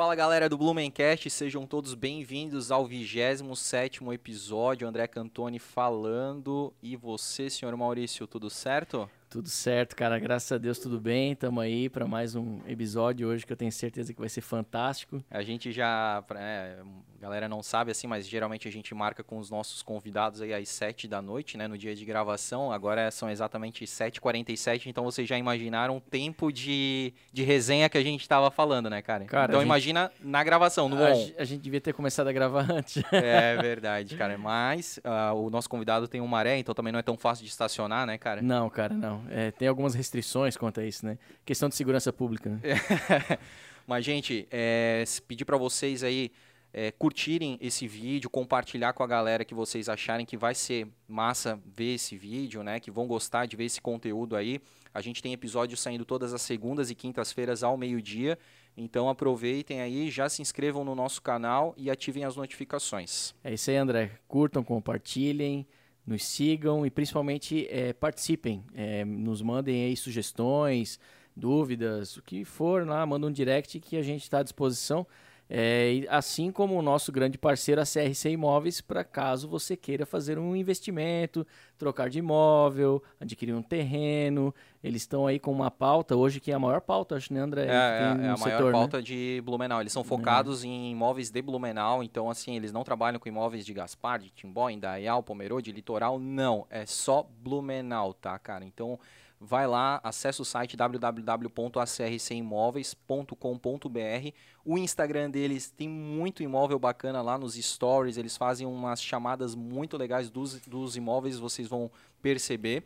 Fala galera do Blumencast, sejam todos bem-vindos ao 27 episódio. André Cantoni falando. E você, senhor Maurício, tudo certo? Tudo certo, cara. Graças a Deus, tudo bem. Tamo aí para mais um episódio hoje que eu tenho certeza que vai ser fantástico. A gente já, é, galera não sabe assim, mas geralmente a gente marca com os nossos convidados aí às 7 da noite, né, no dia de gravação. Agora são exatamente 7h47, então vocês já imaginaram o tempo de, de resenha que a gente estava falando, né, cara? cara então gente, imagina na gravação, no a, on. A gente devia ter começado a gravar antes. É verdade, cara. Mas uh, o nosso convidado tem um maré, então também não é tão fácil de estacionar, né, cara? Não, cara, não. É, tem algumas restrições quanto a isso, né? Questão de segurança pública. Né? Mas, gente, é, pedir para vocês aí é, curtirem esse vídeo, compartilhar com a galera que vocês acharem que vai ser massa ver esse vídeo, né? Que vão gostar de ver esse conteúdo aí. A gente tem episódios saindo todas as segundas e quintas-feiras ao meio-dia. Então aproveitem aí, já se inscrevam no nosso canal e ativem as notificações. É isso aí, André. Curtam, compartilhem nos sigam e principalmente é, participem, é, nos mandem aí sugestões, dúvidas, o que for lá, manda um direct que a gente está à disposição. É, assim como o nosso grande parceiro, a CRC Imóveis, para caso você queira fazer um investimento, trocar de imóvel, adquirir um terreno. Eles estão aí com uma pauta hoje que é a maior pauta, acho, né, André? É, é, é a setor, maior né? pauta de Blumenau. Eles são focados é. em imóveis de Blumenau, então, assim, eles não trabalham com imóveis de Gaspar, de Timbó, Indaial, Pomerode, Litoral, não. É só Blumenau, tá, cara? Então vai lá, acessa o site www.acrcimóveis.com.br. O Instagram deles tem muito imóvel bacana lá nos stories, eles fazem umas chamadas muito legais dos, dos imóveis, vocês vão perceber.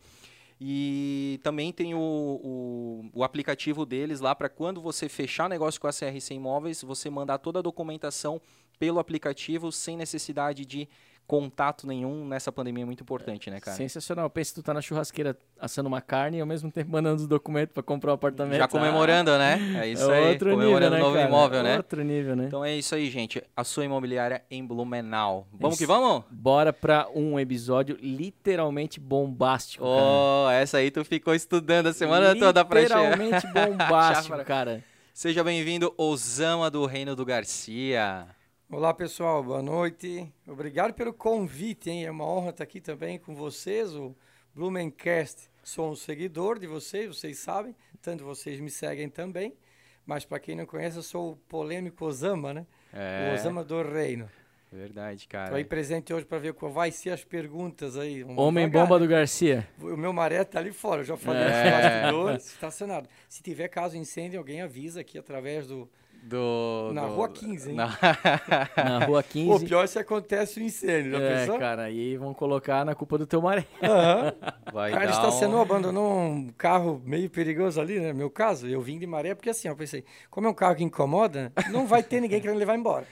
E também tem o, o, o aplicativo deles lá para quando você fechar negócio com a CRC Imóveis, você mandar toda a documentação pelo aplicativo sem necessidade de contato nenhum nessa pandemia é muito importante, né, cara? Sensacional. Pensa que tu tá na churrasqueira assando uma carne e ao mesmo tempo mandando os documentos para comprar um apartamento. Já comemorando, ah, né? É isso é aí. Outro comemorando nível, né, novo cara? imóvel, né? Outro nível, né? Então é isso aí, gente. A sua imobiliária em Blumenau. Vamos isso. que vamos? Bora para um episódio literalmente bombástico. Oh, cara. essa aí tu ficou estudando a semana toda pra Literalmente bombástico, cara. Seja bem-vindo, Osama do Reino do Garcia. Olá pessoal, boa noite. Obrigado pelo convite, hein? É uma honra estar aqui também com vocês, o Blumencast. Sou um seguidor de vocês, vocês sabem, tanto vocês me seguem também. Mas para quem não conhece, eu sou o polêmico Osama, né? É. O Osama do Reino. Verdade, cara. Estou aí presente hoje para ver qual vai ser as perguntas aí. Vamos Homem devagar. bomba do Garcia. O meu maré tá ali fora, eu já falei é. bastidores, estacionado. Se tiver caso incêndio, alguém avisa aqui através do do, na do, Rua 15, hein? Na, na Rua 15. O pior é se acontece o um incêndio, já é, pensou? cara, aí vão colocar na culpa do teu maré. Uhum. Vai cara, estacionou, um... abandonou um carro meio perigoso ali, né? Meu caso, eu vim de maré porque assim, eu pensei, como é um carro que incomoda, não vai ter ninguém querendo levar embora.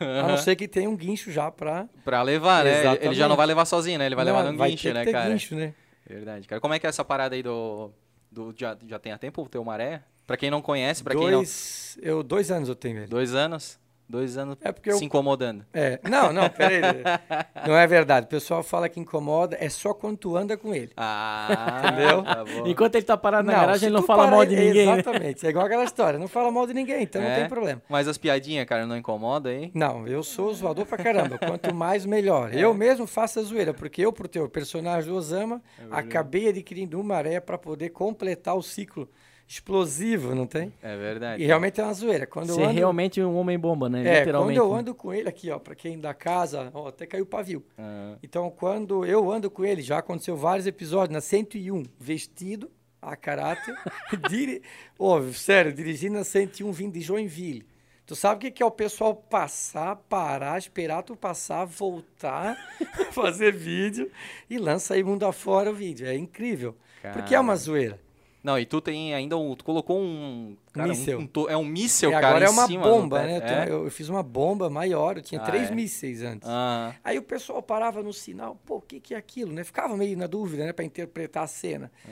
A não ser que tenha um guincho já pra... Pra levar, né? Exatamente. Ele já não vai levar sozinho, né? Ele vai não, levar num vai guincho, né, ter cara? guincho, né? Verdade, cara. Como é que é essa parada aí do... do já, já tem a tempo o teu maré? Pra quem não conhece, pra dois, quem não... Eu, dois anos eu tenho ele. Dois anos? Dois anos é porque se eu... incomodando. É. Não, não, peraí. não é verdade. O pessoal fala que incomoda, é só quando tu anda com ele. Ah, entendeu? Tá Enquanto ele tá parado na não, garagem, ele não fala mal de ninguém. Né? Exatamente. É igual aquela história. Não fala mal de ninguém, então é, não tem problema. Mas as piadinhas, cara, não incomoda, hein? Não, eu sou zoador pra caramba. Quanto mais, melhor. É. Eu mesmo faço a zoeira, porque eu, pro teu personagem do Osama, é acabei adquirindo uma maré para poder completar o ciclo explosivo, não tem? É verdade. E realmente é uma zoeira. Quando Ser ando... realmente um homem-bomba, né? É, Literalmente. quando eu ando com ele aqui, ó, para quem da casa, ó, até caiu o pavio. Uhum. Então, quando eu ando com ele, já aconteceu vários episódios, na 101, vestido a caráter, diri... oh, sério, dirigindo na 101 vindo de Joinville. Tu sabe o que é o pessoal passar, parar, esperar tu passar, voltar, fazer vídeo e lança aí mundo afora o vídeo. É incrível. Caramba. Porque é uma zoeira. Não, e tu tem ainda um. Tu colocou um. Cara, míssel. Um, um, é um míssel, é, cara. Agora é uma cima, bomba, né? É? Eu, eu, fiz uma bomba maior, eu tinha ah, três é? mísseis antes. Ah. Aí o pessoal parava no sinal, pô, o que, que é aquilo, né? Ficava meio na dúvida, né, pra interpretar a cena. Ah.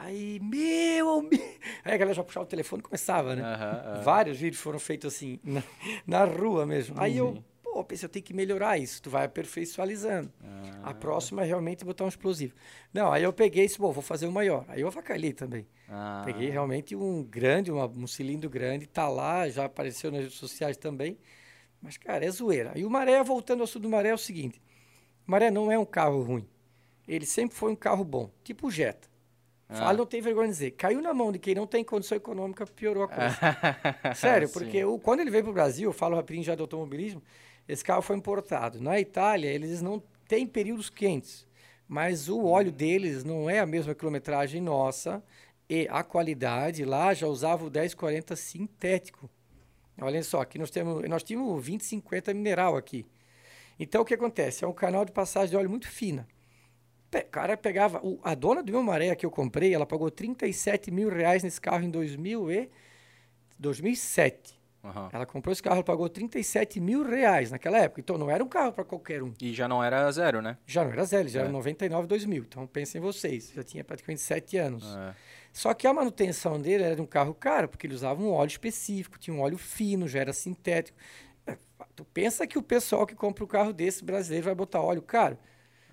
Aí, meu, meu. Aí a galera já puxava o telefone e começava, né? Vários vídeos foram feitos assim, na, na rua mesmo. Aí eu, pô, pensei, eu tenho que melhorar isso. Tu vai aperfeiçoalizando. Ah. A próxima é realmente botar um explosivo. Não, aí eu peguei disse, bom, vou fazer o maior. Aí eu avacalhei também. Ah. Peguei realmente um grande, uma- um cilindro grande, tá lá, já apareceu nas redes sociais também. Mas, cara, é zoeira. E o Maré, voltando ao assunto do Maré, é o seguinte: o Maré não é um carro ruim. Ele sempre foi um carro bom, tipo o Jetta. Ah. Fala, não tem vergonha de dizer. Caiu na mão de quem não tem condição econômica, piorou a coisa. Sério, porque o, quando ele veio para o Brasil, eu falo rapidinho já do automobilismo, esse carro foi importado. Na Itália, eles não têm períodos quentes, mas o óleo deles não é a mesma quilometragem nossa e a qualidade lá já usava o 1040 sintético. Olha só, aqui nós temos, nós tínhamos 2050 mineral aqui. Então o que acontece? É um canal de passagem de óleo muito fina. Pe- cara pegava. o- a dona do meu maré que eu comprei, ela pagou 37 mil reais nesse carro em 2000 e 2007. Aham. Ela comprou esse carro, ela pagou 37 mil reais naquela época. Então não era um carro para qualquer um. E já não era zero, né? Já não era zero, já É. era 99, 2000. Então pensem em vocês, já tinha praticamente 7 anos. É. Só que a manutenção dele era de um carro caro, porque ele usava um óleo específico, tinha um óleo fino, já era sintético. É, Tu pensa que o pessoal que compra um carro desse brasileiro vai botar óleo caro?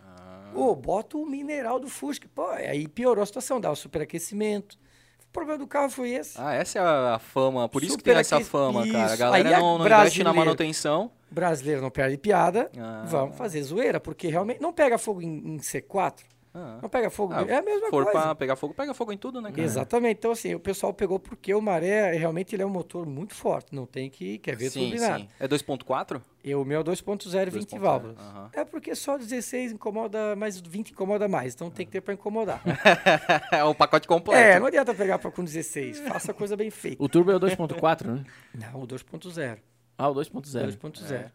Ah. Ô, bota o mineral do Fusca. Pô, aí piorou a situação, dava superaquecimento. O problema do carro foi esse. Ah, essa é a fama. Por isso que tem essa fama, cara. A Isso. galera Aí a não, não investe na manutenção. Brasileiro não perde piada, Ah. vamos fazer zoeira, porque realmente não pega fogo em, em C4, Ah. não pega fogo. Ah, é a mesma for coisa. pra pegar fogo, pega fogo em tudo, né, cara? Exatamente. Então, assim, o pessoal pegou porque o Maré, realmente, ele é um motor muito forte. Não tem que quer ver Sim, turbinado. sim. É 2.4? E o meu é 2.0 20 2.0, válvulas. aham. É porque só 16 incomoda, mas 20 incomoda mais. Então tem que ter para incomodar. é o pacote completo. é, não adianta pegar pra, com 16. Faça a coisa bem feita. O turbo é o 2.4, né? Não, o 2.0. Ah, o 2.0. 2.0.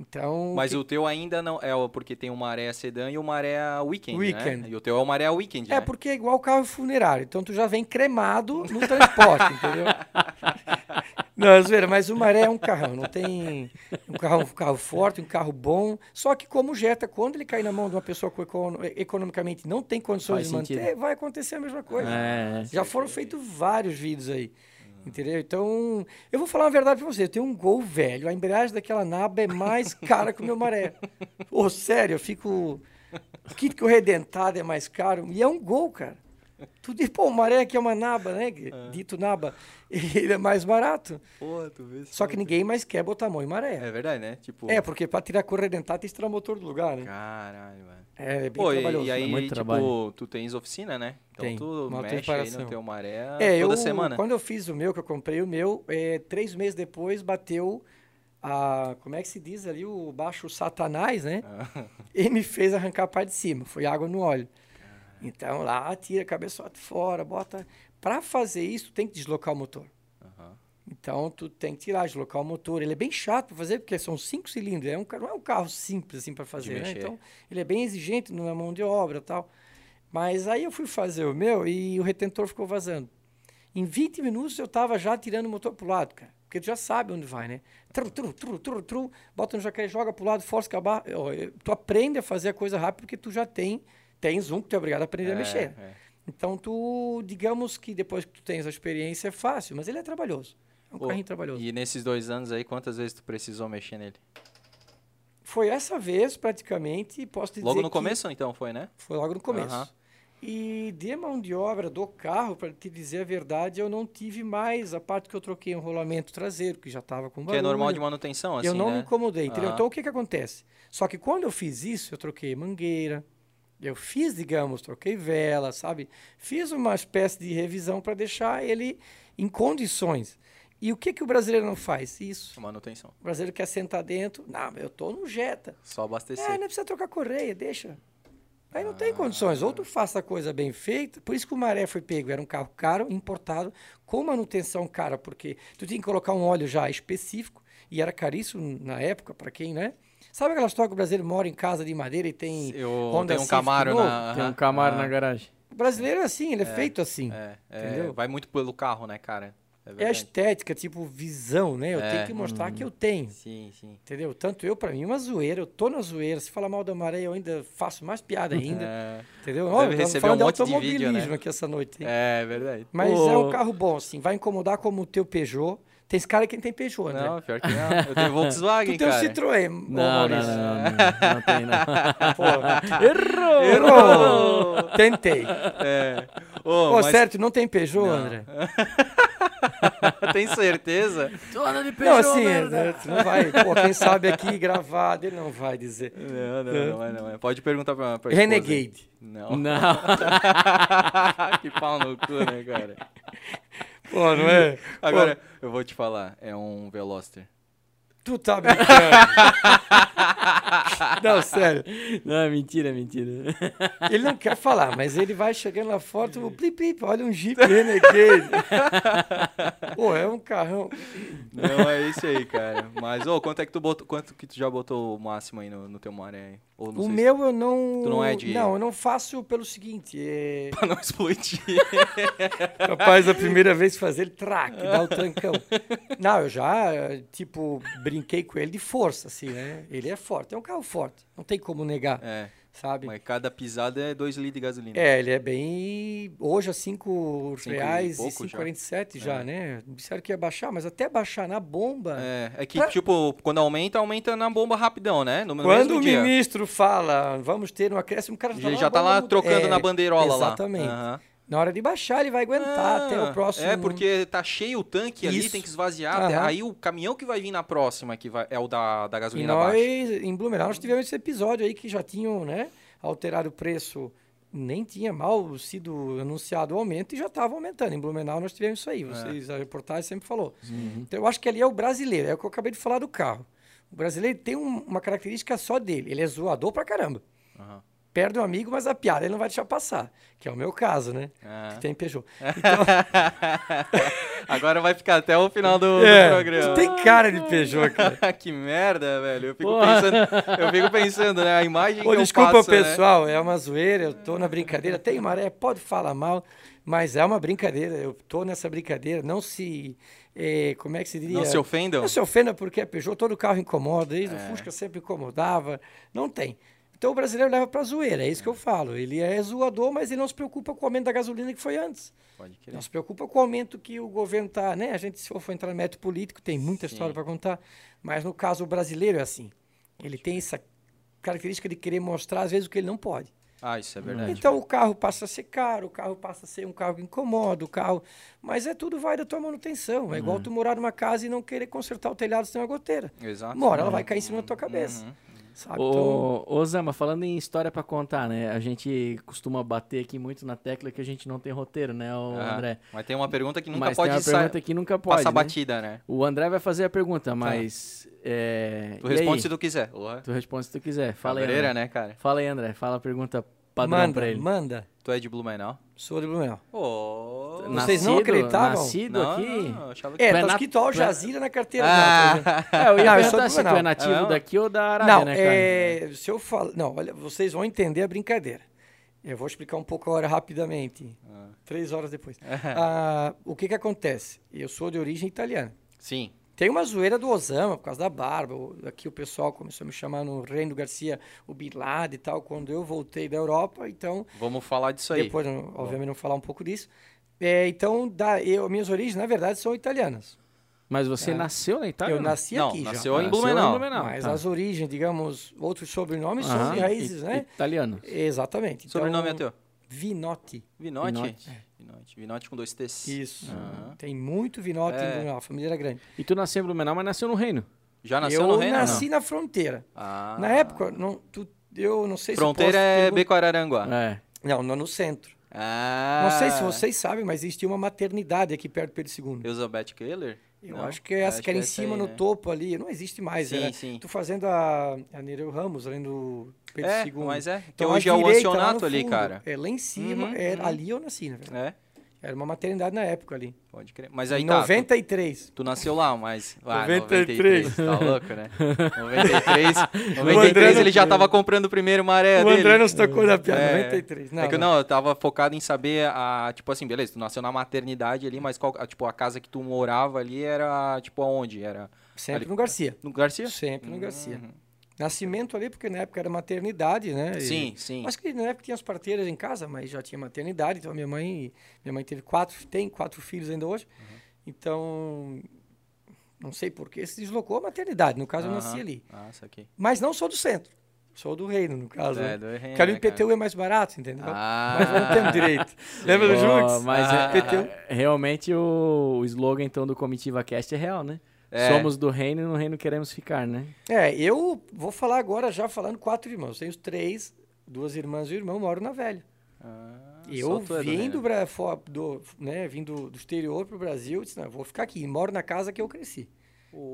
Então. Mas que- o teu ainda não é o- porque tem o Maré Sedan e o Maré Weekend, Weekend. né? E o teu é o Maré Weekend, É né? porque é igual carro funerário. Então tu já vem cremado no transporte, entendeu? Não, zoeira, mas o Maré é um carrão, não tem um carro, um carro forte, um carro bom. Só que como o Jetta, quando ele cair na mão de uma pessoa que econo- economicamente não tem condições Faz de manter, sentido. vai acontecer a mesma coisa. É. Já foram feitos vários vídeos aí. Entendeu? Então, eu vou falar uma verdade pra você. Eu tenho um gol velho. A embreagem daquela naba é mais cara que o meu maré. Ô, sério, eu fico. O kit que o Redentado é mais caro. E é um gol, cara. Tu diz, pô, o maré aqui é uma naba, né? Dito naba. Ele é mais barato. Pô, tu vê Só que ninguém mais quer botar a mão em maré. É verdade, né? Tipo, É, porque pra tirar a cor redentada tem que tirar o motor do lugar, né? caralho, velho. É, é bem Pô, e, trabalhoso. e aí, muito tipo, trabalho. tu tens oficina, né? Então Tem, tu uma mexe aí preparação. no teu Maré É, toda eu, semana. quando eu fiz o meu, que eu comprei o meu, é, três meses depois bateu a, como é que se diz ali, o baixo satanás, né? Ah. E me fez arrancar a parte de cima, foi água no óleo. Então lá, tira a cabeçote fora, bota... Para fazer isso, tem que deslocar o motor. Aham. Então, tu tem que tirar, deslocar o motor. Ele é bem chato para fazer, porque são cinco cilindros. É um, não é um carro simples assim para fazer, né? Então, ele é bem exigente na mão de obra tal. Mas aí eu fui fazer o meu e o retentor ficou vazando. Em 20 minutos eu tava já tirando o motor pro lado, cara. Porque tu já sabe onde vai, né? Tru, tru, tru, tru, tru, bota no jacaré, joga pro lado, força acabar. Tu aprende a fazer a coisa rápido porque tu já tem, tens um que tu é obrigado a aprender a É, mexer. é. Então tu, digamos que depois que tu tens a experiência é fácil, mas ele é trabalhoso. É um carrinho trabalhoso. E nesses dois anos aí, quantas vezes tu precisou mexer nele? Foi essa vez, praticamente, posso te Logo dizer no que começo, então, foi, né? Foi logo no começo. Aham. E de mão de obra do carro, para te dizer a verdade, eu não tive mais a parte que eu troquei um rolamento traseiro, que já estava com Que é barulho. normal de manutenção, assim, Eu não né? me incomodei? Aham. Então o que que acontece? Só que quando eu fiz isso, eu troquei mangueira, eu fiz, digamos, troquei vela, sabe? Fiz uma espécie de revisão para deixar ele em condições. E o que que o brasileiro não faz? Isso. Manutenção. O brasileiro quer sentar dentro, não, eu tô no Jetta. Só abastecer. É, não precisa trocar correia, deixa. Aí não tem Ah. condições. Ou tu faça a coisa bem feita. Por isso que o Maré foi pego. Era um carro caro, importado, com manutenção cara, porque tu tinha que colocar um óleo já específico. E era caríssimo na época, para quem, né? Sabe aquela história que o brasileiro mora em casa de madeira e tem Eu Honda tenho um Civic Camaro novo? na... Tem um. Camaro Ah, na garagem. O brasileiro é assim, ele é, feito assim. É, é, Entendeu? vai muito pelo carro, né, cara? É É a estética, tipo visão, né? Eu É. tenho que mostrar que eu tenho. Sim, sim. Entendeu? Tanto eu, para mim, uma zoeira. Eu tô na zoeira. Se falar mal da maré, eu ainda faço mais piada ainda. É, Entendeu? Deve Olha, receber um monte de vídeo, automobilismo né? aqui essa noite. hein? é verdade. Mas Ô, é um carro bom, assim. Vai incomodar como o teu Peugeot. Tem esse cara que tem Peugeot, André. Não, pior que não. Eu tenho Volkswagen, tu tem um cara. Citroën, Não, não, Maurício. não, não, não, não tem, não. Pô, Errou! Errou! Tentei. É. Ô, Pô, mas certo, não tem Peugeot, Não. André? tem certeza? Tu anda de Não, Peugeot, assim, merda. né, tu não vai. Pô, quem sabe aqui gravado, ele não vai dizer. Não, não, não, é, não, é. Pode perguntar pra, pra esposa. Renegade. Não. Não. que pau no cu, né, cara? Pô, não é? Agora, eu vou te falar, é um Veloster. Tu tá brincando. não, sério. Não, é mentira, mentira. Ele não quer falar, mas ele vai chegando lá fora, tu, plip, plip, olha um Jeep Renegade. Pô, é um carrão. Não, é isso aí, cara. Mas, ô, quanto é que tu botou, quanto que tu já botou o máximo aí no, no teu maré aí? O meu eu não. Tu não é de- Não, eu não faço pelo seguinte. É se- pra não explodir. capaz da primeira vez fazer ele traque, dar o trancão. Não, eu já, tipo, brinquei com ele de força, assim, né? Ele é forte, é um carro forte, não tem como negar, É, sabe? mas cada pisada é 2 litros de gasolina. É, ele é bem. Hoje a 5 Cinco e reais e pouco já. 5,47 já, É. né? Disseram que ia baixar, mas até baixar na bomba. É, é que, Pra- tipo, quando aumenta, aumenta na bomba rapidão, né? No Quando o dia. ministro fala, vamos ter um acréscimo, o cara Ele na já tá lá bomba, trocando é, na bandeirola lá. Exatamente. Aham. Na hora de baixar, ele vai aguentar até o próximo. É, porque tá cheio o tanque ali, Isso. tem que esvaziar. até-. Aí o caminhão que vai vir na próxima, que vai, é o da, da E gasolina nós, baixa. em Blumenau, nós tivemos esse episódio aí que já tinham, né, alterado o preço. Nem tinha mal sido anunciado o aumento e já estava aumentando. Em Blumenau nós tivemos isso É. aí. Vocês, a reportagem sempre falou. Uhum. Então eu acho que ali é o brasileiro. É o que eu acabei de falar do carro. O brasileiro tem um- uma característica só dele. Ele é zoador pra caramba. Aham. Perde um amigo, mas a piada ele não vai deixar passar. Que é o meu caso, né? É. Que tem Peugeot. Agora vai ficar até o final do, do É, programa. tu tem cara de Peugeot, cara. que merda, velho. Eu fico, pensando, eu fico pensando, né? A imagem Ô, que desculpa, eu passo, né? pessoal, é uma zoeira, eu tô na brincadeira. Tem maré, pode falar mal, mas é uma brincadeira. Eu tô nessa brincadeira. Não se. eh, como é que se diria? Não se ofendam? Não se ofenda porque é Peugeot, todo carro incomoda, desde É. o Fusca sempre incomodava. Não tem. Então o brasileiro leva pra zoeira, é isso que eu falo. Ele é zoador, mas ele não se preocupa com o aumento da gasolina que foi antes. Pode crer. Não se preocupa com o aumento que o governo está, né? A gente, se for entrar no método político, tem muita Sim. história para contar, mas no caso o brasileiro é assim. Ele tem essa característica de querer mostrar, às vezes, o que ele não pode. Ah, isso é verdade. Então o carro passa a ser caro, o carro passa a ser um carro que incomoda, o carro. Mas é tudo vai da tua manutenção. É igual tu morar numa casa e não querer consertar o telhado sem uma goteira. Exato. Uma hora ela vai cair em cima da tua cabeça. Uhum. Sabe? Então, Ô, Zama, falando em história pra contar, né? A gente costuma bater aqui muito na tecla que a gente não tem roteiro, né, Ah, André? Mas tem uma pergunta que nunca mas pode tem uma sa- pergunta que nunca pode, passar né? batida, né? O André vai fazer a pergunta, mas... é, Tu responde se tu quiser. Tu responde se tu quiser. Fala aí, André. né, cara? Fala aí, André. Fala a pergunta padrão pra manda, ele. manda. Tu é de Blumenau? Sou de Blumenau. Ô. Vocês não acreditavam? Nascido Não, aqui... não, eu que... É, é tá escrito Al é- Jazeera na carteira. Ah. não? É, eu ia Não, eu sou perguntar de se tu é nativo Ah, daqui ou da Arábia, Não, né, cara? é, se eu falo, não, olha, vocês vão entender a brincadeira. Eu vou explicar um pouco agora rapidamente, Ah. três horas depois. Ah, o que que acontece? Eu sou de origem italiana. Sim. Tem uma zoeira do Osama por causa da barba. Aqui o pessoal começou a me chamar no Reino Garcia, o Bin Laden e tal, quando eu voltei da Europa. Então, Vamos falar disso aí. depois, não- obviamente, não falar um pouco disso. É, então, da, eu, minhas origens, na verdade, são italianas. Mas você É. nasceu na Itália? eu nasci Não, aqui nasceu já. em Nasceu Blumenau. Mas tá. as origens, digamos, outros sobrenomes são de raízes, né? Italiano. Exatamente. Então, Sobrenome é teu? Vinotti. Vinote? Vinote. Vinote. Vinote com dois T's. Isso. Aham. Tem muito Vinotti É. em Blumenau. A família era grande. E tu nasceu em Blumenau, mas nasceu no Reino. Já nasceu eu no Reino? nasci não? na fronteira. Ah. Na época, não, tu- eu não sei Fronteira se eu posso é pergun- Beco-Araranguá. É. Não, não no centro. Ah. Não sei se vocês sabem, mas existia uma maternidade aqui perto do Pedro II. Elizabeth Keller? Eu Não? acho que é essa Acho que era em cima, aí, no né? topo ali. Não existe mais. Sim, era, sim. Tô fazendo a, a Nereu Ramos, além do Pedro É, II. mas é. Que Então, à hoje é o direita, ancionato ali, cara. É, lá em cima, Uhum, era, uhum. ali eu nasci, na verdade. É, Era uma maternidade na época ali. pode crer. Mas aí em tá. tu- 93. Tu nasceu lá, mas. Ah, 93. 93. Tá louco, né? 93. O 93 André não- ele já tava comprando o primeiro maré o dele. André nos tocou da piada, É. 93. Não, é que não. não, eu tava focado em saber a. Tipo assim, beleza, tu nasceu na maternidade ali, mas qual, a, tipo, a casa que tu morava ali era, tipo, aonde? Era Sempre ali- no Garcia. no Garcia? Sempre no Garcia. Uhum. Nascimento ali, porque na época era maternidade, né? E- Sim, sim. Acho que na época tinha as parteiras em casa, mas já tinha maternidade. Então minha mãe, minha mãe teve quatro, tem quatro filhos ainda hoje. Uhum. Então Não sei porquê, se deslocou a maternidade. No caso, eu nasci ali. Ah, saquei. Mas não sou do centro. Sou do reino, no caso. É, né? do reino, Porque ali né, o IPTU é mais barato, entendeu? Ah. Mas não temos direito. Lembra do Jux? Mas Ah. é- é- realmente o, o slogan então do Comitiva Cast é real, né? É. Somos do reino e no reino queremos ficar, né? É, eu vou falar agora já falando quatro irmãos. Tenho três, duas irmãs e um irmão, moro na velha. Ah, eu é do vim do, fo- do, né, vim do, do exterior pro Brasil, disse, não, vou ficar aqui. Moro na casa que eu cresci,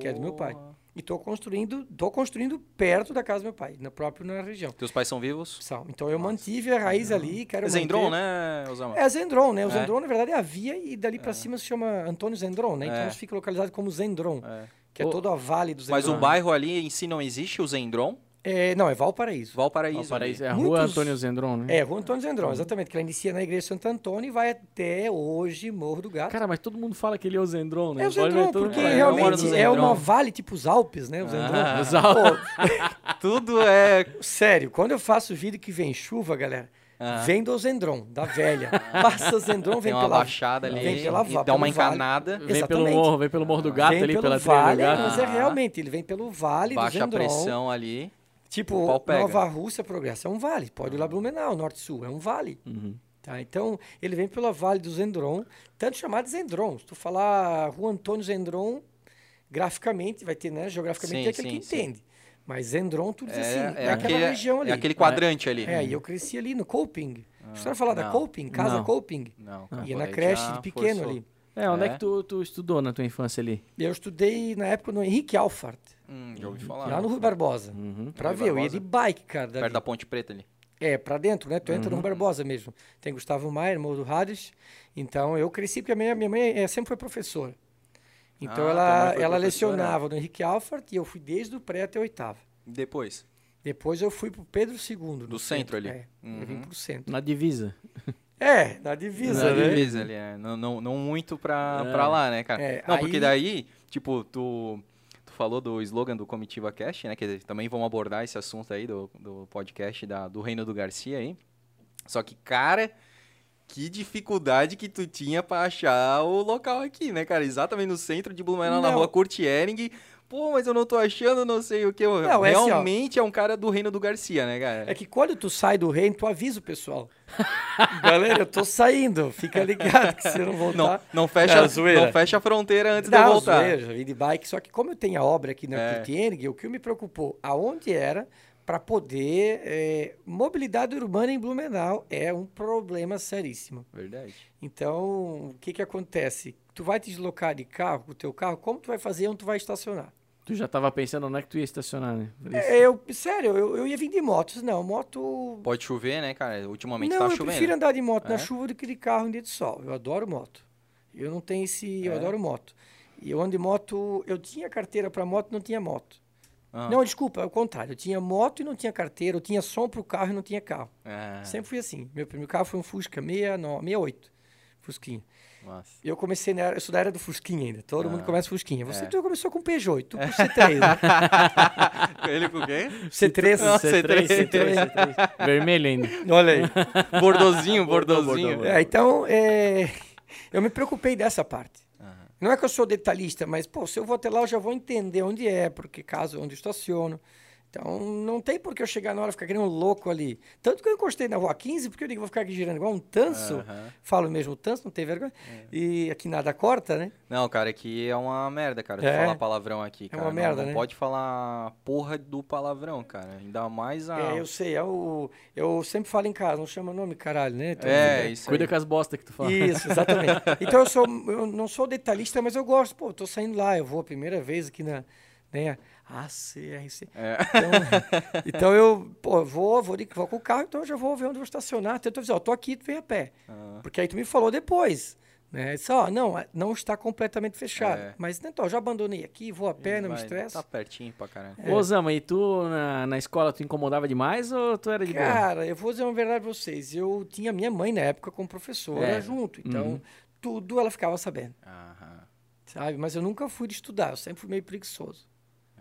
que é do meu pai. E tô construindo, tô construindo perto da casa do meu pai, na próprio na região. Teus pais são vivos? São. Então eu mantive a raiz ali, quero Zendron, manter. né, Osama? É Zendron, né? O É. Zendron, na verdade, é a via e dali pra cima se chama Antônio Zendron, né? Então É. fica localizado como Zendron, É. que é Ô, todo a vale do Zendron. Mas o bairro ali em si não existe, o Zendron? É, não, é Valparaíso. Valparaíso. Valparaíso é a rua Muitos- Antônio Zendron, né? É, Rua Antônio Zendron, exatamente, que ela inicia na igreja de Santo Antônio e vai até hoje Morro do Gato. Cara, mas todo mundo fala que ele é o Zendron, né? é o Zendron, mundo porque é, realmente é Zendron. uma vale tipo os Alpes, né? O Zendron. Ah. Os Alpes. Pô, Tudo é. sério, quando eu faço vídeo que vem chuva, galera, Ah. vem do Zendron, da velha. Passa o Zendron, vem Tem uma pela... baixada ali. vem pela e dá uma pelo vale. encanada. Vem pelo morro, vem pelo morro do gato vem ali, pelo pela trilha vale, do gato. mas é Ah. realmente, ele vem pelo vale do Baixa a Zendron. pressão ali. Tipo. Nova Rússia, Progresso é um vale. Pode ir lá Blumenau, Norte-Sul, é um vale. Uhum. Tá? Então, ele vem pela Vale do Zendron, tanto chamado Zendron. Se tu falar Rua Antônio Zendron, graficamente, vai ter, né? Geograficamente, Sim, é aquele sim, que sim. entende. Mas Zendron, tu diz É, assim, é é, aquela aquele, região ali. é aquele quadrante ali. É, e eu cresci ali no Coping. Você vai falar da não. Coping? Casa Não. Coping? Não, Ia pô, na creche de pequeno forçou. ali. É, onde é, É? que tu, tu estudou na tua infância ali? Eu estudei, na época, no Henrique Alfart, Hum, já ouvi falar. lá no Rui Barbosa. Uhum. Pra Rui ver, eu ia Barbosa? de bike, cara. dali. Perto da Ponte Preta ali. É, pra dentro, né? Tu entra no Rui Barbosa mesmo. Tem Gustavo Maia, irmão do Hades. Então, eu cresci porque a minha, minha mãe eh, sempre foi professora. Então, Ah, ela, ela lecionava no Henrique Alfart e eu fui desde o pré até a oitava. Depois. Depois eu fui pro Pedro II. no Do centro ali. É, eu vim Uhum. pro centro. Na divisa. É, na divisa, Na né? divisa ali, é. Não, não, não muito pra, É. pra lá, né, cara? É, não, porque aí- daí, tipo, tu falou do slogan do Comitiva Cast, né? Que também vamos abordar esse assunto aí do, do podcast da, do Reino do Garcia aí. Só que, cara, que dificuldade que tu tinha pra achar o local aqui, né, cara? Exatamente no centro de Blumenau, na Não. rua Kurt Ehring. Pô, mas eu não tô achando, não sei o que. Não, é assim. Realmente é um cara do Reino do Garcia, né, cara? É que quando tu sai do reino, tu avisa o pessoal. Galera, eu tô saindo. Fica ligado que se eu não voltar... Não, não, fecha, É, não fecha a fronteira antes de eu Não, voltar. zoeira, vim de bike. Só que como eu tenho a obra aqui na É. O que me preocupou, aonde era para poder... é, mobilidade urbana em Blumenau é um problema seríssimo. Verdade. Então, o que que acontece? Tu vai te deslocar de carro, com o teu carro, como tu vai fazer onde tu vai estacionar? Tu já tava pensando onde é que tu ia estacionar, né? É, eu, sério, eu, eu ia vir de motos. Não, moto... Pode chover, né, cara? Ultimamente não, tá eu chovendo. prefiro andar de moto É? na chuva do que de carro em dia de sol. Eu adoro moto. Eu não tenho esse... Eu É? adoro moto. E eu ando de moto... Eu tinha carteira para moto, não tinha moto. Ah, Não, desculpa, é o contrário. Eu tinha moto e não tinha carteira. Eu tinha som pro carro e não tinha carro. ah, Sempre fui assim. Meu primeiro carro foi um Fusca 69, 68. Fusquinha. Nossa. E eu comecei, na era, eu sou da era do Fusquinha ainda. Todo Ah, mundo começa Fusquinha. Você é. tu começou com Peugeot, e tu com C3, né? Ele com quem? C3. Ah, C3, C3. C3, C3. Vermelho ainda. Olha aí. Bordozinho, bordozinho. É, então, é, eu me preocupei dessa parte. Aham. Não é que eu sou detalhista, mas, pô, se eu vou até lá, eu já vou entender onde é, porque caso onde eu estaciono. Então, não tem por que eu chegar na hora e ficar querendo um louco ali. Tanto que eu encostei na rua 15, porque eu digo, vou ficar aqui girando igual um tanso. Falo mesmo tanso, não tem vergonha. E aqui nada corta, né? Não, cara, aqui é uma merda, cara. É. falar palavrão aqui, cara. uma Não- merda, não, né? pode falar porra do palavrão, cara. Ainda mais a. É, eu sei, é o, eu sempre falo em casa, não chama nome, caralho, né? Então, É, isso Cuida aí. com as bostas que tu fala. Isso, exatamente. Então eu sou, eu não sou detalhista, mas eu gosto. Pô, tô saindo lá, eu vou a primeira vez aqui na, né? ACRC. É. Então, então eu, pô, vou, vou, de- vou com o carro, então eu já vou ver onde eu vou estacionar. Tento dizer, ó, tô aqui, tu vem a pé. Ah, Porque aí tu me falou depois. Né? Só, não, é- não está completamente fechado. É. Mas então, eu já abandonei aqui, vou a pé, não me vai- estresse. Tá pertinho pra caralho. É. Ô, Zama, e tu na, na escola tu incomodava demais ou tu era de boa? Cara, eu vou dizer uma verdade pra vocês. Eu tinha minha mãe na época como professora É. junto. Então, Uhum. tudo ela ficava sabendo, Aham. sabe? Mas eu nunca fui de estudar, eu sempre fui meio preguiçoso.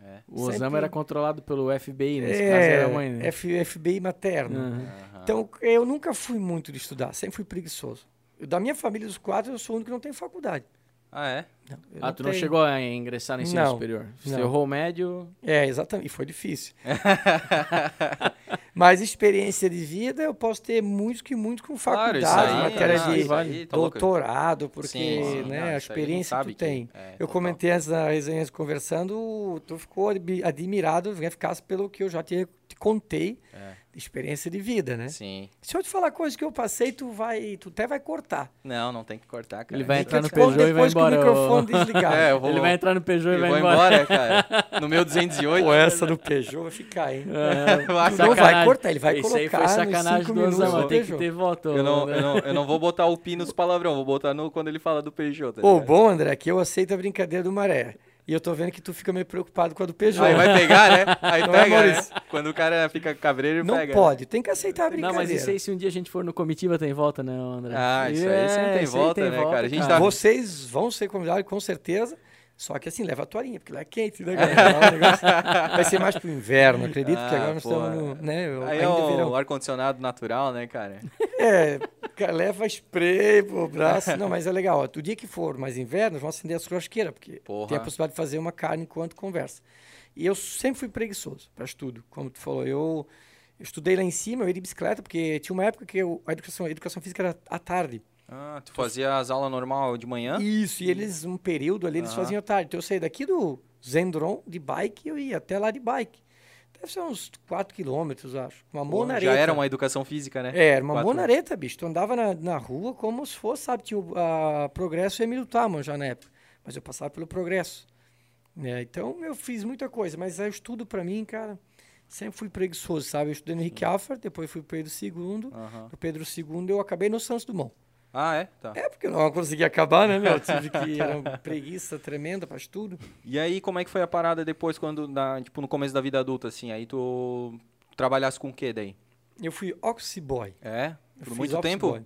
É. O Osama sempre- era controlado pelo FBI, nesse caso era a mãe, né? F- FBI materno. Aham. Então, eu nunca fui muito de estudar, sempre fui preguiçoso. Eu, da minha família, dos quatro, eu sou o único que não tem faculdade. Ah, é? Não, Ah, tu não tenho. chegou a ingressar no ensino Não, superior? Você não. errou o médio. É, exatamente. E foi difícil. Mas experiência de vida eu posso ter muito que muito com Claro, faculdade, aí, matéria não, de aí, tá doutorado, porque Sim, sim, né, não, a experiência que tu tem. é, eu total. comentei antes na resenha conversando, tu ficou admi- admirado, né, ficasse pelo que eu já te, te contei, É. de experiência de vida, né? Sim. Se eu te falar coisas que eu passei, tu vai, tu até vai cortar. Não, não tem que cortar, cara. Ele vai entrar no Peugeot e vai embora. O microfone desligado. É, eu vou, Ele vai entrar no Peugeot e vai embora. embora, cara. No meu 208. Pô, essa do Peugeot vai ficar, hein? É, Não vai cortar, ele vai Isso aí colocar foi nos sacanagem cinco do Osama, tem que ter voto. Eu não, né? eu, não, eu não vou botar o pi nos palavrão, vou botar no, quando ele fala do Peugeot. Tá ligado? bom, André, é que eu aceito a brincadeira do Maré. E eu tô vendo que tu fica meio preocupado com a do Peugeot. Aí vai pegar, né? Aí Não é, pega, né? Maurício? Quando o cara fica cabreiro, ele Não pega. pode, tem que aceitar a Não, brincadeira. mas isso aí, se um dia a gente for no comitiva, tem volta, né, André? Ah, isso aí sempre tem isso aí volta, né, cara? A gente tá- Vocês vão ser convidados com certeza. Só que assim, leva a toalhinha, porque lá é quente, né, cara? Negócio vai ser mais pro inverno, acredito, porque Ah, agora nós pô, estamos no. Né, Aí é o ar-condicionado natural, né, cara? É, cara, leva spray pro braço. Não, mas é legal. Ó, o dia que for mais inverno, vamos acender as churrasqueiras, porque Porra. tem a possibilidade de fazer uma carne enquanto conversa. E eu sempre fui preguiçoso para estudo, como tu falou. Eu, eu estudei lá em cima, eu ia de bicicleta, porque tinha uma época que eu- a, educação, a educação física era à tarde. Ah, tu fazia as aulas normal de manhã? Isso, e eles, um período ali, eles Aham. faziam tarde. Então eu saí daqui do Zendron de bike e eu ia até lá de bike. Deve ser uns 4 quilômetros, acho. Uma Pô, monareta. já era uma educação física, né? É, era uma Quatro- monareta, bicho. Tu andava na, na rua como se fosse, sabe? Tinha o a Progresso e Emílio Taman já na época. Mas eu passava pelo Progresso. né? então eu fiz muita coisa. Mas o estudo pra mim, cara, sempre fui preguiçoso, sabe? Eu estudei no Henrique Alfred, depois fui pro Pedro II. Aham. No Pedro II eu acabei no Santos Dumont. Ah, é? Tá. É, porque eu não consegui acabar, né, meu? Tive que... Era uma preguiça tremenda pra estudo. E aí, como é que foi a parada depois, quando, na, tipo, no começo da vida adulta, assim? Aí tu trabalhasse com o quê daí? Eu fui office boy. É? Eu Por muito tempo? boy.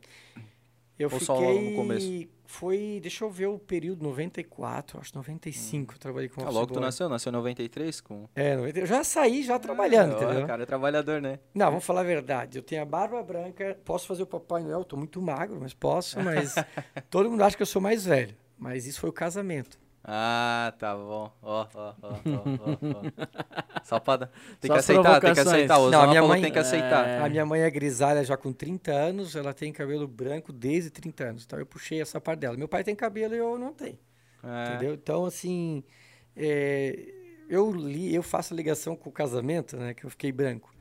Eu Ou fiquei... só no começo? Foi, deixa eu ver o período, 94, acho 95, eu trabalhei com Ah, logo tu nasceu? Nasceu em 93? Com... É, 90, eu já saí já trabalhando, Ah, entendeu? O cara é trabalhador, né? Não, vamos falar a verdade. Eu tenho a barba branca, posso fazer o Papai Noel, tô muito magro, mas posso, mas todo mundo acha que eu sou mais velho. Mas isso foi o casamento. Ah, tá bom. Ó, ó, ó, ó. Só pra... Tem Só que aceitar, tem que aceitar. O Não, a minha mãe- tem que aceitar. É. A minha mãe é grisalha já com 30 anos, ela tem cabelo branco desde 30 anos. Então eu puxei essa parte dela. Meu pai tem cabelo e eu não tenho. É. Entendeu? Então, assim, é, eu li, eu faço ligação com o casamento, né? Que eu fiquei branco.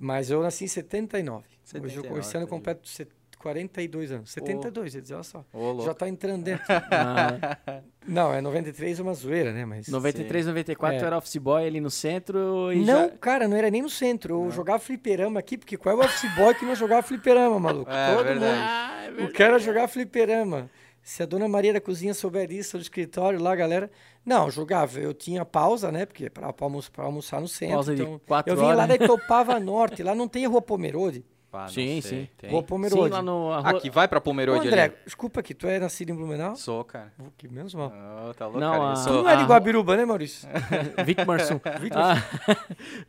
Mas eu nasci em 79. Hoje eu 79, esse ano completo set- 42 anos. 72, ia dizer, olha só. Louco. Já tá entrando dentro. Ah, Não, é 93 é uma zoeira, né? Mas. 93, 94 É. era office boy ali no centro e Não, já... cara, não era nem no centro. Eu jogava fliperama aqui, porque qual é o office boy que não jogava fliperama, maluco? É, Todo verdade. mundo. Ah, é O cara jogar fliperama. Se a dona Maria da cozinha souber disso, do escritório lá, galera. Não, jogava. Eu tinha pausa, né? Porque pra, pra almoçar, almoçar no centro. Pausa de então, quatro eu vinha lá horas. da Itopava Norte. Lá não tem rua Pomerode. Pá, não Sim, sei, sim. tem. Rua Sim, Pomerode. lá no... a rua- Aqui vai pra Pomerode André, ali. desculpa aqui. Tu é nascido em Blumenau? Sou, cara. Oh, que menos mal. Não, tá louco, Não, cara. A- Tu sou... não é de a- Guabiruba, né, Maurício? Vitmarsum.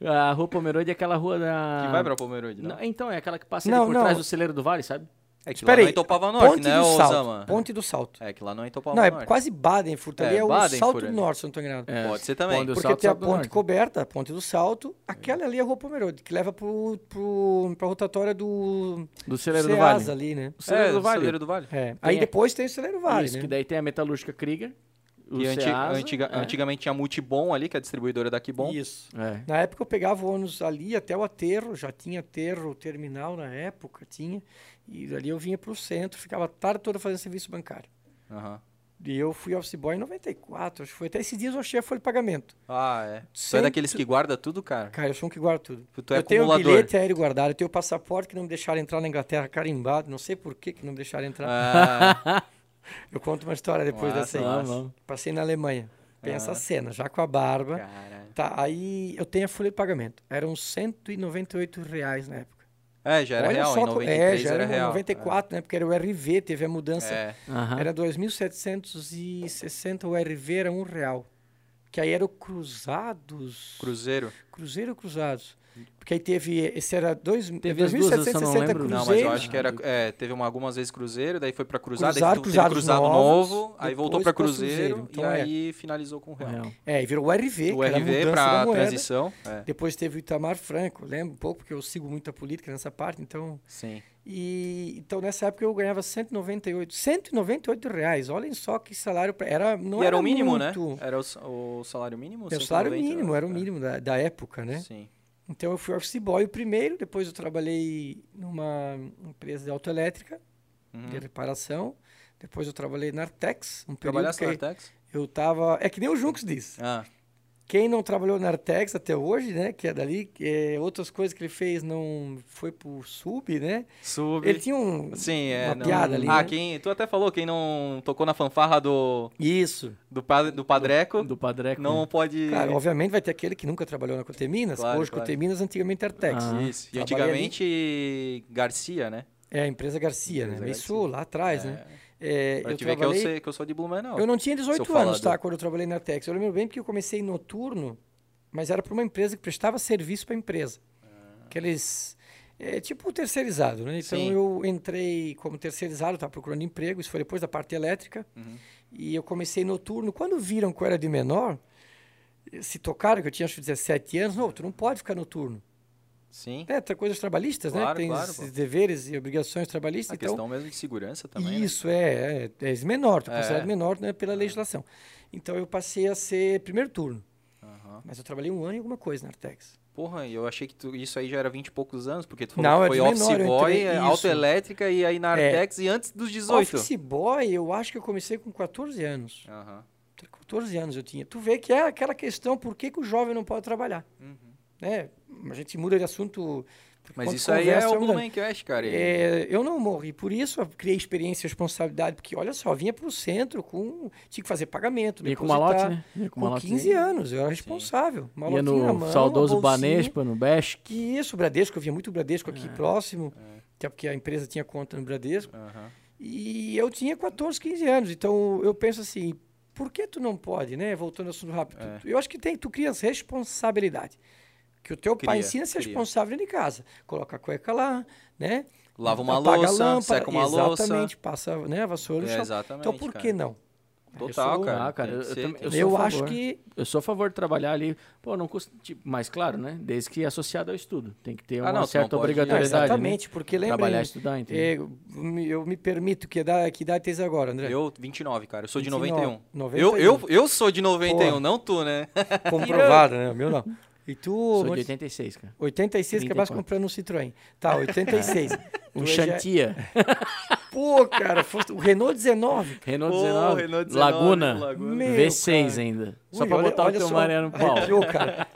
Ah, a rua Pomerode é aquela rua da... Que vai pra Pomerode, não? Não, então, é aquela que passa Não, ali por não. trás do celeiro do vale, sabe? É que Espera lá não aí. é Itopava Norte, Ponte né, do Salto. Osama? Ponte do Salto. É que lá não é Itopava Não, é Norte. quase Badenfurt. Ali É, é, o Salto do. Norte, se não tô enganado. É. Pode ser também. Ponte Porque Salto, tem a ponte Norte. coberta, a ponte do Salto, aquela ali é a Rua Pomerode, que leva pro, pro, pra rotatória do Do celeiro do vale. ali, né? O celeiro É, do vale. Celeiro do Vale. É. Aí depois tem o Celeiro Vale, Isso, né? que daí tem a metalúrgica Krieger. O E anti- Ceasa, antiga- é. antigamente tinha Multibom ali, que é a distribuidora da Kibom. Isso. É. Na época eu pegava o ônibus ali até o aterro, já tinha aterro terminal na época, tinha. E dali eu vinha pro centro, ficava a tarde toda fazendo serviço bancário. Aham. E eu fui office boy em 94, acho que foi. Até esses dias eu achei a folha de pagamento. Ah, é. Tu é Sempre- daqueles que guarda tudo, cara? Cara, eu sou um que guarda tudo. Tu é eu tenho o bilhete aéreo guardado, eu tenho o passaporte que não me deixaram entrar na Inglaterra carimbado, não sei por que que não me deixaram entrar. Ah, Eu conto uma história depois Massa, dessa aí. Vamos. Passei na Alemanha. Pensa Ah. a cena, já com a barba. caralho. Tá, aí eu tenho a folha de pagamento. Eram 198 reais na época. É, já era Olha real. só, Em co- 93 é, já era era real. 94, né? Porque era o RV, teve a mudança. É. Aham. Era 2.760, o RV era um real. Que aí era o Cruzados. Cruzeiro. Cruzeiro ou Cruzados? Porque aí teve, esse era dois, Teve as duas, eu só não 2.760 lembro. cruzeiros. Não, mas eu acho que era. É, teve uma, algumas vezes Cruzeiro, daí foi pra Cruzado, Cruzado, Cruzados Cruzado novos, novo, aí voltou pra pra Cruzeiro, Cruzeiro, então e é. aí finalizou com o Real. Real. É, e virou o RV, O era RV moeda. transição. É. Depois teve o Itamar Franco, lembro um pouco, porque eu sigo muito a política nessa parte, então... Sim. E, então, nessa época, eu ganhava 198, 198 reais. Olhem só que salário... Pra, era, não e era o mínimo, muito, né? Era o, o salário mínimo? Era o salário 190, mínimo, era o é. mínimo da, da época, né? Sim. Então, eu fui office boy o primeiro, depois eu trabalhei numa empresa de autoelétrica, Uhum. de reparação. Depois eu trabalhei na Artex, um período Trabalhasse na Artex? eu tava... É que nem o Junks diz. Ah, Quem não trabalhou na Artex até hoje, né? Que é dali, é, outras coisas que ele fez não foi pro sub, né? sub. Ele tinha um, Sim, é. uma não- piada ali, Ah, né? quem. Tu até falou, quem não tocou na fanfarra do, Isso. do, do Padreco, Do Padreco. não pode. Claro, obviamente vai ter aquele que nunca trabalhou na Coteminas. Claro, hoje, claro. Coteminas, antigamente Artex. Ah. Isso. E antigamente, Garcia, né? É, a empresa Garcia, Empresa né? Garcia. Isso lá atrás, É. né? É, Pra eu te ver que eu, trabalhei... sei, que eu sou de Blumenau. Eu não tinha 18 Seu anos, tá? falador. Quando eu trabalhei na Artex. Eu lembro bem porque eu comecei noturno, mas era para uma empresa que prestava serviço para a empresa. Aqueles... É tipo terceirizado, né? Então Sim. eu entrei como terceirizado, estava procurando emprego, isso foi depois da parte elétrica. Uhum. E eu comecei noturno. Quando viram que eu era de menor, se tocaram que eu tinha acho que 17 anos, não, tu não pode ficar noturno. Sim. É, tem coisas trabalhistas, né? Claro, Tem claro, deveres e obrigações trabalhistas. A então, questão mesmo de segurança também. né? isso, é, é, é menor, é É. considerado menor né, pela legislação. Então eu passei a ser primeiro turno. Aham. Mas eu trabalhei um ano e alguma coisa na Artex. Porra, e eu achei que tu- isso aí já era 20 e poucos anos, porque tu falou Não, que é foi office menor, boy, é, autoelétrica e aí na É. Artex e antes dos 18. Office boy, eu acho que eu comecei com 14 anos. Aham. 14 anos eu tinha. Tu vê que é aquela questão, por que, que o jovem não pode trabalhar? Uhum. Né? A gente muda de assunto. Mas quando isso aí é conversa, o mudando. Blumencast, cara. É, eu não morri por isso, eu criei experiência e responsabilidade, porque olha só, eu vinha para o centro com. Tinha que fazer pagamento, Ia com malote, né? Com Com malote. 15 anos, eu era responsável. Ia no mão, saudoso. Banespa, no Besc. Que isso, Bradesco, eu via muito Bradesco É. aqui próximo, até porque a empresa tinha conta no Bradesco. Aham. E eu tinha 14, 15 anos, então eu penso assim, por que tu não pode, né? Voltando ao assunto rápido. É. Eu acho que tem, tu crias responsabilidade. Que o teu pai ensina a ser cria. responsável dentro de casa. Coloca a cueca lá, né? Lava uma Apaga a louça, lâmpada, seca uma louça. Exatamente, passa né, a vassoura no É, chão. exatamente, Então por cara. que não? Total, eu sou, cara. Ah, cara, eu, eu ser, eu Eu a acho favor. que Eu sou a favor de trabalhar ali, pô, não custa, tipo, mas claro, né? Desde que associado ao estudo. Tem que ter Ah, uma tu não certa obrigatoriedade. né? exatamente, porque lembra, Trabalhar e estudar, entendeu? é, eu, me- eu permito que idade, que idade tens agora, André? Eu, 29, cara. Eu sou de 29, 91. 91. Eu, eu, eu sou de 91, Pô. não tu, né? Comprovado, né? O meu não. E tu, Sou de Monte- 86, cara. 86, que acabaste 34. comprando um Citroën. Tá, 86. Um Tu já- Xantia. Pô, cara, o Renault 19. Renault Pô, 19. Renault 19, Laguna. Laguna. Meu, V6 cara. ainda. Só Ui, pra olha- botar olha o teu só, maré no pau. arrepiou, cara.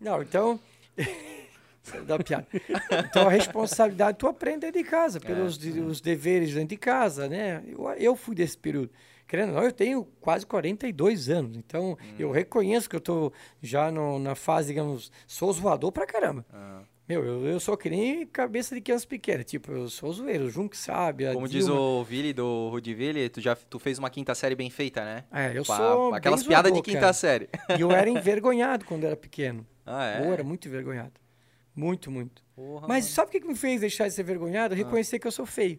Não, então. Dá piada. Então a responsabilidade tu aprende dentro de casa, pelos de- os deveres dentro de casa, né? Eu, eu fui desse período. Querendo ou não, eu tenho quase 42 anos, então eu reconheço que eu tô já no- na fase, digamos, sou zoador pra caramba. Ah. Meu, eu, eu sou que nem cabeça de criança pequena, tipo, eu sou zoeiro, o Jun que sabe. Como diz Dilma. o Vili do Rudiville, tu já tu fez uma quinta série bem feita, né? É, eu Pa- sou. Aquelas piadas de quinta cara. série. E eu era envergonhado quando era pequeno. Ah, é? Ou era muito envergonhado. Muito, muito. Porra, Mas sabe o que que me fez deixar de ser vergonhado? Reconhecer que eu sou feio.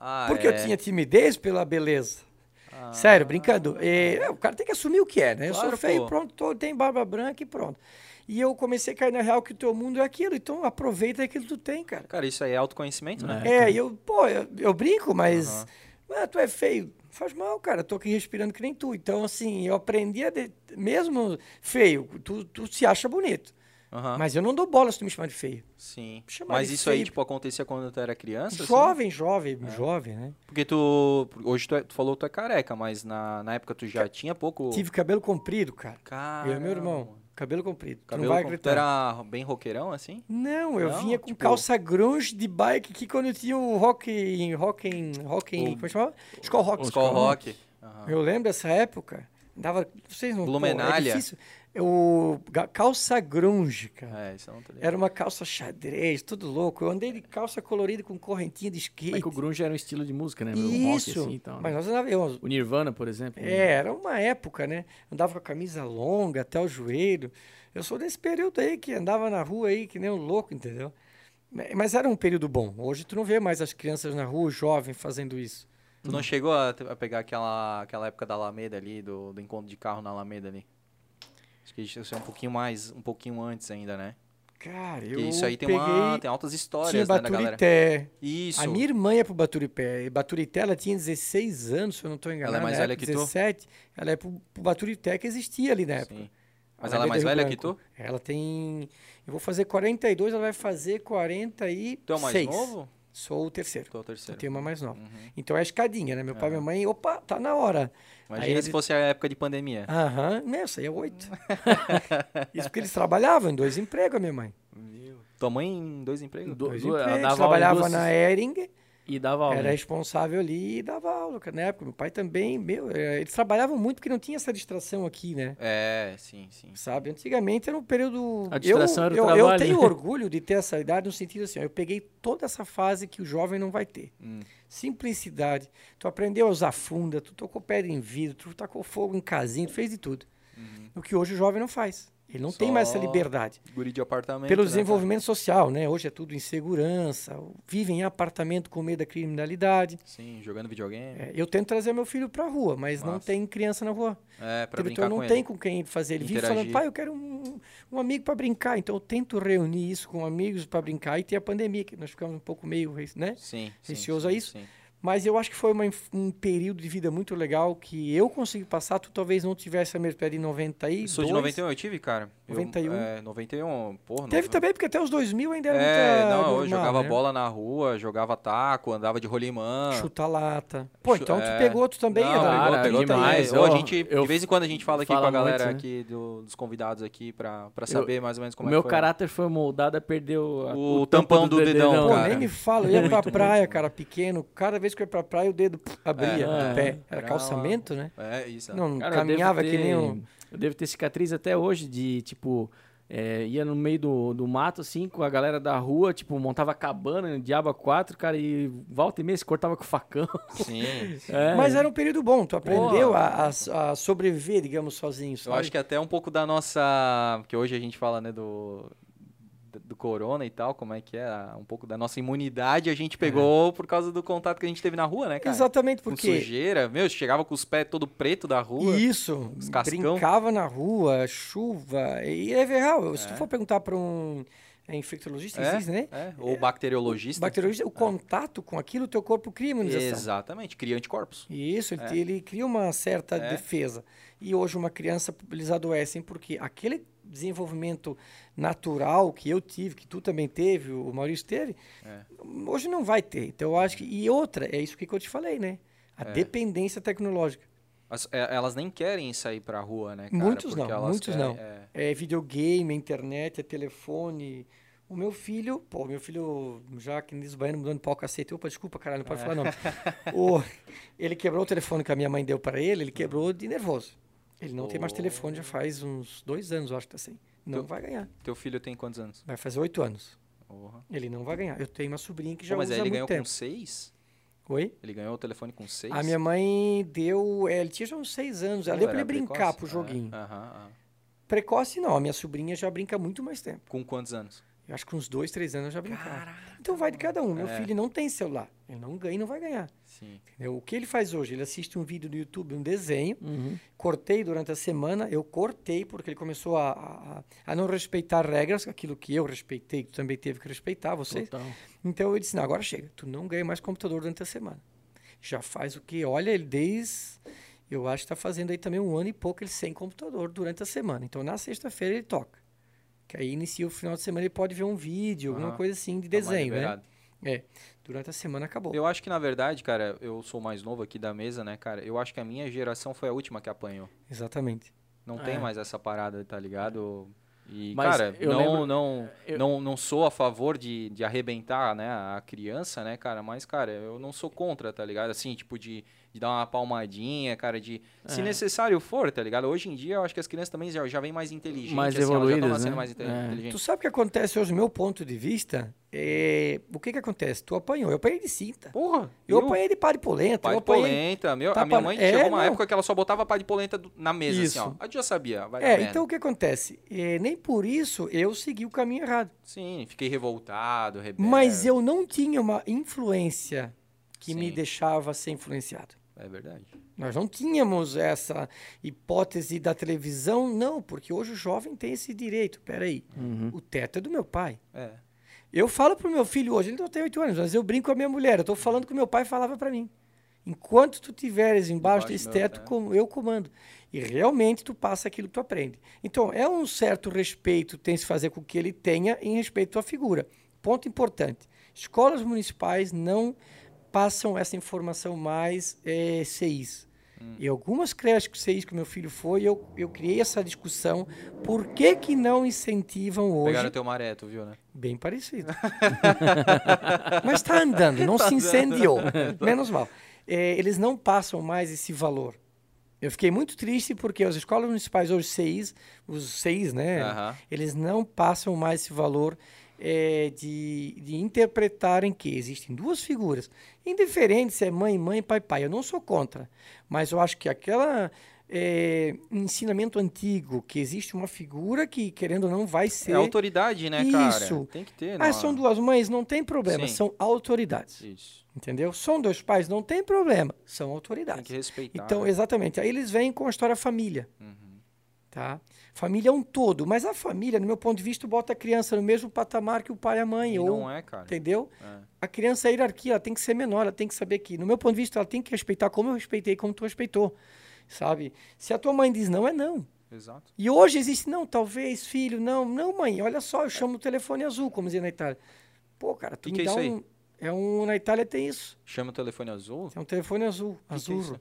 Ah, Porque é. eu tinha timidez pela beleza. Ah. Sério, brincando. É, o cara tem que assumir o que é, né? eu Claro, sou feio, pô. pronto, tô, tem barba branca e pronto. E eu comecei a cair na real que o teu mundo é aquilo. Então aproveita aquilo que tu tem, cara. Cara, isso aí é autoconhecimento, né? É, e eu, pô, eu, eu brinco, mas. Ah, tu é feio. Faz mal, cara. Tô aqui respirando que nem tu. Então, assim, eu aprendi a. De... Mesmo feio, tu, tu se acha bonito. Aham. Mas eu não dou bola se tu me chamar de feio. Sim. Mas isso aí, feio- tipo, acontecia quando tu era criança? assim? Jovem, jovem, É. jovem, né? Porque tu. Hoje tu, é- tu falou que tu é careca, mas na, na época tu já tinha pouco. Tive cabelo comprido, cara. Cara. eu e meu irmão. Cabelo comprido. Tu Cabelo não vai com- tu era bem roqueirão, assim? Não, eu Não, vinha com tipo- calça grunge de bike que quando eu tinha o rock, rock, rock, O- como é que chama? Skull rock. Skull Rock. Aham. Eu lembro dessa época. Andava, vocês não pô, Blumenalha. É difícil. O ga- calça grunge, cara. É, isso eu não. Era uma calça xadrez, tudo louco. Eu andei de calça colorida com correntinha de skate. Mas que o grunge era um estilo de música, né? Meio rock, assim, e tal, né? Mas nós andávamos. O Nirvana, por exemplo. né? É, era uma época, né? Andava com a camisa longa até o joelho. Eu sou desse período aí que andava na rua aí que nem um louco, entendeu? Mas era um período bom. Hoje tu não vê mais as crianças na rua, jovem, fazendo isso. Tu não chegou a, a pegar aquela, aquela época da Alameda ali, do, do encontro de carro na Alameda ali? Acho que isso é um pouquinho mais, um pouquinho antes ainda, né? Cara, eu Porque isso aí tem, peguei... uma, tem altas Tinha histórias, né, da galera. Baturité. Isso. A minha irmã ia pro Baturité. E Baturité, ela tinha 16 anos, se eu não estou enganado. Ela é mais velha época, que tu? 17. Ela é pro, pro Baturité que existia ali na época. Sim. Mas ela é mais velha que tu? Ela tem... Eu vou fazer 42, ela vai fazer 46. Tu é o mais novo? Sou o terceiro. É o Eu terceiro. tenho uma mais nova. Uhum. Então é a escadinha, né? Meu pai e minha mãe, opa, tá na hora. Imagina Aí se ele- fosse a época de pandemia. Aham, meu, isso aí é oito. Isso porque eles trabalhavam em dois empregos, a minha mãe. Tua mãe em dois empregos? Do- Dois do- empregos. Trabalhava na Ering, E dava aula. era né? responsável ali e dava aula. cara. Na época, meu pai também, meu, eh, eles trabalhavam muito porque não tinha essa distração aqui, né? É, sim, sim. Sabe? Antigamente era um período. A distração eu, era o eu, eu trabalho, tenho né? orgulho de ter essa idade no sentido assim, ó, eu peguei toda essa fase que o jovem não vai ter. Hum. Simplicidade. Tu aprendeu a usar funda, tu tocou pedra em vidro, tu tacou fogo em casinha, tu fez de tudo. O que hoje o jovem não faz. Ele não tem mais essa. Só liberdade. Guri de apartamento. Pelo né, desenvolvimento social, né? Hoje é tudo insegurança, vivem em apartamento com medo da criminalidade. cara? Sim, jogando videogame. É, eu tento trazer meu filho pra rua, mas não Massa. tem criança na rua. É, pra Então brincar não com tem ele. com quem fazer. Ele vive Interagir. falando, pai, eu quero um, um amigo para brincar. Então eu tento reunir isso com amigos para brincar. E tem a pandemia, que nós ficamos um pouco meio, né? Sim. Receoso a isso? sim. Mas eu acho que foi uma um período de vida muito legal que eu consegui passar. Tu talvez não tivesse a mesma idade em 92. Sou de 91, eu tive, cara. Eu- 91? é, 91, porra. Teve não- também, porque até os 2000 ainda era É, muita não, eu jogava né? bola na rua, jogava taco, andava de rolimã. Chuta lata. Pô, então tu é. pegou, tu também Não, era. pegou, pegou demais, também. Ô, a gente, eu de vez em quando a gente fala aqui com a fala galera muito, né? aqui do- dos convidados aqui pra, pra saber mais ou menos como o é meu que foi. caráter foi moldado a perder o, a- O tampa tampão do dedão, Pô, cara. nem me fala, eu ia pra praia, cara, pequeno. Cada vez que eu ia pra praia, o dedo pff, abria É. no pé. Era Era calçamento, né? É, isso. Não, Cara, eu caminhava devo que nem ter- um. Eu devo ter cicatriz até hoje de, tipo, é, ia no meio do, do mato, assim, com a galera da rua, tipo, montava cabana, diaba 4, cara, e volta e meia se cortava com facão. Sim. É. Mas era um período bom, tu aprendeu a, a- a sobreviver, digamos, sozinho. Eu sabe? acho que até um pouco da nossa. Porque hoje a gente fala, né, do. Do corona e tal, como é que é? Um pouco da nossa imunidade a gente pegou por causa do contato que a gente teve na rua, né, cara? Exatamente, Com porque sujeira. Meu, chegava com os pés todo preto da rua. isso, Os cascão. brincava na rua, chuva, e é real. Se tu É. for perguntar para um é, infectologista, É, existe, né? é, Ou bacteriologista. Bacteriologista, o contato com aquilo, teu corpo cria imunização. Exatamente, cria anticorpos. Isso, ele, É. ele cria uma certa É. defesa. E hoje uma criança, eles adoecem porque aquele desenvolvimento natural que eu tive, que tu também teve, o Maurício teve, É. hoje não vai ter. Então eu acho que... E outra, é isso que eu te falei, né? A É. dependência tecnológica. As- é, elas nem querem sair pra rua, né, cara? Muitos Porque não, muitos querem- não. é. É videogame, é internet, é telefone... O meu filho, pô, meu filho, já que diz o baiano mudando pau cacete. Opa, desculpa, caralho, não pode falar nome. o, ele quebrou o telefone que a minha mãe deu para ele, ele quebrou de nervoso. Ele não tem mais Oh. telefone já faz uns dois anos, eu acho que tá assim. Não Tu- vai ganhar. Teu filho tem quantos anos? Vai fazer oito anos. Ele não vai ganhar. Eu tenho uma sobrinha que já mas usa aí ele há ganhou muito tempo. com seis? Oi? Ele ganhou o telefone com seis? A minha mãe deu. é, ele tinha já uns seis anos. Ela deu pra ele brincar precoce? pro joguinho. aham. Precoce não, a minha sobrinha já brinca muito mais tempo. Com quantos anos? Eu acho que uns dois, três anos eu já brincava. Então vai de cada um. Meu É. filho não tem celular. Ele não ganha e não vai ganhar. Sim. entendeu? O que ele faz hoje? Ele assiste um vídeo no YouTube, um desenho. Uhum. Cortei durante a semana. Eu cortei porque ele começou a, a, a não respeitar regras, aquilo que eu respeitei, que tu também teve que respeitar, você. Total. Então eu disse: não, agora chega. Tu não ganha mais computador durante a semana. Já faz o que? Olha, ele desde. Eu acho que está fazendo aí também um ano e pouco ele sem computador durante a semana. Então na sexta-feira ele toca. Que aí inicia o final de semana, ele pode ver um vídeo, alguma coisa assim de Tá desenho, né? É. Durante a semana acabou. Eu acho que, na verdade, cara, eu sou mais novo aqui da mesa, né, cara? Eu acho que a minha geração foi a última que apanhou. Exatamente. Não tem É. mais essa parada, tá ligado? E, Mas cara, eu não, lembro- não, eu- não, não sou a favor de, de arrebentar, né, a criança, né, cara? Mas, cara, eu não sou contra, tá ligado? Assim, tipo, de de dar uma palmadinha, cara, de. Se É. necessário for, tá ligado? Hoje em dia eu acho que as crianças também já, já vêm mais inteligentes, Mais assim, elas já tão evoluídas, nascendo né? mais É. inteligentes. Tu sabe o que acontece hoje, do meu ponto de vista? É... O que que acontece? Tu apanhou, eu apanhei de cinta. Porra! Eu viu? apanhei de pá de polenta, Pá eu de apanhei... polenta. Meu, Tá a minha mãe É, chegou uma não. época que ela só botava pá de polenta na mesa, Isso. assim, ó. A gente já sabia. É, então o que acontece? É, nem por isso eu segui o caminho errado. Sim, fiquei revoltado, rebelde. Mas eu não tinha uma influência que me Sim. deixava ser influenciado. É verdade. Nós não tínhamos essa hipótese da televisão, não, porque hoje o jovem tem esse direito. Peraí, Uhum. o teto é do meu pai. É. Eu falo pro meu filho hoje, ele não tem oito anos, mas eu brinco com a minha mulher. Eu tô falando que o meu pai falava para mim. Enquanto tu tiveres embaixo Embaixo desse teto, é. com- eu comando. E realmente tu passa aquilo que tu aprende. Então, é um certo respeito tem que se fazer com que ele tenha em respeito à figura. Ponto importante. Escolas municipais não passam essa informação mais é, CIs. Hum. E algumas creches CIs que o meu filho foi, eu, eu criei essa discussão. Por que que não incentivam hoje... Pegaram teu maré, tu viu, né? Bem parecido. Mas está andando, não se incendiou. Menos mal. É, eles não passam mais esse valor. Eu fiquei muito triste porque as escolas municipais hoje, CIs, os CIs, né? Eles não passam mais esse valor é, de, de interpretarem que existem duas figuras. Indiferente se é mãe, mãe, pai, pai. Eu não sou contra. Mas eu acho que aquela é, ensinamento antigo, que existe uma figura que, querendo ou não, vai ser... É autoridade, né, cara? Isso. Tem que ter, Ah, não. são duas mães, não tem problema, Sim. são autoridades. Isso. Entendeu? São dois pais, não tem problema, são Tem autoridades. que respeitar. Então, né? exatamente. Aí eles vêm com a história família, Uhum. tá? Família é um todo, mas a família, no meu ponto de vista, bota a criança no mesmo patamar que o pai e a mãe, E ou não é, cara. entendeu? É. A criança é hierarquia, ela tem que ser menor, ela tem que saber que, no meu ponto de vista, ela tem que respeitar como eu respeitei, como tu respeitou, sabe? Se a tua mãe diz não, é não. Exato. E hoje existe, não, talvez, filho, não, não, mãe, olha só, eu chamo o telefone azul, como dizia na Itália. Pô, cara, tu Que me que é dá aí? um. É um. Na Itália tem isso. Chama o telefone azul? É um telefone azul. é azul.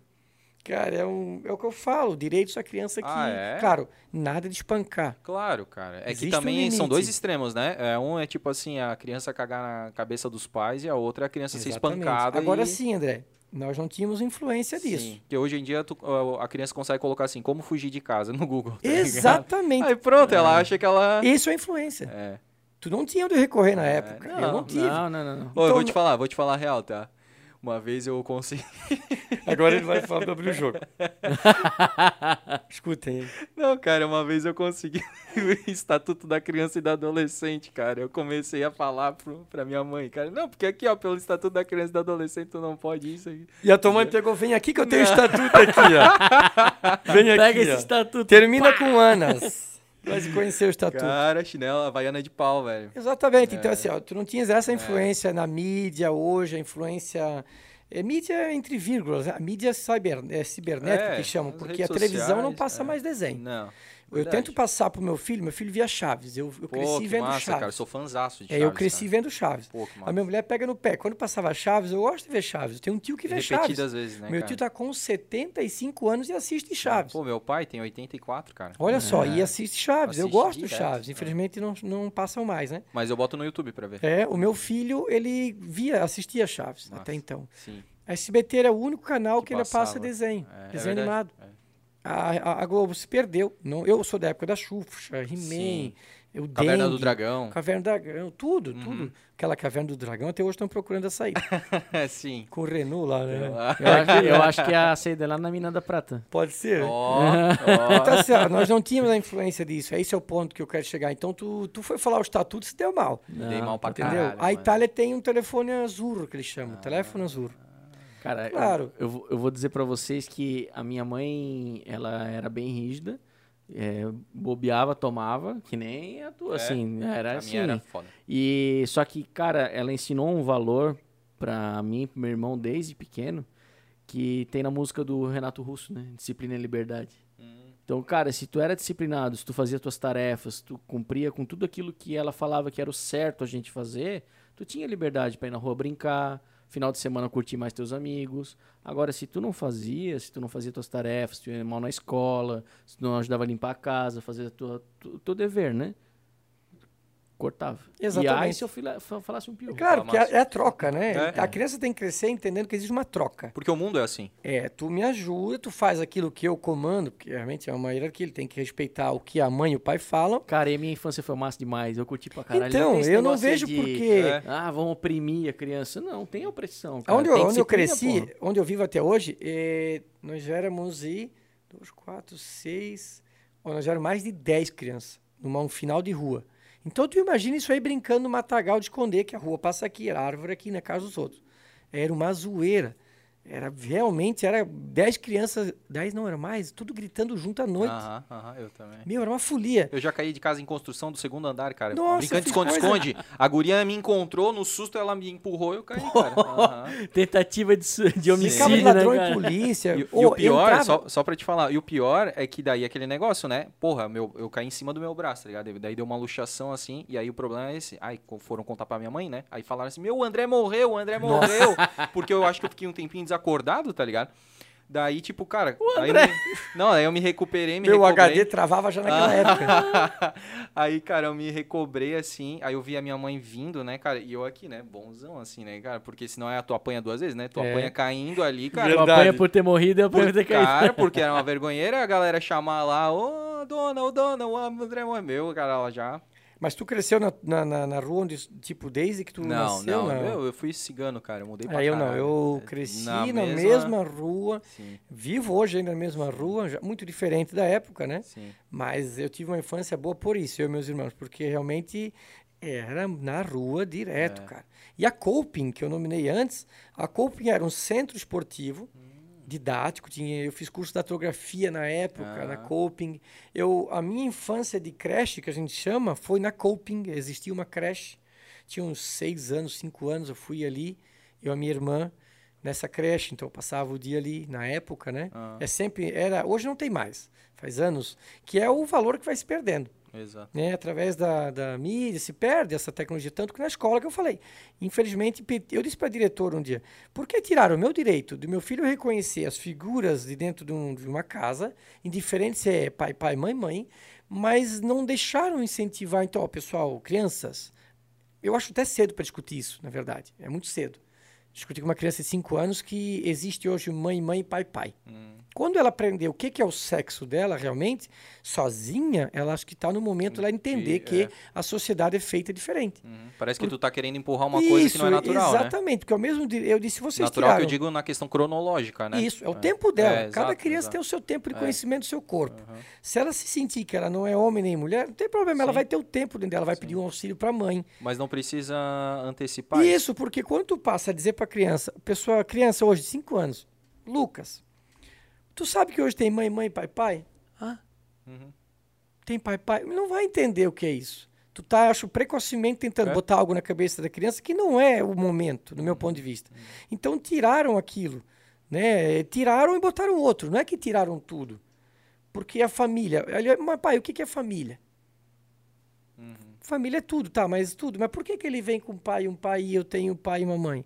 Cara, é, um, é o que eu falo, direitos da criança que. Ah, é? Claro, nada de espancar. Claro, cara. É Existe que um também são limite. dois extremos, né? É, um é tipo assim, a criança cagar na cabeça dos pais e a outra é a criança ser Exatamente. espancada. Agora e... sim, André, nós não tínhamos influência disso. Sim. Porque hoje em dia tu- a criança consegue colocar assim, como fugir de casa no Google. tá ligado? Exatamente. Aí pronto, ela acha que ela. Isso é influência. É. Tu não tinha onde recorrer na época. eu não, não tive. Não, não, não. não. Ô, eu Então- vou te falar, vou te falar a real, tá? Uma vez eu consegui. Agora ele vai falar abrir o jogo. Escutem. Não, cara, uma vez eu consegui o Estatuto da Criança e da Adolescente, cara. Eu comecei a falar pro, pra minha mãe, cara. Não, porque aqui, ó, pelo Estatuto da Criança e da Adolescente, tu não pode isso aí. E a tua mãe pegou, vem aqui que eu tenho o estatuto aqui, ó. Vem aqui, Pega esse ó. estatuto. Termina com Anas. Vai se conhecer o estatuto. Cara, chinela, havaiana de pau, velho. Exatamente. É. Então, assim, ó, tu não tinhas essa influência na mídia hoje, a influência. É mídia entre vírgulas, a mídia cyber, é, cibernética É, que chamam, porque a televisão não sociais, passa é. mais desenho. Não. Eu verdade. tento passar pro meu filho, meu filho via Chaves. Eu, eu Pô, cresci que vendo massa, Chaves. cara. Eu sou fãzaço de É, Chaves, eu cresci cara. vendo Chaves. Pô, A minha mulher pega no pé. Quando passava Chaves, eu gosto de ver Chaves. Eu tenho um tio que vê Chaves. Repetidas vezes, né, meu cara? tio tá com 75 anos e assiste Chaves. Pô, meu pai tem 84, cara. Olha só, É. e assiste Chaves. eu Assiste gosto do direto, Chaves. é. Infelizmente não, não passam mais, né? Mas eu boto no YouTube pra ver. É, o meu filho, ele via, assistia Chaves Nossa. até então. Sim. A SBT era o único canal que, Que ele passa desenho, É, é desenho verdade. animado. É. A, a- Globo se perdeu. Não, eu sou da época da Xuxa, He-Man, o Caverna do Dengue, Dragão. Caverna do Dragão, tudo, Uhum. tudo. Aquela Caverna do Dragão até hoje estão procurando a saída. Sim. Com o Renault lá, né? Eu acho, eu acho que é a saída é lá na Mina da Prata. Pode ser. Ó, ó. Então, assim, ó, nós não tínhamos a influência disso. Esse é o ponto que eu quero chegar. Então, tu, tu foi falar o estatuto, se deu mal. Dei mal pra Entendeu? caralho. a mano. Itália tem um telefone azul, que eles chamam. telefone azul. Cara, eu- Claro. eu, vou- eu vou dizer pra vocês que a minha mãe, ela era bem rígida. é, bobeava, tomava, que nem a tua, É, assim, era A assim. minha era foda. E só que, cara, ela ensinou um valor pra mim, e pro meu irmão desde pequeno, que tem na música do Renato Russo, né? Disciplina e liberdade. Hum. Então, cara, se tu era disciplinado, se tu fazia tuas tarefas, tu cumpria com tudo aquilo que ela falava que era o certo a gente fazer, tu tinha liberdade pra ir na rua brincar, final de semana curtir mais teus amigos. Agora, se tu não fazia, se tu não fazia tuas tarefas, se tu ia mal na escola, se tu não ajudava a limpar a casa, fazer o teu dever, né? Cortava. Exatamente. E aí se eu fila- falasse um pior. Claro, Fala porque é, é a troca, né? É. A criança tem que crescer entendendo que existe uma troca. Porque o mundo é assim. É, tu me ajuda, tu faz aquilo que eu comando, porque realmente é uma hierarquia, ele tem que respeitar o que a mãe e o pai falam. Cara, e a minha infância foi massa demais. Eu curti pra caralho. então, esse eu não vejo de, porque... É. Ah, vão oprimir a criança. Não, tem opressão. Cara. Onde, eu, onde eu cresci, porra. onde eu vivo até hoje, eh, nós éramos e dois, quatro, seis, nós éramos mais de 10 crianças, numa um final de rua. Então tu imagina isso aí brincando no matagal de esconder, que a rua passa aqui, era árvore aqui na casa dos outros. Era uma zoeira. Era realmente, era 10 crianças, 10 não, era mais, tudo gritando junto à noite. Aham, aham, eu também. Meu, era uma folia. Eu já caí de casa em construção do segundo andar, cara. Nossa, Brincando de esconde-esconde. A guria me encontrou, no susto ela me empurrou e eu caí, cara. Aham. Tentativa de, su- de homicídio, Ficava de né, ladrão cara? e polícia. E, e Ô, o pior, entrava- só, só pra te falar, e o pior é que daí aquele negócio, né? Porra, meu, eu caí em cima do meu braço, tá ligado? Daí deu uma luxação assim, e aí o problema é esse. Aí co- foram contar pra minha mãe, né? Aí falaram assim: Meu, o André morreu, o André morreu. Porque eu acho que eu fiquei um tempinho desacordado, tá ligado? Daí, tipo, cara. Aí eu me- não, aí eu me recuperei, me Meu recobrei. HD travava já naquela época. aí, cara, eu me recobrei assim, aí eu vi a minha mãe vindo, né, cara, e eu aqui, né, bonzão assim, né, cara, porque senão é tu apanha duas vezes, né, tu É. apanha caindo ali, cara. Eu apanho por ter morrido e eu apanho por ter caído. cara, porque era uma vergonheira a galera chamar lá, ô dona, ô dona, o André morreu, cara, ela já. Mas tu cresceu na, na, na- na rua onde, tipo, desde que tu Não, nasceu? não, Eu, eu fui cigano, cara, eu mudei pra Ah, eu não, eu cresci na, Na mesma... mesma- rua, Sim, vivo hoje ainda na mesma rua, muito diferente da época, né? sim. Mas eu tive uma infância boa por isso, eu e meus irmãos, porque realmente era na rua direto, É. cara. E a Coping, que eu nominei antes, a Coping era um centro esportivo. Didático, tinha, eu fiz curso de datilografia na época, na Ah. Coping. Eu, a minha infância de creche, que a gente chama, foi na Coping, existia uma creche, tinha uns seis anos, cinco anos, eu fui ali, eu e a minha irmã, nessa creche, então eu passava o dia ali, na época, né? Ah, É sempre, era, hoje não tem mais, faz anos, que é o valor que vai se perdendo, exato. né? Através da, da mídia se perde essa tecnologia, tanto que na escola que eu falei. Infelizmente, eu disse para a diretora um dia, por que tiraram o meu direito do meu filho reconhecer as figuras de dentro de, um- de uma casa, indiferente se é pai, pai, mãe, mãe, mas não deixaram incentivar, então, ó, pessoal, crianças, eu acho até cedo para discutir isso, na verdade, é muito cedo. Discutir com uma criança de 5 anos que existe hoje mãe, mãe, pai, pai. Hum, Quando ela aprender o que, que é o sexo dela realmente, sozinha, ela acho que está no momento ela entender De- que é. a sociedade é feita diferente. uhum. Parece que tu tá querendo empurrar uma coisa que não é natural, né? exatamente, porque ao mesmo eu disse vocês Natural que tiraram. eu digo na questão cronológica, né? Isso, é o tempo dela. É, Cada exato, criança exato. tem o seu tempo de É. conhecimento do seu corpo. Uhum. Se ela se sentir que ela não é homem nem mulher, não tem problema, ela Sim. vai ter o tempo dentro dela, vai pedir um auxílio para a mãe. Mas não precisa antecipar Isso, porque quando tu passa a dizer para criança, pessoa, criança hoje de 5 anos, Lucas, tu sabe que hoje tem mãe, mãe, pai, pai? Ah, Uhum. tem pai, pai? Não vai entender o que é isso. Tu tá, acho, precocemente tentando É. botar algo na cabeça da criança que não é o momento, do meu ponto de vista. Então tiraram aquilo, né? Tiraram e botaram outro. Não é que tiraram tudo. Porque a família. Mas, pai, o que que é família? Uhum. Família é tudo, tá, mas tudo. Mas por que, que ele vem com um pai, um pai e eu tenho um pai e uma mãe?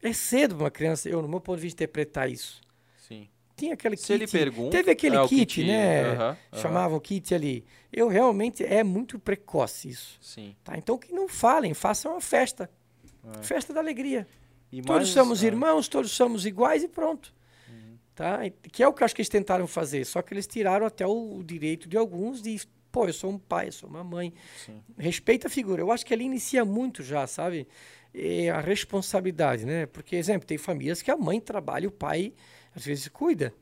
É cedo para uma criança, eu, no meu ponto de vista, interpretar isso. Tinha aquele Se kit. ele pergunta. Teve aquele é o kit, kit, né? aham, aham. Chamavam kit ali. Eu realmente é muito precoce isso. Sim. Tá? Então que não falem, façam uma festa. É. Festa da alegria. E Todos mais, somos é, irmãos, todos somos iguais e pronto. Tá? E- Que é o que eu acho que eles tentaram fazer. Só que eles tiraram até o, o direito de alguns de, pô, eu sou um pai, eu sou uma mãe. Sim. Respeita a figura. Eu acho que ali inicia muito já, sabe? É a responsabilidade, né? Porque, exemplo, tem famílias que a mãe trabalha e o pai às vezes cuida.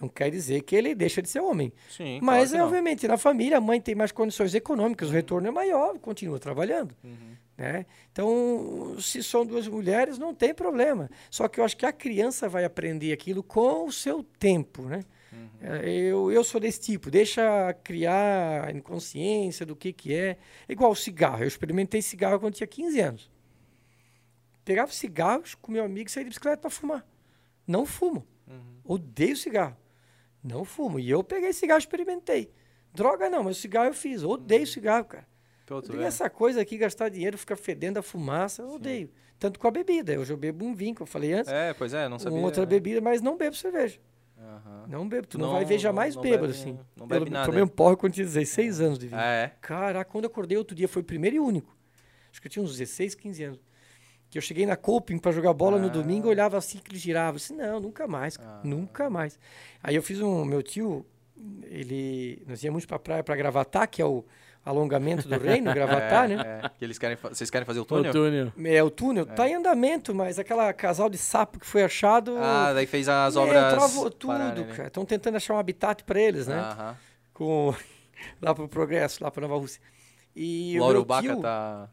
Não quer dizer que ele deixa de ser homem. Sim, Mas, claro é, obviamente, na família, a mãe tem mais condições econômicas, o retorno é maior, continua trabalhando. Uhum. Né? Então, se são duas mulheres, não tem problema. Só que eu acho que a criança vai aprender aquilo com o seu tempo. Né? Uhum. É, Eu, eu sou desse tipo, deixa criar a inconsciência do que, que é. Igual o cigarro. Eu experimentei cigarro quando tinha 15 anos. Pegava cigarros com meu amigo e saía de bicicleta para fumar. Não fumo. Uhum. Odeio cigarro. Não fumo. E eu peguei cigarro e experimentei. Droga não, mas cigarro eu fiz. Odeio cigarro, cara. Tem vê? essa coisa aqui, gastar dinheiro, ficar fedendo a fumaça, eu odeio. Tanto com a bebida. Hoje eu bebo um vinho, que eu falei antes, É, pois é, não sabia. uma outra é. bebida, mas não bebo cerveja. Uhum. Não bebo, tu não, não vai ver jamais não, não bêbado, bebe, assim. Não bebe eu nada. Tomei um porre quando tinha 16 anos de vida. Ah, é? Caraca, quando eu acordei outro dia, foi o primeiro e único. Acho que eu tinha uns 16, 15 anos. Que eu cheguei na Coping para jogar bola ah. no domingo, olhava assim que ele girava. Eu disse, não, nunca mais, ah. nunca mais. Aí eu fiz um, meu tio, ele, nós íamos pra praia para Gravatar, que é o alongamento do reino, Gravatar, é, né? É. Que eles querem, vocês querem fazer o túnel? O túnel. É, o túnel é. tá em andamento, mas aquela casal de sapo que foi achado... Ah, daí fez as obras... travou tudo, né? cara. Estão tentando achar um habitat para eles, né? Aham. Com... lá pro Progresso, lá pra Nova Rússia. E Lauro Baca tio... tá...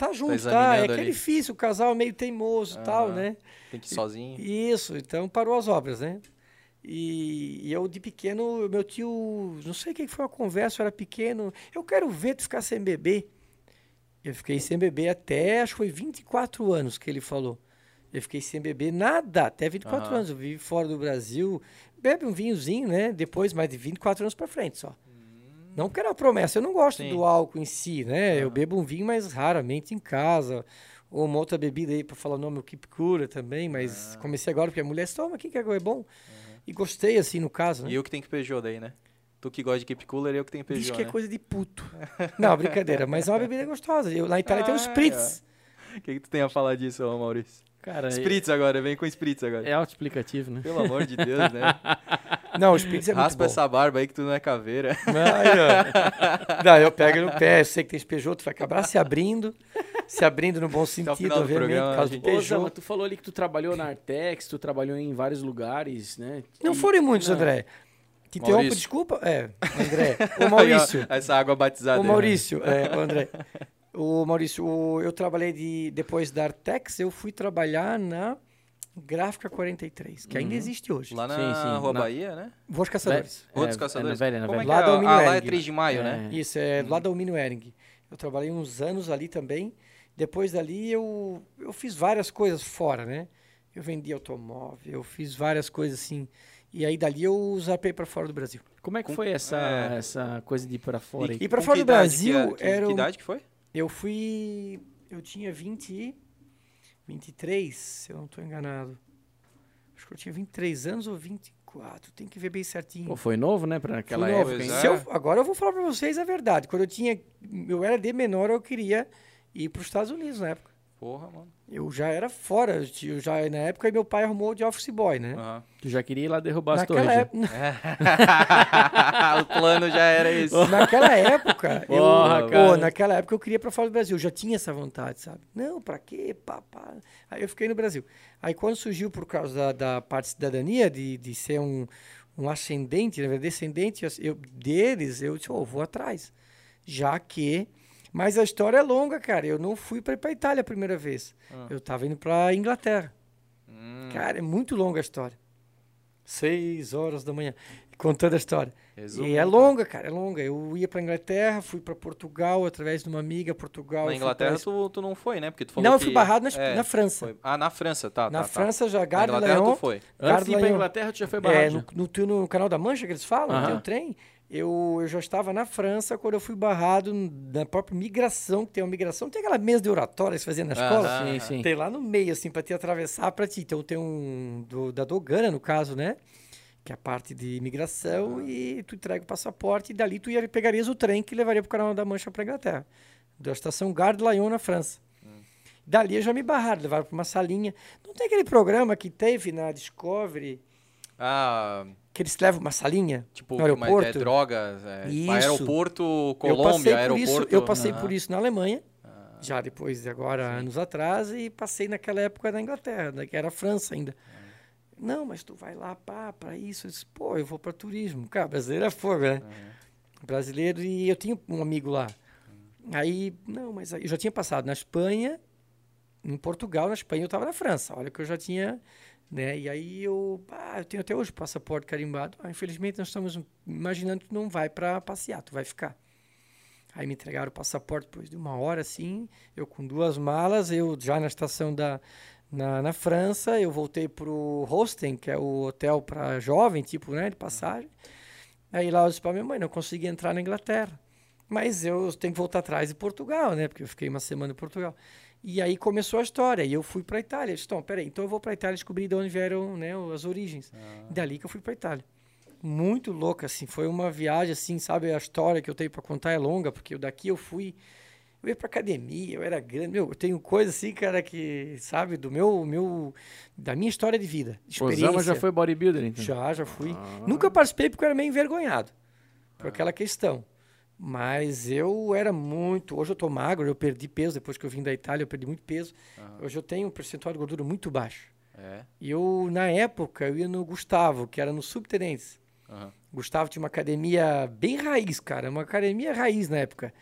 Tá junto, tá? tá? É que é difícil, o casal é meio teimoso e tal, né? Tem que ir sozinho. Isso, então parou as obras, né? E, e, eu de pequeno, meu tio, não sei o que foi uma conversa, eu era pequeno, eu quero ver tu ficar sem bebê. Eu fiquei sem bebê até, acho que foi 24 anos que ele falou. Eu fiquei sem beber nada, até 24 uhum. anos. Eu vivi fora do Brasil, bebe um vinhozinho, né? Depois, mais de 24 anos para frente só. Não que era promessa, eu não gosto Sim. do álcool em si, né? Eu bebo um vinho, mas raramente em casa. Ou uma outra bebida aí para falar o nome, o Keep Cura também, mas ah. comecei agora porque a mulher toma aqui que é bom. Uhum. E gostei, assim, no caso. Né? E eu que tenho que Peugeot daí, né? Tu que gosta de Keep Cooler, eu que tenho Peugeot, Diz que né? é coisa de puto. não, brincadeira, mas é uma bebida gostosa. Eu, lá em Itália ah, tem os Spritz. O é. que, que tu tem a falar disso, Maurício? Cara, Spritz agora, vem com Spritz agora. É auto-explicativo, né? Pelo amor de Deus, né? Não, o Spritz é Raspa muito essa barba aí que tu não é caveira. Não, não, eu pego no pé, eu sei que tem esse Peugeot, tu vai acabar se abrindo, se abrindo no bom sentido, obviamente, programa, por causa do Peugeot. Ô, tu falou ali que tu trabalhou na Artex, tu trabalhou em vários lugares, né? Não e... foram muitos, não. André. Te interrompo, desculpa. É, André. Ô, Maurício. Essa água batizada. Ô, Maurício, é, o André. O Maurício, o, eu trabalhei de, depois da Artex, eu fui trabalhar na Gráfica 43, que uhum. ainda existe hoje. Lá na sim, sim. Rua na... Bahia, né? Rua dos Caçadores. Rua dos Caçadores. É, é, na velha, na Como velha. É que é? Ah, lá é 3 de maio, é. né? Isso, é uhum. lá da Almínio Ering. Eu trabalhei uns anos ali também. Depois dali eu, eu fiz várias coisas fora, né? Eu vendi automóvel, eu fiz várias coisas assim. E aí dali eu zapei para fora do Brasil. Como é que foi essa, é... essa coisa de ir para fora? E, e para fora do Brasil que, era. Que idade que foi? Eu fui. Eu tinha 20. 23, se eu não estou enganado. Acho que eu tinha 23 anos ou 24. Tem que ver bem certinho. Pô, foi novo, né, para aquela foi época. É. Eu, agora eu vou falar para vocês a verdade. Quando eu tinha. Eu era de menor, eu queria ir para os Estados Unidos na época. Porra, mano. Eu já era fora. Eu já, na época, meu pai arrumou de office boy, né? Uhum. Tu já queria ir lá derrubar as torres. Época... o plano já era isso. Naquela época, Porra, eu, pô, naquela época eu queria para fora do Brasil. Eu já tinha essa vontade, sabe? Não, para quê? Pá, pá. Aí eu fiquei no Brasil. Aí quando surgiu por causa da, da parte de cidadania, de, de ser um, um ascendente, né, descendente eu, deles, eu disse, oh, vou atrás. Já que mas a história é longa, cara. Eu não fui para a Itália a primeira vez. Ah. Eu estava indo para Inglaterra. Hum. Cara, é muito longa a história. Seis horas da manhã, contando a história. Resumo, e é então. longa, cara, é longa. Eu ia para Inglaterra, fui para Portugal através de uma amiga, Portugal. Na Inglaterra tu, tu não foi, né? Porque tu falou não, eu fui barrado na, é, na França. Foi. Ah, na França, tá. Na tá, França tá. já, Gare Na Inglaterra Leon, tu foi. Antes de ir pra Inglaterra tu já foi barrado. É, no, no, no, Canal da Mancha que eles falam, uh -huh. tem o trem. Eu, eu já estava na França quando eu fui barrado na própria migração, que tem uma migração, tem aquela mesa de oratória que você fazia na escola. sim, sim. Tem lá no meio, assim, para te atravessar para ti. Então tem um do, da Dogana, no caso, né? Que é a parte de imigração, e tu entrega o passaporte, e dali tu ia, pegarias o trem que levaria para o Canal da Mancha para Inglaterra. Da estação Gare de Lyon, na França. Hum. Dali eu já me barraram, levaram para uma salinha. Não tem aquele programa que teve na Discovery ah. Que eles levam uma salinha tipo, no aeroporto. É, drogas, é, isso. aeroporto, Colômbia, eu aeroporto. Isso, eu passei por isso na Alemanha, ah. já depois de agora, Sim. anos atrás, e passei naquela época na Inglaterra, né, que era a França ainda. Ah. Não, mas tu vai lá para isso. Eu disse, pô, eu vou para turismo. Cara, brasileiro é fogo, né? Brasileiro, e eu tinha um amigo lá. Aí, não, mas aí, eu já tinha passado na Espanha, em Portugal, na Espanha, eu estava na França. Olha que eu já tinha né? E aí eu, ah, eu tenho até hoje o passaporte carimbado. Ah, infelizmente nós estamos imaginando que não vai para passear, tu vai ficar. Aí me entregaram o passaporte depois de uma hora assim, eu com duas malas, eu já na estação da na, na França, eu voltei pro Hostel, que é o hotel para jovem, tipo, né, de passagem. Aí lá eu disse para minha mãe, não consegui entrar na Inglaterra. Mas eu tenho que voltar atrás de Portugal, né? Porque eu fiquei uma semana em Portugal. E aí começou a história. E eu fui para Itália. Eu disse, então, peraí, então eu vou para Itália descobrir de onde vieram né, as origens. Ah. Dali que eu fui para Itália. Muito louca, assim. Foi uma viagem, assim, sabe? A história que eu tenho para contar é longa, porque daqui eu fui. Eu ia pra academia, eu era grande. Meu, eu tenho coisa assim, cara, que, sabe, do meu. meu da minha história de vida. Experiência. Osama já foi bodybuilder, então? Já, já fui. Ah. Nunca participei porque eu era meio envergonhado por aquela questão. Mas eu era muito. Hoje eu tô magro, eu perdi peso depois que eu vim da Itália, eu perdi muito peso. Hoje eu tenho um percentual de gordura muito baixo. É. E eu, na época, eu ia no Gustavo, que era no Subtenentes. Aham. Gustavo tinha uma academia bem raiz, cara. Uma academia raiz na época.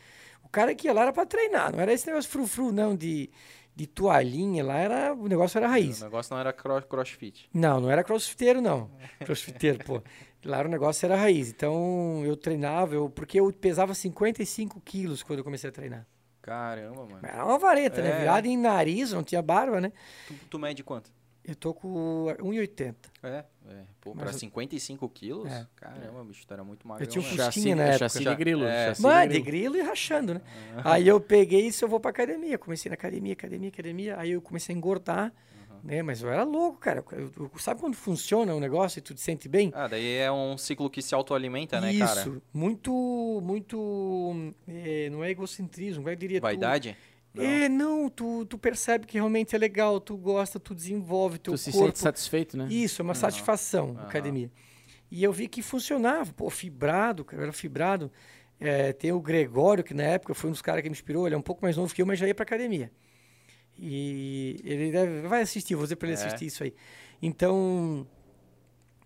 O cara que ia lá era pra treinar, não era esse negócio frufru, não, de, de toalhinha. Lá era, o negócio era raiz. O negócio não era cro- crossfit. Não, não era crossfiteiro, não. Crossfiteiro, pô. Lá o negócio era raiz. Então eu treinava, eu, porque eu pesava 55 quilos quando eu comecei a treinar. Caramba, mano. Era uma vareta, né? É. Virada em nariz, não tinha barba, né? Tu, tu mede quanto? Eu tô com 1,80. É, é. Pô, Mas pra eu- 55 quilos? É. Caramba, bicho, tu era muito magro. tinha um mano. fusquinha Chassi, na época chassi de grilo. É. chassi Mano, de grilo. e rachando, né? Aí eu peguei isso, eu vou pra academia. Comecei na academia, academia, academia. Aí eu comecei a engordar, né? Mas eu era louco, cara. Eu- eu- sabe quando funciona o negócio e tu te sente bem? Ah, daí é um ciclo que se autoalimenta, né, Isso, cara? muito, muito, é, não é egocentrismo, como é que eu diria? tu- Vaidade? Não. É, não, tu, tu percebe que realmente é legal, tu gosta, tu desenvolve teu Tu se corpo. sente satisfeito, né? Isso, é uma satisfação, Aham. academia. E eu vi que funcionava, pô, fibrado, cara, eu era fibrado. É, tem o Gregório, que na época foi um dos caras que me inspirou, ele é um pouco mais novo que eu, mas já ia pra academia. E ele deve, vai assistir, vou dizer pra ele É. assistir isso aí. Então,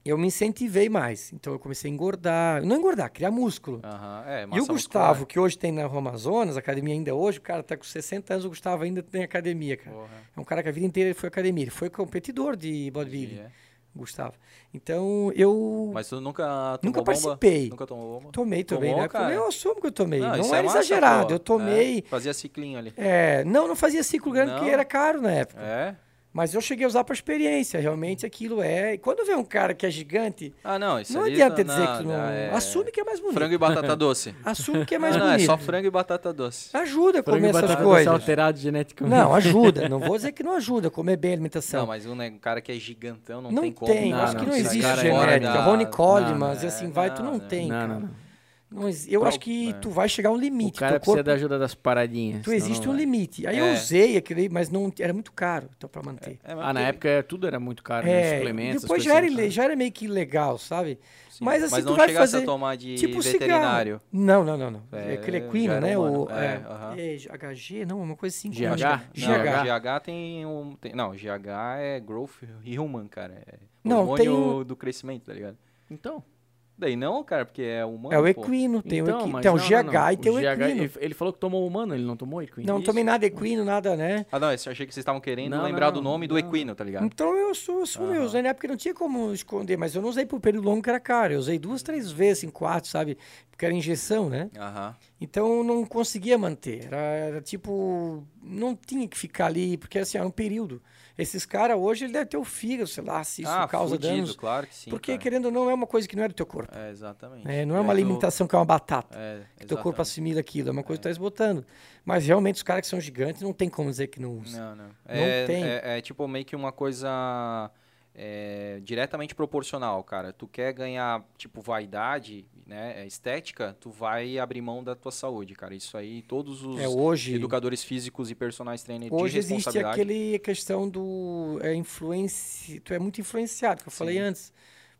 eu me incentivei mais. Então, eu comecei a engordar, não engordar, criar músculo. Aham, é, E o Gustavo, muscular. que hoje tem na Roma Amazonas, academia ainda hoje, o cara tá com 60 anos, o Gustavo ainda tem academia, cara. Porra, É um cara que a vida inteira ele foi academia, ele foi competidor de bodybuilding, é. Gustavo. Então, eu Mas tu nunca tomou nunca bomba? participei. Nunca tomou bomba? Tomei também, Tomou, né? cara? Eu assumo que eu tomei. Não, isso é massa, exagerado, pô. eu tomei... É, fazia ciclinho ali. É, não, não fazia ciclo grande Não? porque era caro na época. É? Mas eu cheguei a usar para experiência. Realmente aquilo é. E quando vê um cara que é gigante, Ah, não, isso não adianta tá- dizer que tu não. é- Assume que é mais bonito. Frango e batata doce. Assume que é mais não, não, é bonito. só frango e batata doce. Ajuda a comer e essas coisas. alterado geneticamente. Não, ajuda. Não vou dizer que não ajuda a comer bem a alimentação. Não, mas um, né, um cara que é gigantão não, Não, tem como. tem, Não, acho que não não, existe é genética. da- Ronnie Coleman, não, e assim é, vai, tu não, não não. tem. Não, cara. não, não. Eu Pro- acho que é. tu vai chegar a um O limite. cara teu precisa corpo, da ajuda das paradinhas. tu existe um vai. limite. Aí É. eu usei aquele, mas não era muito caro então, para manter. É, mas Ah, na época é, tudo era muito caro, né? É, suplementos. depois já era, assim. já era meio que legal, sabe? sim. mas assim, mas tu não vai chegasse fazer a tomar de Tipo veterinário. cigarro. Não, não, não, não. É, É, aquele já equino, era né? humano. O, É, é, é HG, não, uma coisa assim. como GH? Não, GH. GH tem um. tem- não, GH é Growth Human, cara. É Não, hormônio tem do crescimento, tá ligado? Então, Daí não, cara, porque é humano. É o pô. equino, tem então, o equino. Tem o não, não, GH não. e tem o, GH, equino. ele, ele falou que tomou humano, ele não tomou equino. Não Isso. tomei nada equino, nada, né? Ah, não, eu achei que vocês estavam querendo Não, lembrar não, do nome do não. equino, tá ligado? Então eu sou, sou eu usei na época não tinha como esconder, mas eu não usei por período longo que era caro. Eu usei duas, três vezes, assim, quatro, sabe? Porque era injeção, né? Aham. Então eu não conseguia manter. Era, era tipo. Não tinha que ficar ali, porque assim, era um período. Esses caras hoje, ele deve ter o fígado, sei lá, se isso ah, causa fudido, danos. claro que sim. porque, cara. querendo ou não, é uma coisa que não é do teu corpo. É, exatamente. É, não é E uma alimentação que é uma batata. É, que teu corpo assimila aquilo. É uma coisa que tu tá botando. Mas realmente os É, diretamente proporcional, cara. Tu quer ganhar, tipo, vaidade, né, é, estética, tu vai abrir mão da tua saúde, cara. Isso aí, todos os É, hoje, educadores físicos e personagens trainers hoje de existe responsabilidade. aquele questão do é, influência. Tu é muito influenciado, que eu falei Sim. antes.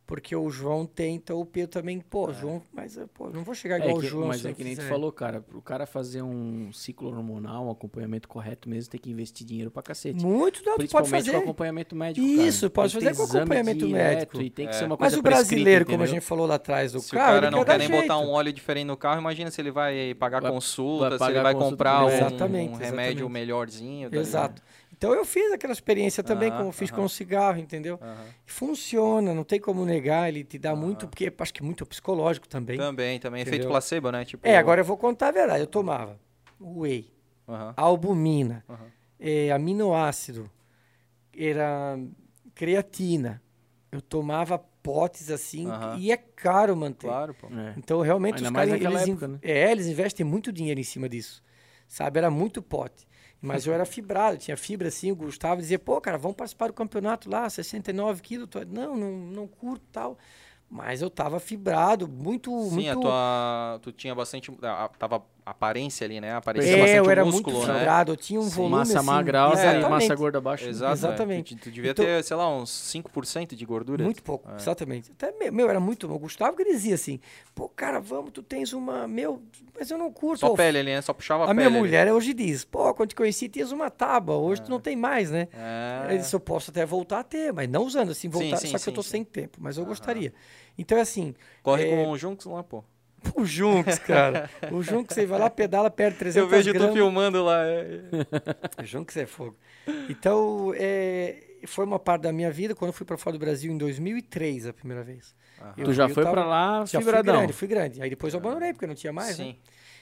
Porque o João tenta, o Pedro também, pô, João, mas pô, eu não vou chegar É igual que- o João. mas se é eu que nem tu falou, cara. O cara fazer um ciclo hormonal, um acompanhamento correto mesmo, tem que investir dinheiro pra cacete. Muito, não, pode Principalmente fazer. com acompanhamento médico. Isso, cara. pode fazer com acompanhamento médico. E tem que É. ser uma Mas coisa o brasileiro, como a gente falou lá atrás do Se carro, o cara ele não quer nem botar jeito. um óleo diferente no carro, imagina se ele vai pagar Vai- consulta, vai se ele pagar vai consulta comprar um, um remédio exatamente. melhorzinho. tá? Exato. Então eu fiz aquela experiência também, Aham, como eu fiz com o cigarro, entendeu? Funciona, não tem como negar, ele te dá muito, porque acho que é muito psicológico também. Também, também. Efeito Entendeu? placebo, né? Tipo, É, agora eu vou contar a verdade. Eu tomava whey, albumina, eh, aminoácido, era creatina. Eu tomava potes assim, e é caro manter. Claro, pô. É. Então, realmente, Ainda os mais caras eles, época, né? é, eles investem muito dinheiro em cima disso. Sabe? Era muito pote. Mas eu era fibrado, tinha fibra assim, o Gustavo dizia, pô, cara, vamos participar do campeonato lá, 69 quilos. Não, não, não curto tal. Mas eu tava fibrado, muito. Sim, muito... a tua. Tu tinha bastante. A, tava aparência ali, né? Aparência é, bastante eu era músculo, muito né? fibrado, eu tinha um Sim. volume. Massa assim, magra alta e exatamente. massa gorda baixa. Exato, Exatamente. É. Tu, tu devia Então- ter, sei lá, uns 5% de gordura. Muito pouco, É. exatamente. Até meu, meu, era muito. O Gustavo que dizia assim: pô, cara, vamos, tu tens uma. Meu, mas eu não curto. Só pele ali, né? Só puxava a, A pele. minha ali. mulher hoje diz: pô, quando te conheci, tinhas uma tábua, hoje tu não tem mais, né? É. Eu disse, eu posso até voltar a ter, mas não usando assim, voltar, sim, só que sim, eu tô sim. sem tempo, mas eu gostaria. Então é assim, Corre é, com o Junks lá, pô. o Junks, cara. o Junks, você vai lá, pedala, perde 300 Eu vejo tu gramas. filmando lá. é. O Junks é fogo. Então, é, foi uma parte da minha vida, quando eu fui para fora do Brasil em 2003, a primeira vez. Aham. Eu- Tu já eu foi pra lá Já fui grande, fui grande. Aí depois eu abandonei, porque não tinha mais, né? Sim.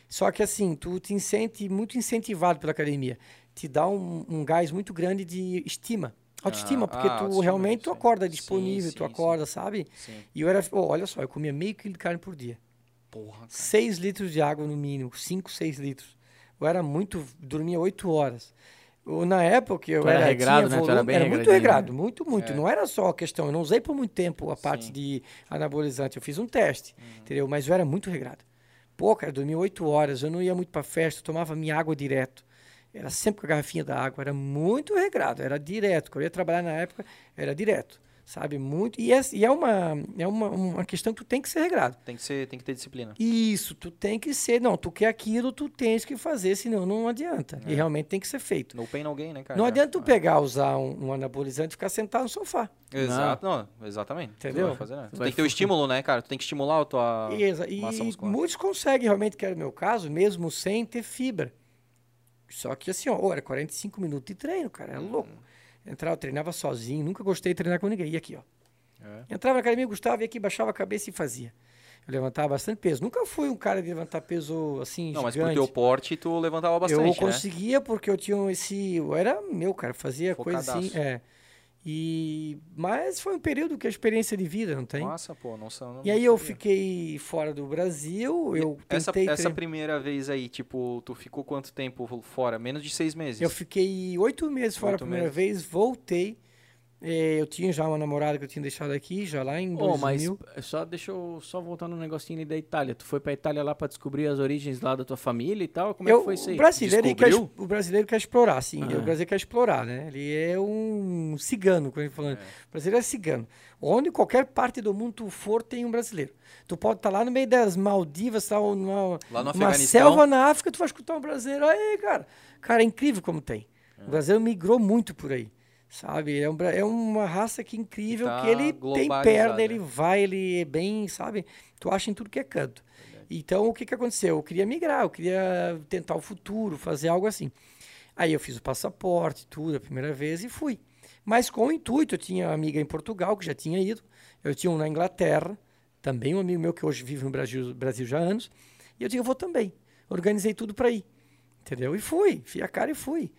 Só que assim, tu te sente muito incentivado pela academia. Te dá um, um gás muito grande de estima. Autoestima, Ah, porque ah, tu autoestima, realmente tu sim. acorda Sim, disponível, sim, tu sim. acorda, sabe? Sim. E eu era, oh, olha só, eu comia meio quilo de carne por dia. Porra, cara. 6 litros de água no mínimo, 5, 6 litros. Eu era muito, dormia 8 horas. Eu, na época eu Tu era era, regrado, tinha né? Tu era bem muito regradinho, regrado, muito, muito. É. Não era só a questão, eu não usei por muito tempo a parte Sim. de anabolizante, eu fiz um teste, Uhum. entendeu? Mas eu era muito regrado. Pô, cara, eu dormia 8 horas, eu não ia muito pra festa, eu tomava minha água direto. Era sempre com a garrafinha da água, era muito regrado, era direto. Quando eu ia trabalhar na época, era direto, sabe? Muito. E é, e é, uma, é uma, uma questão que tu tem que ser regrado. Tem que, ser, tem que ter disciplina. Isso, tu tem que ser. Não, tu quer aquilo, tu tens que fazer, senão não adianta. É. E realmente tem que ser feito. No pain, gain, né, cara? não adianta tu É. pegar, usar um, um anabolizante e ficar sentado no sofá. Exato, não, exatamente. Tu Entendeu? vai fazer, né? Tu Vai tem que ter o estímulo, né, cara? Tu tem que estimular a tua Exa- e massa muscular. muitos conseguem realmente, que era o meu caso, mesmo sem ter fibra. Só que assim, ó, era 45 minutos de treino, cara, era louco. Entrava, eu treinava sozinho, nunca gostei de treinar com ninguém. E aqui, ó. É. Entrava na academia, Gustavo, e aqui baixava a cabeça e fazia. Eu levantava bastante peso. Nunca fui um cara de levantar peso assim, Não, mas pro gigante. teu porte, tu levantava bastante, eu né? conseguia porque eu tinha esse. Eu era meu, cara, fazia coisa assim. Focadaço. É. E, mas foi um período que a experiência de vida, não tem? Nossa, pô, não são. não e aí eu sabia. fiquei fora do Brasil, eu Essa, tentei. essa primeira vez aí, tipo, tu ficou quanto tempo fora? Menos de seis meses. Eu fiquei oito meses fora Oito a primeira meses. vez, voltei. Eh, eu tinha já uma namorada que eu tinha deixado aqui, já lá em Ô, mas 2000. só deixa eu só voltar no negocinho ali da Itália. Tu foi pra Itália lá pra descobrir as origens lá da tua família e tal? Como é Eu- que foi isso aí? O brasileiro, quer, o brasileiro quer explorar, sim. Ah. O brasileiro quer explorar, né? Ele é um cigano, quando ele falando. O brasileiro é cigano. Onde qualquer parte do mundo tu for, tem um brasileiro. Tu pode estar lá no meio das Maldivas, tá, ou numa, Lá no uma selva na África, tu vai escutar um brasileiro. Aí, cara. Cara, é incrível como tem. O brasileiro migrou muito por aí. Sabe? É, um é uma raça que incrível, tá que ele tem perna, ele vai, ele é bem, sabe? Tu acha em tudo que é canto. Então, o que, que aconteceu? Eu queria migrar, eu queria tentar o futuro, fazer algo assim. Aí eu fiz o passaporte, tudo, a primeira vez, e fui. Mas com o intuito, eu tinha uma amiga em Portugal, que já tinha ido, eu tinha um na Inglaterra, também um amigo meu que hoje vive no Brasil, Brasil já há anos, e eu disse, eu vou também. Organizei tudo para ir, entendeu? E fui, fui a cara e fui.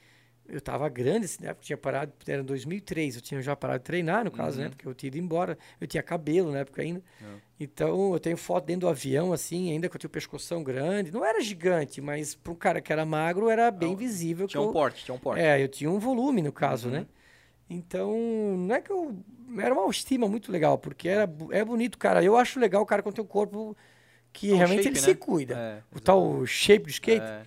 Eu estava grande, assim, eu tinha parado, era em 2003, eu tinha já parado de treinar, no caso, né? Porque eu tinha ido embora, eu tinha cabelo na época ainda. Então, eu tenho foto dentro do avião, assim, ainda que eu tinha o pescoção grande. Não era gigante, mas para um cara que era magro, era bem Não, visível. Tinha que um eu, porte, tinha um porte. É, eu tinha um volume, no caso, Uhum. né? Então, não é que eu... Era uma autoestima muito legal, porque era, é bonito, cara. Eu acho legal o cara com tem um corpo que É um realmente shape, ele né? se cuida. É, o tal shape de skate. É.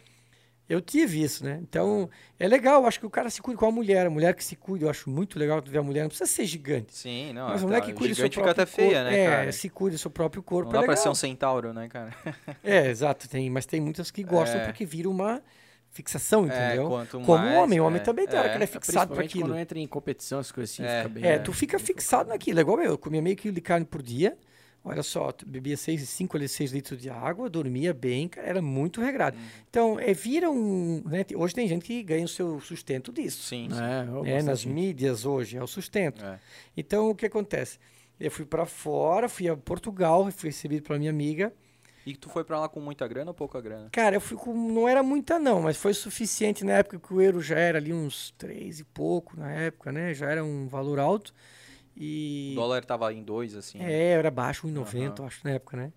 Eu tive isso, né? Então, é legal, acho que o cara se cuida com a mulher. A mulher que se cuida, eu acho muito legal ver a mulher. Não precisa ser gigante. Sim, não. mas a tá, mulher que cuida do seu gigante próprio fica até feia, corpo. né, é, cara? se cuida do seu próprio corpo. Não é dá pra legal. ser um centauro, né, cara? É, exato. Tem, mas tem muitas que gostam É. porque vira uma fixação, entendeu? É, quanto Como mais, o homem. O homem é, também tem hora que ele é é. fixado para Principalmente aquilo. quando entra em competição, as coisas assim, É. fica bem... É, tu fica fixado naquilo. É igual eu. Eu comia meio quilo de carne por dia. Olha só, bebia 5 a 6 litros de água, dormia bem, cara, era muito regrado. Uhum. Então, é, vira um. né, hoje tem gente que ganha o seu sustento disso. Sim, sim. É, né, nas mídias hoje, é o sustento. É. Então, o que acontece? Eu fui para fora, fui a Portugal, fui recebido pela minha amiga. E tu foi pra lá com muita grana ou pouca grana? Cara, eu fui com. Não era muita, não, mas foi suficiente na época que o euro já era ali uns três e pouco na época, né? Já era um valor alto. E. O dólar tava em dois, assim. É, era baixo, 1,90, Aham. eu acho, na época, né?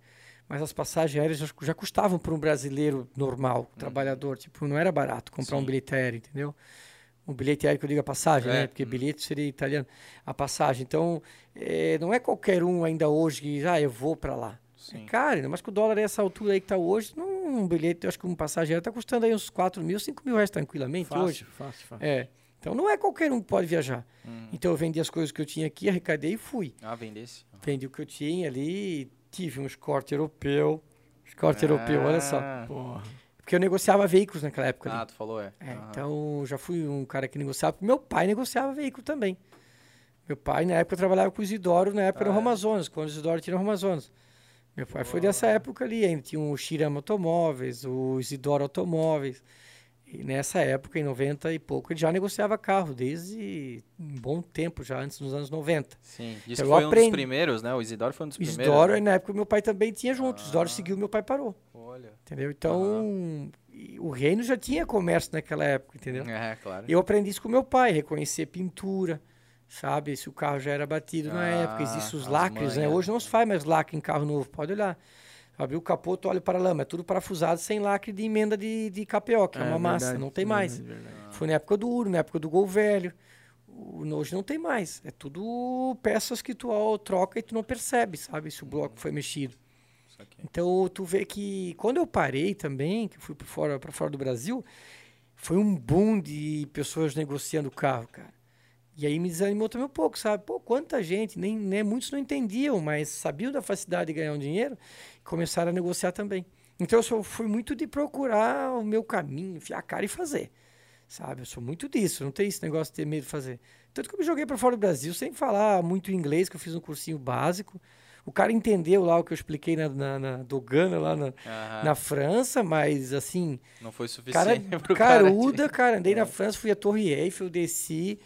mas as passagens aéreas já, já custavam para um brasileiro normal, trabalhador. Tipo, não era barato comprar um Sim. bilhete aéreo, entendeu? Um bilhete aéreo que eu digo a passagem, É. né? Porque bilhete seria italiano. A passagem. Então, eh, não é qualquer um ainda hoje que, ah, eu vou para lá. Sim. É caro, mais que o dólar é essa altura aí que tá hoje, não, um bilhete, eu acho que um passageiro tá custando aí uns 4 mil, 5 mil reais tranquilamente hoje. Fácil, fácil, fácil. É. Então não é qualquer um que pode viajar. Hum. Então eu vendi as coisas que eu tinha aqui, arrecadei e fui. Ah, vendesse. Vendi o que eu tinha ali, tive um escorte europeu. Escorte europeu, olha só. Ah. Porra. Porque eu negociava veículos naquela época. ali. Ah, tu falou, é. É, Aham. então já fui um cara que negociava. Meu pai negociava veículo também. Meu pai, na época, trabalhava com o Isidoro, na época Ah, no é? Amazonas, quando o Isidoro tinha no Amazonas. Meu pai foi dessa época ali, ainda tinha o Shirama Automóveis, o Isidoro Automóveis. E nessa época, em 90 e pouco, ele já negociava carro, desde um bom tempo, já antes dos anos 90. Sim. Eu que foi um aprendi. dos primeiros, né? O Isidoro foi um dos primeiros. Isidoro, né? na época, meu pai também tinha junto. O Isidoro Ah. seguiu, meu pai parou. Olha. Entendeu? Então, o reino já tinha comércio naquela época, entendeu? É, claro. Eu aprendi isso com meu pai, reconhecer pintura, sabe? Se o carro já era batido na Ah, época. Existem os lacres, né? manhas. Hoje não se faz mais lacre em carro novo, pode olhar. Abre o capô, tu olha para a lama, é tudo parafusado sem lacre de emenda de, de KPO, que é, uma massa, verdade, não tem mais. Foi na época do Uro, na época do Gol Velho. Hoje não tem mais. É tudo peças que tu ó, troca e tu não percebe, sabe? Se o bloco foi mexido. Então tu vê que quando eu parei também, que fui para fora, para fora do Brasil, foi um boom de pessoas negociando carro, cara. E aí me desanimou também um pouco, sabe? Pô, quanta gente, nem, nem muitos não entendiam, mas sabiam da facilidade de ganhar um dinheiro e começaram a negociar também. Então eu só fui muito de procurar o meu caminho, enfiar a cara e fazer. Sabe? Eu sou muito disso, não tem esse negócio de ter medo de fazer. Tanto que eu me joguei para fora do Brasil sem falar muito inglês, que eu fiz um cursinho básico. O cara entendeu lá o que eu expliquei na, na, na Dogana, lá na, na França, mas assim, Não foi suficiente cara. caruda, cara. Andei É. na França, fui a Torre Eiffel, desci.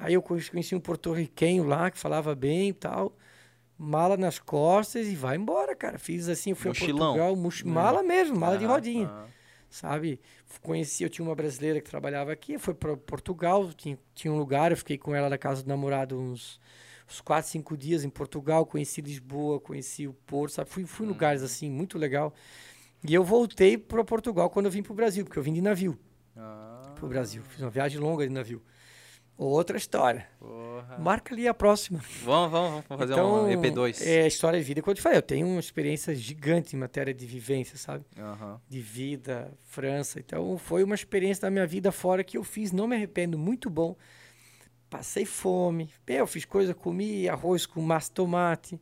Aí eu conheci um porto-riquenho lá que falava bem e tal. Mala nas costas e vai embora, cara. Fiz assim, fui Mochilão. a Portugal, moch... mala mesmo, mala de Aham, rodinha aham. sabe? Conheci, eu tinha uma brasileira que trabalhava aqui, foi para Portugal, tinha, tinha um lugar, eu fiquei com ela na casa do namorado uns, uns 4, 5 dias em Portugal, conheci Lisboa, conheci o Porto, sabe? Fui, fui em lugares assim, muito legal. E eu voltei para Portugal quando eu vim para o Brasil, porque eu vim de navio Ah, para o Brasil, fiz uma viagem longa de navio. Outra história. porra. Marca ali a próxima. Vamos, vamos, vamos fazer então, um EP2. É história de vida. Quando eu te falei, eu tenho uma experiência gigante em matéria de vivência, sabe? Aham. de vida, França. Então foi uma experiência da minha vida fora que eu fiz, não me arrependo, muito bom. Passei fome, eu fiz coisa, comi arroz com massa tomate,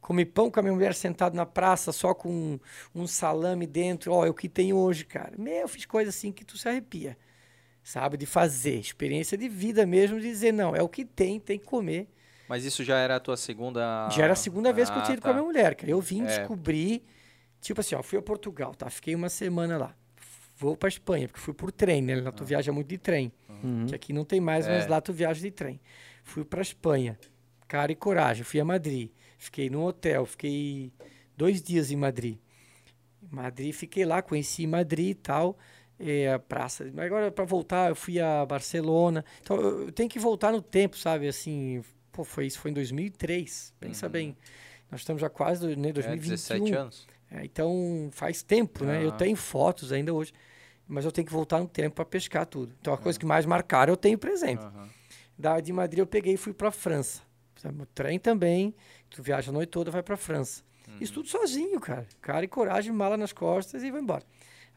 comi pão com a minha mulher sentado na praça só com um salame dentro. Ó, é o que tem hoje, cara. Meu, eu fiz coisa assim que tu se arrepia, sabe? De fazer, experiência de vida mesmo, de dizer, não, é o que tem, tem que comer. Mas isso já era a tua segunda. Já era a segunda vez que eu Ah, tinha ido tá. com a minha mulher, cara. Eu vim É. descobrir, tipo assim, ó, fui a Portugal, tá? Fiquei uma semana lá. Vou pra Espanha, porque fui por trem, né? Lá tu viaja muito de trem. Uhum. Que aqui não tem mais, mas É. lá tu viaja de trem. Fui pra Espanha. Cara e coragem. Fui a Madrid. Fiquei num hotel. Fiquei dois dias em Madrid. Madrid, fiquei lá, conheci Madrid e tal. É, a praça. Mas agora, para voltar, eu fui a Barcelona. Então, eu eu tenho que voltar no tempo, sabe? Assim, pô, foi isso foi em 2003. Pensa Uhum. bem. Nós estamos já quase né, É, 2021. 17 anos. É, então faz tempo, né? Eu Aham. tenho fotos ainda hoje, mas eu tenho que voltar no tempo para pescar tudo. Então a É. coisa que mais marcaram eu tenho presente. Da de Madrid eu peguei e fui para França. O trem também, tu viaja a noite toda, vai para França. Uhum. Isso tudo sozinho, cara. Cara e coragem, mala nas costas e vai embora.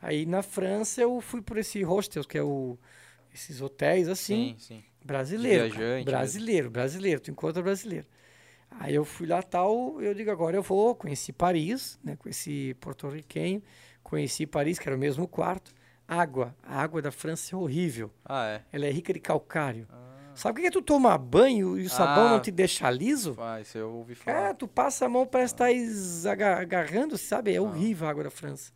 Aí na França eu fui por esse hostels, que é o esses hotéis assim, Sim, sim. Brasileiro. Cara. viajante, brasileiro, brasileiro. Tu encontra brasileiro. Aí eu fui lá tal, eu digo, agora eu vou, conheci Paris, né? Conheci porto-riquenho, conheci Paris, que era o mesmo quarto. Água, a água da França é horrível. Ah, é. Ela é rica de calcário. Ah, Sabe o que é tu tomar banho e o sabão Ah. não te deixa liso? ah, isso eu ouvi Cara, falar. tu passa a mão, parece que tá es- aga- agarrando, sabe? Ah. É horrível a água da França.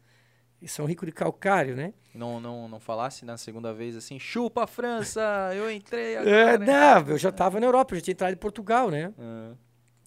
São ricos de calcário, né? Não, não, não falasse na segunda vez assim, chupa França, eu entrei É, agora. não, eu já tava na Europa, eu já tinha entrado em Portugal, né? Ah,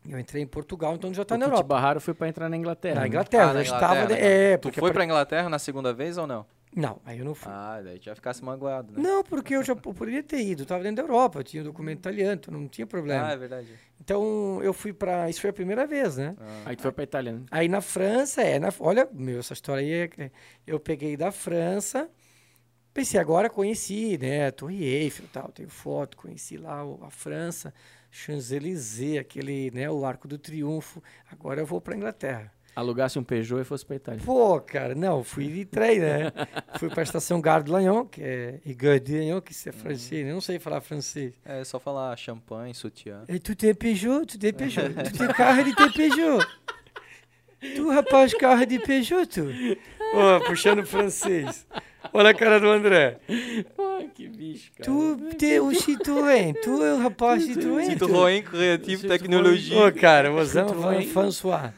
Eu entrei em Portugal, então já tá o na Europa. barraram foi pra entrar na Inglaterra. Na né? Inglaterra, Ah, na eu estava. Inglaterra, É, Tu porque foi pra Inglaterra na segunda vez ou não? Não, aí eu não fui. Ah, daí já ficasse magoado, né? Não, porque eu já eu poderia ter ido. Eu tava dentro da Europa, eu tinha um documento italiano, então não tinha problema. Ah, é verdade. Então eu fui pra. Isso foi a primeira vez, né? Ah. Aí tu foi pra Itália, né? Aí na França, é. Na, olha, meu, essa história aí é. Eu peguei da França. Pensei, agora conheci, né? Torre Eiffel e tal. Tenho foto, conheci lá o- a França, Champs-Élysées, aquele, né? O Arco do Triunfo. Agora eu vou pra Inglaterra. Alugasse um Peugeot e fosse pra Itália. Pô, cara, não, fui de trem, né? fui pra estação Gare de Lyon, que é Gare de Lyon, que isso é francês, né? Eu não sei falar francês. É só falar champanhe, sutiã. E tu tem Peugeot? Tu tem Peugeot? tu tem carro, ele tem Peugeot. Tu, rapaz, carro de Peugeot, tu? Ó, puxando francês. Olha a cara do André. Ai, que bicho, cara. Tu tem o Citroën. Tu é o rapaz Citroën. Citroën Citroën. Tecnologia. Ô, cara, mozão. François.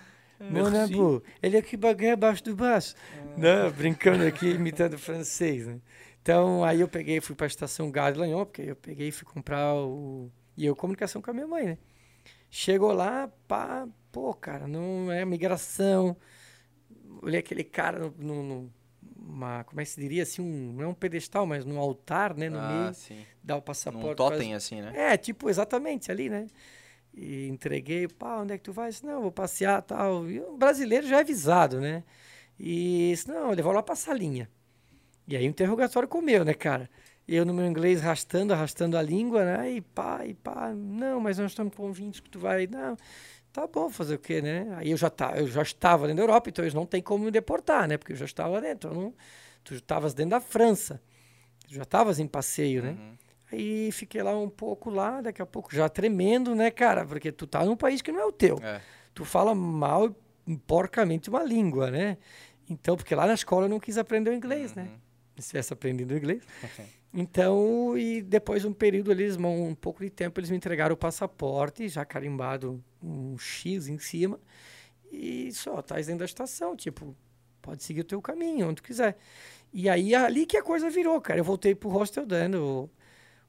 Mon amour. Ele é que baguette abaixo do braço. Não, brincando aqui, imitando francês, né? Então, aí eu peguei, fui pra estação Gare Lyon, porque eu peguei e fui comprar o... E eu, comunicação com a minha mãe, né? Chegou lá, pá, pô, cara, não é migração. Olhei aquele cara no... no, no- uma, como é que se diria assim, um, não é um pedestal, mas no altar, né, no Ah, meio, sim. dá o passaporte. Num quase- totem assim, né? é, tipo, exatamente ali, né? E entreguei, pá, onde é que tu vai? Disse, não, vou passear tal. E o brasileiro já é avisado, né? E disse, não, levou lá pra salinha. E aí o interrogatório comeu, né, cara? Eu no meu inglês arrastando, arrastando a língua, né? E pá, e pá, não, mas nós estamos convintos que tu vai. Não, tá bom, fazer o quê, né? Aí eu já, tá, eu já estava dentro da Europa, então eles não tem como me deportar, né? Porque eu já estava dentro. não, tu estavas dentro da França. Tu já estavas em passeio, né? Aí fiquei lá um pouco lá, daqui a pouco já tremendo, né, cara? Porque tu tá num país que não é o teu. É. Tu fala mal e porcamente uma língua, né? Então, porque lá na escola eu não quis aprender o inglês, né? Uhum. Se tivesse aprendido inglês. Então, e depois de um período ali, eles, um pouco de tempo, eles me entregaram o passaporte, já carimbado um X em cima. E só, tá dentro da estação, tipo, pode seguir o teu caminho, onde tu quiser. E aí, ali que a coisa virou, cara. Eu voltei pro hostel dando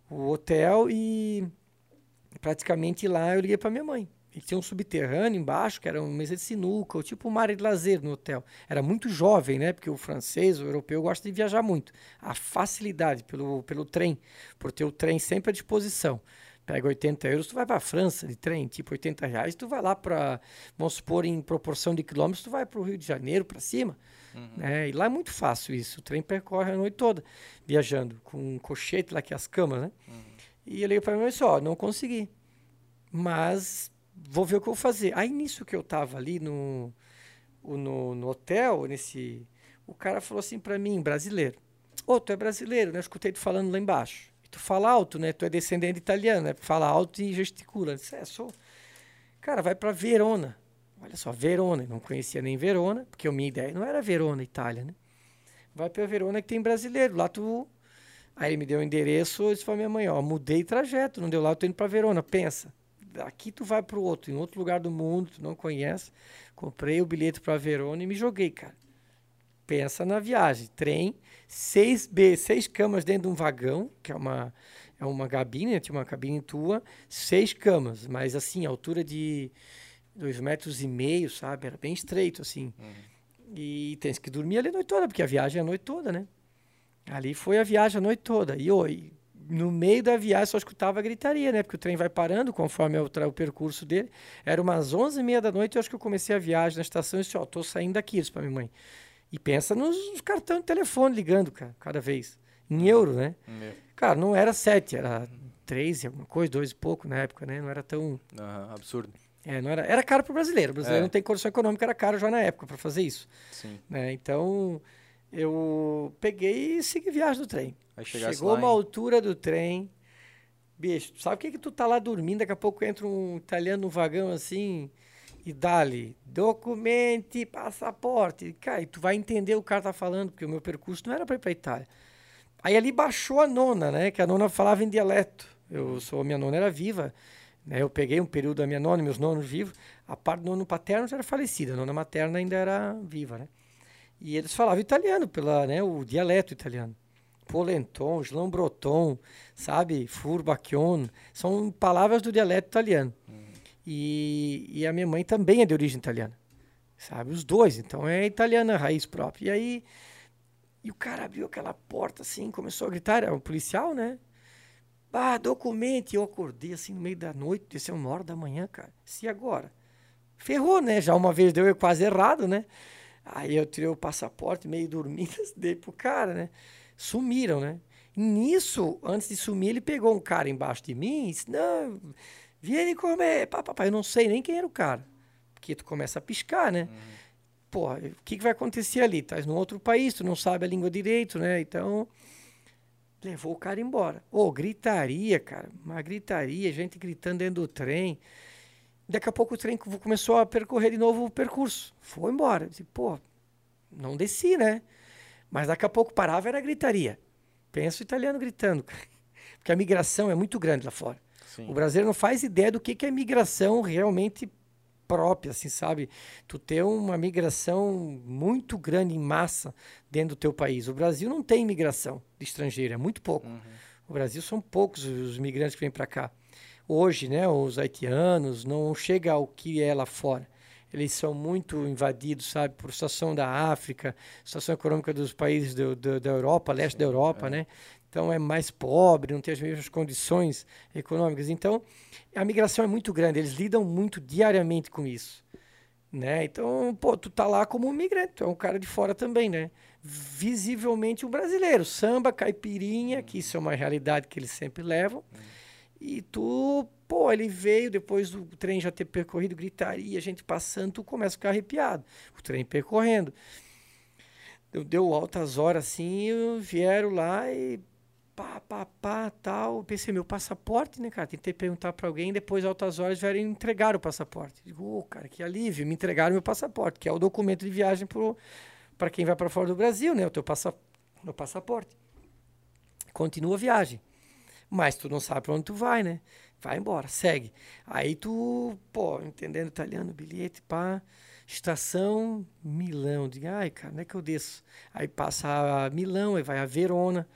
o, hotel e praticamente lá eu liguei pra minha mãe. E tinha um subterrâneo embaixo, que era uma mesa de sinuca, ou tipo uma área de lazer no hotel. Era muito jovem, né? Porque o francês, o europeu, gosta de viajar muito. A facilidade pelo, pelo trem, por ter o trem sempre à disposição. Pega 80 euros, tu vai para a França de trem, tipo 80 reais, tu vai lá para, vamos supor, em proporção de quilômetros, tu vai para o Rio de Janeiro, para cima. Né? E lá é muito fácil isso. O trem percorre a noite toda, viajando, com um colchete lá, que é as camas, né? E eu liguei para mim e disse, ó, não consegui. Mas vou ver o que eu vou fazer. Aí nisso que eu tava ali no, no, no hotel, nesse. O cara falou assim para mim, brasileiro. Ô, tu é brasileiro, né? Eu escutei tu falando lá embaixo. Tu fala alto, né? Tu é descendente de italiano, né? Fala alto e gesticula. Eu disse, é, sou. Cara, vai para Verona. Olha só, Verona. Não conhecia nem Verona, porque a minha ideia não era Verona, Itália, né? Vai para Verona que tem brasileiro. Lá tu. Aí ele me deu o endereço, eu disse pra minha mãe, ó, mudei trajeto, não deu lá, eu tô indo pra Verona. Pensa, daqui tu vai pro outro, em outro lugar do mundo, tu não conhece. Comprei o bilhete pra Verona e me joguei, cara. Pensa na viagem. Trem, seis B, seis camas dentro de um vagão, que é uma, é uma cabine, né? tinha uma cabine tua, seis camas, mas assim, altura de dois metros e meio, sabe? Era bem estreito, assim. E tens que dormir ali a noite toda, porque a viagem é a noite toda, né? Ali foi a viagem a noite toda. E oi, no meio da viagem só escutava gritaria, né? Porque o trem vai parando conforme é o, o percurso dele. Era umas onze e meia da noite, eu acho que eu comecei a viagem na estação e disse, ó, tô saindo daqui, disse pra minha mãe. E pensa nos, cartões de telefone ligando, cara, cada vez. Em euro, né? Cara, não era sete, era três e alguma coisa, dois e pouco na época, né? Não era tão... Absurdo. É, não era, era caro pro brasileiro. O brasileiro É. não tem condição econômica, era caro já na época para fazer isso. Sim. Né? Então, eu peguei e segui viagem do trem. Chegou lá uma em- altura do trem. Bicho, sabe o que que tu tá lá dormindo, daqui a pouco entra um italiano no vagão assim e dá-lhe documento, passaporte. Cara, e tu vai entender o cara tá falando, porque o meu percurso não era para ir pra Itália. Aí ali baixou a nona, né? Que a nona falava em dialeto. Eu sou, minha nona era viva, né? Eu peguei um período da minha nona, meus nonos vivos. A parte do nono paterno já era falecida, a nona materna ainda era viva, né? E eles falavam italiano, pela, né, o dialeto italiano. Polenton, slambroton, sabe? Furbacchion, são palavras do dialeto italiano. E, e a minha mãe também é de origem italiana, sabe? Os dois, então é italiana raiz própria. E aí E o cara abriu aquela porta assim, começou a gritar, era um policial, né? Ah, documento. Eu acordei assim no meio da noite, é uma hora da manhã, cara. E agora? Ferrou, né? Já uma vez deu eu quase errado, né? Aí eu tirei o passaporte, meio dormindo, dei pro cara, né? Sumiram, né? Nisso, antes de sumir, ele pegou um cara embaixo de mim e disse: Não, viene comer. Papai, eu não sei nem quem era o cara. Porque tu começa a piscar, né? Uhum. Pô, o que, que vai acontecer ali? Estás num outro país, tu não sabe a língua direito, né? Então, levou o cara embora. Ô, oh, gritaria, cara. Uma gritaria, gente gritando dentro do trem. Daqui a pouco o trem começou a percorrer de novo o percurso. Foi embora. Disse, pô, não desci, né? Mas daqui a pouco parava era gritaria. Pensa o italiano gritando. Porque a migração é muito grande lá fora. Sim. O brasileiro não faz ideia do que, que é migração realmente própria, assim, sabe? Tu ter uma migração muito grande em massa dentro do teu país. O Brasil não tem imigração de estrangeiro, é muito pouco. Uhum. O Brasil são poucos os migrantes que vêm para cá. Hoje, né, os haitianos não chega ao que é lá fora eles são muito invadidos, sabe, por situação da África, situação econômica dos países do, do, da Europa, leste Sim, da Europa, é. né? Então é mais pobre, não tem as mesmas condições econômicas. Então a migração é muito grande, eles lidam muito diariamente com isso, né? Então, pô, tu tá lá como um migrante, tu é um cara de fora também, né? Visivelmente um brasileiro, samba, caipirinha, que isso é uma realidade que eles sempre levam. E tu, pô, ele veio depois do trem já ter percorrido, gritaria, gente passando, tu começa a ficar arrepiado. O trem percorrendo. Deu, deu altas horas assim, vieram lá e pá, pá, pá, tal. Pensei, meu passaporte, né, cara? Tentei perguntar para alguém, depois, altas horas, vieram entregar o passaporte. Digo, oh, cara, que alívio. Me entregaram meu passaporte, que é o documento de viagem para quem vai para fora do Brasil, né? O teu passa, meu passaporte. Continua a viagem. Mas tu não sabe para onde tu vai, né? Vai embora, segue. Aí tu, pô, entendendo italiano, bilhete, pá, estação Milão. Diga, ai, cara, onde é que eu desço? Aí passa a Milão, aí vai a Verona.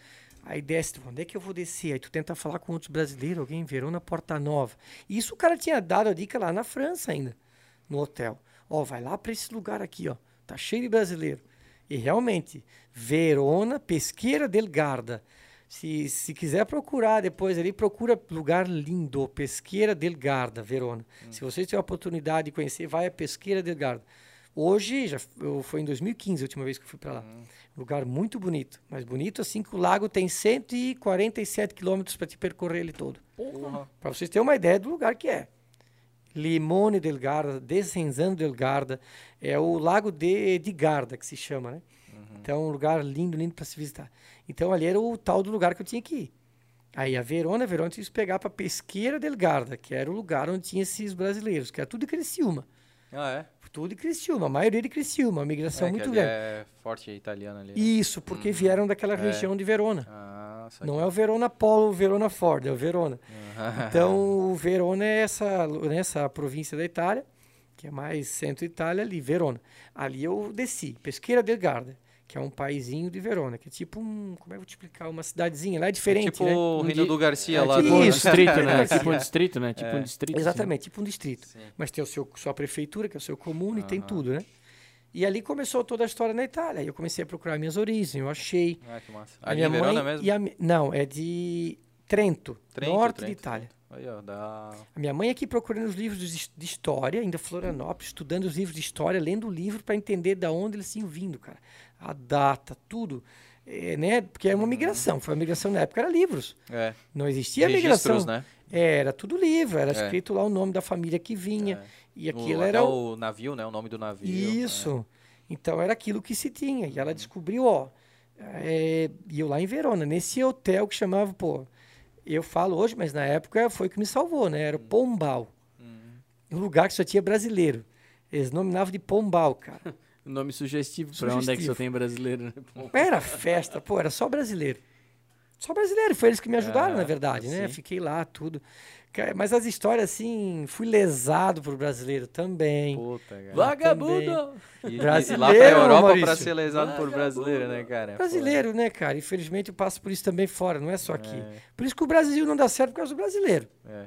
Aí desce, onde é que eu vou descer? Aí tu tenta falar com outros brasileiros, alguém em Verona, Porta Nova. Isso o cara tinha dado a dica lá na França ainda, no hotel. Ó, vai lá para esse lugar aqui, ó. Tá cheio de brasileiro. E realmente, Verona, Pesqueira del Garda. Se, se quiser procurar depois ali, procura lugar lindo, Pesqueira del Garda, Verona. Hum. Se você tiver a oportunidade de conhecer, vai a Pesqueira del Garda. Hoje, já eu, foi em 2015 a última vez que eu fui para lá. Uhum. Lugar muito bonito, mas bonito assim que o lago tem 147 quilômetros para te percorrer ele todo. Uhum. Para vocês terem uma ideia do lugar que é. Limone del Garda, Descenzano del Garda, é o lago de, de Garda que se chama, né? Uhum. Então, um lugar lindo, lindo para se visitar. Então, ali era o tal do lugar que eu tinha que ir. Aí, a Verona, a Verona tinha que pegar para Pesqueira del Garda, que era o lugar onde tinha esses brasileiros, que era tudo de Criciúma. Ah, é? Tudo de Criciúma, a maioria de Criciúma, a migração é, muito grande. é forte italiana ali. Né? Isso, porque hum. vieram daquela é. região de Verona. Ah, Não é o Verona Polo, o Verona Ford, é o Verona. então, o Verona é essa, nessa província da Itália, que é mais centro-Itália ali, Verona. Ali eu desci, Pesqueira del Garda que é um paizinho de Verona, que é tipo um, como é que eu vou te explicar, uma cidadezinha, lá é diferente, é tipo né? o Reino do Garcia é, lá tipo do... um distrito, né? tipo um distrito, né? Tipo é. um distrito. Exatamente, tipo um distrito. Sim. Mas tem o seu sua prefeitura, que é o seu comune, e tem tudo, né? E ali começou toda a história na Itália. Eu comecei a procurar minhas origens, eu achei. Ah, que massa. A minha Verona mãe mesmo? A, não, é de Trento, Trento norte Trento. de Itália. Aí, ó, dá... A minha mãe aqui procurando os livros de história, ainda Florianópolis, estudando os livros de história, lendo o livro para entender de onde eles tinham vindo, cara a data, tudo. É, né? Porque é uma migração. Foi uma migração na época, era livros. É. Não existia Registros, migração. Né? Era tudo livro, era é. escrito lá o nome da família que vinha. É. E aquilo o, era. O navio, né? O nome do navio. Isso. É. Então era aquilo que se tinha. E ela descobriu, ó. É, e eu lá em Verona, nesse hotel que chamava, pô. Eu falo hoje, mas na época foi o que me salvou, né? Era o Pombal. Hum. Um lugar que só tinha brasileiro. Eles nominavam de Pombal, cara. Nome sugestivo, sugestivo. pra onde é que só tem brasileiro, né? Era festa, pô, era só brasileiro. Só brasileiro, foi eles que me ajudaram, é, na verdade, né? Fiquei lá, tudo. Mas as histórias, assim, fui lesado por brasileiro também. Puta, cara. Vagabundo! E, brasileiro, e lá pra Europa Maurício. pra ser lesado Vagabundo. por brasileiro, né, cara? Brasileiro, Pô. né, cara? Infelizmente eu passo por isso também fora, não é só aqui. É. Por isso que o Brasil não dá certo por causa do brasileiro. É.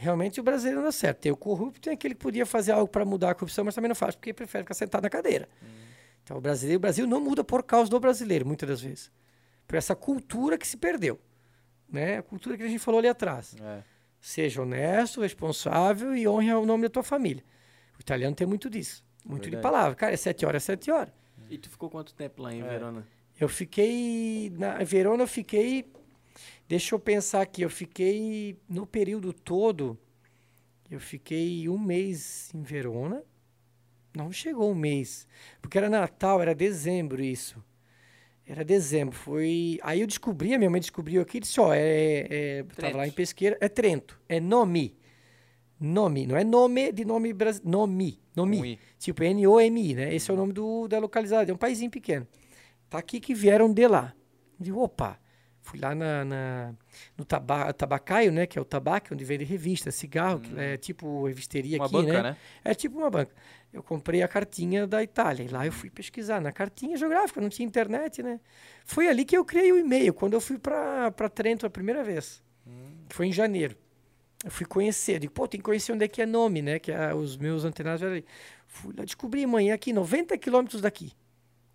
Realmente o brasileiro não dá certo. Tem o corrupto, tem aquele que podia fazer algo para mudar a corrupção, mas também não faz, porque prefere ficar sentado na cadeira. Hum. Então, o brasileiro, o Brasil não muda por causa do brasileiro, muitas das vezes. Por essa cultura que se perdeu. Né? A cultura que a gente falou ali atrás. É. Seja honesto, responsável e honre o nome da tua família. O italiano tem muito disso. Muito de Verdade. palavra. Cara, é sete horas, é sete horas. E tu ficou quanto tempo lá em É. Verona? Eu fiquei. Na em Verona, eu fiquei. Deixa eu pensar aqui. Eu fiquei. No período todo. Eu fiquei um mês em Verona. Não chegou um mês. Porque era Natal, era dezembro isso. Era dezembro. Foi. Aí eu descobri, a minha mãe descobriu aqui disse: Ó, é. é tava lá em pesqueira. É Trento. É Nomi. Nomi. Não é nome de nome brasileiro. Nomi. Nomi. Com I. Tipo N-O-M-I, né? Esse é o nome do, da localidade. É um paísinho pequeno. Tá aqui que vieram de lá. Eu digo, opa. Fui lá na, na- no taba, tabacaio, né? Que é o tabaco, onde vende revista, cigarro, que é tipo revisteria Uma aqui, banca, né? né? É tipo uma banca. Eu comprei a cartinha da Itália. E lá eu fui pesquisar. Na cartinha geográfica, não tinha internet, né? Foi ali que eu criei o e-mail, quando eu fui para Trento a primeira vez. Foi em janeiro. Eu fui conhecer. Digo, pô, tem que conhecer onde é que é nome, né? Que é, os meus antenados eram ali. Fui lá, descobri amanhã aqui, 90 quilômetros daqui.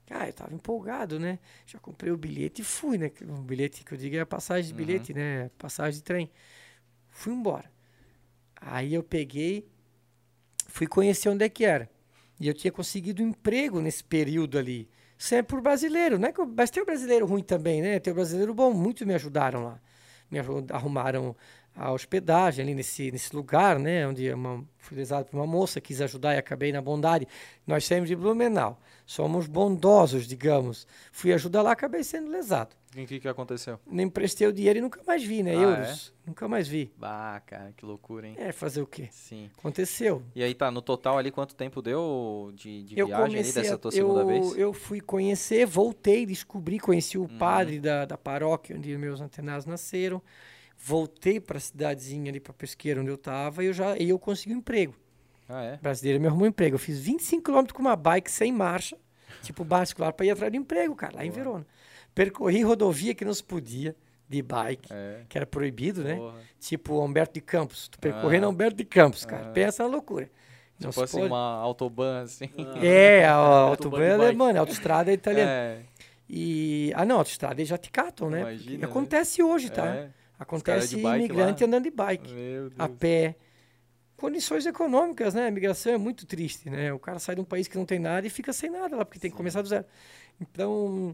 Ah, eu tava empolgado, né? Já comprei o bilhete e fui, né? O bilhete que eu digo é a passagem de bilhete, né? Passagem de trem. Fui embora. Aí eu peguei, fui conhecer onde é que era. E eu tinha conseguido um emprego nesse período ali. Sempre por brasileiro, né? Mas tem o brasileiro ruim também, né? Tem o brasileiro bom. Muitos me ajudaram lá. Me arrumaram a hospedagem ali nesse, nesse lugar, né? Onde uma, fui lesado por uma moça, quis ajudar e acabei na bondade. Nós saímos de Blumenau. Somos bondosos, digamos. Fui ajudar lá, acabei sendo lesado. O que, que aconteceu? Nem emprestei o dinheiro e nunca mais vi, né? Ah, Euros. Nunca mais vi. Bah, cara, que loucura, hein? É, fazer o quê? Sim. Aconteceu. E aí tá, no total ali, quanto tempo deu de, de eu viagem ali comecei dessa a- tua segunda eu, vez? Eu fui conhecer, voltei, descobri, conheci o Uhum. padre da, da paróquia onde meus antenados nasceram. Voltei para a cidadezinha ali, para Pesqueira, onde eu estava, e eu já e eu consegui um emprego. Ah, é? Brasileiro me arrumou um emprego. Eu fiz 25 km com uma bike sem marcha, tipo bascular, para ir atrás de emprego, cara, lá em Verona. Percorri rodovia que não se podia, de bike, É. que era proibido, né? Porra. Tipo Humberto de Campos. Tu percorrendo Ah. Humberto de Campos, cara. Ah. Pensa na loucura. Não Tipo se assim, pode- uma autobahn, assim. É, a Autobahn autobahn é alemã, né? a autoestrada é italiana. É, E, ah, não, a autoestrada eles já te catam, né? Imagina, né? acontece hoje, tá? é. Acontece imigrante lá. andando de bike, a pé. Condições econômicas, né? A migração é muito triste, né? O cara sai de um país que não tem nada e fica sem nada lá, porque tem que começar do zero. Então,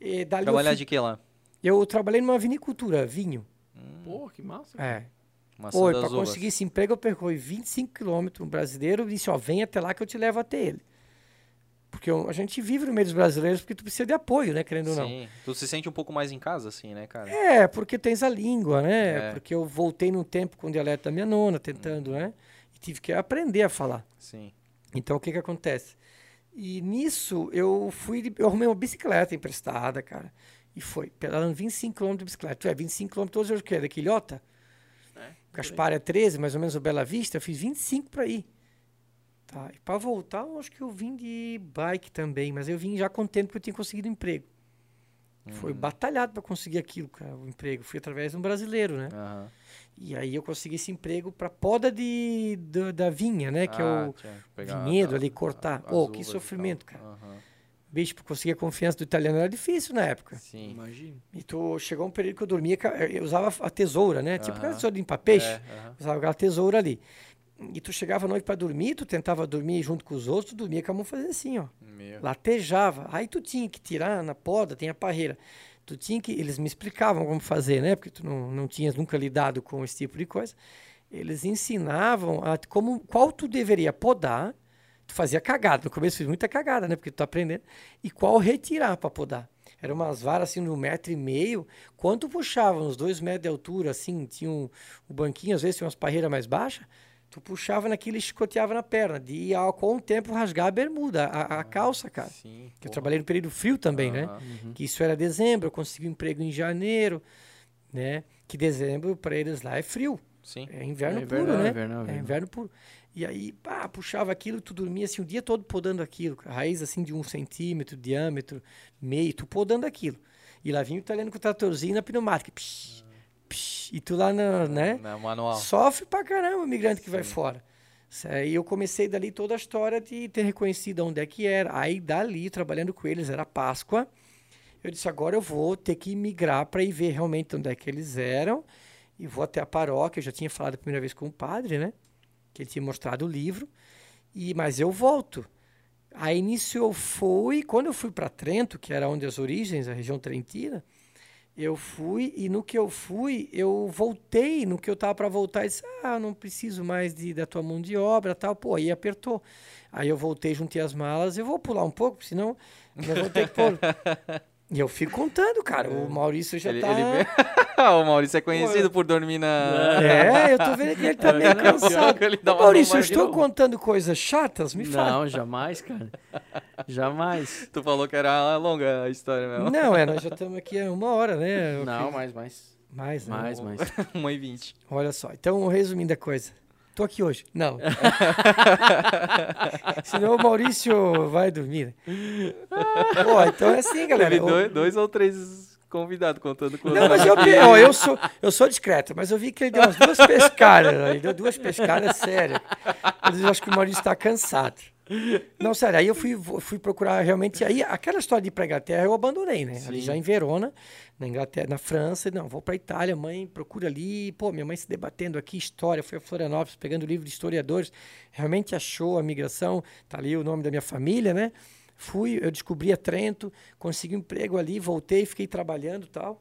eh, dali Trabalhar fui- de que lá? eu trabalhei numa vinicultura, vinho. Pô, que massa. É. Maçã Oi, para conseguir esse emprego eu percorri 25 quilômetros. Um brasileiro disse, ó, vem até lá que eu te levo até ele. Porque a gente vive no meio dos brasileiros porque tu precisa de apoio, né? Querendo ou não. Sim. Tu se sente um pouco mais em casa, assim, né, cara? É, porque tens a língua, né? É. Porque eu voltei num tempo com o dialeto da minha nona, tentando, né? E tive que aprender a falar. Sim. Então, o que que acontece? E nisso, eu fui, eu arrumei uma bicicleta emprestada, cara. E foi, pedalando 25 km de bicicleta. Tu é 25 km todos os dias, o quê? Da Quilhota? É, Gaspar é 13, mais ou menos o Bela Vista. Eu fiz 25 para ir. Tá, e para voltar, eu acho que eu vim de bike também, mas eu vim já contente porque eu tinha conseguido emprego. Foi Uhum. batalhado para conseguir aquilo, cara, o emprego. Fui através de um brasileiro, né? Aham. E aí eu consegui esse emprego para poda de, da- da vinha, né? Que é Ah, o que pegar vinhedo a- ali, cortar. as Oh, que sofrimento, cara. Aham. bicho, para conseguir a confiança do italiano era difícil na época. Sim. Imagina. E tu chegou um período que eu dormia, eu usava a tesoura, né? Tipo aquela tesoura de limpar peixe. É. Usava aquela tesoura ali. E tu chegava à noite para dormir, tu tentava dormir junto com os outros, tu dormia com a mão fazendo assim, ó. Meu. Latejava. Aí tu tinha que tirar na poda, tem a parreira. Tu tinha que. Eles me explicavam como fazer, né? Porque tu não, não tinhas nunca lidado com esse tipo de coisa. Eles ensinavam a como, qual tu deveria podar. Tu fazia cagada. No começo fiz muita cagada, né? Porque tu tá aprendendo. E qual retirar para podar. Eram umas varas assim de um metro e meio. Quando tu puxava uns dois metros de altura, assim, tinha um, um banquinho, às vezes tinha umas parreiras mais baixas. Tu puxava naquilo e chicoteava na perna. De ao- com o tempo rasgar a bermuda, a, a calça, cara. Sim. Que eu trabalhei no período frio também, né? Aham. Que isso era dezembro, eu consegui um emprego em janeiro, né? Que dezembro para eles lá é frio, Sim. é inverno É puro, né? invernal, É invernal. inverno puro. E aí, pá, puxava aquilo, tu dormia assim o dia todo podando aquilo, raiz assim de um centímetro, diâmetro, meio, tu podando aquilo. E lá vinha o italiano com o tratorzinho na pneumática, psh, e tu lá, na, né? Na manual. Sofre pra caramba o migrante que vai fora. E eu comecei dali toda a história de ter reconhecido onde é que era. Aí dali, trabalhando com eles, era Páscoa. Eu disse, agora eu vou ter que migrar para ir ver realmente onde é que eles eram. E vou até a paróquia, eu já tinha falado a primeira vez com o padre, né? Que ele tinha mostrado o livro. E, mas eu volto. Aí nisso eu fui, quando eu fui para Trento, que era onde as origens, a região trentina, eu fui e no que eu fui, eu voltei, no que eu tava para voltar, e disse: "Ah, não preciso mais de, da tua mão de obra", tal. Pô, aí apertou. Aí eu voltei, juntei as malas, eu vou pular um pouco, senão eu vou ter que pôr E eu fico contando, cara. O Maurício já ele, tá. Ele... o Maurício é conhecido Pô, por dormir na. É, eu tô vendo que ele tá meio cansado. Ele Ô, Maurício, eu estou contando coisas chatas? Me fala. Não, jamais, cara. Jamais. tu falou que era longa a história mesmo. Não, é, nós já estamos aqui há uma hora, né? Não, mais, mais. Mais, né? Mais, mais. uma e vinte. Olha só. Então, resumindo a coisa. Tô aqui hoje. Não. Senão o Maurício vai dormir. Pô, então é assim, galera. Teve dois, dois ou três convidados contando com Não, mas eu, ó, eu, sou, eu sou discreto, mas eu vi que ele deu umas duas pescadas. Ele deu duas pescadas sérias. Eu acho que o Maurício está cansado. Não, sério, aí eu fui, fui procurar realmente. Aí aquela história de ir para Inglaterra eu abandonei, né? Sim. Ali já em Verona, na Inglaterra, na França, não, vou para Itália, mãe, procura ali. Pô, minha mãe se debatendo aqui, história, foi a Florianópolis pegando livro de historiadores, realmente achou a migração, tá ali o nome da minha família, né? Fui, eu descobri a Trento, consegui um emprego ali, voltei, fiquei trabalhando tal.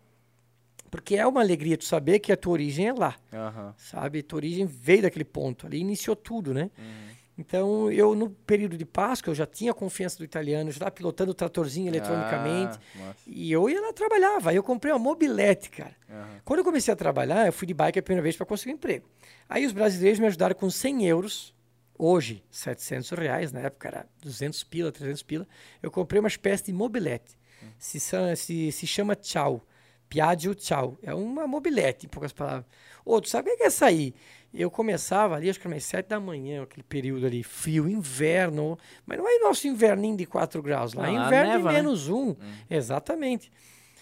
Porque é uma alegria tu saber que a tua origem é lá. Uhum. Sabe? Tua origem veio daquele ponto ali, iniciou tudo, né? Uhum. Então, eu, no período de Páscoa, eu já tinha confiança do italiano, já estava pilotando o tratorzinho eletronicamente. Ah, e eu ia lá trabalhava. Aí eu comprei uma mobilete, cara. Uhum. Quando eu comecei a trabalhar, eu fui de bike a primeira vez para conseguir um emprego. Aí os brasileiros me ajudaram com 100 euros. Hoje, 700 reais. Na época era 200 pila, 300 pila. Eu comprei uma espécie de mobilete. Uhum. Se, se, se chama Tchau. Piaggio Tchau. É uma mobilete, em poucas palavras. Ô, tu sabe o que é essa aí? Eu começava ali, acho que umas sete da manhã, aquele período ali, frio, inverno. Mas não é nosso inverninho de 4 graus lá, é inverno neva, de né? menos né? um. Hum. Exatamente.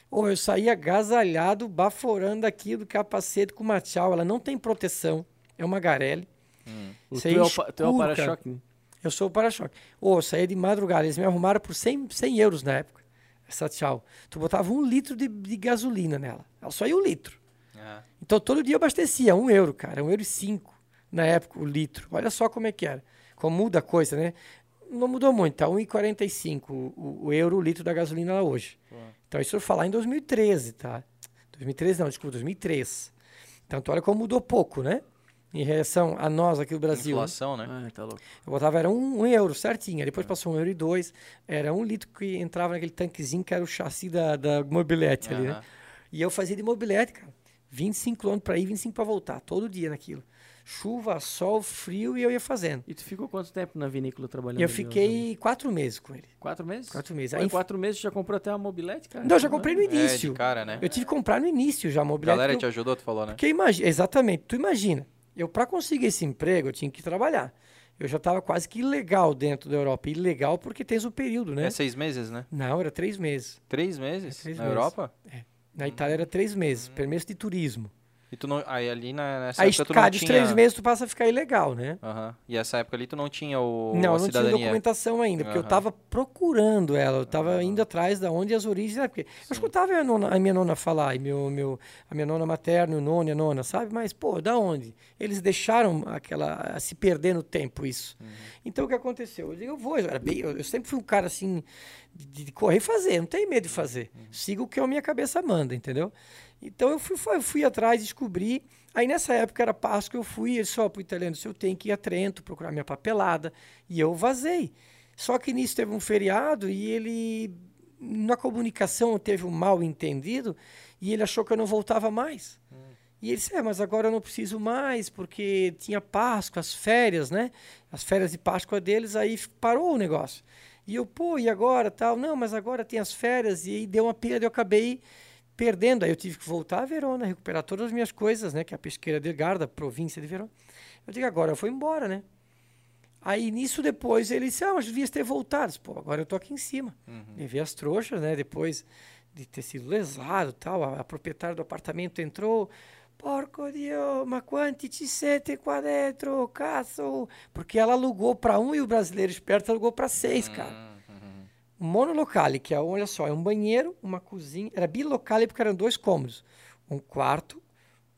Ou eu saía agasalhado, baforando aqui do capacete com uma tchau. Ela não tem proteção, é uma Garelli. Hum. O teu, é teu é o para-choque? Né? Eu sou o para-choque. Ou eu saía de madrugada, eles me arrumaram por 100, 100 euros na época. Essa tchau. Tu botava um litro de, de gasolina nela. Ela só ia um litro. É. Então todo dia eu abastecia, um euro, cara, um euro e cinco na época o litro. Olha só como é que era. Como muda a coisa, né? Não mudou muito, tá 1,45 o, o euro o litro da gasolina lá hoje. Então isso eu falar em 2013, tá? 2013 não, desculpa, 2003. Então tu olha como mudou pouco, né? Em relação a nós aqui no Brasil. Inflação, né? Ah, tá louco. Eu botava, era um, um euro certinho. Depois é. passou um euro e dois. Era um litro que entrava naquele tanquezinho que era o chassi da, da mobilete ali, né? E eu fazia de mobilete, cara. 25 km para ir, 25 para voltar, todo dia naquilo. Chuva, sol, frio e eu ia fazendo. E tu ficou quanto tempo na vinícola trabalhando? Eu fiquei quatro meses com ele. Quatro meses? Quatro meses. Aí, em quatro meses já comprou até uma mobilete, cara? Não, já comprei no início. É, de cara, né? Eu tive que comprar no início já a mobilete. A galera te ajudou, tu falou, né? Porque imagina, exatamente, tu imagina, eu para conseguir esse emprego, eu tinha que trabalhar. Eu já estava quase que ilegal dentro da Europa. Ilegal porque tens o um período, né? É seis meses, né? Não, era três meses. Três meses? É três na meses. Europa? É. Na Itália era três meses, hum. permesso de turismo. E tu não, aí ali na, nessa aí, época tu cada não tinha... três meses tu passa a ficar ilegal, né? Uhum. E essa época ali tu não tinha o Não, a não cidadania. tinha documentação ainda, porque uhum. eu tava procurando ela, eu tava uhum. indo atrás da onde as origens eram. Porque eu escutava a minha, nona, a minha nona falar, e meu, meu, a minha nona materna, o nono e a nona, sabe? Mas, pô, da onde? Eles deixaram aquela, se perder no tempo isso. Uhum. Então o que aconteceu? Eu digo, eu vou, eu, bem, eu, eu sempre fui um cara assim, de, de, correr e fazer, não tenho medo de fazer. Uhum. Sigo o que a minha cabeça manda, entendeu? Então eu fui, fui, fui atrás, descobri. Aí nessa época era Páscoa, eu fui só para o italiano, se eu tenho que ir a Trento procurar minha papelada. E eu vazei. Só que nisso teve um feriado e ele, na comunicação, teve um mal entendido e ele achou que eu não voltava mais. Hum. E ele disse: É, mas agora eu não preciso mais, porque tinha Páscoa, as férias, né? As férias de Páscoa deles, aí parou o negócio. E eu, pô, e agora tal? Não, mas agora tem as férias. E aí deu uma perda, eu acabei perdendo. Aí eu tive que voltar a Verona, recuperar todas as minhas coisas, né? Que é a pesqueira de Garda, província de Verona. Eu digo, agora eu fui embora, né? Aí nisso depois ele disse, ah, mas devias ter voltado. Pô, agora eu tô aqui em cima. Uhum. Levei as trouxas, né? Depois de ter sido lesado tal. A, a proprietária do apartamento entrou. Porco Dio, ma quanti ci siete qua dentro, cazzo? Porque ela alugou para um e o brasileiro esperto alugou para seis, cara. Uhum. Monolocale, que é, olha só, é um banheiro, uma cozinha. Era bilocale porque eram dois cômodos. Um quarto,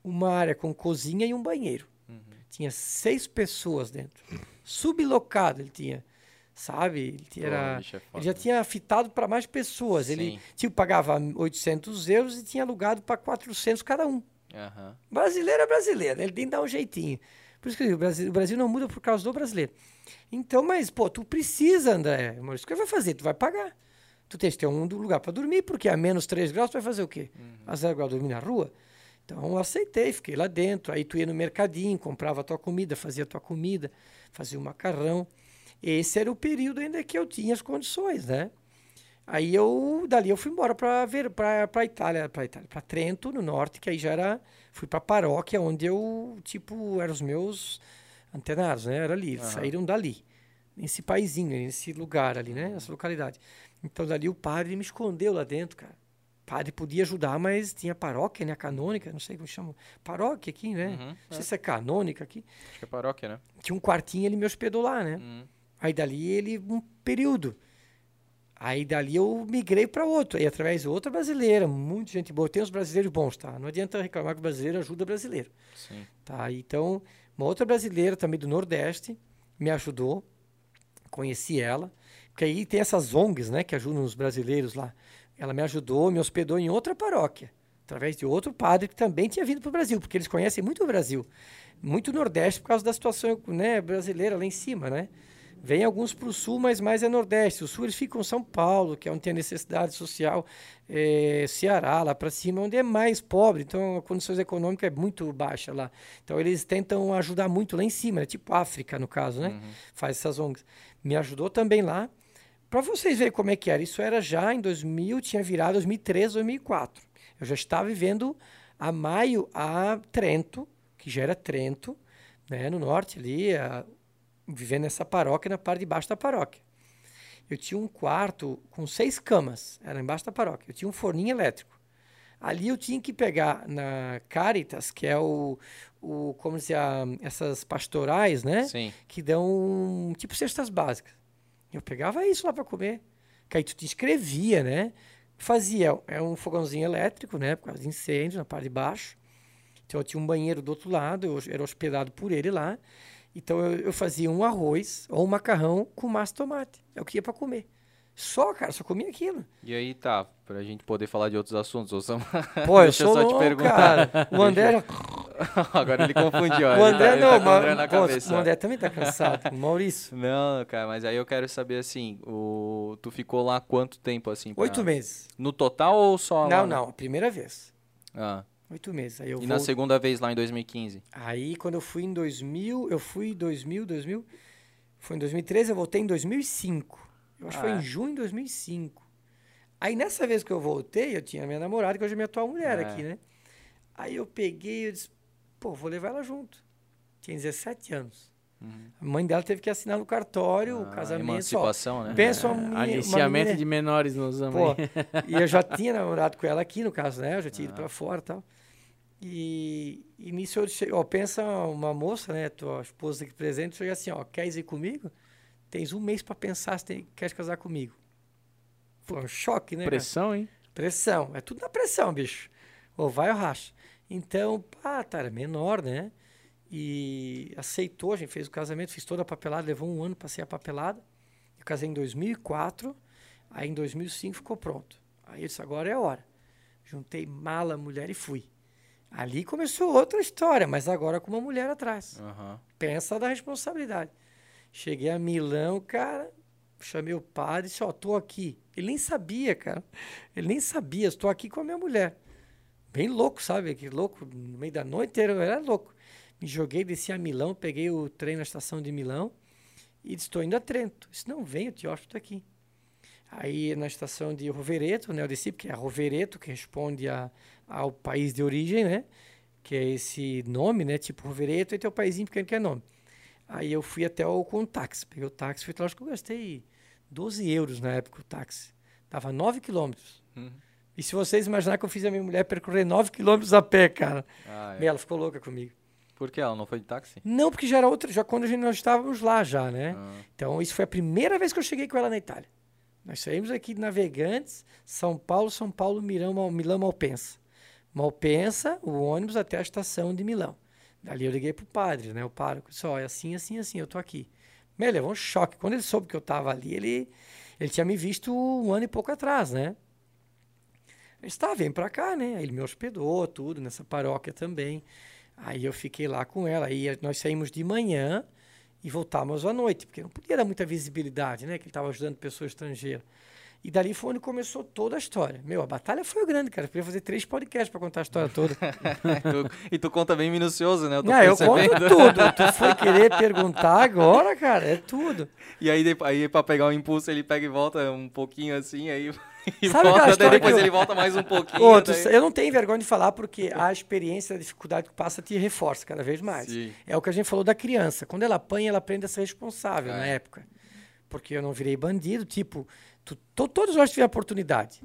uma área com cozinha e um banheiro. Uhum. Tinha seis pessoas dentro. Sublocado ele tinha. Sabe? Ele, tinha, era, é ele já tinha fitado para mais pessoas. Ele Sim. tipo, pagava 800 euros e tinha alugado para 400 cada um. Aham. Brasileiro é brasileiro, ele tem que dar um jeitinho. Por isso que eu digo, o Brasil, o Brasil não muda por causa do brasileiro. Então, mas, pô, tu precisa, André. Maurício, o que vai fazer? Tu vai pagar. Tu tens que ter um lugar para dormir, porque a menos 3 graus tu vai fazer o quê? A 0 graus dormir na rua? Então, eu aceitei, fiquei lá dentro. Aí tu ia no mercadinho, comprava a tua comida, fazia a tua comida, fazia o macarrão. Esse era o período ainda que eu tinha as condições, né? Aí eu, dali eu fui embora para ver para Itália, para Itália, para Trento, no norte, que aí já era, fui para paróquia onde eu, tipo, eram os meus antenados, né? Era ali, eles Aham. saíram dali, nesse paizinho, nesse lugar ali, né? Nessa localidade. Então dali o padre me escondeu lá dentro, cara. O padre podia ajudar, mas tinha paróquia, né? Canônica, não sei como chama. Paróquia aqui, né? Uhum. Não sei se é canônica aqui. Acho que é paróquia, né? Tinha um quartinho, ele me hospedou lá, né? Uhum. Aí dali ele, um período. Aí dali eu migrei para outro, aí através de outra brasileira, muita gente boa. Tem os brasileiros bons, tá? Não adianta reclamar que o brasileiro ajuda o brasileiro, Sim. tá? Então, uma outra brasileira também do Nordeste me ajudou, conheci ela, porque aí tem essas ONGs, né, que ajudam os brasileiros lá. Ela me ajudou, me hospedou em outra paróquia, através de outro padre que também tinha vindo para o Brasil, porque eles conhecem muito o Brasil, muito o Nordeste por causa da situação né, brasileira lá em cima, né? Vem alguns para o sul, mas mais é Nordeste. O sul eles ficam em São Paulo, que é onde tem a necessidade social, eh, Ceará, lá para cima, onde é mais pobre, então a condições econômicas é muito baixa lá. Então eles tentam ajudar muito lá em cima, né? tipo África no caso, né? Faz essas ONGs. Me ajudou também lá. Para vocês verem como é que era, isso era já em 2000, tinha virado 2003, 2004. Eu já estava vivendo a maio a Trento, que já era Trento, né, no norte ali, a- vivendo nessa paróquia, na parte de baixo da paróquia. Eu tinha um quarto com seis camas, era embaixo da paróquia. Eu tinha um forninho elétrico. Ali eu tinha que pegar na Caritas, que é o, o como se a, essas pastorais, né? Sim. que dão tipo cestas básicas. Eu pegava isso lá para comer. Que aí tu te inscrevia, né? Fazia, é um fogãozinho elétrico, né? Por causa de incêndio na parte de baixo. Então eu tinha um banheiro do outro lado, eu era hospedado por ele lá. Então eu, eu fazia um arroz ou um macarrão com massa de tomate. É o que ia para comer. Só, cara, só comia aquilo. E aí tá, pra gente poder falar de outros assuntos, ô Sam. Pô, eu Deixa eu sou só te louco, perguntar. cara. O André, Agora ele confundiu, o ele André tá, ele não, tá com o mas- pô, cabeça. o André também tá cansado. O Maurício, Não, cara, mas aí eu quero saber assim, o... tu ficou lá quanto tempo assim? pra- oito meses. No total ou só lá? Não, no- não, primeira vez. Ah. Oito meses. Aí eu E na vou- segunda vez lá em 2015? Aí, quando eu fui em 2000, eu fui em 2000, 2000, foi em 2013, eu voltei em 2005. Eu acho que Ah, foi é. em junho de 2005. Aí, nessa vez que eu voltei, eu tinha minha namorada, que hoje é minha atual mulher É. aqui, né? Aí eu peguei, eu disse, pô, vou levar ela junto. Tinha 17 anos. A mãe dela teve que assinar no cartório o Ah, casamento. Só. Emancipação, né? Pensa uma menina, uma Aliciamento menina- de menores nos Pô, amamos. e eu já tinha namorado com ela aqui, no caso, né? Eu já tinha Ah. ido pra fora e tal. E, e nisso eu cheguei, ó, pensa uma moça, né? Tua esposa aqui presente, chega assim, ó, queres ir comigo? Tens um mês pra pensar se tem, queres casar comigo. Foi um choque, né? cara? Pressão, hein? Pressão, é tudo na pressão, bicho. Ou vai ou racha. Então, pá, tá, era menor, né? E aceitou, a gente fez o casamento, fiz toda a papelada, levou um ano para ser a papelada. Eu casei em 2004, aí em 2005 ficou pronto. Aí eu disse, agora é a hora. Juntei mala, mulher e fui. Ali começou outra história, mas agora com uma mulher atrás. Aham. Pensa da responsabilidade. Cheguei a Milão, cara, chamei o padre e disse, ó, tô aqui. Ele nem sabia, cara. Ele nem sabia, estou aqui com a minha mulher. Bem louco, sabe? Que louco, no meio da noite eu era louco. Me joguei, desci a Milão, peguei o trem na estação de Milão e disse, estou indo a Trento. Disse, não, venho, te hóspede aqui. Aí na estação de Rovereto, né, eu desci, porque é Rovereto que responde a, ao país de origem, né? Que é esse nome, né? Tipo Rovereto, e tem o paísinho pequeno que é nome. Aí eu fui até o, com o táxi. Peguei o táxi, fui acho que eu gastei 12 euros na época o táxi. Dava 9 quilômetros. Uhum. E se vocês imaginarem que eu fiz a minha mulher percorrer 9 quilômetros a pé, cara. Ah, é. Ela ficou louca comigo. Por que ela não foi de táxi? Não, porque já era outra, já quando a gente, nós estávamos lá já, né? Ah. Então, isso foi a primeira vez que eu cheguei com ela na Itália. Nós saímos aqui de Navegantes, São Paulo, São Paulo, Milão, Mal- Milão, Malpensa. Malpensa, o ônibus até a estação de Milão. Dali eu liguei pro padre, né? O pároco disse, ó, é assim, assim, assim, eu tô aqui. Meu, levou um choque. Quando ele soube que eu tava ali, ele, ele tinha me visto um ano e pouco atrás, né? Ele disse, tá, vem pra cá, né? Aí ele me hospedou, tudo, nessa paróquia também. Aí eu fiquei lá com ela. Aí nós saímos de manhã e voltávamos à noite, porque não podia dar muita visibilidade, né? Que ele estava ajudando pessoas estrangeiras. E dali foi onde começou toda a história. Meu, a batalha foi grande, cara. Eu podia fazer três podcasts para contar a história toda. E tu conta bem minucioso, né? Eu tô Não, eu conto tudo. Tu foi querer perguntar agora, cara, é tudo. E aí, aí pra pegar o impulso, ele pega e volta um pouquinho assim, aí e Sabe volta, daí depois eu- ele volta mais um pouquinho. Ô, tu eu não tenho vergonha de falar porque a experiência, a dificuldade que passa te reforça cada vez mais. Sim. É o que a gente falou da criança. Quando ela apanha, ela aprende a ser responsável É. na época. Porque eu não virei bandido, tipo, tu- to- todos nós tivemos oportunidade.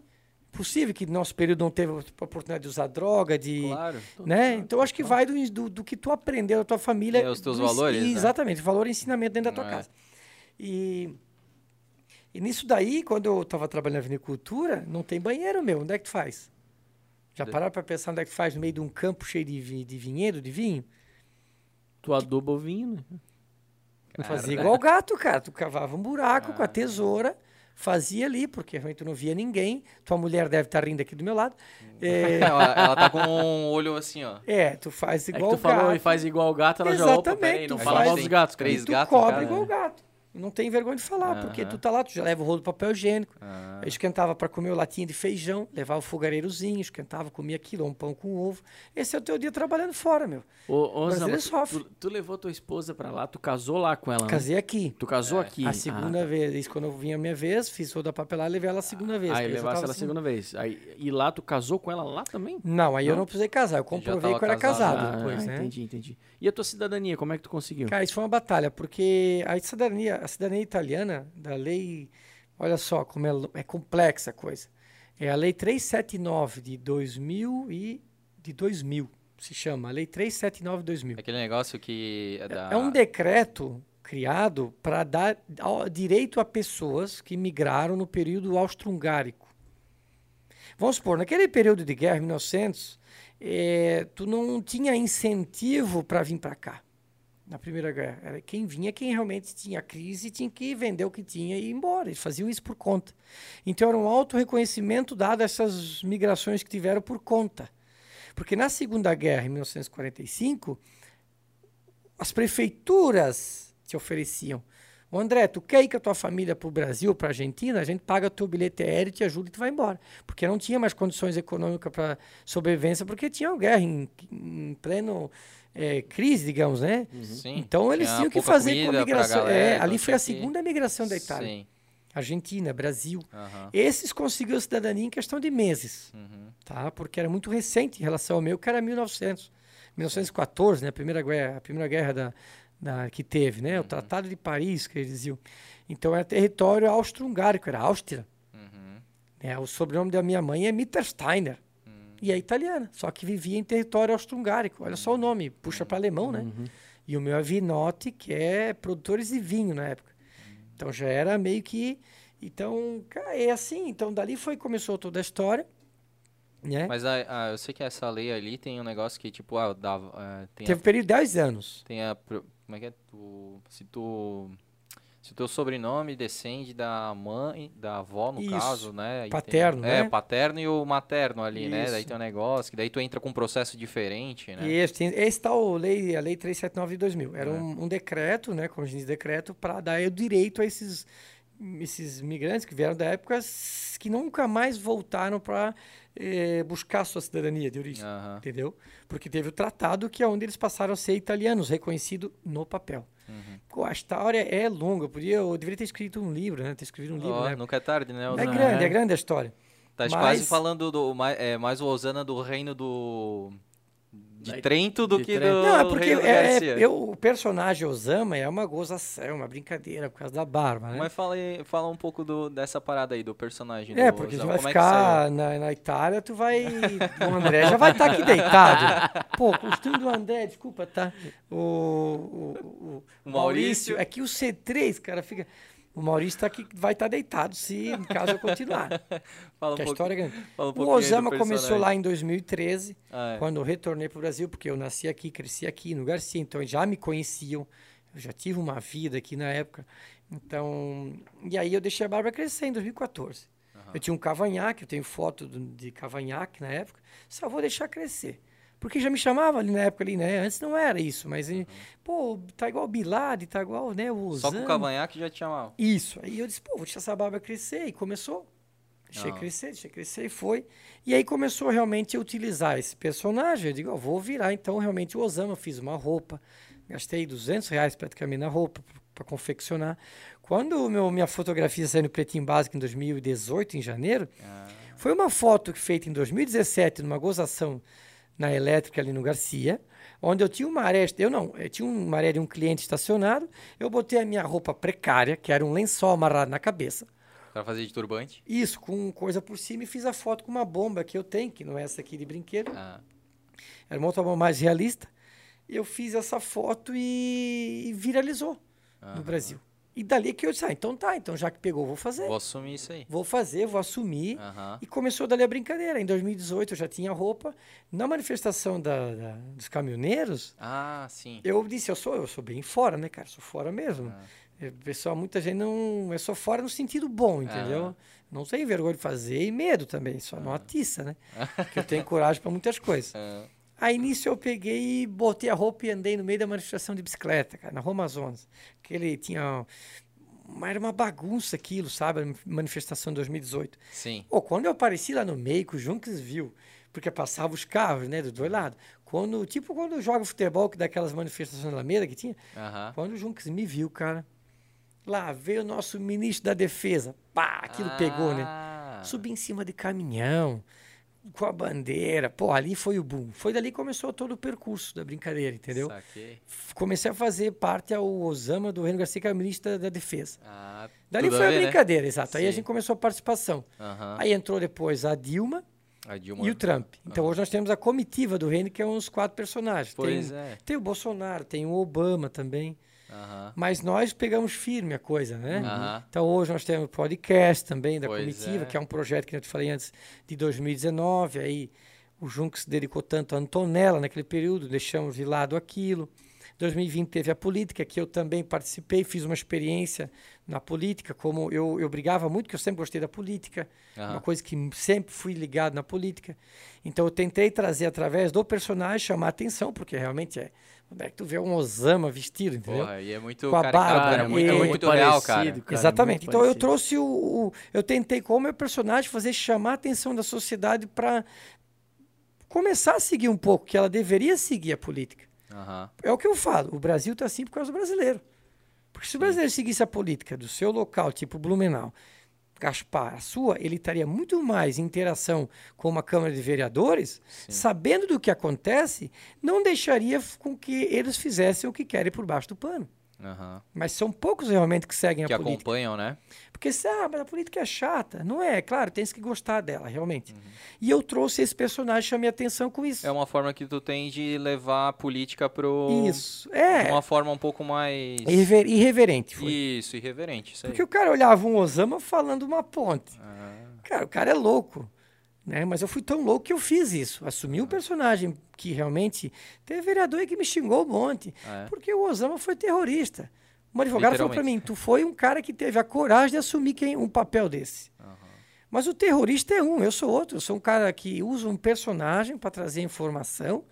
Possível que no nosso período não teve a oportunidade de usar droga, de. Claro. Né? Então eu acho que vai do, do, do que tu aprendeu da tua família. É, os teus do valores, né? Exatamente, valor e ensinamento dentro da tua É. casa. E, e nisso daí, quando eu estava trabalhando na vinicultura, não tem banheiro meu. Onde é que tu faz? Já pararam para pensar onde é que faz no meio de um campo cheio de, de vinhedo, de vinho? Tu aduba o vinho, né? Fazia Cara. igual o gato, cara. Tu cavava um buraco com a Ah. tesoura, fazia ali, porque realmente tu não via ninguém. Tua mulher deve estar rindo aqui do meu lado. É, ela, ela tá com um olho assim, ó. é, tu faz É igual tu o falou gato. e faz igual o gato, ela já opa, Exatamente, peraí, não fala dos gatos. Três gatos, cobre cara. igual o gato. Não tem vergonha de falar, porque tu tá lá, tu já leva o rolo de papel higiênico. Ah, Eu esquentava para comer o latinha de feijão, levava o fogareirozinho, esquentava, comia aquilo, um pão com ovo. Esse é o teu dia trabalhando fora, meu. Ô, ô, Zama, tu, sofre. tu, tu levou tua esposa pra lá, tu casou lá com ela, né? Casei aqui. Tu casou aqui. A segunda vez, isso quando eu vinha a minha vez, fiz toda a papelada, levei ela a segunda vez. Aí levasse ela a assim- segunda vez. Aí, e lá tu casou com ela lá também? Não, aí eu Não? não precisei casar, eu comprovei que eu era casado, casado Ah, depois, né? Entendi, entendi. E a tua cidadania, como é que tu conseguiu? Cara, isso foi uma batalha, porque a cidadania, a cidadania italiana, da lei, olha só como é, é complexa a coisa. É a lei 379 de 2000 e de 2000, se chama, a lei 379 de 2000. Aquele negócio que é da... É um decreto criado para dar direito a pessoas que migraram no período austro-hungárico. Vamos supor, naquele período de guerra, 1900, eh, tu não tinha incentivo para vir para cá. Na Primeira Guerra. Era quem vinha, quem realmente tinha crise, tinha que vender o que tinha e ir embora. Eles faziam isso por conta. Então era um alto reconhecimento dado a essas migrações que tiveram por conta. Porque na Segunda Guerra, em 1945, as prefeituras te ofereciam. Ô André, tu quer ir com a tua família para o Brasil, para a Argentina? A gente paga o teu bilhete aéreo, te ajuda e tu vai embora. Porque não tinha mais condições econômicas para sobrevivência, porque tinha uma guerra em, em pleno eh, crise, digamos, né? Sim, Então eles tinha tinham que fazer com a migração. galera, é, então ali foi a tinha que- segunda migração da Itália. Sim. Argentina, Brasil. Esses conseguiram cidadania em questão de meses uhum. tá? Porque era muito recente em relação ao meu, que era 1900, 1914, né? A primeira guerra, a primeira guerra da, da que teve, né? O Tratado de Paris, que eles diziam. Então era território austro-hungárico, era Áustria. Uhum. Né? O sobrenome da minha mãe é Mittersteiner. E é italiana, só que vivia em território austro-hungárico. Olha só o nome, puxa para alemão, né? E o meu é Vinotti, que é produtores de vinho na época. Então já era meio que. Então, é assim. Então dali foi começou toda a história. Né? Mas a, a- eu sei que essa lei ali tem um negócio que, tipo, ah, ah, tem, Teve um período de 10 anos. a, tem a... Como é que é? Tu, se tu... Se o teu sobrenome descende da mãe, da avó, no Isso. caso, né? aí tem- Paterno, É, né? o paterno e o materno ali, né? Daí Isso. tem um negócio, que daí tu entra com um processo diferente, né? Esse, tem- esse tal lei, a lei 379 de 2000. Era É. um, um decreto, né, como a gente diz, decreto, para dar o direito a esses, esses migrantes que vieram da época que nunca mais voltaram para buscar sua cidadania de origem. Aham. Entendeu? Porque teve o tratado que é onde eles passaram a ser italianos, reconhecido no papel. Uhum. Pô, a história é longa. Eu, podia, eu deveria ter escrito um livro, né? Ter escrito um livro, Ó, né? nunca é tarde, né? É grande, é. é grande a história. Tá Mas- quase falando do mais, é, mais o Osana do reino do de Trento do de que Trento. do Não, é porque é- é- eu, o personagem Osama é uma gozação, uma brincadeira por causa da barba, né? Mas fala, aí- fala um pouco do, dessa parada aí, do personagem É, do porque tu Osama. vai Como é ficar na, na Itália, tu vai. O André já vai estar aqui deitado. Pô, o costume do André, desculpa, tá? O, o, o- O Maurício. É que o C3, cara, fica. O Maurício tá aqui, vai estar deitado se caso eu continuar. Fala um a história é grande. um o Osama começou lá em 2013, Ah, é. quando eu retornei para o Brasil, porque eu nasci aqui, cresci aqui no Garcia, então já me conheciam, eu já tive uma vida aqui na época. Então, e aí eu deixei a barba crescer em 2014. Eu tinha um cavanhaque, eu tenho foto de cavanhaque na época, só vou deixar crescer. Porque já me chamava ali na época ali, né? Antes não era isso, mas eh, pô, tá igual o Bilad, tá igual, né, o Só com o cavanhaque já te chamava. Isso. Aí eu disse, pô, vou deixar essa barba crescer. E começou. Deixei Ah. crescer, deixei crescer e foi. E aí começou realmente a utilizar esse personagem. Eu digo, ó, vou virar então realmente o Osama. Fiz uma roupa. Gastei 200 reais praticamente na roupa para confeccionar. Quando meu, minha fotografia saiu no Pretinho Básico em 2018, em janeiro, Ah, foi uma foto feita em 2017, numa gozação na elétrica ali no Garcia, onde eu tinha uma maré, eu não, eu tinha uma maré de um cliente estacionado, eu botei a minha roupa precária, que era um lençol amarrado na cabeça, pra fazer de turbante. isso, com coisa por cima, e fiz a foto com uma bomba que eu tenho, que não é essa aqui de brinquedo, Ah, era uma outra bomba mais realista, eu fiz essa foto e, e viralizou no Aham. Brasil. E dali que eu disse, ah, então tá, então já que pegou, vou fazer. vou assumir isso aí. Vou fazer, vou assumir. Aham. E começou dali a brincadeira. Em 2018 eu já tinha roupa. Na manifestação da, da- dos caminhoneiros, Ah, sim. eu disse, eu sou, eu sou bem fora, né, cara? Sou fora mesmo. É, Pessoal, muita gente não. Eu sou fora no sentido bom, entendeu? Aham. Não tenho vergonha de fazer e medo também, só não atiça, né? Porque eu tenho coragem para muitas coisas. Ah, Aí nisso eu peguei e botei a roupa e andei no meio da manifestação de bicicleta, cara, na Rua Amazonas. Que ele tinha. Mas era uma bagunça aquilo, sabe? A manifestação de 2018. sim. Pô, quando eu apareci lá no meio, que o Junks viu, porque passava os carros, né, dos dois lados. Quando, tipo quando joga futebol, que daquelas manifestações na Alameda que tinha, quando o Junks me viu, cara, lá veio o nosso ministro da defesa, pá, aquilo pegou, né? Ah, Subi em cima de caminhão, com a bandeira, pô, ali foi o boom. Foi dali que começou todo o percurso da brincadeira, entendeu? Saquei. Comecei a fazer parte ao Osama do Reino Garcia, que é o ministro da, da defesa. Ah, Dali foi a, ver, né? brincadeira, exato. Aí a Sim. gente começou a participação. Aí entrou depois a Dilma, A Dilma. e o Trump. Então hoje nós temos a comitiva do reino, que é uns quatro personagens. Pois tem, é. tem o Bolsonaro, tem o Obama também. Aham. Mas nós pegamos firme a coisa, né? Aham. Então hoje nós temos o podcast também da Pois comitiva, é. que é um projeto que eu te falei antes de 2019. Aí o Junks dedicou tanto a Antonella naquele período, deixamos de lado aquilo. 2020 teve a política, que eu também participei, fiz uma experiência na política, como eu, eu brigava muito, que eu sempre gostei da política, Aham. uma coisa que sempre fui ligado na política. Então eu tentei trazer através do personagem, chamar atenção, porque realmente é. Onde é que tu vê um Osama vestido, entendeu? Porra, e é muito Com a barba, é muito, e- é muito real, cara. parecido, cara, Exatamente. muito Então eu parecido. trouxe o, o- Eu tentei, como meu personagem, fazer chamar a atenção da sociedade para começar a seguir um pouco, que ela deveria seguir a política. Aham. É o que eu falo. O Brasil está assim por causa do brasileiro. Porque se o brasileiro seguisse a política do seu local, tipo Blumenau, Gaspar, a sua, ele estaria muito mais em interação com uma Câmara de Vereadores, sabendo do que acontece, não deixaria com que eles fizessem o que querem por baixo do pano. Aham. Mas são poucos realmente que seguem Que a política. acompanham, né? Porque, se, ah, mas a política é chata. Não é, claro, tem que gostar dela, realmente. Uhum. E eu trouxe esse personagem, chamei atenção com isso. É uma forma que tu tem de levar a política pro. Isso. É, uma forma um pouco mais. irrever- irreverente foi. Isso, irreverente. Isso. Porque o cara olhava um Osama falando uma ponte. Ah, Cara, o cara é louco. Né? Mas eu fui tão louco que eu fiz isso. Assumi um personagem que realmente. Teve vereador aí que me xingou um monte. É. Porque o Osama foi terrorista. Um advogado falou para mim: tu foi um cara que teve a coragem de assumir quem, um papel desse. Mas o terrorista é um, eu sou outro. Eu sou um cara que usa um personagem para trazer informação.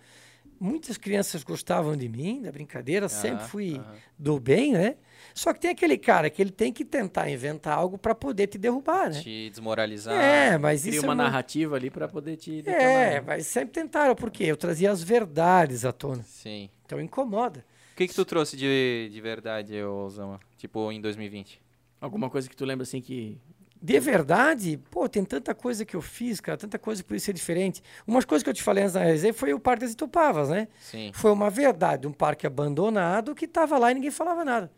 Muitas crianças gostavam de mim, da brincadeira, sempre Aham, fui do bem, né? Só que tem aquele cara que ele tem que tentar inventar algo para poder te derrubar, né? Te desmoralizar. É, mas Cria isso uma é uma- narrativa ali pra poder te detonar. É, mas sempre tentaram, porque eu trazia as verdades à tona. Sim. Então incomoda. O que, que tu trouxe de, de verdade, ô Osama? Tipo, em 2020? Alguma coisa que tu lembra assim que de verdade, pô, tem tanta coisa que eu fiz, cara, tanta coisa que podia ser diferente. Umas coisas que eu te falei antes na resenha foi o Parque das Itupavas, né? Sim. Foi uma verdade, um parque abandonado que estava lá e ninguém falava nada.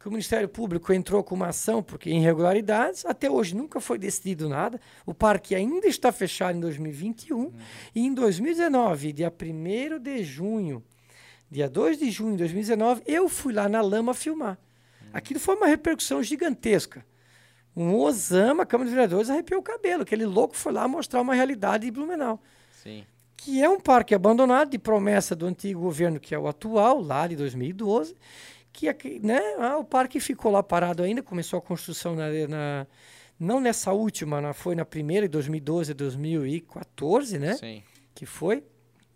Que o Ministério Público entrou com uma ação porque irregularidades, até hoje nunca foi decidido nada. O parque ainda está fechado em 2021 uhum. e em 2019, dia 1 de junho, dia 2 de junho de 2019, eu fui lá na lama filmar. Uhum. Aquilo foi uma repercussão gigantesca. Um Osama, a Câmara de Vereadores, arrepiou o cabelo. Aquele louco foi lá mostrar uma realidade de Blumenau. Sim. Que é um parque abandonado, de promessa do antigo governo, que é o atual, lá de 2012. Que né, ah, o parque ficou lá parado ainda, começou a construção na, na não nessa última, na, foi na primeira, em 2012 2014, né? Sim. Que foi.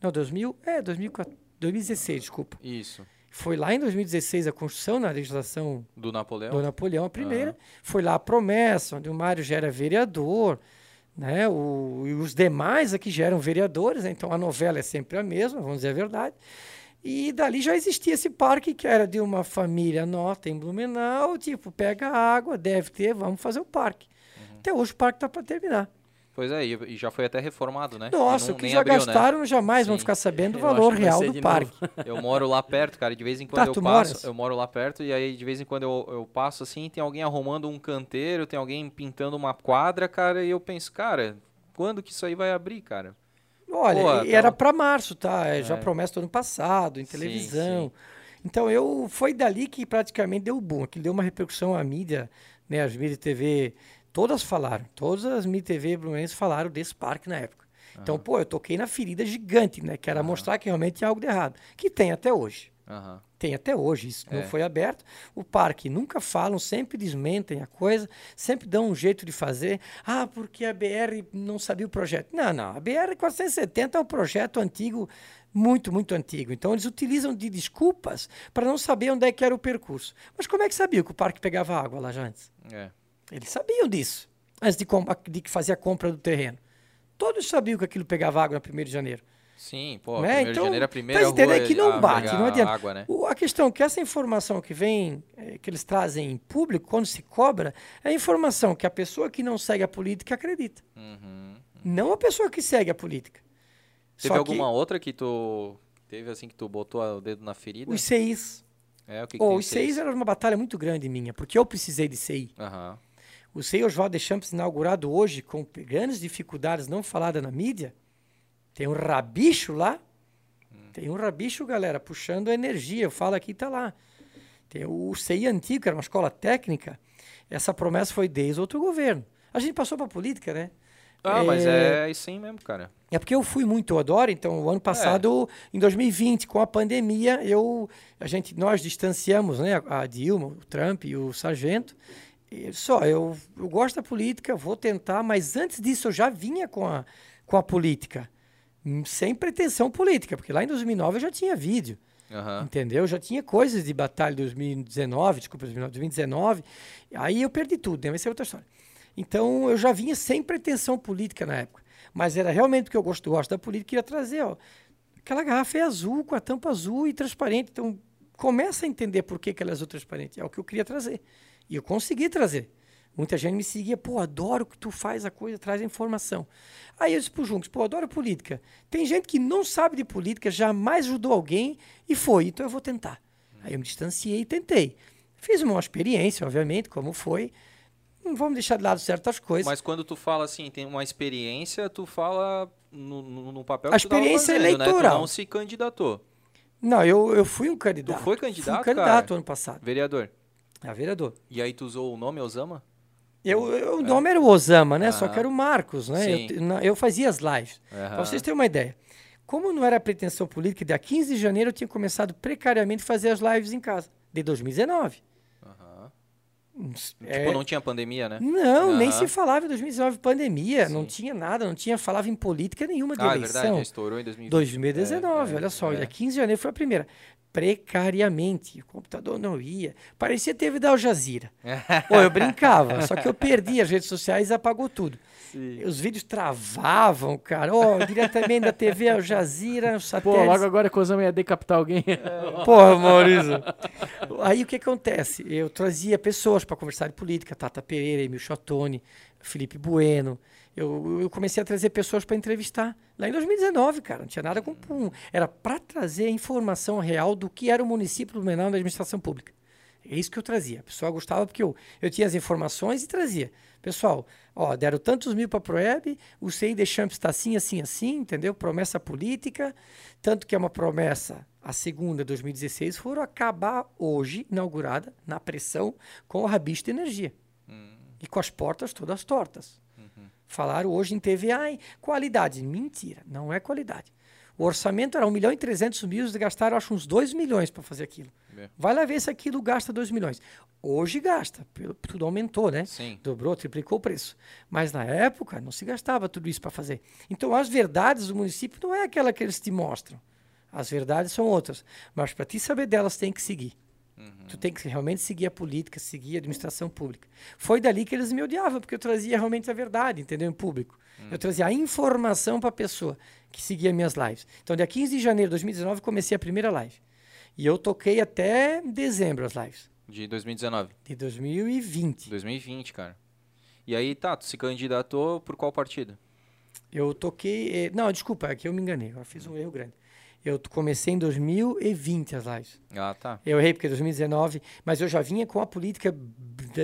Não, 2000, é, 2014, 2016, desculpa. Isso. Foi lá em 2016 a construção na legislação do Napoleão, do Napoleão a primeira. Uhum. Foi lá a promessa, onde o Mário já era vereador, né? O, e os demais aqui já eram vereadores, né? então a novela é sempre a mesma, vamos dizer a verdade. E dali já existia esse parque que era de uma família nota em Blumenau, tipo, pega água, deve ter, vamos fazer o parque. Uhum. Até hoje o parque está para terminar. Pois é, e já foi até reformado, né? Nossa, o que já abriu, né? gastaram né? jamais Sim. vão ficar sabendo o valor real do parque. Eu moro lá perto, cara, e de vez em quando tá, eu passo, moras? eu moro lá perto, e aí de vez em quando eu, eu passo assim, tem alguém arrumando um canteiro, tem alguém pintando uma quadra, cara, e eu penso, cara, quando que isso aí vai abrir, cara? Olha, Pô, e tá... era para março, tá? É. Já promessa do ano passado, em televisão. Sim, sim. Então eu foi dali que praticamente deu boom, que deu uma repercussão à mídia, né, as mídias TV Todas falaram, todas as Mi TV Blumenenses falaram desse parque na época. Uhum. Então, pô, eu toquei na ferida gigante, né? Que era uhum. mostrar que realmente tinha algo de errado. Que tem até hoje. Uhum. Tem até hoje, isso é. não foi aberto. O parque nunca falam, sempre desmentem a coisa, sempre dão um jeito de fazer. Ah, porque a BR não sabia o projeto. Não, não. A BR 470 é um projeto antigo, muito, muito antigo. Então eles utilizam de desculpas para não saber onde é que era o percurso. Mas como é que sabia que o parque pegava água lá já antes? É. Eles sabiam disso, antes de, de fazer a compra do terreno. Todos sabiam que aquilo pegava água no 1 de janeiro. Sim, pô, né? 1 então, de janeiro é a primeira tá rua que não bate, não adianta. Água, né? o, a questão é que essa informação que vem, é, que eles trazem em público, quando se cobra, é informação que a pessoa que não segue a política acredita. Uhum, uhum. Não a pessoa que segue a política. Teve Só alguma que, outra que tu teve assim que tu botou o dedo na ferida? Os CIs. É, o que, que oh, os CIs era uma batalha muito grande minha, porque eu precisei de CI. Uhum. O Sei Oswaldo Champs inaugurado hoje com grandes dificuldades não falada na mídia. Tem um rabicho lá. Hum. Tem um rabicho, galera, puxando a energia. Eu falo aqui, tá lá. Tem o CI antigo, que era uma escola técnica. Essa promessa foi desde outro governo. A gente passou para política, né? Ah, é... mas é aí mesmo, cara. É porque eu fui muito, eu adoro. Então, o ano passado, é. em 2020, com a pandemia, eu, a gente, nós distanciamos, né? A Dilma, o Trump e o Sargento só, eu, eu gosto da política, vou tentar, mas antes disso eu já vinha com a, com a política, sem pretensão política, porque lá em 2009 eu já tinha vídeo. Uhum. Entendeu? Já tinha coisas de batalha 2019, desculpa, 2019. Aí eu perdi tudo, né? Vai ser outra história. Então eu já vinha sem pretensão política na época. Mas era realmente porque eu gosto, gosto da política, queria trazer, ó. Aquela garrafa é azul, com a tampa azul e transparente. Então começa a entender por que, que ela é azul transparente. É o que eu queria trazer. E eu consegui trazer. Muita gente me seguia, pô, adoro que tu faz a coisa, traz a informação. Aí eu disse pro Juntos, pô, adoro política. Tem gente que não sabe de política, jamais ajudou alguém e foi, então eu vou tentar. Aí eu me distanciei e tentei. Fiz uma experiência, obviamente, como foi. Não vamos deixar de lado certas coisas. Mas quando tu fala assim, tem uma experiência, tu fala no, no, no papel a que experiência tu fazendo, eleitoral. Né? Tu não se candidatou. Não, eu, eu fui um candidato. Tu foi candidato, fui candidato cara? ano passado. Vereador. É vereador. E aí tu usou o nome Osama? Eu, eu, o é. nome era o Osama, né? Só que era o Marcos, né? Eu, eu, fazia as lives. Para vocês terem uma ideia. Como não era pretensão política, dia 15 de janeiro eu tinha começado precariamente a fazer as lives em casa, de 2019. É... Tipo, não tinha pandemia, né? Não, uhum. nem se falava em 2019 pandemia, Sim. não tinha nada, não tinha, falava em política nenhuma de ah, eleição. É verdade, estourou em 2020. 2019, é, olha só, é. dia 15 de janeiro foi a primeira precariamente. O computador não ia. Parecia teve da Al Jazeera. Pô, eu brincava, só que eu perdi as redes sociais e apagou tudo. Sim. Os vídeos travavam, cara. Oh, diretamente da TV Al Jazeera, satélite. Pô, logo agora a Cozama ia decapitar alguém. É. Porra, Maurício. Aí o que acontece? Eu trazia pessoas para conversar de política, Tata Pereira, Emil Chatoni, Felipe Bueno. Eu, eu comecei a trazer pessoas para entrevistar. Lá em 2019, cara, não tinha nada com. Era para trazer a informação real do que era o município do Menor da administração pública. É isso que eu trazia. A pessoa gostava porque eu, eu tinha as informações e trazia. Pessoal, ó, deram tantos mil para a Proeb, o CI de Champs está assim, assim, assim, entendeu? Promessa política, tanto que é uma promessa, a segunda, 2016, foram acabar hoje, inaugurada, na pressão, com o rabicho de energia. Hum. E com as portas todas tortas. Falaram hoje em TV, ai, qualidade. Mentira, não é qualidade. O orçamento era 1 milhão e 300 mil, eles gastaram acho uns 2 milhões para fazer aquilo. É. Vai lá ver se aquilo gasta 2 milhões. Hoje gasta, tudo aumentou, né? Sim. Dobrou, triplicou o preço. Mas na época não se gastava tudo isso para fazer. Então as verdades do município não é aquela que eles te mostram. As verdades são outras. Mas para ti saber delas, tem que seguir. Uhum. Tu tem que realmente seguir a política, seguir a administração pública. Foi dali que eles me odiavam, porque eu trazia realmente a verdade, entendeu? Em público. Uhum. Eu trazia a informação para a pessoa que seguia minhas lives. Então, dia 15 de janeiro de 2019, comecei a primeira live. E eu toquei até dezembro as lives. De 2019? De 2020. 2020, cara. E aí, tá, tu se candidatou por qual partido? Eu toquei. Eh, não, desculpa, aqui eu me enganei. Eu fiz um erro grande. Eu comecei em 2020 as lives. Ah, tá. Eu errei porque 2019, mas eu já vinha com a política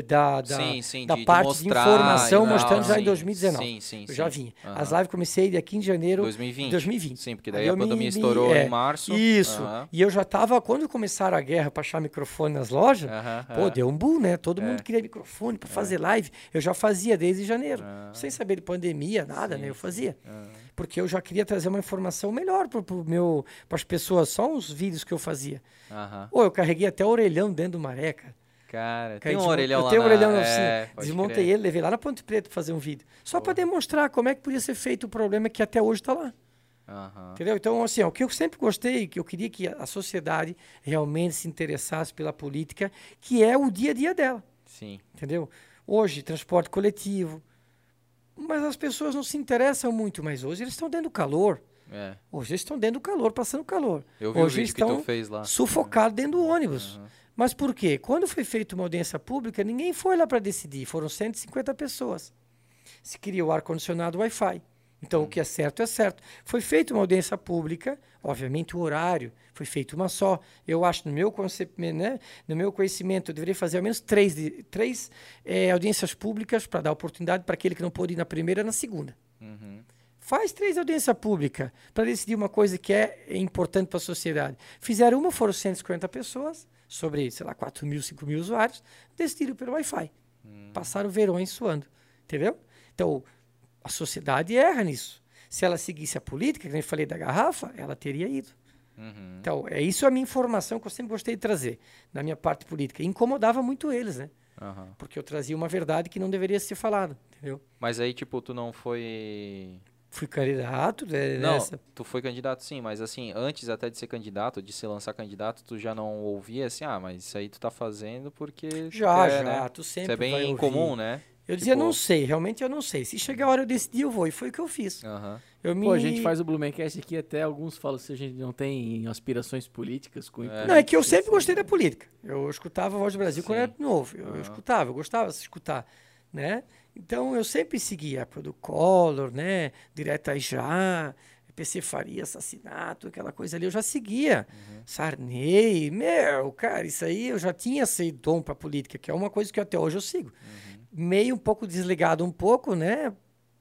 da, da, sim, sim, da de, parte de, mostrar, de informação não, mostrando já sim, em 2019. Sim, sim, eu já vinha. Uhum. As lives comecei aqui em janeiro 2020. de 2020. Sim, porque daí Aí a pandemia me, estourou é, em março. Isso. Uhum. E eu já estava, quando começaram a guerra para achar microfone nas lojas, uhum, pô, deu um boom, né? Todo é. mundo queria microfone para fazer é. live. Eu já fazia desde janeiro. Ah. Sem saber de pandemia, nada, né? Eu fazia. Porque eu já queria trazer uma informação melhor para as pessoas, só uns vídeos que eu fazia. Uhum. Ou eu carreguei até o orelhão dentro do maré, cara. Cara, tem um orelhão eu lá. Eu tenho um orelhão na oficina. É, Desmontei crer. ele, levei lá na Ponte Preta pra fazer um vídeo. Só para demonstrar como é que podia ser feito o problema que até hoje está lá. Uhum. Entendeu? Então, assim, ó, o que eu sempre gostei, que eu queria que a sociedade realmente se interessasse pela política, que é o dia a dia dela. Sim. Entendeu? Hoje, transporte coletivo. Mas as pessoas não se interessam muito, mas hoje eles estão dentro do calor. É. Hoje eles estão dentro do calor, passando calor. Eu vi hoje o estão que tu fez lá. sufocados dentro do ônibus. Uhum. Mas por quê? Quando foi feita uma audiência pública, ninguém foi lá para decidir. Foram 150 pessoas. Se queria o ar-condicionado Wi-Fi. Então, o que é certo é certo. Foi feita uma audiência pública, obviamente o horário foi feito uma só. Eu acho, no meu, né, no meu conhecimento, eu deveria fazer ao menos três, três é, audiências públicas para dar oportunidade para aquele que não pôde ir na primeira na segunda. Uhum. Faz três audiências públicas para decidir uma coisa que é importante para a sociedade. Fizeram uma, foram 150 pessoas sobre, sei lá, 4 mil, 5 mil usuários, decidiram pelo Wi-Fi. Hum. Passaram verões suando. Entendeu? Então, a sociedade erra nisso. Se ela seguisse a política, que eu falei da garrafa, ela teria ido. Uhum. Então, é isso a minha informação que eu sempre gostei de trazer na minha parte política. Incomodava muito eles, né? Uhum. Porque eu trazia uma verdade que não deveria ser falada, entendeu? Mas aí, tipo, tu não foi Fui candidato né, não, nessa. tu foi candidato sim, mas assim, antes até de ser candidato, de se lançar candidato, tu já não ouvia assim, ah, mas isso aí tu tá fazendo porque... Já, quer, já, né? tu sempre Isso é bem comum, né? Eu dizia, tipo... não sei, realmente eu não sei. Se chegar a hora eu decidir, eu vou. E foi o que eu fiz. Uhum. Eu me... Pô, a gente faz o Blumencast aqui, até alguns falam se a gente não tem aspirações políticas com é. Não, é que eu sempre gostei da política. Eu escutava a Voz do Brasil Sim. quando era novo. Eu, uhum. eu escutava, eu gostava de escutar, né? Então eu sempre seguia a do Collor, né? Direta já, PC Faria, assassinato, aquela coisa ali, eu já seguia. Uhum. Sarney, meu, cara, isso aí eu já tinha esse dom para política, que é uma coisa que até hoje eu sigo. Uhum. Meio um pouco desligado um pouco, né?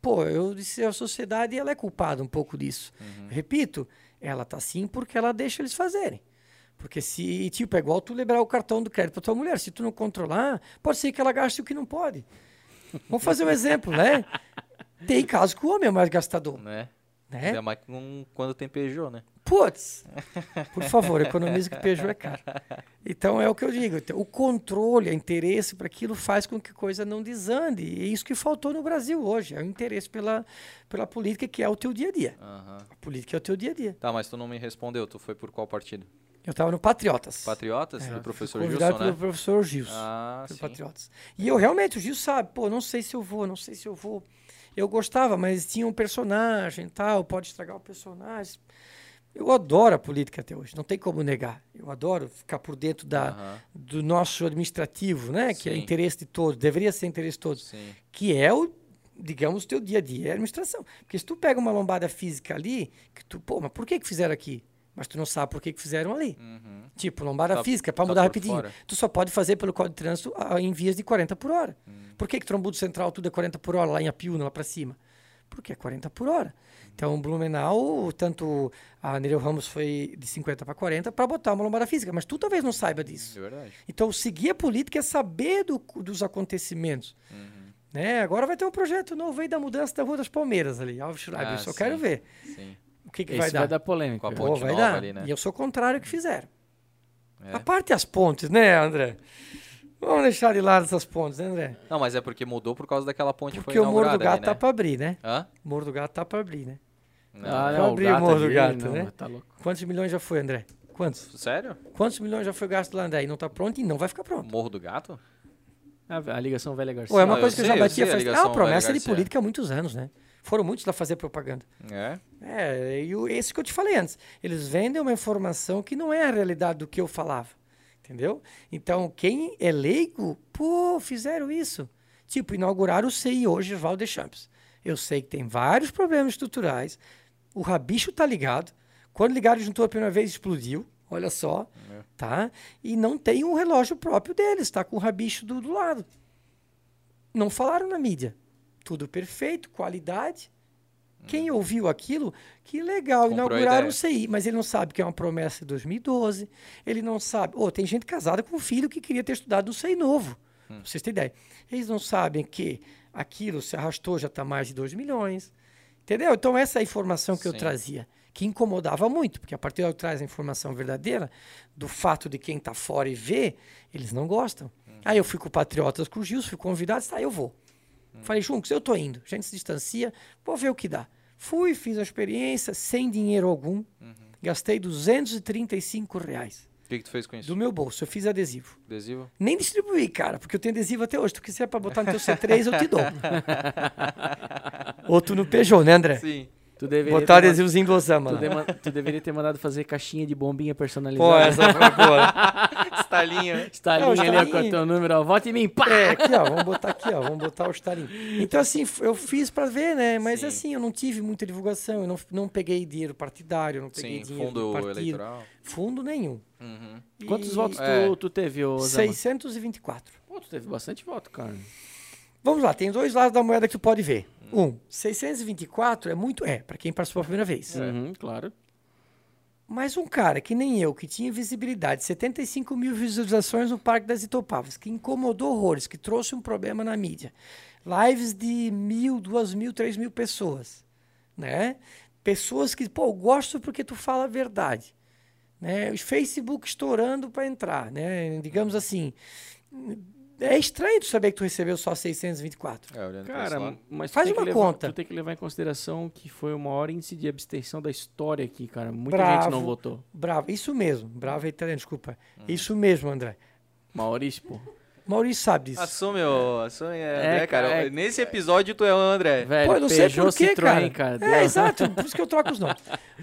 Pô, eu disse a sociedade ela é culpada um pouco disso. Uhum. Repito, ela tá assim porque ela deixa eles fazerem. Porque se, tipo, é igual tu liberar o cartão do crédito para tua mulher, se tu não controlar, pode ser que ela gaste o que não pode. Vamos fazer um exemplo, né? Tem casos que o homem é mais gastador. Né? né? Ainda mais com, quando tem Peugeot, né? Putz, por favor, economize que Peugeot é caro. Então é o que eu digo, o controle, o interesse para aquilo faz com que a coisa não desande. E é isso que faltou no Brasil hoje, é o interesse pela, pela política que é o teu dia a dia. Uhum. A política é o teu dia a dia. Tá, mas tu não me respondeu, tu foi por qual partido? Eu estava no Patriotas. Patriotas? É, do professor Gilson, né? pelo professor Gilson. Ah, sim. Patriotas. E eu realmente, o Gilson sabe, pô, não sei se eu vou, não sei se eu vou. Eu gostava, mas tinha um personagem tal, pode estragar o personagem. Eu adoro a política até hoje, não tem como negar. Eu adoro ficar por dentro da, Aham. do nosso administrativo, né? Que é Sim. interesse de todos, deveria ser interesse de todos Sim. que é o, digamos, o teu dia a dia, é a administração. Porque se tu pega uma lombada física ali, que tu, pô, mas por que que fizeram aqui? Mas tu não sabe por que que fizeram ali. Uhum. Tipo, lombada Tá- física, para tá mudar rapidinho. fora. Tu só pode fazer pelo Código de Trânsito em vias de 40 por hora. Hum. Por que que Trombudo Central tudo é 40 por hora lá em Apiúna, lá para cima? Porque é 40 por hora. Então, Blumenau, tanto a Nereu Ramos foi de 50 para 40 para botar uma lombada física, mas tu talvez não saiba disso. É verdade. Então, seguir a política é saber do- dos acontecimentos. Uhum. Né? Agora vai ter um projeto novo aí da mudança da Rua das Palmeiras ali, Alves Schreiber. Ah, eu só sim. quero ver Sim. o que, que vai dar. vai dar polêmica. Com a ponte Pô, vai nova dar. ali, né? E eu sou contrário ao que fizeram. É. A parte das pontes, né, André? Vamos deixar de lado essas pontes, né, André? Não, mas é porque mudou por causa daquela ponte que Porque foi o Morro do inaugurada Gato ali, tá né? pra abrir, né? Hã? O Morro do Gato tá pra abrir, né? Não. Ah, não, o abrir o gato Morro do Gato, não, né? Tá louco. Quantos milhões já foi, André? Quantos? Sério? Quantos milhões já foi gasto lá, André? E não tá pronto e não vai ficar pronto. Morro do Gato? A, a ligação velha Garcia. Ou é uma eu coisa que eu já sei, eu batia sei faz... Ah, promessa de política há muitos anos, né? Foram muitos lá fazer propaganda. É. É, e o, esse que eu te falei antes. Eles vendem uma informação que não é a realidade do que eu falava. Entendeu? Então, quem é leigo, pô, fizeram isso. Tipo, inauguraram o CI hoje, Oswaldo Deschamps. Eu sei que tem vários problemas estruturais. O rabicho tá ligado. Quando ligaram juntou a primeira vez, explodiu. Olha só. É. Tá? E não tem um relógio próprio deles. Tá com o rabicho do, do lado. Não falaram na mídia. Tudo perfeito, qualidade. Quem ouviu aquilo, que legal, Comprou inauguraram o. CI, mas ele não sabe que é uma promessa de 2012, ele não sabe. Oh, tem gente casada com um filho que queria ter estudado no CI novo, Hum. pra vocês terem ideia. Eles não sabem que aquilo se arrastou, já está mais de 2 milhões. Entendeu? Então, essa é a informação que eu Sim. trazia, que incomodava muito, porque a partir de eu traz a informação verdadeira, do fato de quem está fora e vê, eles não gostam. Hum. Aí eu fui com o Patriotas com o Gilson, fui convidado, tá, eu vou. Hum. Falei, Juncos, eu tô indo. A gente se distancia, vou ver o que dá. Fui, fiz a experiência, sem dinheiro algum. Uhum. Gastei 235 reais O que, que tu fez com isso? do meu bolso. Eu fiz adesivo. Adesivo? Nem distribuí, cara, porque eu tenho adesivo até hoje. Tu quiser pra botar no teu C3, eu te dou. Ou tu no Peugeot, né, André? Sim. Tu deveria, Botar adesivozinho do Osama tu, dema- tu deveria ter mandado fazer caixinha de bombinha personalizada. Pô, essa foi boa. Estalinho. Está Não, ali, ó, com o teu número, ó. Vote em mim, pá! É, aqui, ó, vamos botar aqui, ó, vamos botar o estalinho. Então, assim, eu fiz pra ver, né? Mas, Sim. assim, eu não tive muita divulgação, eu não, não peguei dinheiro partidário, não peguei Sim, dinheiro do fundo partido. eleitoral. Fundo nenhum. Uhum. Quantos E- votos tu, É. tu teve, ô Zama? 624. Pô, tu teve bastante voto, cara. Vamos lá, tem dois lados da moeda que tu pode ver. Um, 624 é muito. É, pra quem participou a primeira vez. Uhum, claro. Mas um cara que nem eu, que tinha visibilidade, 75 mil visualizações no Parque das Itopavas, que incomodou horrores, que trouxe um problema na mídia. Lives de mil, duas mil, três mil pessoas. Né? Pessoas que, pô, eu gosto porque tu fala a verdade. Né? Os Facebook estourando para entrar. Né? Digamos assim. É estranho tu saber que tu recebeu só 624. É, olhando Cara, mas tu Faz tem que uma levar- conta. Tu tem que levar em consideração que foi o maior índice de abstenção da história aqui, cara. Muita Bravo. gente não votou. Bravo, isso mesmo. Bravo é italiano, desculpa. Uhum. Isso mesmo, André. Maurício, pô. Maurício sabe disso. Assume, ô, assume, é, André, cara. cara, é- Nesse episódio tu é o André. Velho, Pô, eu não sei por quê, cara. cara. É, exato, por isso que eu troco os nomes.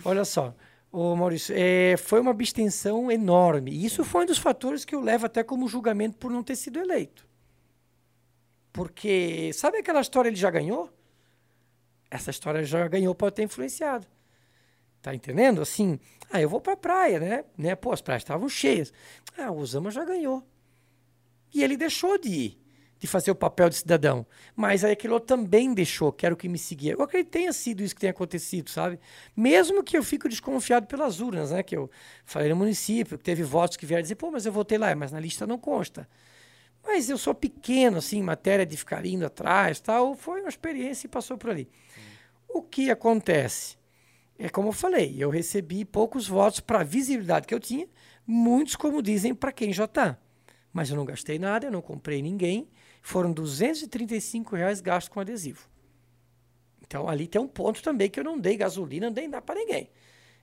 Olha só, ô Maurício, é, foi uma abstenção enorme. E isso foi um dos fatores que eu levo até como julgamento por não ter sido eleito. Porque, sabe aquela história ele já ganhou? Essa história já ganhou pode ter influenciado. Tá entendendo? Assim, ah, eu vou pra praia, né? né? Pô, as praias estavam cheias. Ah, o Osama já ganhou. E ele deixou de ir, de fazer o papel de cidadão. Mas aí outro também deixou, que era o que me seguia. Eu acredito que tenha sido isso que tenha acontecido, sabe? Mesmo que eu fico desconfiado pelas urnas, né? Que eu falei no município, que teve votos que vieram dizer, pô, mas eu votei lá, mas na lista não consta. Mas eu sou pequeno, assim, em matéria de ficar indo atrás, tal. Foi uma experiência e passou por ali. O que acontece? É como eu falei, eu recebi poucos votos para a visibilidade que eu tinha, muitos, como dizem, para quem já está. Mas eu não gastei nada, eu não comprei ninguém. Foram 235 reais gastos com adesivo. Então ali tem um ponto também que eu não dei gasolina, não dei nada para ninguém.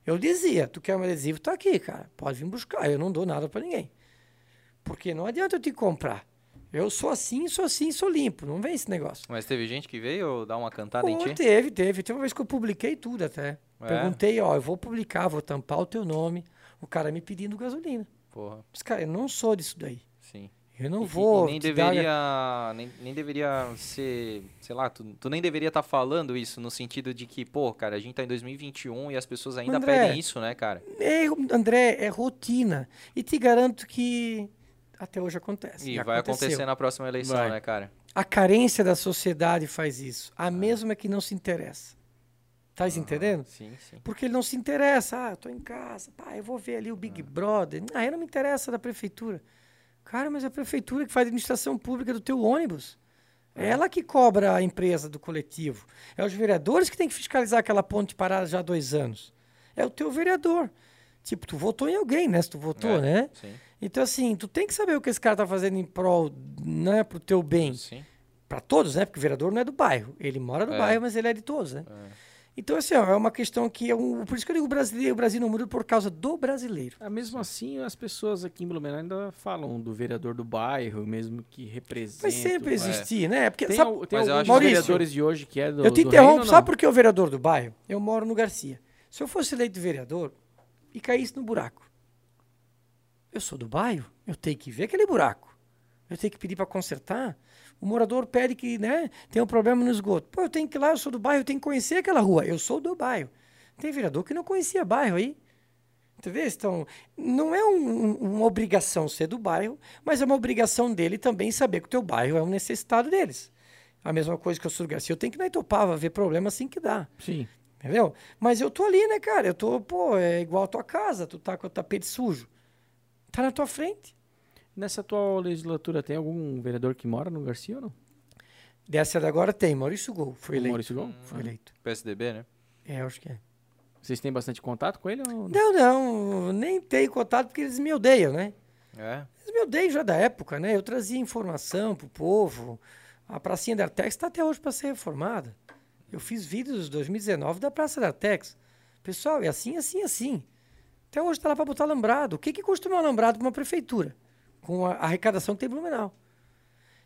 Eu dizia, tu quer um adesivo, tá aqui, cara. Pode vir buscar. Eu não dou nada para ninguém. Porque não adianta eu te comprar. Eu sou assim, sou assim, sou limpo. Não vem esse negócio. Mas teve gente que veio dar uma cantada em Pô, ti? teve, teve. Teve uma vez que eu publiquei tudo até. É? Perguntei, ó, eu vou publicar, vou tampar o teu nome. O cara me pedindo gasolina. Porra, Mas, cara, eu não sou disso daí. Eu não E- vou. E, nem te dar- deveria. Nem, nem deveria ser. Sei lá, tu, tu nem deveria estar falando isso no sentido de que, pô, cara, a gente tá em 2021 e as pessoas ainda André, pedem isso, né, cara? É, André, é rotina. E te garanto que até hoje acontece. E vai aconteceu. acontecer na próxima eleição, Vai. né, cara? A carência da sociedade faz isso. Ah. A mesma que não se interessa. Tá entendendo? Sim, sim. Porque ele não se interessa. Ah, eu tô em casa. Pá, eu vou ver ali o Big Brother. Ah, eu não me interessa da prefeitura. Cara, mas é a prefeitura que faz a administração pública do teu ônibus. É ela que cobra a empresa do coletivo. É os vereadores que têm que fiscalizar aquela ponte parada já há dois anos. É o teu vereador. Tipo, tu votou em alguém, né? Se tu votou, É, né? Sim, Então, assim, tu tem que saber o que esse cara tá fazendo em prol, né, pro teu bem. sim. Para todos, né? Porque o vereador não é do bairro. Ele mora no É. bairro, mas ele é de todos, né? É. Então, assim, ó, é uma questão que é um, por isso que eu digo brasileiro, o Brasil não muda por causa do brasileiro. Ah, mesmo assim, as pessoas aqui em Blumenau ainda falam do vereador do bairro, mesmo que representa. Vai sempre existir, né? Porque, Tem, sabe, tem Mas eu acho que- Maurício, vereadores de hoje que é do eu te do interrompo, reino, sabe por que o vereador do bairro? Eu moro no Garcia. Se eu fosse eleito vereador e caísse no buraco, eu sou do bairro, eu tenho que ver aquele buraco. Eu tenho que pedir para consertar. O morador pede que, né, tem um problema no esgoto. Pô, eu tenho que ir lá, eu sou do bairro, eu tenho que conhecer aquela rua. Eu sou do bairro. Tem vereador que não conhecia bairro aí. Entendeu? Então, não é um- um- uma obrigação ser do bairro, mas é uma obrigação dele também saber que o teu bairro é um necessitado deles. A mesma coisa que eu sou do Garcia. Eu tenho que ir na Itopava ver problema assim que dá. Sim. Entendeu? Mas eu tô ali, né, cara? Eu tô, pô, é igual a tua casa. Tu tá com o tapete sujo. Tá na tua frente. Nessa atual legislatura, tem algum vereador que mora no Garcia ou não? Dessa da agora tem. Maurício Gol foi eleito. Maurício Gon? Foi eleito. PSDB, né? É, acho que é. Vocês têm bastante contato com ele ou não? Não, não. Nem tenho contato porque eles me odeiam, né? É. Eles me odeiam já da época, né? Eu trazia informação pro povo. A pracinha da Artex está até hoje para ser reformada. Eu fiz vídeos em 2019 da Praça da Artex. Pessoal, é assim, assim, assim. Até hoje está lá para botar alambrado. O que, que custa um alambrado para uma prefeitura? Com a arrecadação que tem em Blumenau.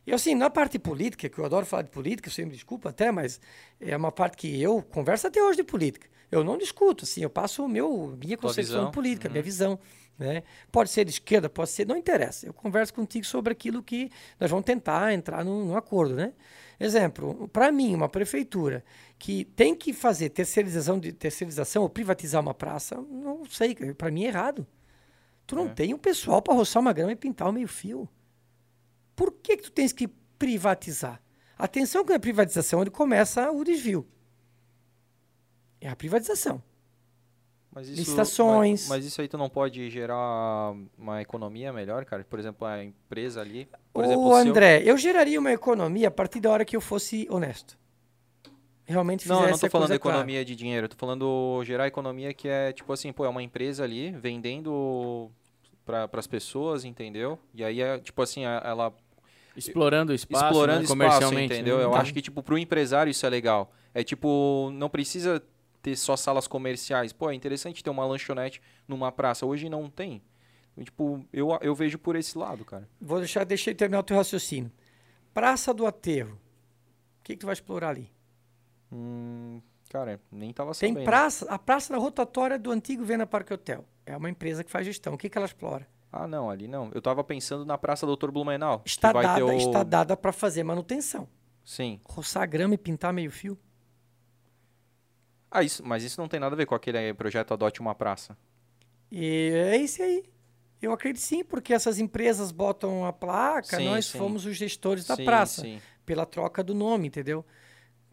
E assim, na parte política, que eu adoro falar de política, você me desculpa até, mas é uma parte que eu converso até hoje de política. Eu não discuto, assim, eu passo o meu, minha Tua concepção visão. de política, minha visão. Né? Pode ser de esquerda, pode ser, não interessa. Eu converso contigo sobre aquilo que nós vamos tentar entrar num, num acordo. Né? Exemplo, para mim, uma prefeitura que tem que fazer terceirização, de, terceirização ou privatizar uma praça, não sei, para mim é errado. Tu não É. tem um pessoal para roçar uma grama e pintar o meio-fio. Por que, que tu tens que privatizar? Atenção que na privatização onde começa o desvio. É a privatização. Mas isso, Licitações. Mas, mas isso aí tu não pode gerar uma economia melhor, cara? Por exemplo, a empresa ali. Por exemplo, Ô, o seu- André, eu geraria uma economia a partir da hora que eu fosse honesto. Realmente Não, eu não fizesse tô falando clara. economia de dinheiro, eu tô falando gerar economia que é tipo assim, pô, é uma empresa ali vendendo para as pessoas, entendeu? E aí é tipo assim, a- ela Explorando o espaço, explorando né, espaço, comercialmente. entendeu? né? Eu Tá. acho que tipo pro empresário isso é legal. É tipo, não precisa ter só salas comerciais. Pô, é interessante ter uma lanchonete numa praça. Hoje não tem. Tipo, eu, eu vejo por esse lado, cara. Vou deixar, deixa eu terminar o teu raciocínio. Praça do Aterro. O que, que tu vai explorar ali? Hum, cara, nem tava Tem sabendo. praça, a praça da rotatória do antigo Vena Parque Hotel. É uma empresa que faz gestão. O que, que ela explora? Ah, não, ali não. Eu tava pensando na Praça Doutor Blumenau. Está dada, o... está dada para fazer manutenção. Sim. Roçar grama e pintar meio fio. Ah, isso, mas isso não tem nada a ver com aquele projeto Adote uma Praça. E é esse aí. Eu acredito sim, porque essas empresas botam a placa, Sim, nós sim. fomos os gestores da sim, praça. Pela troca do nome, entendeu?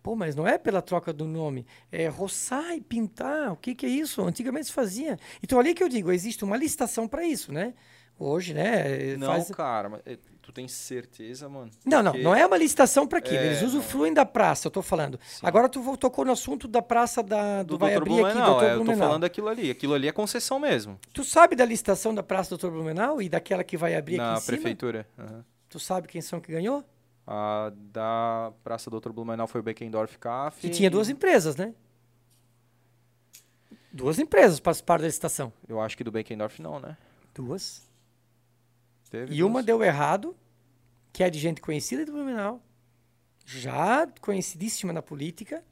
Pô, mas não é pela troca do nome. É roçar e pintar. O que, que é isso? Antigamente se fazia. Então, ali que eu digo, existe uma licitação para isso, né? Hoje, né? Não, faz- cara, mas, eh, tu tem certeza, mano? Não, não, não é uma licitação para aquilo. É, Eles não. usufruem da praça, eu tô falando. Sim. Agora tu tocou no assunto da praça da, do, Do vai Dr. abrir Blumenau, aqui, é, Doutor eu tô Blumenau. falando daquilo ali. Aquilo ali é concessão mesmo. Tu sabe da licitação da praça do Doutor Blumenau e daquela que vai abrir na aqui em cima? prefeitura. Aham. Tu sabe quem são que ganhou? A da Praça Doutor Blumenau foi o Beckendorf CAF. Que tinha duas empresas, né? Duas empresas participaram da licitação. Eu acho que do Beckendorf não, né? Duas. Teve E uma duas. deu errado, que é de gente conhecida de Blumenau, já conhecidíssima na política.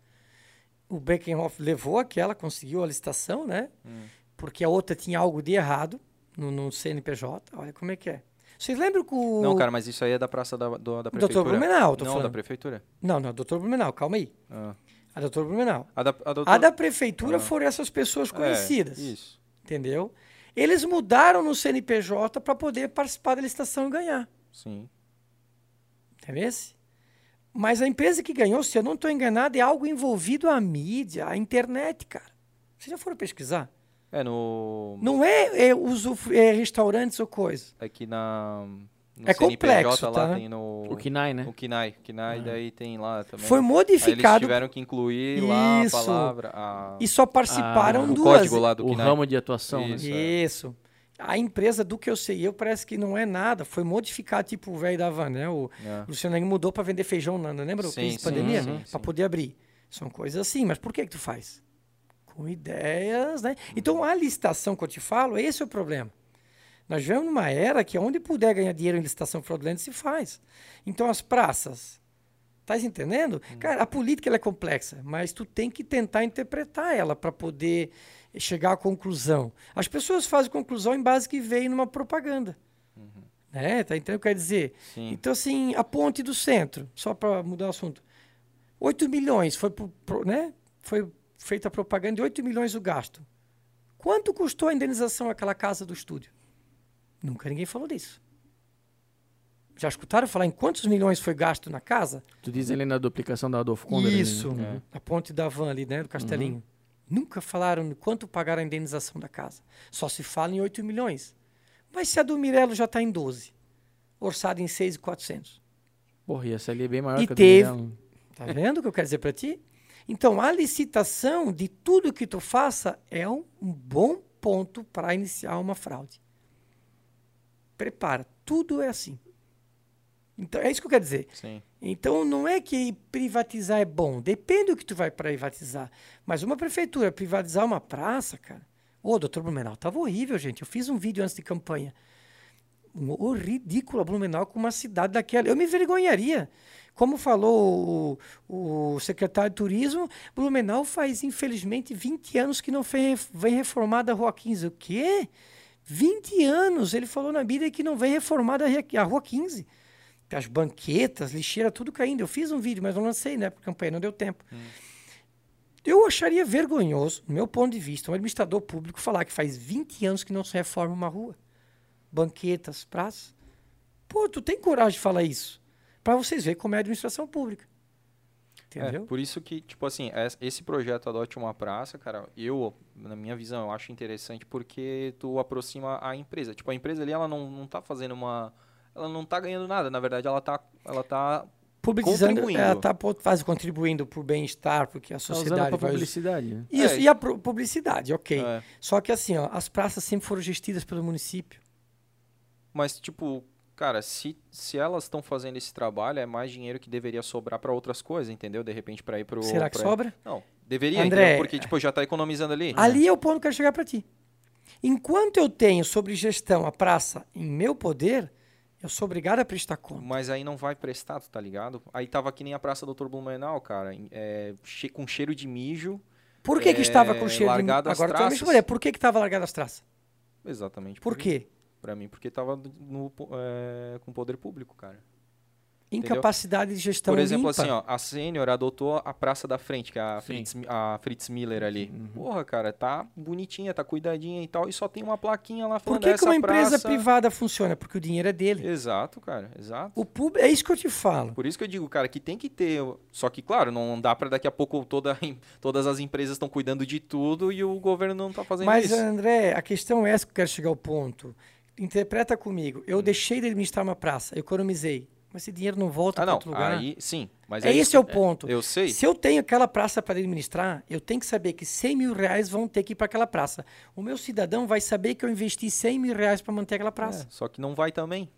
O Beckenhoff levou aquela, conseguiu a licitação, né? Hum. Porque a outra tinha algo de errado no, no CNPJ. Olha como é que é. Vocês lembram que o. Não, cara, mas isso aí é da praça da, do, da prefeitura. Doutor Blumenau, tô Não, falando. da prefeitura. Não, não, doutor Blumenau, calma aí. Ah. A doutor Blumenau. A da, a doutor- A da prefeitura Ah. foram essas pessoas conhecidas. É, isso. Entendeu? Eles mudaram no CNPJ para poder participar da licitação e ganhar. Sim. Entendeu? Mas a empresa que ganhou, se eu não estou enganado, é algo envolvido à mídia, à internet, cara. Vocês já foram pesquisar? É no. Não é, é, usufru- é restaurantes ou coisa. Aqui na. No É complexo, lá tá? tem no. O KINAI, né? O KINAI. KINAI, daí tem lá também. Foi Aí eles modificado tiveram que incluir lá a Isso. palavra. A... e só participaram Ah, o duas. código lá do o KINAI. ramo de atuação, né? Isso. Isso. A empresa, do que eu sei, eu parece que não é nada. Foi modificar, tipo o velho da van, né? O É. Luciano Heng mudou para vender feijão, não lembra? Sim, Crise de sim, pandemia? sim, Para poder abrir. São coisas assim. Mas por que que tu faz? Com ideias, né? Então, a licitação que eu te falo, esse é o problema. Nós vivemos numa era que onde puder ganhar dinheiro em licitação fraudulenta se faz. Então, as praças... Tá entendendo? Hum. Cara, a política é complexa, mas tu tem que tentar interpretar ela para poder chegar à conclusão. As pessoas fazem conclusão em base que veio numa propaganda. Né? Tá entendendo o que quer dizer? Sim. Então, assim, a ponte do centro, só para mudar o assunto. 8 milhões foi, pro- pro- né? foi feita a propaganda de 8 milhões o gasto. Quanto custou a indenização àquela casa do estúdio? Nunca ninguém falou disso. Já escutaram falar em quantos milhões foi gasto na casa? Tu diz ali na duplicação da Adolfo Conde. ali, né? Isso, É. a ponte da van ali, né, do Castelinho. Nunca falaram de quanto pagaram a indenização da casa. Só se fala em 8 milhões. Mas se a do Mirelo já está em 12, orçado em 6,400. Porra, e essa ali é bem maior E que a do teve- Mirella. Tá vendo o que eu quero dizer para ti? Então, a licitação de tudo que tu faça é um, um bom ponto para iniciar uma fraude. Prepara, tudo é assim. Então, é isso que eu quero dizer. Sim. Então não é que privatizar é bom, depende do que tu vai privatizar. Mas uma prefeitura privatizar uma praça, cara. Ô, doutor Blumenau, tava horrível, gente. Eu fiz um vídeo antes de campanha. O ridículo a Blumenau com uma cidade daquela. Eu me envergonharia. Como falou o, o secretário de turismo, Blumenau faz, infelizmente, 20 anos que não foi, vem reformada a Rua 15. O quê? 20 anos. Ele falou na mídia que não vem reformada a Rua 15 as banquetas, lixeira, tudo caindo. Eu fiz um vídeo, mas não lancei, né? Porque a campanha não deu tempo. Eu acharia vergonhoso, do meu ponto de vista, um administrador público falar que faz 20 anos que não se reforma uma rua. Banquetas, praças. Pô, tu tem coragem de falar isso? Para vocês verem como é a administração pública. Entendeu? É, por isso que, tipo assim, es- esse projeto Adote uma Praça, cara, eu, na minha visão, eu acho interessante porque tu aproxima a empresa. Tipo, a empresa ali, ela não, não tá fazendo uma... Ela não tá ganhando nada, na verdade, ela tá, ela tá Publicizando, contribuindo. ela está faz, contribuindo para o bem-estar, porque a Tá sociedade vai... publicidade, né? Isso, É. e a pro- publicidade, ok. É. Só que assim, ó, as praças sempre foram gestidas pelo município. Mas, tipo, cara, se, se elas estão fazendo esse trabalho, é mais dinheiro que deveria sobrar pra outras coisas, entendeu? De repente, pra ir pro... Será que pra- sobra? Não, deveria, André, entendeu? Porque, tipo, já tá economizando ali. Ali é o ponto que eu quero chegar para ti. Enquanto eu tenho sobre gestão a praça em meu poder, eu sou obrigado a prestar conta. Mas aí não vai prestar, tu tá ligado? Aí tava que nem a Praça Doutor Blumenau, cara, é, che- com cheiro de mijo. Por que, que É, estava com cheiro de... as Agora tu vai me traças. responder. Por que que estava largado as traças? Exatamente. Por quê? Pra mim, porque tava no, é, com poder público, cara. Incapacidade de gestão Por exemplo, limpa. assim, ó, a Sênior adotou a Praça da Frente, que é a. Fritz, a Fritz Miller ali. Uhum. Porra, cara, tá bonitinha, tá cuidadinha e tal, e só tem uma plaquinha lá Por falando que, que essa uma empresa praça... privada funciona? Porque o dinheiro é dele. Exato, cara, exato. O público, é isso que eu te falo. Por isso que eu digo, cara, que tem que ter. Só que, claro, não dá pra daqui a pouco toda, todas as empresas estão cuidando de tudo e o governo não tá fazendo Mas, isso. André, a questão é essa que eu quero chegar ao ponto. Interpreta comigo. Eu deixei de administrar uma praça, eu economizei. Mas esse dinheiro não volta Ah, para não. outro lugar. Aí, sim. Mas É aí- esse é o ponto. Eu sei. Se eu tenho aquela praça para administrar, eu tenho que saber que 100 mil reais vão ter que ir para aquela praça. O meu cidadão vai saber que eu investi 100 mil reais para manter aquela praça. É, só que não vai também.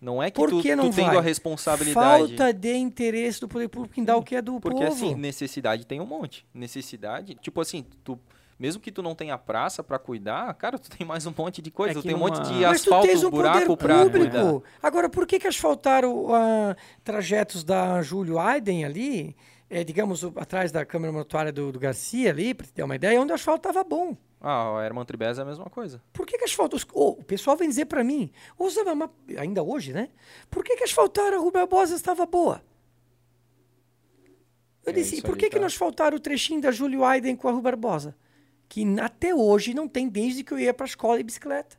Não é que Por tu, que não tu tendo a responsabilidade. Falta de interesse do poder público em dar o que é do Porque povo. assim, necessidade tem um monte. Necessidade, tipo assim, tu mesmo que tu não tenha praça para cuidar, cara, tu tem mais um monte de coisa, É tu que tem um monte de Mas tu asfalto, tens um buraco poder pra público. cuidar. Agora, por que que asfaltaram ah, trajetos da Júlio Aiden ali, eh, digamos, o- atrás da Câmara Mortuária do, do Garcia ali, para te ter uma ideia, onde o asfalto estava bom? Ah, o Herman Tribes é a mesma coisa. Por que que asfaltou? Oh, o pessoal vem dizer para mim, usava uma- ainda hoje, né? Por que que asfaltaram a Rua Barbosa estava boa? Eu É, disse, e por que que tá- não asfaltaram o trechinho da Júlio Aiden com a Rua Barbosa? Que até hoje não tem desde que eu ia para a escola de bicicleta.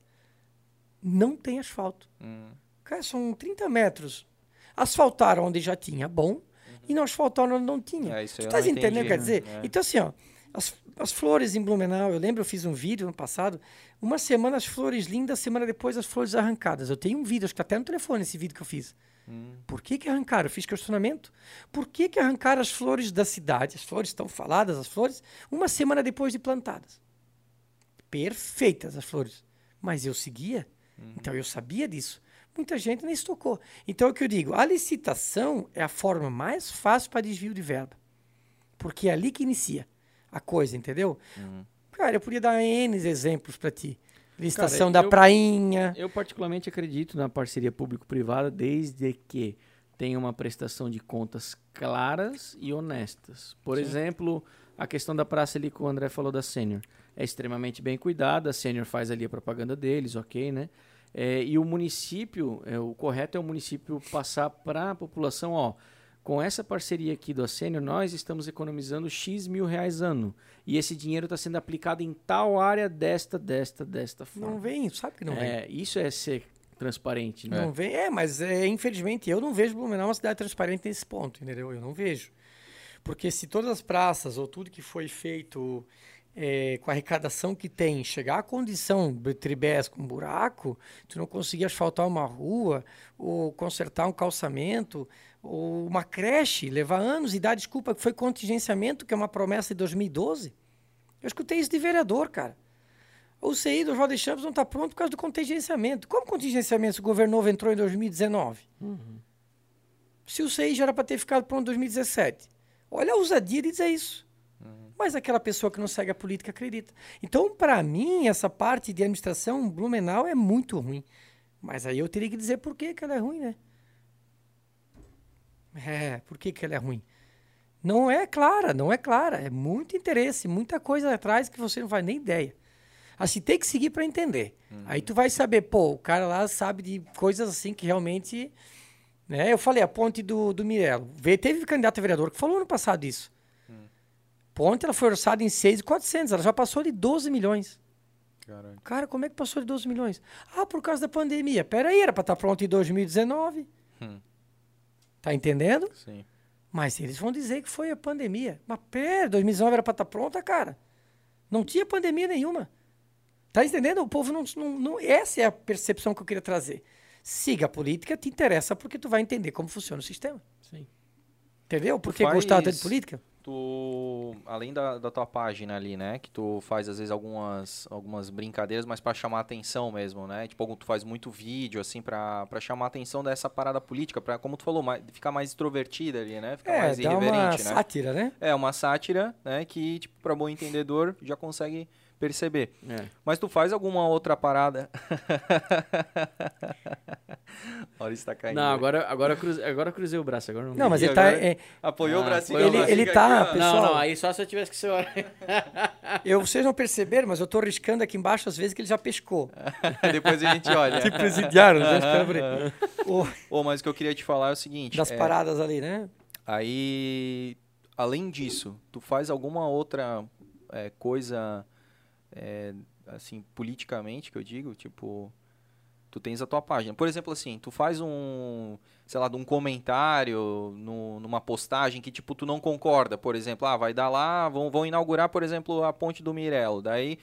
Não tem asfalto. Hum. Cara, são 30 metros. Asfaltaram onde já tinha bom e não asfaltaram onde não tinha. É, tu estás entendendo o que quer entendi, dizer? né? É. Então, assim, ó, as, as flores em Blumenau, eu lembro, eu fiz um vídeo ano passado, uma semana as flores lindas, semana depois as flores arrancadas. Eu tenho um vídeo, acho que tá até no telefone esse vídeo que eu fiz. Hum. Por que que arrancaram? Eu fiz questionamento. Por que que arrancaram as flores da cidade? As flores estão faladas, as flores, uma semana depois de plantadas. Perfeitas as flores. Mas eu seguia, então eu sabia disso. Muita gente nem se tocou. Então é o que eu digo, a licitação é a forma mais fácil para desvio de verba. Porque é ali que inicia a coisa, entendeu? Cara, eu podia dar N exemplos para ti. Licitação da eu- prainha. Eu particularmente acredito na parceria público-privada desde que tenha uma prestação de contas claras e honestas. Por exemplo, a questão da praça ali que o André falou da Sênior. É extremamente bem cuidada, a Sênior faz ali a propaganda deles, ok, né? É, e o município, é, o correto é o município passar para a população, ó, com essa parceria aqui do Sênior, nós estamos economizando X mil reais ano. E esse dinheiro está sendo aplicado em tal área desta, desta, desta forma. Não vem, sabe que não vem. É, isso é ser transparente, né? Não vem. É, mas é, infelizmente eu não vejo Blumenau uma cidade transparente nesse ponto, entendeu? Eu não vejo. Porque se todas as praças ou tudo que foi feito é, com a arrecadação que tem chegar à condição de tribés com buraco, tu não conseguir asfaltar uma rua ou consertar um calçamento uma creche, levar anos e dar desculpa que foi contingenciamento, que é uma promessa de 2012. Eu escutei isso de vereador, cara. O CI do Roda Champs não está pronto por causa do contingenciamento. Como contingenciamento se o governo novo entrou em 2019? Se o CI já era para ter ficado pronto em 2017. Olha a ousadia de dizer isso. Mas aquela pessoa que não segue a política acredita. Então, para mim, essa parte de administração Blumenau é muito ruim. Mas aí eu teria que dizer por que, que ela é ruim, né? É, por que, que ela é ruim? Não é clara, não é clara. É muito interesse, muita coisa atrás que você não faz nem ideia. Assim, tem que seguir para entender. Aí tu vai saber, pô, o cara lá sabe de coisas assim que realmente. Né? Eu falei, a ponte do, do Mirelo. Teve candidato a vereador que falou ano passado isso. Ponte ela foi orçada em 6,400, ela já passou de 12 milhões. Caralho. Cara, como é que passou de 12 milhões? Ah, por causa da pandemia. Pera aí, era para estar pronto em 2019. Hum. Tá entendendo? Sim. Mas eles vão dizer que foi a pandemia. Mas pera, 2019 era para estar pronta, cara. Não tinha pandemia nenhuma. Tá entendendo? O povo não, não, não- Essa é a percepção que eu queria trazer. Siga a política, te interessa porque tu vai entender como funciona o sistema. Sim. Entendeu? Por que faz- gostar de política? Tu, além da, da tua página ali, né, que tu faz às vezes algumas, algumas brincadeiras, mas pra chamar atenção mesmo, né? Tipo, tu faz muito vídeo assim pra pra chamar atenção dessa parada política, para como tu falou, mais, ficar mais extrovertida ali, né? Ficar É, mais dá uma irreverente, né? sátira, né? É uma sátira, né, que tipo para bom entendedor já consegue perceber. É. Mas tu faz alguma outra parada? Olha, está caindo. Não, agora, agora, eu cruze- agora cruzei o braço. Agora não, Não, mas ele tá. é, Apoiou Ah, o bracinho. foi o aqui, bracinho ele tá, aqui, pessoal. Não, não, aí só se eu tivesse que ser. eu, vocês não perceberam, mas eu tô riscando aqui embaixo às vezes que ele já pescou. Depois a gente olha. Tipo presidiário, né? Ficando por aí. O- Ô, mas o que eu queria te falar é o seguinte. das é, paradas ali, né? Aí, além disso, tu faz alguma outra é, coisa, é, assim, politicamente, que eu digo? Tipo, tu tens a tua página. Por exemplo, assim, tu faz um, sei lá, um comentário no- numa postagem que, tipo, tu não concorda. Por exemplo, ah, vai dar lá, vão, vão inaugurar, por exemplo, a ponte do Mirelo. Daí,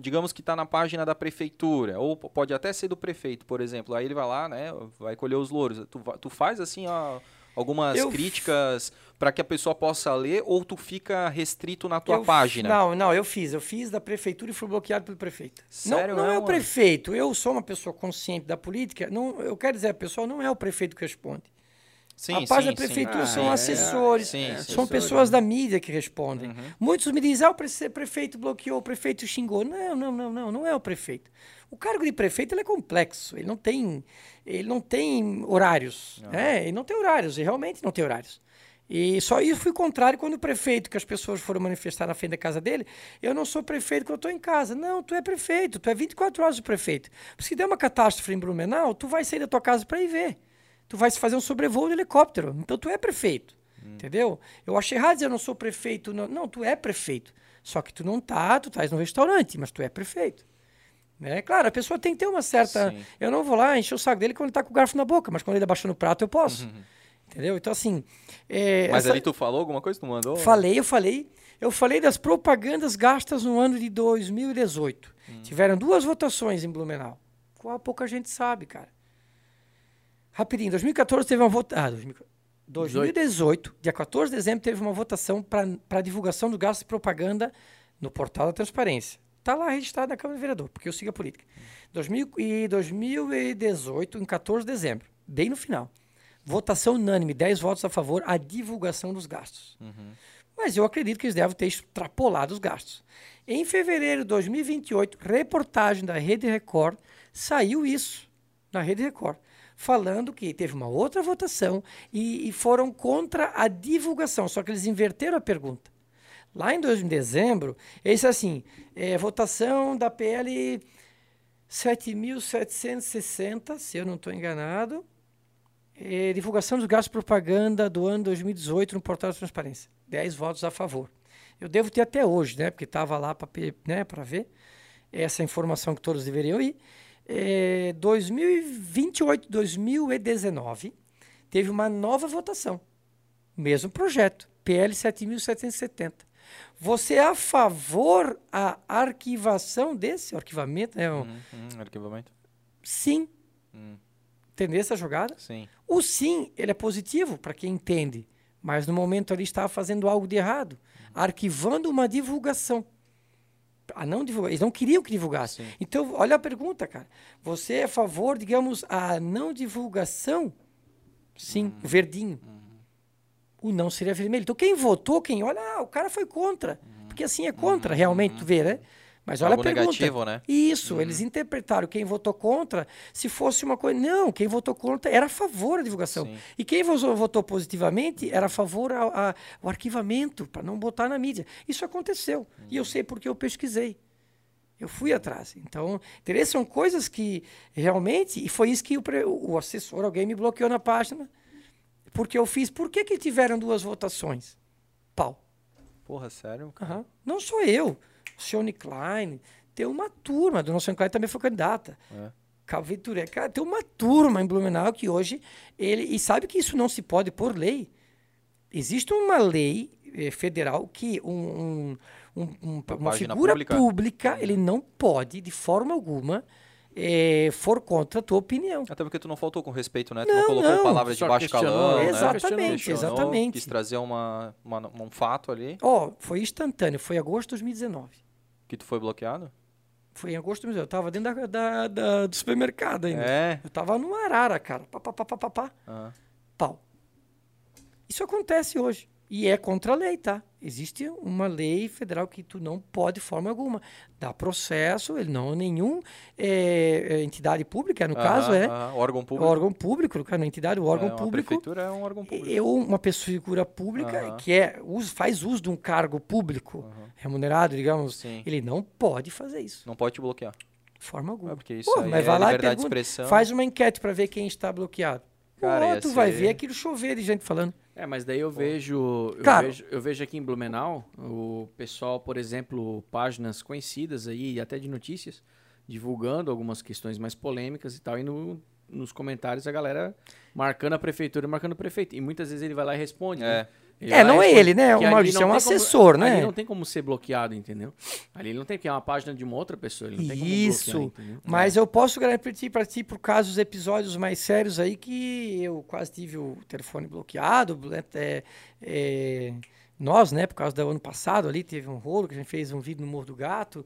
digamos que tá na página da prefeitura, ou pode até ser do prefeito, por exemplo. Aí ele vai lá, né, vai colher os louros. Tu, tu faz, assim, ó, algumas Eu- críticas para que a pessoa possa ler, ou tu fica restrito na tua Eu- página? Não, não, eu fiz. Eu fiz da prefeitura e fui bloqueado pelo prefeito. Sério não, não é o prefeito. Eu sou uma pessoa consciente da política. Não, eu quero dizer, a pessoa não é o prefeito que responde. Sim, a página sim, da sim. prefeitura Ah, são é, assessores, sim, são assessores, pessoas né? da mídia que respondem. Uhum. Muitos me dizem, ah, o pre- prefeito bloqueou, o prefeito xingou. Não, não, não, não, não é o prefeito. O cargo de prefeito ele é complexo, ele não tem, ele não tem horários. É, ele não tem horários, ele realmente não tem horários. E só isso fui contrário quando o prefeito, que as pessoas foram manifestar na frente da casa dele, eu não sou prefeito quando eu estou em casa. Não, tu é prefeito, tu é 24 horas o prefeito. Se der uma catástrofe em Blumenau, tu vai sair da tua casa para ir ver. Tu vai fazer um sobrevoo de helicóptero. Então tu é prefeito. Entendeu? Eu achei errado dizer eu não sou prefeito. Não, não, tu é prefeito. Só que tu não tá, tu estás no restaurante, mas tu é prefeito. Né? Claro, a pessoa tem que ter uma certa. Sim. Eu não vou lá encher o saco dele quando ele tá com o garfo na boca, mas quando ele abaixou no prato eu posso. Entendeu? Então, assim. é, Mas essa- ali tu falou alguma coisa? Tu mandou? Falei, eu falei. Eu falei das propagandas gastas no ano de 2018. Tiveram duas votações em Blumenau. Qual pouca gente sabe, cara. Rapidinho, 2014 teve uma votação. Ah, 2000 2018, dia 14 de dezembro, teve uma votação para divulgação do gasto de propaganda no portal da transparência. Está lá registrado na Câmara de Vereador, porque eu sigo a política. 2000 e 2018, em 14 de dezembro, bem no final. Votação unânime, 10 votos a favor, a divulgação dos gastos. Mas eu acredito que eles devem ter extrapolado os gastos. Em fevereiro de 2028, reportagem da Rede Record, saiu isso na Rede Record, falando que teve uma outra votação e, e foram contra a divulgação, só que eles inverteram a pergunta. Lá em 2 de dezembro, esse assim, é, votação da PL 7.760, se eu não estou enganado, é, divulgação dos gastos de propaganda do ano 2018 no portal de transparência. 10 votos a favor. Eu devo ter até hoje, né? Porque estava lá para né, ver essa informação que todos deveriam ir. É, 2028, 2019, teve uma nova votação. Mesmo projeto, PL 7.770. Você é a favor a arquivação desse arquivamento? Né? Hum, hum, arquivamento? Sim. Hum. Entendeu essa jogada? Sim. O sim, ele é positivo para quem entende, mas no momento ali estava fazendo algo de errado, arquivando uma divulgação. A não divulgar, eles não queriam que divulgasse. Sim. Então, olha a pergunta, cara. Você é a favor, digamos, a não divulgação? Sim, verdinho. O não seria vermelho. Então, quem votou, quem olha, ah, o cara foi contra. Porque assim é contra, realmente, tu vê, né? Mas olha Algo a pergunta. negativo, né? Isso, eles interpretaram quem votou contra se fosse uma coisa. Não, quem votou contra era a favor da divulgação. Sim. E quem votou, positivamente era a favor ao ao arquivamento, para não botar na mídia. Isso aconteceu. E eu sei porque eu pesquisei. Eu fui atrás. Então, são coisas que realmente. E foi isso que o, o assessor, alguém me bloqueou na página. Porque eu fiz. Por que, que tiveram duas votações? Pau. Porra, sério? Aham. Não sou eu. Shone Klein. Tem uma turma. Dona Shone Klein também foi candidata. É. Calviture. Cara, tem uma turma em Blumenau que hoje. ele E sabe que isso não se pode por lei. Existe uma lei eh, federal que um, um- um- um- uma figura pública. pública, ele não pode, de forma alguma, eh, for contra a tua opinião. Até porque tu não faltou com respeito, né? Tu não, Não, colocou não. palavras de Só baixo calão, né? Exatamente, Questionou, exatamente. Quis trazer uma, uma- um fato ali Ó, foi instantâneo, foi agosto de 2019. que tu foi bloqueado. Foi em agosto de 2019. Eu tava dentro da, da- da- do supermercado ainda. É. Eu tava no Arara, cara. Pá, pá, pá, pá, pá, pá. Ah, Pau. Isso acontece hoje. E é contra a lei, tá? Existe uma lei federal que tu não pode de forma alguma. Dá processo, ele não nenhum é, é, entidade pública, no caso, aham, é aham, órgão público. órgão público, no caso, não é entidade, o órgão É, público. prefeitura é um órgão público. Eu, uma pessoa figura pública Aham. que é, usa- faz uso de um cargo público remunerado, digamos, Sim. ele não pode fazer isso. Não pode te bloquear. De forma alguma. É porque isso Pô, mas é vai lá e liberdade de pergunta, expressão. faz uma enquete para ver quem está bloqueado. Cara, Pô, ia tu vai ser- ver aquilo chover de gente falando. É, mas daí eu vejo, eu Cara- vejo, eu vejo aqui em Blumenau o pessoal, por exemplo, páginas conhecidas aí, até de notícias, divulgando algumas questões mais polêmicas e tal, e no- nos comentários a galera marcando a prefeitura, e marcando o prefeito. E muitas vezes ele vai lá e responde. É. né? Ele É, não é responde, ele, né? O Maurício é um tem como- assessor, né? Ali não tem como ser bloqueado, entendeu? Ali ele não tem, porque é uma página de uma outra pessoa. Ele não tem como Isso. Mas eu posso garantir para ti, por causa dos episódios mais sérios aí, que eu quase tive o telefone bloqueado. né, é, é, nós, né, por causa do ano passado ali, teve um rolo que a gente fez um vídeo no Morro do Gato.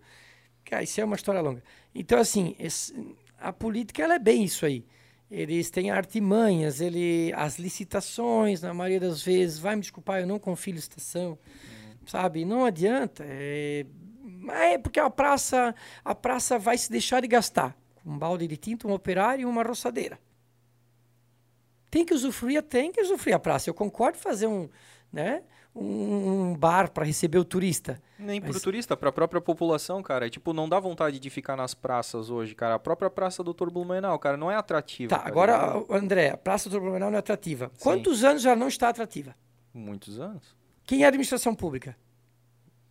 Cara, isso é uma história longa. Então, assim, esse- a política ela é bem isso aí. Eles têm artimanhas, ele, as licitações, na maioria das vezes, vai me desculpar, eu não confio licitação, uhum. sabe? Não adianta. É, é porque a praça, a praça vai se deixar de gastar um balde de tinta, um operário e uma roçadeira. Tem que usufruir, tem que usufruir a praça. Eu concordo fazer um, né? Um bar para receber o turista. Nem mas... para o turista, para a própria população, cara. tipo, não dá vontade de ficar nas praças hoje, cara. A própria Praça do Blumenau, cara, não é atrativa. Tá, cara. agora, André, a Praça do Blumenau não é atrativa. Sim. Quantos anos já não está atrativa? Muitos anos. Quem é a administração pública?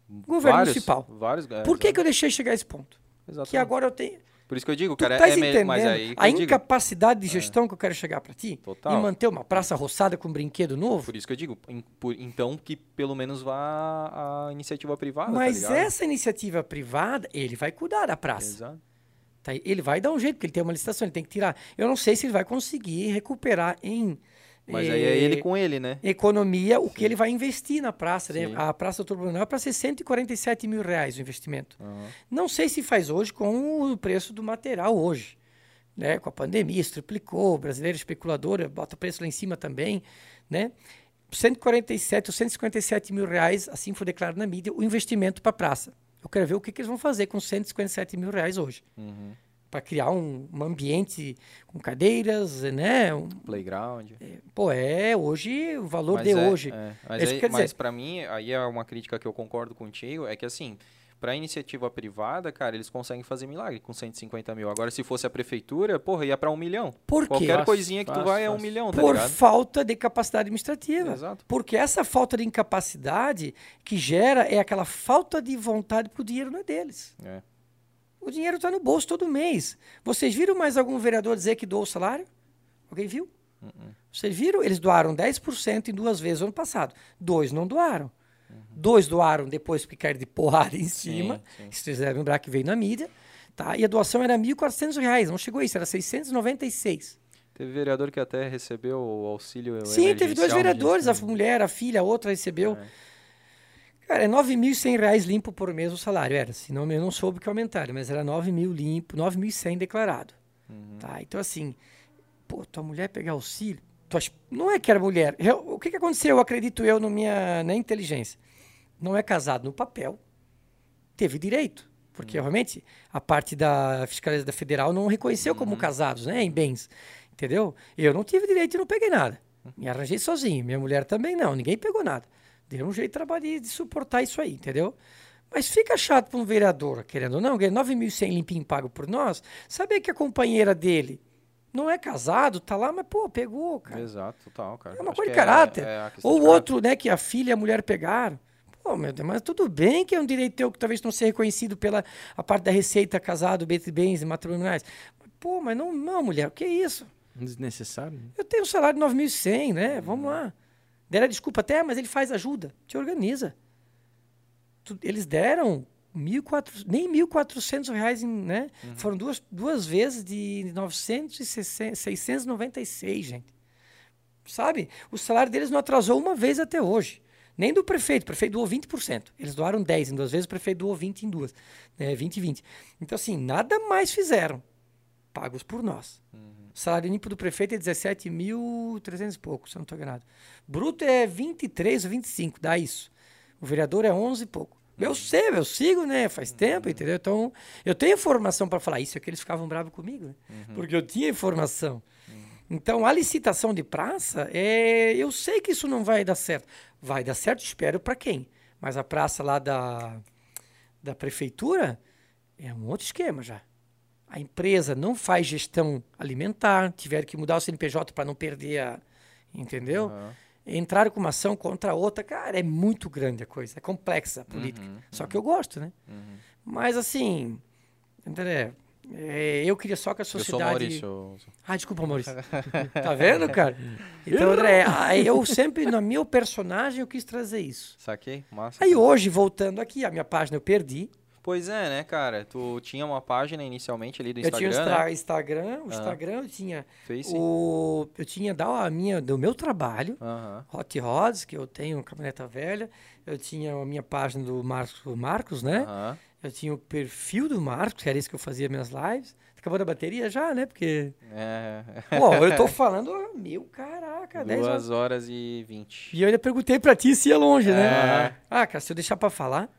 Governo vários, municipal. Vários, é, Por que, que eu deixei chegar a esse ponto? Exatamente. Que agora eu tenho por isso que eu digo, tu cara, é mas aí a digo. incapacidade de gestão é. que eu quero chegar para ti Total. e manter uma praça roçada com um brinquedo novo. Por isso que eu digo, em, por, então que pelo menos vá a iniciativa privada. Tá mas tá essa iniciativa privada, ele vai cuidar da praça. Exato. Tá, ele vai dar um jeito, porque ele tem uma licitação, ele tem que tirar. Eu não sei se ele vai conseguir recuperar em mas aí é ele com ele, né? Economia, o Sim. que ele vai investir na praça. Né? A Praça do Brunel é para ser 147 mil reais o investimento. Uhum. Não sei se faz hoje com o preço do material hoje. Né? Com a pandemia, isso triplicou, o brasileiro especulador bota preço lá em cima também. Né? 147 ou 157 mil reais, assim foi declarado na mídia, o investimento para a praça. Eu quero ver o que, que, eles vão fazer com 157 mil reais hoje. Uhum para criar um, um, ambiente com cadeiras, né? Um, Playground. É, pô, é hoje o valor mas de é, hoje. É. Mas, é mas para mim, aí é uma crítica que eu concordo contigo, é que assim, para iniciativa privada, cara, eles conseguem fazer milagre com 150 mil. Agora, se fosse a prefeitura, porra, ia para um milhão. Por quê? Qualquer coisinha que tu vai fácil. é um milhão, tá Por ligado? falta de capacidade administrativa. Exato. Porque essa falta de incapacidade que gera é aquela falta de vontade porque o dinheiro não é deles. É. O dinheiro está no bolso todo mês. Vocês viram mais algum vereador dizer que doou o salário? Alguém viu? Uh -uh. Vocês viram? Eles doaram 10% em duas vezes no ano passado. Dois não doaram. Uhum. Dois doaram depois porque caíram de porrada em cima. Sim, sim. vocês devem lembrar que veio na mídia. Tá? E a doação era R$ 1.400, não chegou a isso, era 696. Teve vereador que até recebeu o auxílio Sim, teve dois vereadores, a mulher, a filha, a outra recebeu. É. Cara, é 9.100 reais limpo por mês o salário. Era, senão eu não soube que aumentaram, mas era 9 mil limpo, 9.100 declarado. Uhum. Tá? Então, assim, pô, tua mulher pegar auxílio, tua, não é que era mulher. Eu, o que, que aconteceu, eu acredito eu, no minha, na inteligência? Não é casado no papel, teve direito. Porque, uhum. realmente, a parte da fiscalização da federal não reconheceu como uhum. casados, né, em bens. Entendeu? Eu não tive direito e não peguei nada. Uhum. Me arranjei sozinho. Minha mulher também não. Ninguém pegou nada. Deu um jeito de trabalhar de suportar isso aí, entendeu? Mas fica chato para um vereador, querendo ou não, ganhar 9.100 limpinho pago por nós, saber que a companheira dele não é casado, tá lá, mas pô, pegou, cara. Exato, total, cara. É uma coisa de caráter. É, é ou o outro, né, que a filha e a mulher pegaram. Pô, meu Deus, mas tudo bem que é um direito teu que talvez não seja reconhecido pela a parte da receita casado, bens e matrimoniais. Pô, mas não, não, mulher, o que é isso? Desnecessário. Eu tenho um salário de 9.100, né? Vamos lá. Deram desculpa até, mas ele faz ajuda, te organiza. Tu, eles deram 1.400, nem 1.400 reais, em, né? Uhum. Foram duas, duas vezes de 960, 696, gente. Sabe? O salário deles não atrasou uma vez até hoje. Nem do prefeito. O prefeito doou 20%. Eles doaram 10 em duas vezes, o prefeito doou 20 em duas. Né? 20 e 20. Então, assim, nada mais fizeram. Pagos por nós. Uhum. O salário limpo do prefeito é 17.300 e pouco, se eu não estou enganado. Bruto é 23 ou 25, dá isso. O vereador é 11 e pouco. Eu sei, eu sigo, né? Faz tempo, entendeu? Então, eu tenho informação para falar. Isso é que eles ficavam bravos comigo, né? Uhum. Porque eu tinha informação. Uhum. Então, a licitação de praça, é, eu sei que isso não vai dar certo. Vai dar certo, espero para quem? Mas a praça lá da, da prefeitura é um outro esquema já a empresa não faz gestão alimentar, tiveram que mudar o CNPJ para não perder a. Entendeu? Uhum. Entraram com uma ação contra a outra, cara, é muito grande a coisa, é complexa a política. Uhum, Só que eu gosto, né? Uhum. Mas assim, André, é, eu queria só que a sociedade. Eu sou Maurício. Ah, desculpa, Maurício. tá vendo, cara? Então, André, eu sempre, no meu personagem, eu quis trazer isso. Saquei, massa. Aí hoje, voltando aqui, a minha página eu perdi. Pois é, né, cara? Tu tinha uma página inicialmente ali do Instagram, Eu tinha o Instagram, o Instagram, eu tinha Face. o eu tinha da a minha do meu trabalho. Hot Rods, que eu tenho caminhoneta velha, eu tinha a minha página do Marcos, Marcos né? Eu tinha o perfil do Marcos, que era isso que eu fazia minhas lives. Acabou da bateria já, né? Porque. É. Pô, eu tô falando, meu caraca, 10 horas. Duas horas e vinte. E eu ainda perguntei pra ti se ia longe, né? É. Ah, cara, se eu deixar pra falar.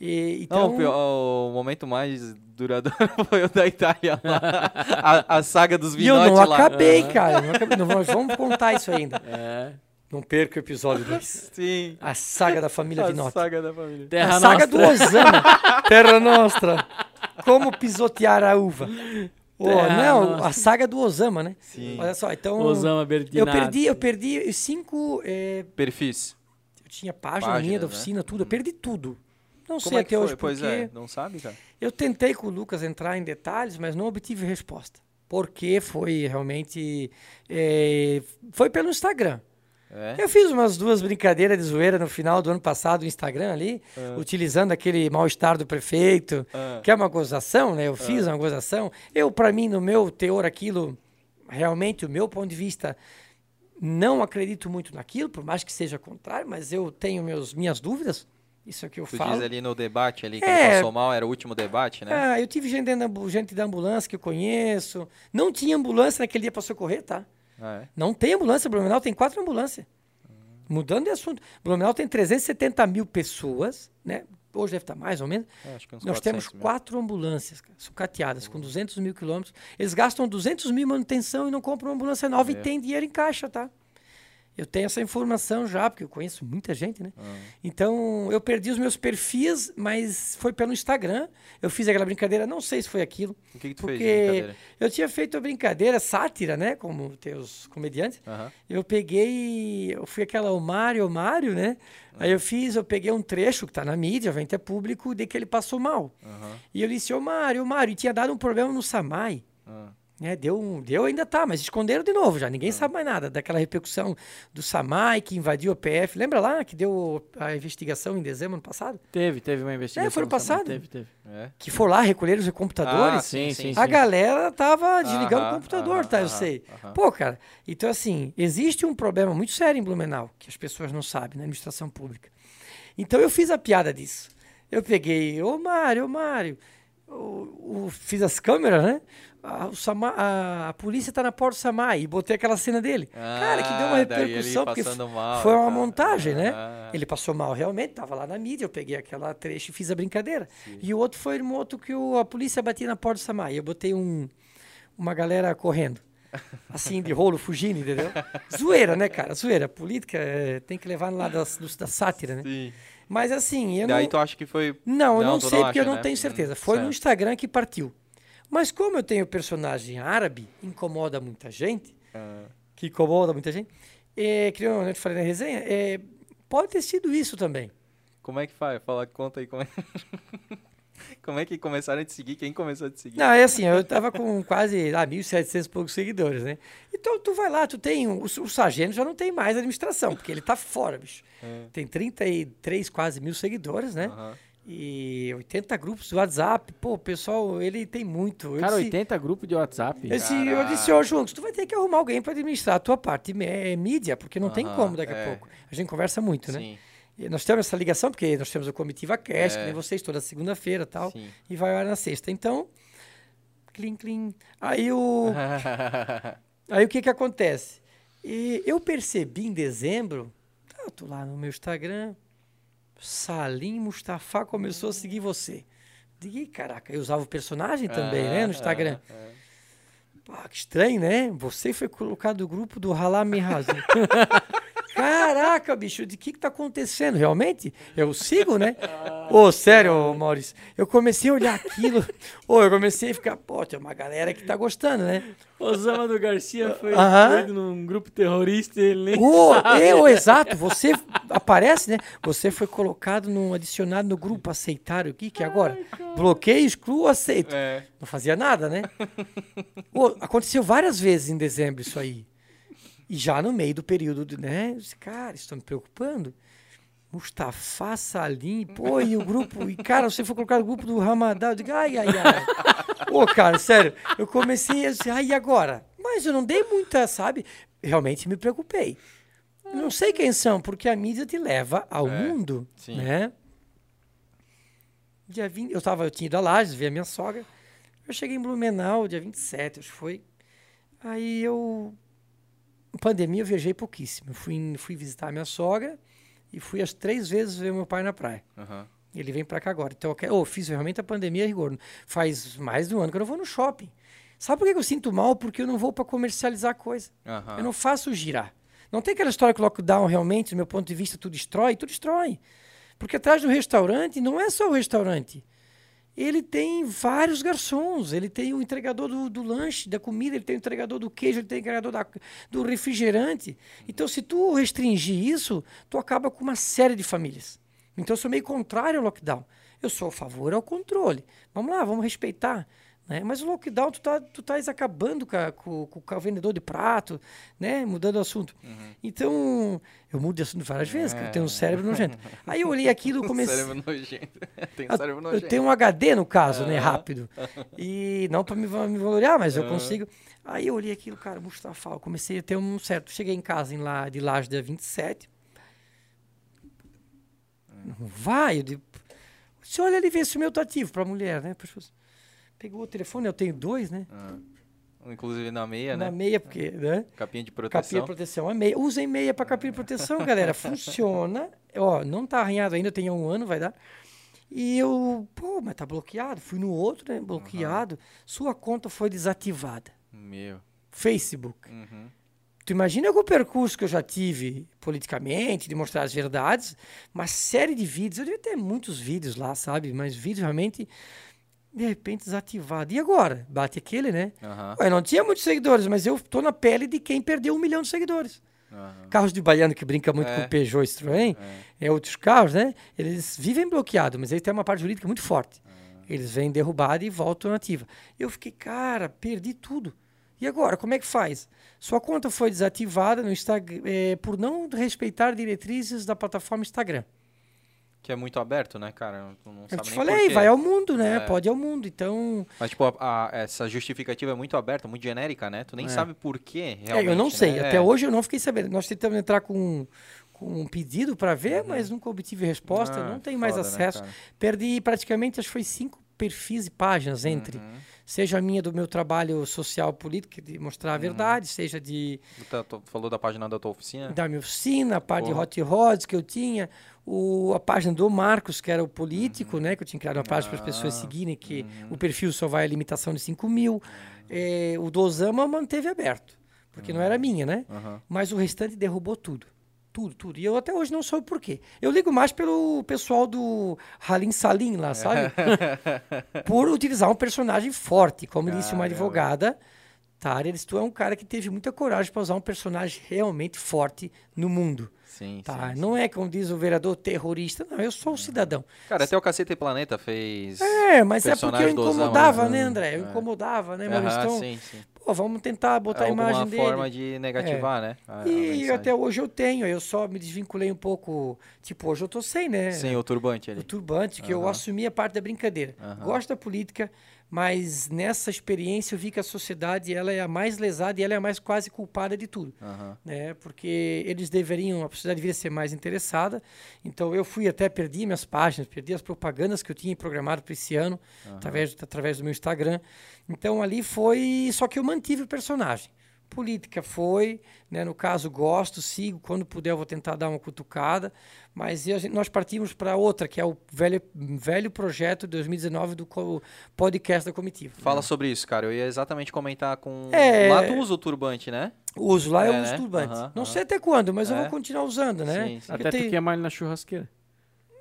E, então, Não, o, pior- o momento mais duradouro foi o da Itália lá. A, a saga dos e eu Vinotti não lá. acabei, cara. Não acabei. Não, nós vamos contar isso ainda. É. Não perca o episódio 2. Sim. A saga da família A Vinotti. saga da família. Terra a saga Nostra. do Osama. Terra Nostra. Como pisotear a uva. Terra não, Nostra. a saga do Osama, né? Sim. Olha só, então. Osama eu Bertinato. perdi, eu perdi cinco. é, Perfis. eu tinha página Páginas, minha da né? oficina, tudo. Eu perdi tudo. Não Como sei é até foi? hoje Pois porque é, não sabe, cara? eu tentei com o Lucas entrar em detalhes, mas não obtive resposta. Porque foi realmente. é, foi pelo Instagram. É. Eu fiz umas duas brincadeiras de zoeira no final do ano passado no Instagram ali, utilizando aquele mal-estar do prefeito, Ah. que é uma gozação, né? Eu fiz uma gozação. Eu, para mim, no meu teor, aquilo, realmente, o meu ponto de vista, não acredito muito naquilo, por mais que seja contrário, mas eu tenho meus, minhas dúvidas. Isso que eu Tu falo. diz ali no debate ali que É. ele passou mal, era o último debate, né? Ah, eu tive gente, ambu- gente da ambulância que eu conheço. Não tinha ambulância naquele dia para socorrer, tá? Ah, é? Não tem ambulância. Blumenau tem quatro ambulâncias. Mudando de assunto. Blumenau tem 370 mil pessoas, né? Hoje deve estar mais ou menos. É, acho que uns Nós 400 temos mil. quatro ambulâncias, cara, sucateadas, com 200 mil quilômetros. Eles gastam 200 mil manutenção e não compram uma ambulância nova e É. tem dinheiro em caixa, tá? Eu tenho essa informação já, porque eu conheço muita gente, né? Ah. Então, eu perdi os meus perfis, mas foi pelo Instagram. Eu fiz aquela brincadeira, não sei se foi aquilo. O que, que tu fez Porque brincadeira? eu tinha feito a brincadeira, sátira, né? Como tem os comediantes. Eu peguei, eu fui aquela o Mário, o Mário, né? Aí eu fiz, eu peguei um trecho que tá na mídia, vem até público, de que ele passou mal. E eu disse, ô Mário, ô Mário, e tinha dado um problema no Samai. Né, deu, um, deu ainda tá, mas esconderam de novo já. Ninguém sabe mais nada daquela repercussão do Samai que invadiu o PF. Lembra lá que deu a investigação em dezembro ano passado? Teve, teve uma investigação. É, foi no passado. Teve, teve. É. Que foram lá recolher os computadores. Ah, sim, sim, A sim. galera tava desligando Aham, o computador, aham, tá? Eu aham, sei. Pô, cara, então assim, existe um problema muito sério em Blumenau, que as pessoas não sabem na administração pública. Então eu fiz a piada disso. Eu peguei, ô Mário, ô Mário, o, o- fiz as câmeras, né? A, a- a polícia tá na porta do Samai e botei aquela cena dele. cara, que deu uma Ah, repercussão, porque mal, foi uma tá. montagem, né? Ah. Ele passou mal realmente, tava lá na mídia, eu peguei aquela trecho e fiz a brincadeira. E o outro foi um outro que o- a polícia batia na porta do Samai. Eu botei um, uma galera correndo. Assim, de rolo, fugindo, entendeu? Zoeira, né, cara? Zoeira. Política é, tem que levar no lado dos- da sátira, né? Sim. Mas assim, eu Daí não... tu acha que foi. Não, eu não, sei porque eu não né? tenho certeza. Foi no certo. Instagram que partiu. Mas como eu tenho personagem árabe, incomoda muita gente, Ah, que incomoda muita gente, é, que eu, te falei na resenha, é, pode ter sido isso também. como é que faz? Fala, conta aí como é. como é que começaram a te seguir? Quem começou a te seguir? Não, é assim, eu tava com quase ah, 1.700 e poucos seguidores, né? Então tu vai lá, tu tem. O, o sargento já não tem mais administração, porque ele tá fora, bicho. É. Tem 33, quase mil seguidores, né? E 80 grupos do WhatsApp. Pô, o pessoal, ele tem muito. Eu Cara, disse- 80 grupos de WhatsApp. eu disse, eu disse, ô João, tu vai ter que arrumar alguém para administrar a tua parte é, mídia, porque não tem Aham, como daqui a é. pouco. A gente conversa muito, né? Sim, E nós temos essa ligação, porque nós temos o Comitiva Cast, É. que nem vocês, toda segunda-feira e tal. sim. E vai lá na sexta. Então, clim, clim. Aí o. Aí o que que acontece? E eu percebi em dezembro, tá, eu tô lá no meu Instagram, Salim Mustafa começou a seguir você. Digo, "Ih, caraca, eu usava o personagem também, né, no Instagram. É, é. Pá, que estranho, né? Você foi colocado no grupo do Halami Razum. Caraca, bicho, de que que tá acontecendo? Realmente? Eu sigo, né? Ô, sério, ô, Maurício. Eu comecei a olhar aquilo. Ô, eu comecei a ficar, pô, tem uma galera que tá gostando, né? Osama do Garcia foi Aham. doido num grupo terrorista e ele nem Ô, sabe. eu, exato, você aparece, né? Você foi colocado no adicionado no grupo aceitar o que que agora? Bloqueio, excluo, aceito. É. Não fazia nada, né? Aconteceu várias vezes em dezembro isso aí. E já no meio do período, de, né? Eu disse, cara, tá me preocupando. Mustafa, Salim, pô, e o grupo, e cara, você foi colocado no grupo do Ramadã. Eu digo, ai, ai, ai. Ô, cara, sério, eu comecei a dizer, ai, e agora? Mas eu não dei muita, sabe? Realmente me preocupei. Não sei quem são, porque a mídia te leva ao É, mundo, sim. né? Dia 20, eu, tava, eu tinha ido a Lages, ver a minha sogra. Eu cheguei em Blumenau, dia 27, acho que foi. Aí eu. Pandemia, eu viajei pouquíssimo. Eu fui, fui visitar a minha sogra e fui as três vezes ver meu pai na praia. Aham. Ele vem pra cá agora. Então, eu ô, fiz realmente a pandemia rigor. Faz mais de um ano que eu não vou no shopping. Sabe por que eu sinto mal? Porque eu não vou pra comercializar coisa. Aham. Eu não faço girar. Não tem aquela história que o lockdown realmente, do meu ponto de vista, tudo destrói? Tudo destrói. Porque atrás do restaurante não é só o restaurante. Ele tem vários garçons, ele tem o entregador do, do lanche, da comida, ele tem o entregador do queijo, ele tem o entregador da- do refrigerante. Então, se tu restringir isso, tu acaba com uma série de famílias. Então, eu sou meio contrário ao lockdown. Eu sou a favor ao controle. Vamos lá, vamos respeitar. Né? Mas o lockdown, tu tá, tu estás acabando com, a- com- o vendedor de prato, né? mudando o assunto. Então, eu mudo de assunto várias vezes, porque eu tenho um cérebro nojento. Aí eu olhei aquilo e comecei... Cérebro nojento. Tem um Eu- cérebro Eu nojento. tenho um HD no caso, né? Rápido. E não para me, me valorizar, mas eu consigo. Aí eu olhei aquilo, cara, Mustafa, eu comecei a ter um certo. Cheguei em casa em lá de Laje dia 27. Não vai, eu digo. Você olha ali e vê se o meu tá ativo para mulher, né? Pras pessoas. Pegou o telefone, eu tenho dois, né? Ah. Inclusive na meia, Na né? meia, porque, né? Capinha de Capinha proteção. de proteção é meia. Usem meia para capinha de proteção, galera. Funciona. Ó, não tá arranhado ainda, tem um ano, vai dar. E eu, pô, mas tá bloqueado. Fui no outro, né? Bloqueado. Sua conta foi desativada. Meu. Facebook. Uhum. Tu imagina algum percurso que eu já tive politicamente, de mostrar as verdades, uma série de vídeos. Eu devia ter muitos vídeos lá, sabe? Mas vídeos realmente, de repente, desativado. E agora? Bate aquele, né? Aham. Eu não tinha muitos seguidores, mas eu tô na pele de quem perdeu um milhão de seguidores. Aham. Carros de baiano que brinca muito É. com o Peugeot e Citroën, é. outros carros, né? Eles vivem bloqueados, mas eles têm uma parte jurídica muito forte. Eles vêm derrubados e voltam ativa. Eu fiquei, cara, perdi tudo. E agora, como é que faz? Sua conta foi desativada no Instagram eh, por não respeitar diretrizes da plataforma Instagram. Que é muito aberto, né, cara? Tu não Eu te falei, vai ao mundo, né? É. Pode ao mundo. Então, Mas, tipo, a- a- essa justificativa é muito aberta, muito genérica, né? Tu nem É. sabe por quê, É, realmente. eu não sei. né? Até É. hoje eu não fiquei sabendo. Nós tentamos entrar com, com um pedido para ver, mas nunca obtive resposta. Ah, não tenho mais foda, né, acesso. cara? Perdi praticamente, acho que foi cinco perfis e páginas entre. Uhum. Seja a minha do meu trabalho social político, de mostrar a Uhum. verdade, seja de Tu, tu falou da página da tua oficina? da minha oficina, a parte de Porra. Hot Rods que eu tinha, o, a página do Marcos, que era o político, né? Que eu tinha criado uma página para as pessoas Uhum. Ah, seguirem, que uhum. o perfil só vai a limitação de 5 mil. É, o do Osama manteve aberto, porque não era minha, né? Mas o restante derrubou tudo. Tudo, tudo. E eu até hoje não soube por quê. Eu ligo mais pelo pessoal do Halim Salim lá, sabe? por utilizar um personagem forte. Como disse uma advogada, Tara, eles tu é um cara que teve muita coragem para usar um personagem realmente forte no mundo. Sim, Tá? sim, sim. Não é como diz o vereador terrorista, não, eu sou um cidadão. Cara, até o Cacete Planeta fez... É, mas é porque eu incomodava, né? né, André? Eu É. incomodava, né, Maurício? Então, sim, sim. Pô, vamos tentar botar a Alguma imagem dele. forma de negativar, né? a- a E mensagem. até hoje eu tenho, eu só me desvinculei um pouco. Tipo, hoje eu tô sem, né? Sem o turbante ali. O turbante, que eu assumi a parte da brincadeira. Aham. Gosto da política, mas nessa experiência eu vi que a sociedade ela é a mais lesada e ela é a mais quase culpada de tudo. Aham. Né? Porque eles deveriam, a sociedade deveria ser mais interessada. Então eu fui até, perdi minhas páginas, perdi as propagandas que eu tinha programado para esse ano, através, através do meu Instagram. Então ali foi. Só que eu mantive o personagem. Política foi, né? no caso gosto, sigo, quando puder eu vou tentar dar uma cutucada, mas gente- nós partimos para outra, que é o velho, velho projeto de 2019 do podcast da comitiva. Fala sobre isso, cara. Eu ia exatamente comentar com... É. Lá tu usa o turbante, né? Uso lá, eu É, uso né? turbante. Aham, Não aham. sei até quando, mas eu É. vou continuar usando, né? Sim, sim. Eu Até tu queima ele na churrasqueira.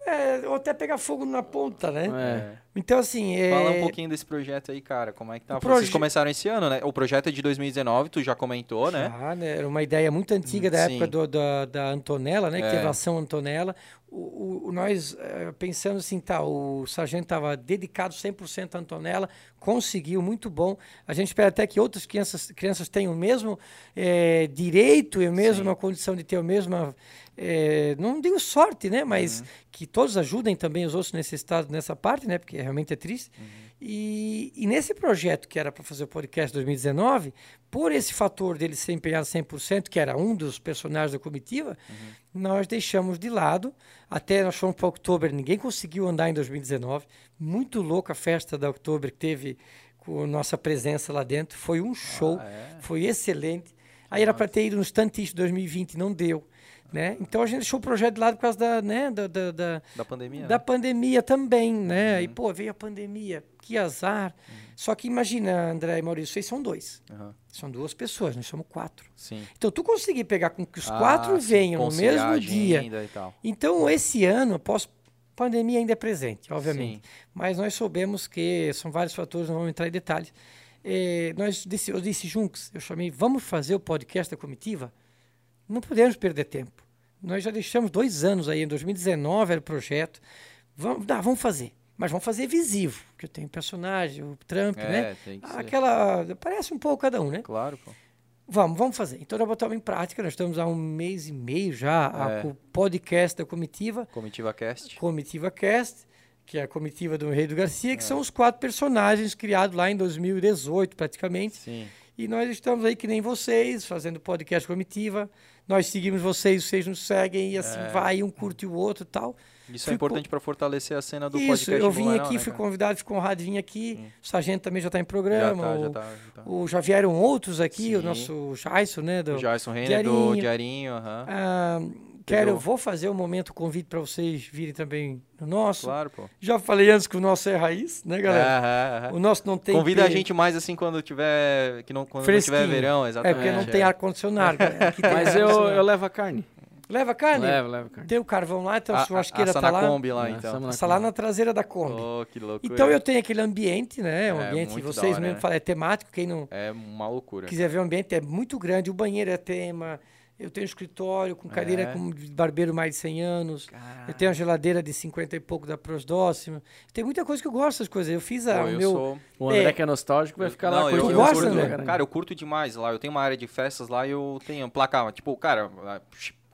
É, ou até pegar fogo na ponta, né? É. Então, assim. É... Fala um pouquinho desse projeto aí, cara. Como é que tá? O Vocês proje- começaram esse ano, né? O projeto é de 2019, tu já comentou, né? Ah, né? Era uma ideia muito antiga da sim. época do- da, da Antonella, né? Que É. teve a ação Antonella. O, o- nós, eh, pensando assim, tá, o sargento estava dedicado 100% à Antonella, conseguiu, muito bom. A gente espera até que outras crianças, crianças tenham o mesmo eh, direito e a mesma condição de ter a mesma, eh, não digo sorte, né? Mas Uhum. que todos ajudem também os outros necessitados nessa parte, né? Porque realmente é triste. Uhum. E, e nesse projeto que era para fazer o podcast 2019, por esse fator dele ser empenhado 100%, que era um dos personagens da comitiva, uhum. nós deixamos de lado. Até nós fomos para Oktober, ninguém conseguiu andar em 2019. Muito louca a festa da Oktober que teve com nossa presença lá dentro. Foi um show, ah, é? foi excelente. Aí era para ter ido no Stantist 2020, não deu. Né? Então a gente deixou o projeto de lado por causa da, né, da, da, da, da pandemia. Da né? pandemia também, né? Uhum. E pô, veio a pandemia, que azar. Uhum. Só que imagina, André e Maurício, vocês são dois. Uhum. São duas pessoas, nós somos quatro. Sim. Então tu conseguir pegar com que os ah, quatro sim, venham no mesmo dia. Então esse ano, pós pandemia ainda é presente, obviamente. Sim. Mas nós soubemos que são vários fatores, não vamos entrar em detalhes. Eh, nós disse, eu disse juntos, eu chamei, vamos fazer o podcast da comitiva? Não podemos perder tempo. Nós já deixamos dois anos aí, em 2019 era o projeto. Vamos, dá, vamos fazer. Mas vamos fazer visível, porque eu tenho personagem, o Trump, é, né? Tem que Aquela. Ser. Parece um pouco cada um, né? Claro, pô. Vamos, vamos fazer. Então, nós botamos em prática. Nós estamos há um mês e meio já é. o podcast da comitiva. Comitiva Cast. Comitiva Cast, que é a comitiva do Rei do Garcia, que é. são os quatro personagens criados lá em 2018, praticamente. Sim. E nós estamos aí que nem vocês, fazendo podcast comitiva nós seguimos vocês, vocês nos seguem e assim é. vai, um curte o outro e tal. Isso é importante para fortalecer a cena do Isso, podcast. eu vim aqui, né, fui convidado, fui honrado de vir aqui. Hum. O Sargento também já está em programa. Já, tá, o, já, tá, já, tá. o, já vieram outros aqui, Sim. o nosso Jason, né? Do, o Jason Renner do Diarinho. Uh -huh. ah, quero, eu vou fazer um momento convite para vocês virem também no nosso. Claro, pô. Já falei antes que o nosso é raiz, né, galera? Uh -huh, uh -huh. O nosso não tem. Convida a gente mais assim quando tiver. Que não, quando não tiver verão, exatamente. É porque não tem ar-condicionado. Mas eu, eu levo a carne. Leva carne? Leva, leva carne. Tem o carvão lá, então a, a churrasqueira tá lá. na Kombi lá, então. Essa lá na traseira da Kombi. Oh, que loucura. Então eu tenho aquele ambiente, né? Um é, ambiente que vocês mesmo né? falam, é temático, quem não... É uma loucura. Quiser ver o ambiente, é muito grande, o banheiro é tema... Eu tenho um escritório com cadeira é. com barbeiro mais de 100 anos. Caralho. Eu tenho uma geladeira de 50 e pouco da Prosdóximo. Tem muita coisa que eu gosto das coisas. Eu fiz a, Pô, o meu... Sou... O André é... que é nostálgico vai ficar não, lá. Eu, eu, gosto, curto, né? Cara, eu curto demais lá. Eu tenho uma área de festas lá e eu tenho placa... Tipo, cara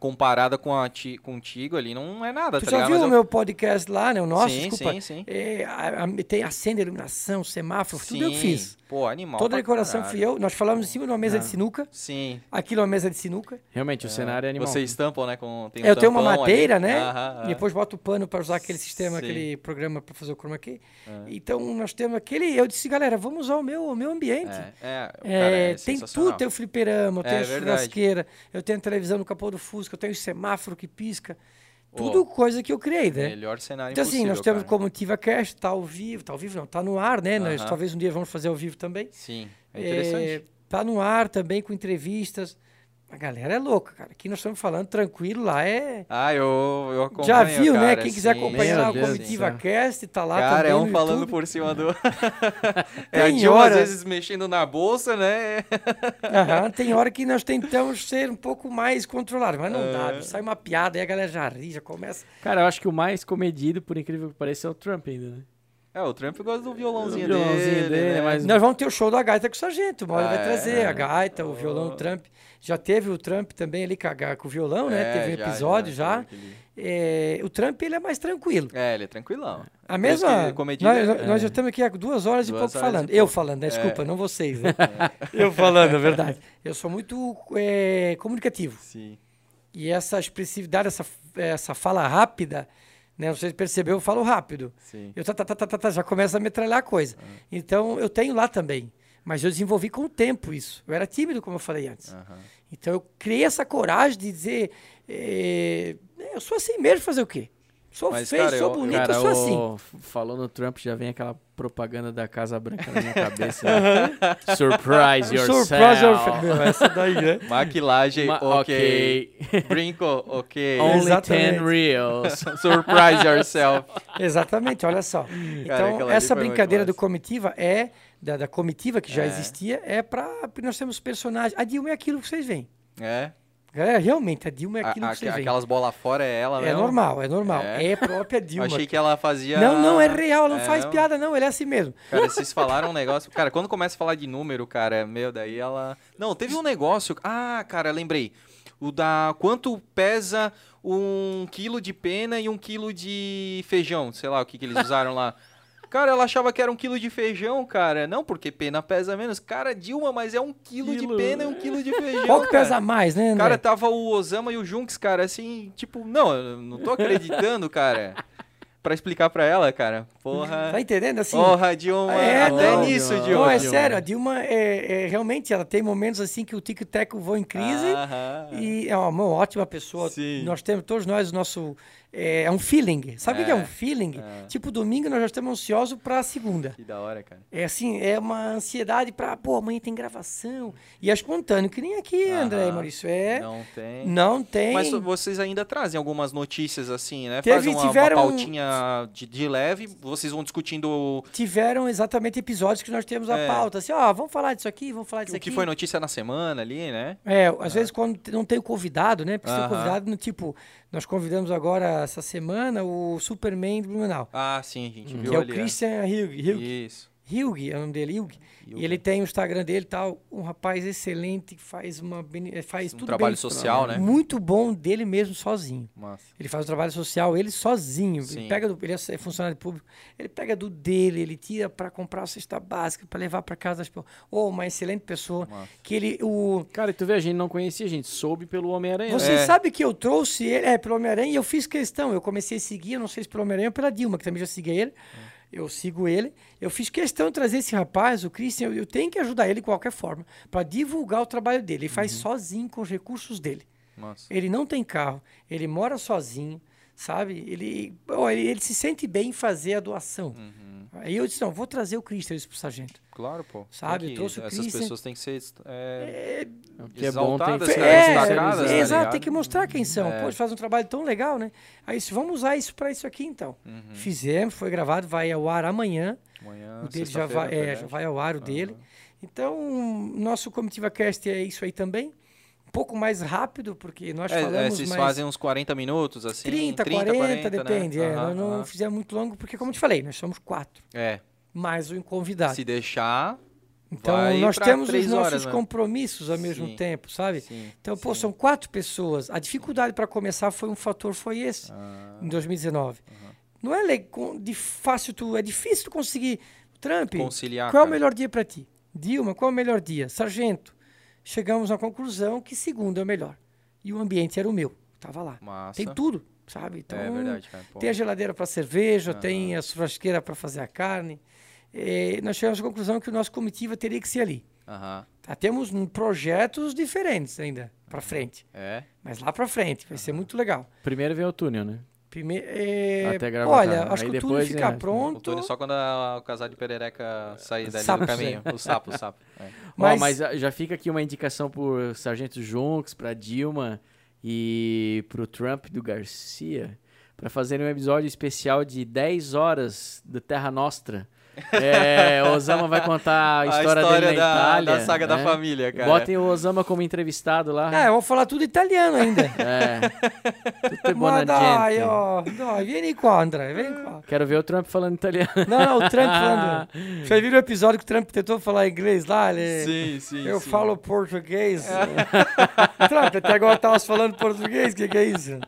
comparada com a ti, contigo ali, não é nada, tu tá já ligado? viu Mas o eu... meu podcast lá, né? O nosso, sim, desculpa. Sim, sim, é, a, a, Tem acende, iluminação, semáforo, sim. tudo eu fiz. Pô, animal. Toda a decoração fui eu. Nós falamos em cima de uma mesa ah. de sinuca. Sim. Aquilo é uma mesa de sinuca. Realmente, o é. cenário é animal. Vocês estampam, né? Com, tem um eu tenho uma madeira, ali. né? Ah, e depois boto o pano para usar aquele sistema, sim. aquele programa para fazer o chroma key. Ah. Então, nós temos aquele... Eu disse, galera, vamos usar o meu, o meu ambiente. É, é, é tem tudo. Tem o fliperama, tem a churrasqueira, eu tenho a televisão no capô do Fusca, eu tenho semáforo que pisca. Tudo oh, coisa que eu criei, né? Melhor cenário Então, assim, nós temos cara. como Tiva Cast, tá ao vivo, tá ao vivo não, tá no ar, né? Uh -huh. Nós talvez um dia vamos fazer ao vivo também. Sim, é interessante. É, tá no ar também com entrevistas. A galera é louca, cara. Aqui nós estamos falando tranquilo, lá é. Ah, eu, eu acompanho. Já viu, né? cara, né? Quem quiser acompanhar o Comitiva sim. Cast, tá lá cara, também. é um falando YouTube. por cima do. é a Dilma, hora... às vezes mexendo na bolsa, né? Aham, tem hora que nós tentamos ser um pouco mais controlados, mas não é... dá. Sai uma piada, aí a galera já ri, já começa. Cara, eu acho que o mais comedido, por incrível que pareça, é o Trump ainda, né? É, o Trump gosta do violãozinho, violãozinho dele, dele né? Mas... Nós vamos ter o show da gaita com o sargento. Uma hora ah, vai trazer é, a gaita, o violão do Trump. Já teve o Trump também ali a, com o violão, né? É, teve um episódio já. já. É, o Trump ele é mais tranquilo. É, ele é tranquilão. A mesma. Nós, é. nós já estamos aqui há duas horas duas e pouco falando. Eu falando, né? desculpa, é. não vocês. Né? Eu falando, é verdade. Eu sou muito é, comunicativo. Sim. E essa expressividade, essa, essa fala rápida né? Você percebeu, eu falo rápido. Sim. Eu tá, tá, tá, tá, tá, já começa a metralhar a coisa. Uhum. Então eu tenho lá também. Mas eu desenvolvi com o tempo isso. Eu era tímido, como eu falei antes. Uhum. Então eu criei essa coragem de dizer: eh, eu sou assim mesmo, fazer o quê? Sou Mas, feio, cara, sou eu, bonito, cara, eu sou assim. Falou no Trump, já vem aquela propaganda da Casa Branca na minha cabeça. Surprise yourself. Surprise yourself. Essa daí, né? Maquilagem, Ma ok. Brinco, ok. Only Exatamente. 10 reals. Surprise yourself. Exatamente, olha só. Então, cara, essa brincadeira do comitiva é, da, da comitiva que já é. existia, é para nós temos personagens. A Dilma é aquilo que vocês veem. É. Galera, realmente, a Dilma é aquilo a, a, que você Aquelas bolas fora é ela, É mesmo? normal, é normal. É, é própria Dilma. Eu achei que ela fazia... Não, não, é real, ela não é, faz não. piada não, ele é assim mesmo. Cara, vocês falaram um negócio... Cara, quando começa a falar de número, cara, meu, daí ela... Não, teve um negócio... Ah, cara, lembrei. O da... Quanto pesa um quilo de pena e um quilo de feijão? Sei lá o que, que eles usaram lá. Cara, ela achava que era um quilo de feijão, cara. Não, porque pena pesa menos. Cara, Dilma, mas é um quilo, Quilo, de pena e um quilo de feijão. Qual que cara. pesa mais, né, André? Cara, tava o Osama e o Junks, cara, assim, tipo, não, eu não tô acreditando, cara. Pra explicar pra ela, cara. Porra. Tá entendendo? Assim, Porra, Dilma. É, até não, nisso, Dilma. Não, é Dilma. sério, a Dilma é, é, realmente ela tem momentos assim que o Tico Teco voa em crise Aham. e é uma, uma ótima pessoa. Sim. Nós temos todos nós o nosso é, é um feeling. Sabe o que é É, um feeling? é. Tipo domingo nós já estamos ansiosos para a segunda. Que da hora, cara. É assim, é uma ansiedade para, pô, amanhã tem gravação. E é espontâneo, que nem aqui, Aham. André e Maurício. É, não, Não tem. tem. Mas vocês ainda trazem algumas notícias assim, né? Teve- Fazem uma, uma tiveram- pautinha de, de leve, vocês vão discutindo Tiveram exatamente episódios que nós temos a É. pauta. Assim, ó, vamos falar disso aqui, vamos falar disso o aqui. que foi notícia na semana ali, né? É, às vezes quando não tem o convidado, né? Porque tem o Aham. convidado no tipo, nós convidamos agora essa semana o Superman do Blumenau, Ah, sim, a gente viu que é o ali. Christian. Hilg, Isso. Hilg é o nome dele, Hilg. E ele tem o Instagram dele e tal, um rapaz excelente que faz uma faz Um tudo trabalho bem. social, né? Muito bom dele mesmo sozinho. Massa. Ele faz o trabalho social ele sozinho. Sim. Ele pega do, ele é funcionário público, ele pega do dele, ele tira para comprar a cesta básica, para levar para casa das pessoas. Oh, uma excelente pessoa. Massa. Que ele o Cara, e tu vê, a gente não conhecia, a gente soube pelo Homem-Aranha. né? Você É. sabe que eu trouxe ele, é, pelo Homem-Aranha, e eu fiz questão. Eu comecei a seguir, eu não sei se pelo Homem-Aranha ou pela Dilma, que também já seguia ele. Eu sigo ele. Eu fiz questão de trazer esse rapaz, o Christian, eu, eu tenho que ajudar ele de qualquer forma, para divulgar o trabalho dele. Ele faz sozinho com os recursos dele. Massa. Ele não tem carro, ele mora sozinho, sabe? Ele, oh, ele, ele se sente bem em fazer a doação. Uhum. Aí eu disse, não, vou trazer o Christian isso pro sargento. Claro, pô. Sabe, que- trouxe o Essas Christian. pessoas têm que ser é, O que é bom tem exaltadas, que cara, É, destacadas, é, tá exato, tem que mostrar quem são. É. Pô, eles fazem um trabalho tão legal, né? Aí disse, vamos usar isso para isso aqui então. Uhum. Fizemos, foi gravado, vai ao ar amanhã. Amanhã, o dele já vai, é, já vai ao ar o dele. Então, nosso Comitiva Cast é isso aí também. Um pouco mais rápido, porque nós É, é, falamos vocês mais... fazem uns 40 minutos, assim? 30, 40, depende. Né? é, Aham, nós não aham. fizemos muito longo, porque como eu te falei, nós somos quatro, É, mais o convidado. se deixar... Então, nós temos os nossos horas, né? compromissos ao mesmo Sim. tempo, sabe? Sim, Então, pô, sim. são quatro pessoas. A dificuldade para começar foi um fator, foi esse, Ah, em 2019. Não é de fácil tu, é difícil tu conseguir. Trump, conciliar, qual é o cara. melhor dia para ti? Dilma, qual é o melhor dia? Sargento, chegamos à conclusão que segundo é o melhor. E o ambiente era o meu, tava lá. Massa. Tem tudo, sabe? Então, É verdade, cara. Pô. tem a geladeira para cerveja, tem a churrasqueira para fazer a carne. Eh, nós chegamos à conclusão que o nosso comitiva teria que ser ali. Aham. Tá, temos projetos diferentes ainda para frente, É? mas lá para frente vai ser muito legal. Primeiro vem o túnel, né? Primeiro, é, Até gravar, olha, cara. acho Aí que o túnel depois, ficar é, O pronto. túnel só quando a- o casal de perereca sair dali Sapo, do caminho. O sapo, o sapo. É. Mas, Mas- mas já fica aqui uma indicação pro Sargento Junks, pra Dilma e pro Trump do Garcia, para fazerem um episódio especial de 10 horas do Terra Nostra. É, o Osama vai contar a história, dele na da, Itália. da saga da né? família, cara. Botem o Osama como entrevistado lá. Ah, eu vou falar tudo italiano ainda. É. Ma buona dai, gente. ó, dai, vieni qua, André, vem qua. Quero ver o Trump falando italiano. Não, não, o Trump falando. Você viu o episódio que o Trump tentou falar inglês lá? Ele, Sim, sim. eu sim. falo português. Trump, até agora tava falando português, o que, que é isso?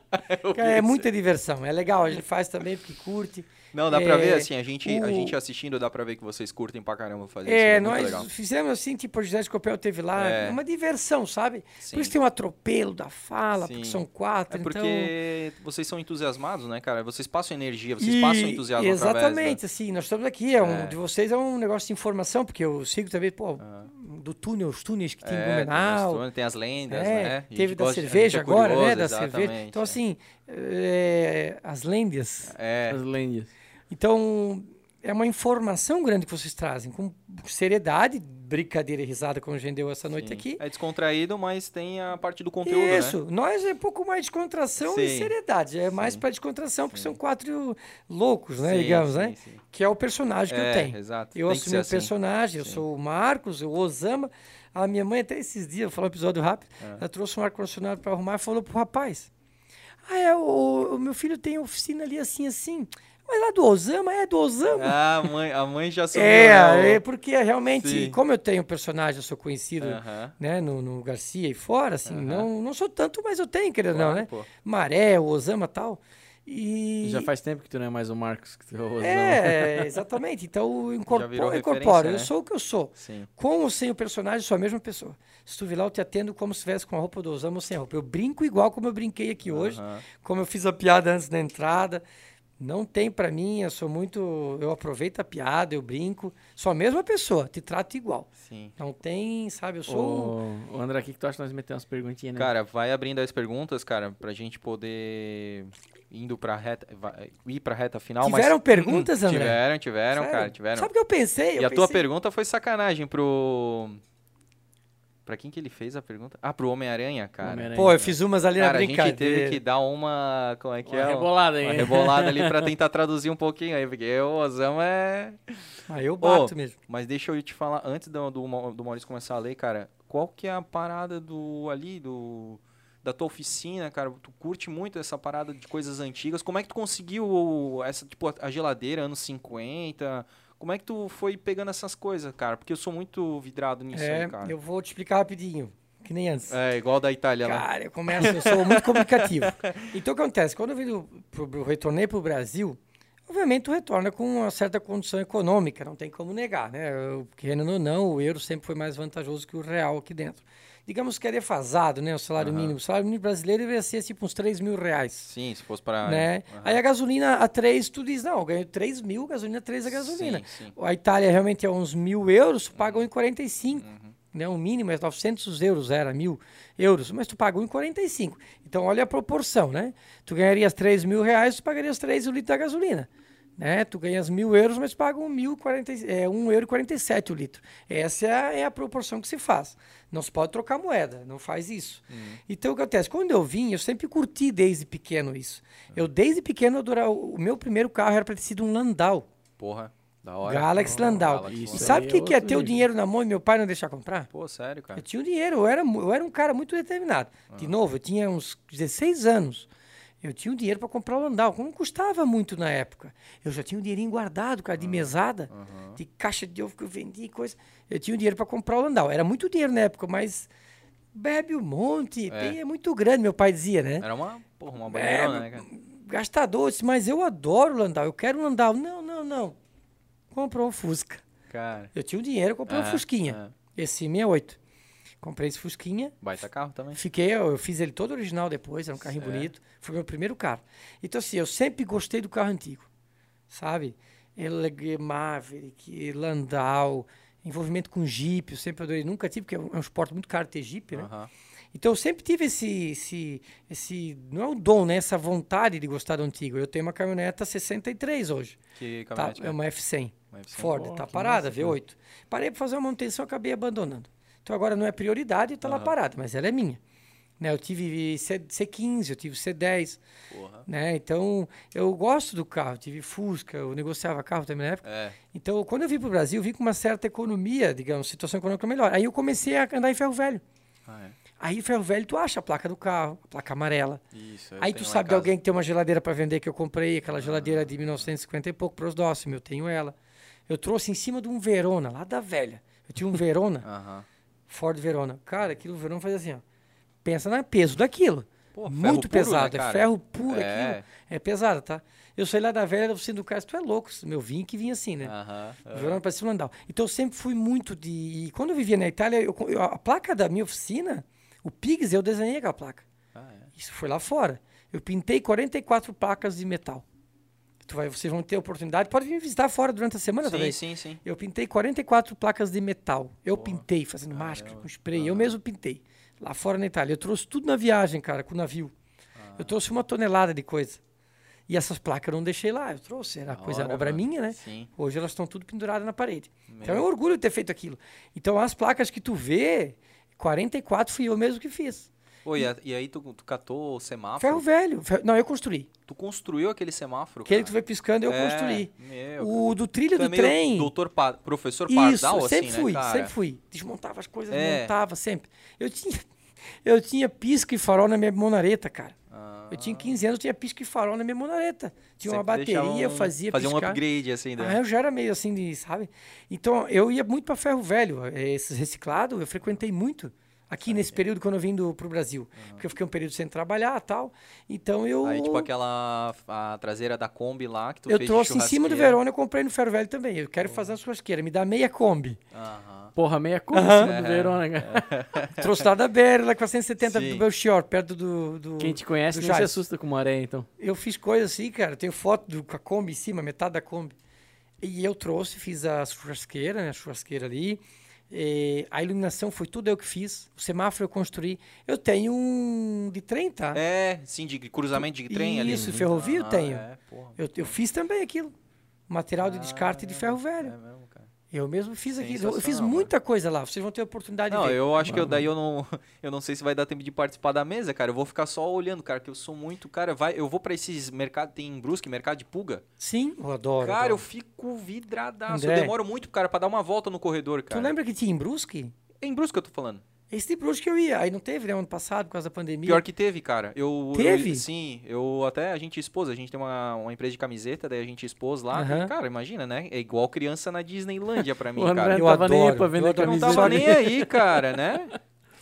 Cara, é muita diversão, é legal, a gente faz também porque curte. Não, dá pra É, ver assim, a gente, a o- gente assistindo, dá pra ver que vocês curtem pra caramba fazer É, isso. É nós legal. fizemos assim, tipo, o José Escopel teve lá, É. uma diversão, sabe? Sim. Por isso tem um atropelo da fala, porque Sim. são quatro, É então... porque vocês são entusiasmados, né, cara? Vocês passam energia, vocês E- passam entusiasmo Exatamente, através da... assim, nós estamos aqui, é um, É. de vocês é um negócio de informação, porque eu sigo também, pô, do túnel, os túneis que tem em É, Blumenau, tem, tem as lendas, é, né? A teve da gosta- a gente cerveja é agora, né, curioso, da cerveja, então é. assim, é, as lendas, É, As lendas. Então é uma informação grande que vocês trazem, com seriedade, brincadeira e risada, como a gente deu essa noite sim. aqui, É descontraído, mas tem a parte do conteúdo, né? Isso, nós é um pouco mais de descontração e Sim. seriedade. É mais Sim. para descontração, porque são quatro loucos, né? Digamos, né? Que é o personagem que É, eu tenho. exato. Eu Tem assumi o assim. personagem, eu sou o Marcos, o Osama. A minha mãe, até esses dias, vou falar um episódio rápido, É. ela trouxe um ar-condicionado para arrumar e falou pro rapaz: Ah, é, o, o meu filho tem oficina ali assim, assim. Mas lá do Osama, é do Osama. Ah, a mãe, a mãe já subiu, é, né, é, porque realmente, Sim. como eu tenho personagem, eu sou conhecido Aham. né, no, no Garcia e fora, assim, Aham. não, não sou tanto, mas eu tenho, querendo ou não, Claro, né? pô. Maré, o Osama tal. E... Já faz tempo que tu não é mais o Marcos que tu é o Rosão. É, exatamente. Então, eu incorporo, eu, incorporo. eu né? sou o que eu sou. Sim. Com ou sem o personagem, eu sou a mesma pessoa. Se tu vir lá, eu te atendo como se estivesse com a roupa do Osama ou sem a roupa. Eu brinco igual como eu brinquei aqui hoje, Aham. como eu fiz a piada antes da entrada. Não tem pra mim, eu sou muito. Eu aproveito a piada, eu brinco. Sou a mesma pessoa, te trato igual. Sim. Não tem, sabe? Eu sou. um Ô, André, o que, que tu acha de nós meter umas perguntinhas, né? Cara, vai abrindo as perguntas, cara, pra gente poder indo pra reta, vai- ir pra reta final. mas- Tiveram perguntas, André? Tiveram, tiveram, Sério? cara, tiveram. Sabe o que eu pensei? E Eu a tua pensei- pergunta foi sacanagem pro. Pra quem que ele fez a pergunta? Ah, pro Homem-Aranha, cara. Homem-Aranha. Pô, eu fiz umas ali Cara, na a gente brincadeira. teve que dar uma. Como é que Uma é? rebolada aí. Uma rebolada ali pra tentar traduzir um pouquinho aí, porque o Osama é. Aí eu bato Ô, mesmo. Mas deixa eu te falar, antes do, do, do Maurício começar a ler, cara, qual que é a parada do ali, do. Da tua oficina, cara, tu curte muito essa parada de coisas antigas. Como é que tu conseguiu essa, tipo, a geladeira anos 50? Como é que tu foi pegando essas coisas, cara? Porque eu sou muito vidrado nisso É, aí, cara. eu vou te explicar rapidinho, que nem antes. É, igual da Itália lá. Cara, eu começo, eu sou muito comunicativo. Então o que acontece? Quando eu vim do, pro, pro- retornei para o Brasil, obviamente tu retorna com uma certa condição econômica, não tem como negar, né? Eu, Querendo ou não, o euro sempre foi mais vantajoso que o real aqui dentro. Digamos que é defasado, né? O salário Aham. mínimo. O salário mínimo brasileiro deveria ser tipo uns 3 mil reais. Sim, se fosse pra. Né? Aham. Aí a gasolina a 3, tu diz, não, eu ganho 3 mil, gasolina 3 a gasolina. Sim, sim. A Itália realmente é uns mil euros, tu paga 1,45. Uhum. Né? O mínimo é 900 euros, era mil euros, mas tu paga 1,45. Então olha a proporção, né? Tu ganharias 3 mil reais, tu pagarias 3 o litro da gasolina. Né? Tu ganhas mil euros, mas paga um, mil quarenta, e- é, um euro e 47 o litro. Essa é a, é a proporção que se faz. Não se pode trocar moeda, não faz isso. Então o que acontece? Quando eu vim, eu sempre curti desde pequeno isso. Eu desde pequeno, adorava, o meu primeiro carro era para ter sido um Landau. Porra, da hora. Galaxy Landau. Galaxy Isso E sabe o que, é que é ter o dinheiro na mão e meu pai não deixar comprar? Pô, sério, cara. Eu tinha o dinheiro, eu era, eu era um cara muito determinado. De novo, eu tinha uns 16 anos. Eu tinha o dinheiro para comprar o Landau, não custava muito na época. Eu já tinha o dinheirinho guardado, cara, de mesada, de caixa de ovo que eu vendi, coisa. Eu tinha o dinheiro para comprar o Landau. Era muito dinheiro na época, mas bebe um monte, É. tem- é muito grande, meu pai dizia, né? Era uma, porra, uma É, banheirona, né, cara? Gastador, disse, mas eu adoro o Landau, eu quero um Landau. Não, não, não. Comprou um Fusca. Cara. Eu tinha o dinheiro, eu comprei um Ah, Fusquinha. Esse 68. Comprei esse Fusquinha. Baita carro também. Fiquei, eu, eu fiz ele todo original depois, era um carrinho Certo. bonito. Foi meu primeiro carro. Então, assim, eu sempre gostei do carro antigo, sabe? Ele, Maverick, Landau, envolvimento com Jeep, eu sempre adorei. Nunca tive, porque é um é um esporte muito caro ter Jeep, né? Aham. Então, eu sempre tive esse, esse, esse, não é o dom, né? Essa vontade de gostar do antigo. Eu tenho uma caminhoneta 63 hoje, Que tá? caminhonete É é? uma F100. Uma F100. Ford, tá parada, massa, cara. V8. Parei para fazer uma manutenção acabei abandonando. Então agora não é prioridade e tá lá Aham. parada, mas ela é minha. Né, eu tive C, C15, eu tive C10, Porra. né? Então eu gosto do carro, tive Fusca, eu negociava carro também na época. É. Então quando eu vim para o Brasil, eu vim com uma certa economia, digamos, situação econômica melhor. Aí eu comecei a andar em ferro velho. Ah, é. Aí ferro velho tu acha a placa do carro, a placa amarela. Isso. Aí tu lá sabe de alguém que tem uma geladeira para vender que eu comprei, aquela Ah. geladeira de 1950 e pouco para os eu tenho ela. Eu trouxe em cima de um Verona, lá da velha. Eu tinha um Verona, Aham. Ford Verona. Cara, aquilo Verona faz assim, ó. Pensa no peso daquilo. Pô, Muito puro, pesado, né, é ferro puro É. aquilo. É pesado, tá? Eu saí lá da velha, da oficina do cara, tu é louco, meu vinho que vinha assim, né? Aham. O Verona parecia um Landau. Então eu sempre fui muito de. E quando eu vivia na Itália, eu- eu- a placa da minha oficina, o Pigs, eu desenhei aquela placa. Ah, é. Isso foi lá fora. Eu pintei 44 placas de metal. Tu vai, vocês vão ter oportunidade. Pode vir me visitar fora durante a semana Sim, também. sim, sim. Eu pintei 44 placas de metal. Eu Porra, pintei, fazendo caramba. máscara, com spray. Eu mesmo pintei. Lá fora na Itália. Eu trouxe tudo na viagem, cara, com o navio. Ah. Eu trouxe uma tonelada de coisa. E essas placas eu não deixei lá. Eu trouxe. Era coisa, obra mano. minha, né? Sim. Hoje elas estão tudo penduradas na parede. Então é Meu. um orgulho ter feito aquilo. Então as placas que tu vê, 44 fui eu mesmo que fiz. Pô, e, e aí tu, tu catou o semáforo? Ferro velho. Fer- Não, eu construí. Tu construiu aquele semáforo, Aquele que cara? tu vai piscando, eu É, construí. Meu, O do trilho Tu é do meio trem. Doutor pa... Professor Isso, Pardal, sempre assim, fui, né, sempre fui. Desmontava as coisas, É. montava sempre. Eu tinha, eu tinha pisca e farol na minha monareta, cara. Ah, Eu tinha 15 anos, eu tinha pisca e farol na minha monareta. Tinha uma sempre deixava bateria, eu um- fazia Fazia um piscar. upgrade, assim, né? Ah, eu já era meio assim de, sabe? Então, eu ia muito para ferro velho. eh, Esses reciclados, eu frequentei muito Aqui nesse período quando eu vim do, pro Brasil. Porque eu fiquei um período sem trabalhar tal. Então eu. Aí, tipo, aquela a traseira da Kombi lá que tu eu fez de trouxe em cima do. Verona, eu comprei no Ferro Velho também. Eu quero fazer uma churrasqueira. Me dá meia Kombi. Aham. Porra, meia curva em cima do Verona, cara. Trouxe lá da Berla, 470 Sim. do Belchior, perto do. do Quem te conhece não se assusta com maré, então. Eu fiz coisa assim, cara. Eu tenho foto do, com a Kombi em cima, metade da Kombi. E eu trouxe, fiz a churrasqueira, né? A churrasqueira ali. E a iluminação foi tudo eu que fiz. O semáforo eu construí. Eu tenho um de trem, tá? É, sim, de cruzamento de trem ali. Isso, ferrovia eu Ah, tenho. É, porra. Eu, eu fiz também aquilo. Material de descarte de ferro velho. É mesmo. Eu mesmo fiz aquilo. Eu fiz muita coisa lá. Vocês vão ter a oportunidade Não, de ver. eu acho que eu, daí eu não, eu não sei se vai dar tempo de participar da mesa, cara. Eu vou ficar só olhando, cara, que eu sou muito, cara, vai, eu vou pra esses mercados, tem em Brusque, mercado de pulga. Sim, eu adoro. cara, adoro. eu fico vidradaço. André. Eu demoro muito, cara, pra dar uma volta no corredor, Tu cara. lembra que tinha em Brusque? É em Brusque que eu tô falando. Esse de Brusque que eu ia. Aí não teve, né? Ano passado, por causa da pandemia. Pior que teve, cara. Eu, Teve? eu- sim, eu até a gente expôs, a gente tem uma, uma empresa de camiseta, daí a gente expôs lá. Aham. e, cara, imagina, né? É igual criança na Disneylândia pra mim, O André cara. Eu não tava nem aí adoro, pra vender eu a adoro. Eu não camiseta. tava nem aí, cara, né?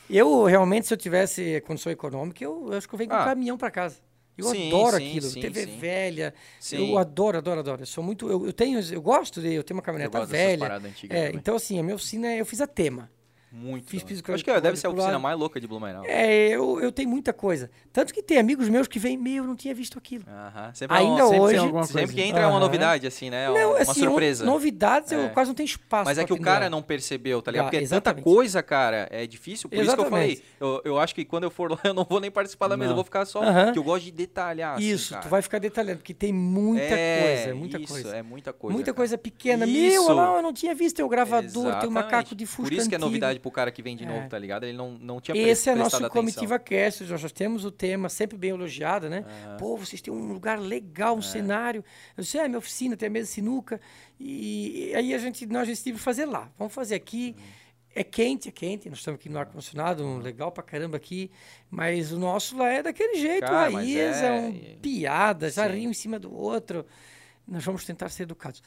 Eu, realmente, se eu tivesse condição econômica, eu, eu acho que eu venho com um Ah. caminhão pra casa. Eu Sim, adoro sim, aquilo. sim, TV sim. velha. Sim. Eu adoro, adoro, adoro. Eu sou muito. Eu, eu tenho. Eu gosto de. Eu tenho uma dessas velha. paradas antigas É, então, assim, a minha oficina, eu fiz a tema. Muito. fiz Acho que é, deve ser a oficina mais louca de Blumenau. É, eu, eu tenho muita coisa. Tanto que tem amigos meus que vêm, meu, eu não tinha visto aquilo. Aham. Sempre Ainda é uma, sempre, hoje- sempre, sempre que entra é uma novidade, assim, né? não, uma assim, surpresa. novidades eu É. quase não tenho espaço. Mas é que o cara não percebeu, tá ligado? Ah, Porque é tanta exatamente. coisa, cara, é difícil. Por isso que eu Exatamente. falei, eu, eu acho que quando eu for lá, eu não vou nem participar da mesa, eu vou ficar só. Aham. Que eu gosto de detalhar. assim, Isso, tu vai ficar detalhando, porque tem muita é, coisa, muita isso, coisa. É muita coisa. muita cara. coisa pequena. Meu, Isso. olha lá, eu não tinha visto. Tem o gravador, tem o Exatamente. macaco de fusca Por isso que é novidade pro cara que vem de É. novo, tá ligado? Ele não, não tinha Esse é nosso. Comitiva Cast, nós já temos o tema sempre bem elogiado, né? Pô, vocês têm um lugar legal, um cenário. Eu disse, é, minha oficina, tem a mesa sinuca. E, e aí a gente, nós decidimos fazer lá. Vamos fazer aqui. É quente, é quente. Nós estamos aqui no ar-condicionado, um legal pra caramba aqui. Mas o nosso lá é daquele jeito, Cara, raiz, é, é- um piada, já Sim. ri um em cima do outro. Nós vamos tentar ser educados.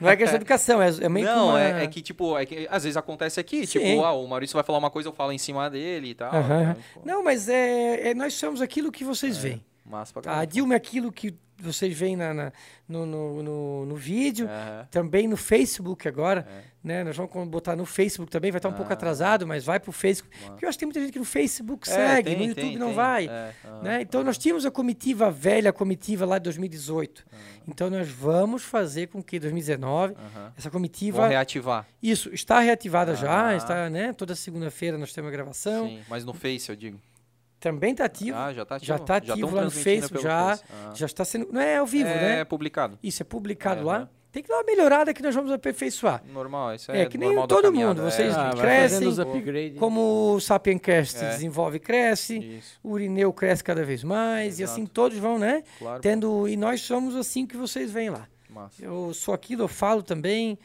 Não é questão de educação, é, é meio que Não, uma... é, é que, tipo, é que às vezes acontece aqui, Sim. tipo, ah, o Maurício vai falar uma coisa, eu falo em cima dele e tal. Aham. né? Não, mas é, é- nós somos aquilo que vocês veem. Massa pra Tá? A. Dilma é aquilo que vocês veem na, na- no, no, no, no vídeo, também no Facebook agora. É. Né? Nós vamos botar no Facebook também, vai estar um pouco Ah. atrasado, mas vai pro Facebook. Porque eu acho que tem muita gente que no Facebook É, segue, tem, no YouTube tem, não tem. vai. É, né? Então nós tínhamos a comitiva velha, a comitiva lá de 2018. Então nós vamos fazer com que 2019 Aham. essa Vou comitiva reativar. isso está reativada já, Ah. está, né? Toda segunda-feira nós temos a gravação. Sim, mas no Face, eu digo. Também está ativo. Ah, já tá ativo. já está Já ativo tão lá no Facebook já. Face. Ah. Já está sendo, não é ao vivo, é né? publicado. Isso é publicado É, lá. né? Tem que dar uma melhorada que nós vamos aperfeiçoar. Normal, isso É, é, que nem todo mundo, vocês- é. Ah, crescem. Como o Sapiencast É. desenvolve e cresce, Isso, o Urineu cresce cada vez mais, e Exato. assim todos vão, né? claro. Tendo, e nós somos assim que vocês veem lá. Massa. Eu sou aquilo, eu falo também.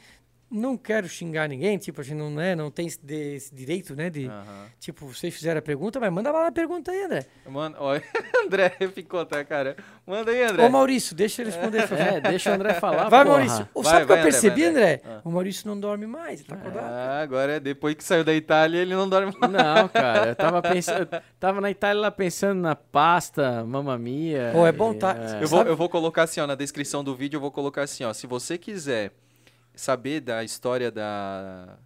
Não quero xingar ninguém, tipo, a gente não, né, não tem esse, de- esse direito, né? De. Tipo, vocês fizeram a pergunta, mas manda lá a pergunta aí, André. Mano, ó, André ficou, tá, cara? Manda aí, André. Ô, Maurício, deixa ele responder. É, deixa o André falar, Vai, porra. Maurício. Vai, sabe o que eu André, percebi, vai, André? André. Ah. O Maurício não dorme mais, ele tá acordado. Ah, agora, depois que saiu da Itália, ele não dorme mais. Não, cara, eu tava pensando, eu tava na Itália lá pensando na pasta, mamma mia. Pô, é bom e, tá- é. Eu vou, eu vou colocar assim, ó, na descrição do vídeo, eu vou colocar assim, ó, se você quiser saber da história da,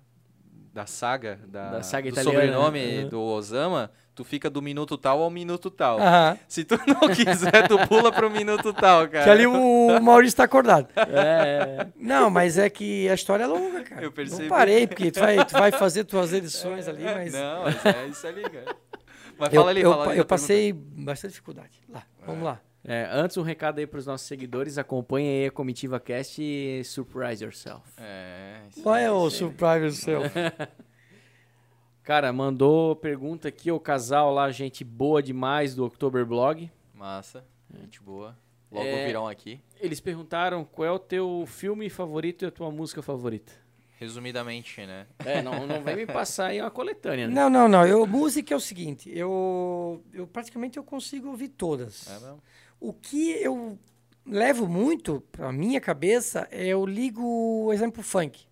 da saga, da, Da saga do italiana, sobrenome né? Uhum. do Osama, tu fica do minuto tal ao minuto tal. Aham. Se tu não quiser, tu pula pro minuto tal, cara. Que ali o Maurício tá acordado. É, Não, mas é que a história é longa, cara. Eu percebi. Não parei, porque tu vai, tu vai fazer tuas edições ali, mas. Não, mas é isso ali, cara. Mas eu, fala ali, eu, fala ali eu da passei bastante dificuldade. Lá, vamos lá. É, antes um recado aí pros nossos seguidores, acompanhem aí a Comitiva Cast e surprise yourself. É, aí, é o surprise seu? Cara, mandou pergunta aqui o casal lá, gente boa demais do October Blog. Massa, gente boa. Logo É. virão aqui. Eles perguntaram qual é o teu filme favorito e a tua música favorita. Resumidamente, né? É, não, não vem me passar aí uma coletânea, né? Não, não, não. Eu, música é o seguinte, eu, eu praticamente eu consigo ouvir todas. É mesmo? O que eu levo muito pra minha cabeça é eu ligo o exemplo funk.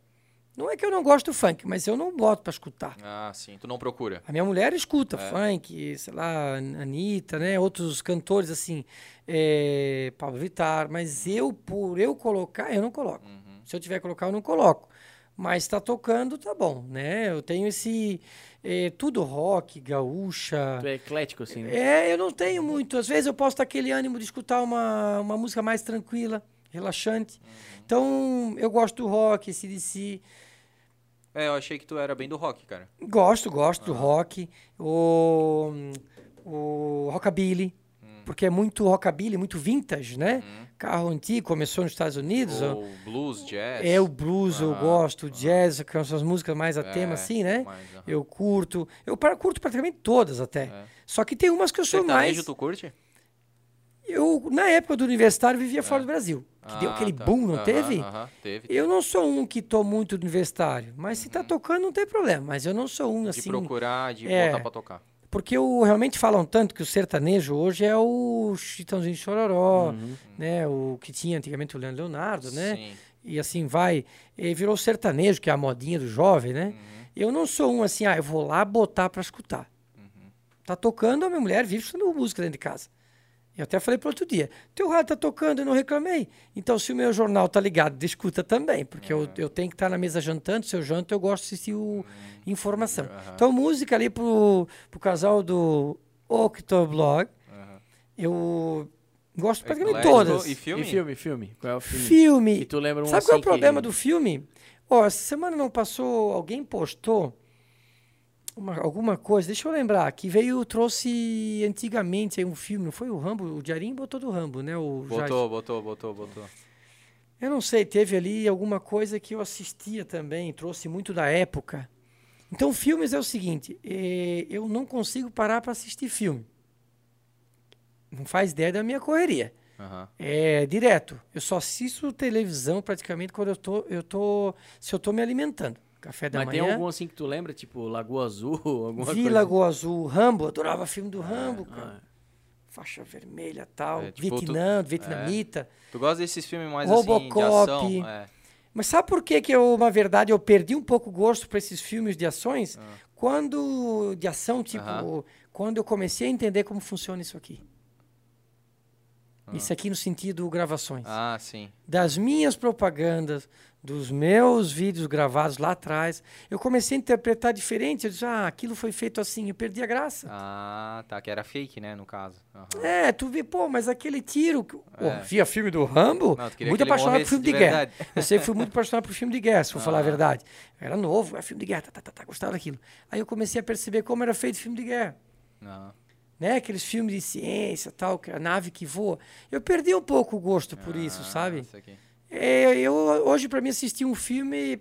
Não é que eu não gosto do funk, mas eu não boto pra escutar. Ah, sim. Tu não procura. A minha mulher escuta É. funk, sei lá, Anitta, né? Outros cantores assim, é, Pablo Vittar, mas eu, por eu colocar, eu não coloco. Uhum. Se eu tiver que colocar, eu não coloco. Mas tá tocando, tá bom, né? Eu tenho esse. é, tudo rock, gaúcha. Tu é eclético, assim, né? É, eu não tenho muito. Às vezes eu posso ter aquele ânimo de escutar uma, uma música mais tranquila, relaxante. Então, eu gosto do rock, esse DC. É, eu achei que tu era bem do rock, cara. Gosto, gosto do rock. O, o rockabilly, porque é muito rockabilly, muito vintage, né? Carro antigo, começou nos Estados Unidos. ó. Ou blues, jazz. É o blues, eu Aham, gosto, o jazz, que são as músicas mais a É, tema, assim, né? mais, aham. Eu curto. Eu curto praticamente todas até. É. Só que tem umas que eu sou Sertanejo mais. tu curte? Eu, na época do universitário, vivia fora do Brasil. Que deu Ah, aquele tá. boom, não teve? Aham, teve. Eu não sou um que tô muito do universitário. Mas se tá tocando, não tem problema. Mas eu não sou um Uhum. De assim. procurar, de é. botar pra tocar. Porque o, realmente falam tanto que o sertanejo hoje é o Chitãozinho de Chororó, né? O que tinha antigamente o Leandro Leonardo, né? Sim. E assim vai. E virou o sertanejo, que é a modinha do jovem, né? Eu não sou um assim, ah, eu vou lá botar pra escutar. Tá tocando, a minha mulher vive escutando música dentro de casa. Eu até falei para outro dia, teu rádio tá tocando, eu não reclamei. Então, se o meu jornal tá ligado, escuta também, porque eu, eu tenho que estar na mesa jantando, se eu janto, eu gosto de assistir o informação. Então, música ali pro, pro casal do Octoblog, eu gosto praticamente Eclético. todas. E filme? E filme, filme? Qual é o filme? Filme. E tu lembra um Sabe qual é o assim que- problema do filme? Ó, essa semana não passou, alguém postou uma- alguma coisa, deixa eu lembrar, que veio, trouxe antigamente aí um filme, não foi o Rambo? O Diarim botou do Rambo, né? O. Botou, botou, botou, botou. Eu não sei, teve ali alguma coisa que eu assistia também, trouxe muito da época. Então, filmes é o seguinte, eh, eu não consigo parar para assistir filme. Não faz ideia da minha correria. Aham. É direto. Eu só assisto televisão praticamente quando eu tô, eu tô, se eu tô me alimentando. Café da Mas tem manhã. algum assim que tu lembra, tipo Lagoa Azul, alguma Vi coisa? Lagoa Azul, Rambo, adorava filme do Rambo, cara. Ah, Faixa vermelha, tal, É, tipo, tu- Vietnã, vietnamita. Tu gosta desses filmes mais Robocop. assim, de ação? É. Mas sabe por que que eu, na verdade, eu perdi um pouco o gosto para esses filmes de ações? Quando de ação, tipo, Ah. Aham. quando eu comecei a entender como funciona isso aqui. Isso aqui no sentido gravações. Ah, sim. das minhas propagandas, dos meus vídeos gravados lá atrás, eu comecei a interpretar diferente. Eu disse, ah, aquilo foi feito assim, eu perdi a graça. Ah, tá. Que era fake, né, no caso. Aham. É, tu vê, pô, mas aquele tiro. É. via filme do Rambo, Não, muito apaixonado por filme de, de guerra. Eu sempre fui muito apaixonado por filme de guerra, se for falar a Ah. verdade. Eu era novo, é filme de guerra, tá, tá, tá, tá, gostava daquilo. Aí eu comecei a perceber como era feito filme de guerra. Não. Né? Aqueles filmes de ciência tal, que a nave que voa. Eu perdi um pouco o gosto por isso, Ah, sabe? isso aqui. É, eu hoje para mim assistir um filme,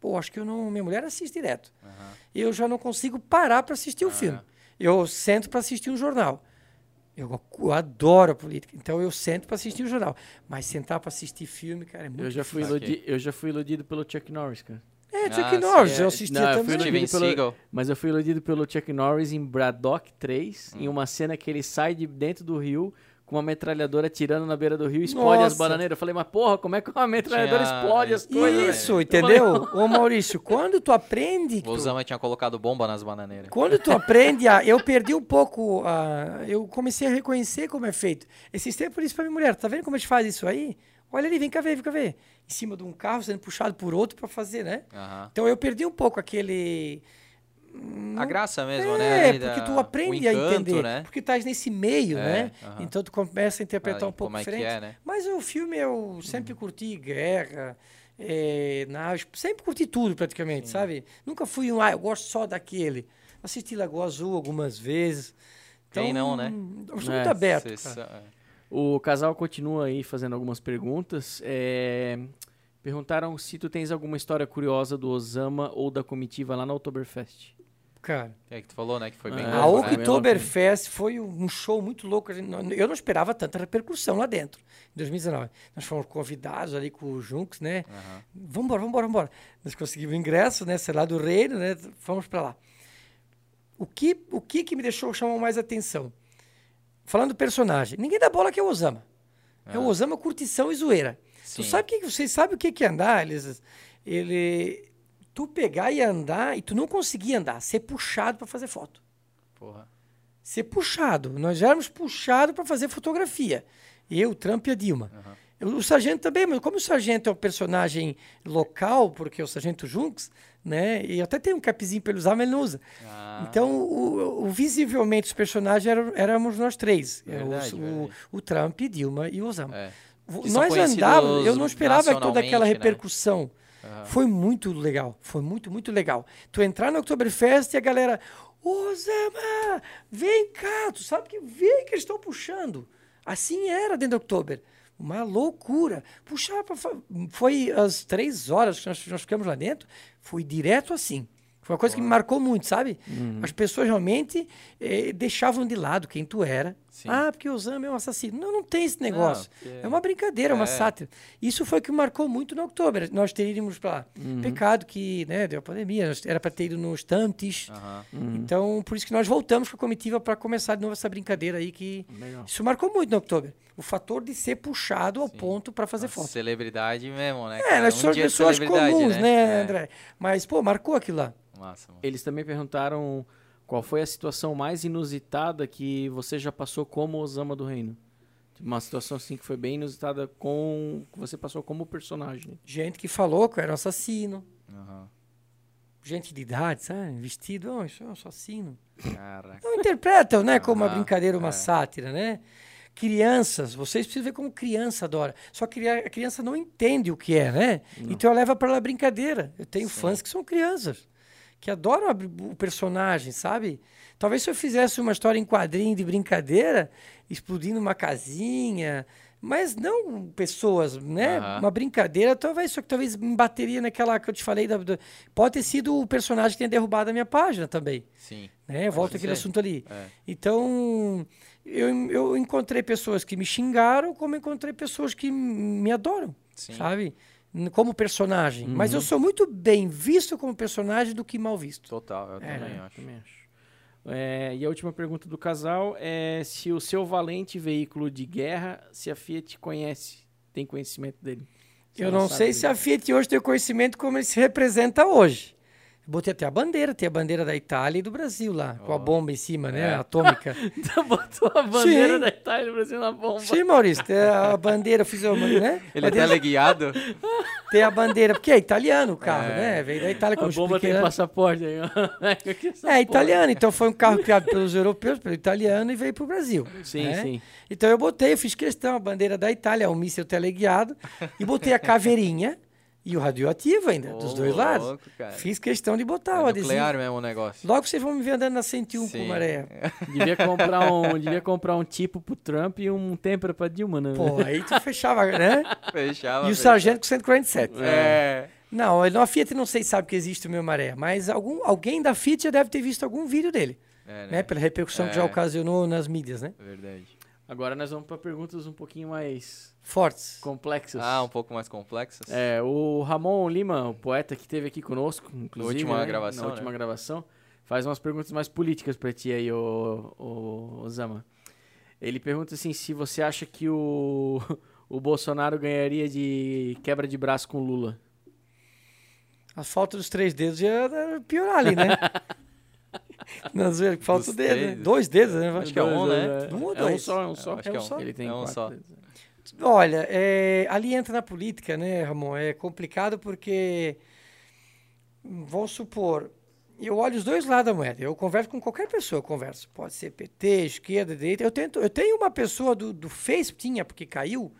pô, acho que eu não, minha mulher assiste direto. Aham. Eu já não consigo parar para assistir um Ah. filme. Eu sento para assistir um jornal. Eu, eu adoro a política, então eu sento para assistir o jornal. Mas sentar para assistir filme, cara, é muito Eu já, fui difícil. iludi- eu já fui iludido pelo Chuck Norris, cara. É, Ah, Chuck sim, Norris, é. eu assistia Não, eu fui também. Steven Iludido pelo-. Mas eu fui iludido pelo Chuck Norris em Braddock 3, Hum. em uma cena que ele sai de dentro do rio com uma metralhadora tirando na beira do rio e explode as Nossa. bananeiras. Eu falei, mas porra, como é que uma metralhadora Tinha- explode as coisas? velho? Isso, entendeu? Ô Maurício, quando tu aprende... O tu- Osama tinha colocado bomba nas bananeiras. Quando tu aprende a. Eu perdi um pouco. A, eu comecei a reconhecer como é feito. Esses tempos eu disse pra minha mulher: tá vendo como a gente faz isso aí? Olha ali, vem cá ver, vem cá ver. Em cima de um carro sendo puxado por outro pra fazer, né? Aham. Então eu perdi um pouco aquele. A graça mesmo, né? É, porque tu aprende a encanto, entender. né? Porque estás nesse meio, É, né? aham. Então tu começa a interpretar Ah, um pouco como é que diferente. é, né? Mas o filme eu sempre curti guerra, é, nave, sempre curti tudo praticamente, sabe? Nunca fui um, ah, eu gosto só daquele. Assisti Lagoa Azul algumas vezes. Quem não, né? Eu sou É, muito aberto. É. O casal continua aí fazendo algumas perguntas. É, Perguntaram se tu tens alguma história curiosa do Osama ou da comitiva lá na Oktoberfest. Cara, É que tu falou, né? Que foi bem É, a né? Oktoberfest foi um show muito louco. Eu não esperava tanta repercussão lá dentro, em 2019. Nós fomos convidados ali com o Junks, né? Aham. Vambora, vambora, vambora. Nós conseguimos o ingresso, né? Sei lá, do reino, né? Fomos pra lá. O que, o que que me deixou chamar mais atenção? Falando do personagem. Ninguém dá bola que é o Osama. É o Osama curtição e zoeira. Tu Sim. sabe que vocês sabem o que que é andar? Eles, ele, tu pegar e andar e tu não conseguia andar, ser puxado para fazer foto. Porra. Ser puxado. Nós éramos puxados para fazer fotografia. Eu, Trump e a Dilma. Eu- O sargento também, mas como o sargento é um personagem local, porque é o sargento Junks, né? E até tem um capzinho para ele usar, mas ele não usa. Ah, Então, o, o- visivelmente, os personagens eram, éramos nós três. É, Verdade, o, verdade. o, o Trump, Dilma e o Osama. é. Nós andávamos, eu não esperava toda aquela nacionalmente, né? Aham. Foi muito legal, foi muito, muito legal. Tu entrar no Oktoberfest e a galera, Osama, vem cá, tu sabe que vem que eles estão puxando. Assim era dentro do Oktober. Uma loucura. Puxar foi às três horas que nós, nós ficamos lá dentro, foi direto assim. Foi uma coisa que me marcou muito, sabe? Uhum. As pessoas realmente eh, deixavam de lado quem tu era. Sim. Ah, porque o Osama é um assassino. Não, não tem esse negócio. porque- É uma brincadeira, é uma É. sátira. Isso foi o que marcou muito no outubro. Nós teríamos para Uhum. pecado que né, deu a pandemia, era para ter ido nos Tantes. Aham. Então, por isso que nós voltamos com a comitiva para começar de novo essa brincadeira aí que Legal. isso marcou muito no outubro. O fator de ser puxado ao Sim. ponto para fazer Uma foto. Celebridade mesmo, né? É, nós Um somos pessoas comuns, né, É. André? Mas, pô, marcou aquilo lá. Massa, mano. Eles também perguntaram qual foi a situação mais inusitada que você já passou como Osama do Reino. Uma situação assim que foi bem inusitada com que você passou como personagem. Gente que falou que eu era um assassino. Aham. Gente de idade, sabe? Vestido, oh, isso é um assassino. Caraca. Não interpretam, né, como uma brincadeira, uma é. sátira, né? Crianças, vocês precisam ver como criança adora. Só que a criança não entende o que é, né? Então leva para lá brincadeira. Eu tenho Sim. fãs que são crianças, que adoram o personagem, sabe? Talvez se eu fizesse uma história em quadrinho de brincadeira, explodindo uma casinha, mas não pessoas, né? Aham. Uma brincadeira, talvez, só que talvez me bateria naquela que eu te falei. Da, da- pode ter sido o personagem que tenha derrubado a minha página também Sim. né? Volta aquele assunto ali. É. Então, eu, eu encontrei pessoas que me xingaram, como encontrei pessoas que me adoram, Sim. sabe? Como personagem. Mas eu sou muito bem visto como personagem do que mal visto. Total, eu É, também acho. Também acho. É, e a última pergunta do casal é se o seu valente veículo de guerra, se a Fiat conhece, tem conhecimento dele. Se eu não sei se a Fiat hoje tem conhecimento como ele se representa hoje. Botei até a bandeira, tem a bandeira da Itália e do Brasil lá, com a bomba em cima, né? É. Atômica. Então botou a bandeira Sim. da Itália e do Brasil na bomba. Sim, Maurício, tem a bandeira, eu fiz uma, né? Ele é teleguiado? Tem a bandeira, porque é italiano o carro, É. né? Veio da Itália, A como eu bomba expliquei tem passaporte aí. essa É porra. italiano, então foi um carro criado pelos europeus, pelo italiano e veio para o Brasil. Sim, né? sim. Então eu botei, eu fiz questão, a bandeira da Itália, um míssil teleguiado, e botei a caveirinha e o radioativo ainda, dos Ô, dois lados. cara. Fiz questão de botar o É adesivo. nuclear mesmo o negócio. Logo vocês vão me ver andando na 101 com Sim. maré. Devia comprar um, devia comprar um tipo pro Trump e um tempera pra Dilma, né? Pô, aí tu fechava, né? Fechava. E o fechava. sargento com 147. É. Não, ele- a Fiat não sei se sabe que existe o meu maré, mas algum, alguém da Fiat já deve ter visto algum vídeo dele, É, né? Pela repercussão que já É. ocasionou nas mídias, né? Verdade. Agora nós vamos pra perguntas um pouquinho mais Fortes. complexas. Ah, um pouco mais complexas? É, o Ramon Lima, o poeta que esteve aqui conosco, inclusive, última né, gravação, na última né? gravação, faz umas perguntas mais políticas pra ti aí, o, o Osama. Ele pergunta assim, se você acha que o, o Bolsonaro ganharia de quebra de braço com o Lula. A falta dos três dedos ia piorar ali, né? Não, zoeira, que falta o dedo, né? Dois dedos, né? Acho que é um, né? Um ou É um dois? só, é um só. Acho que é um. Ele tem É um só. dedos. Olha, é, ali entra na política, né, Ramon? É complicado porque, vamos supor, eu olho os dois lados da moeda. Eu converso com qualquer pessoa, eu converso. Pode ser PT, esquerda, direita. Eu, tento, eu tenho uma pessoa do, do Face, tinha, porque caiu,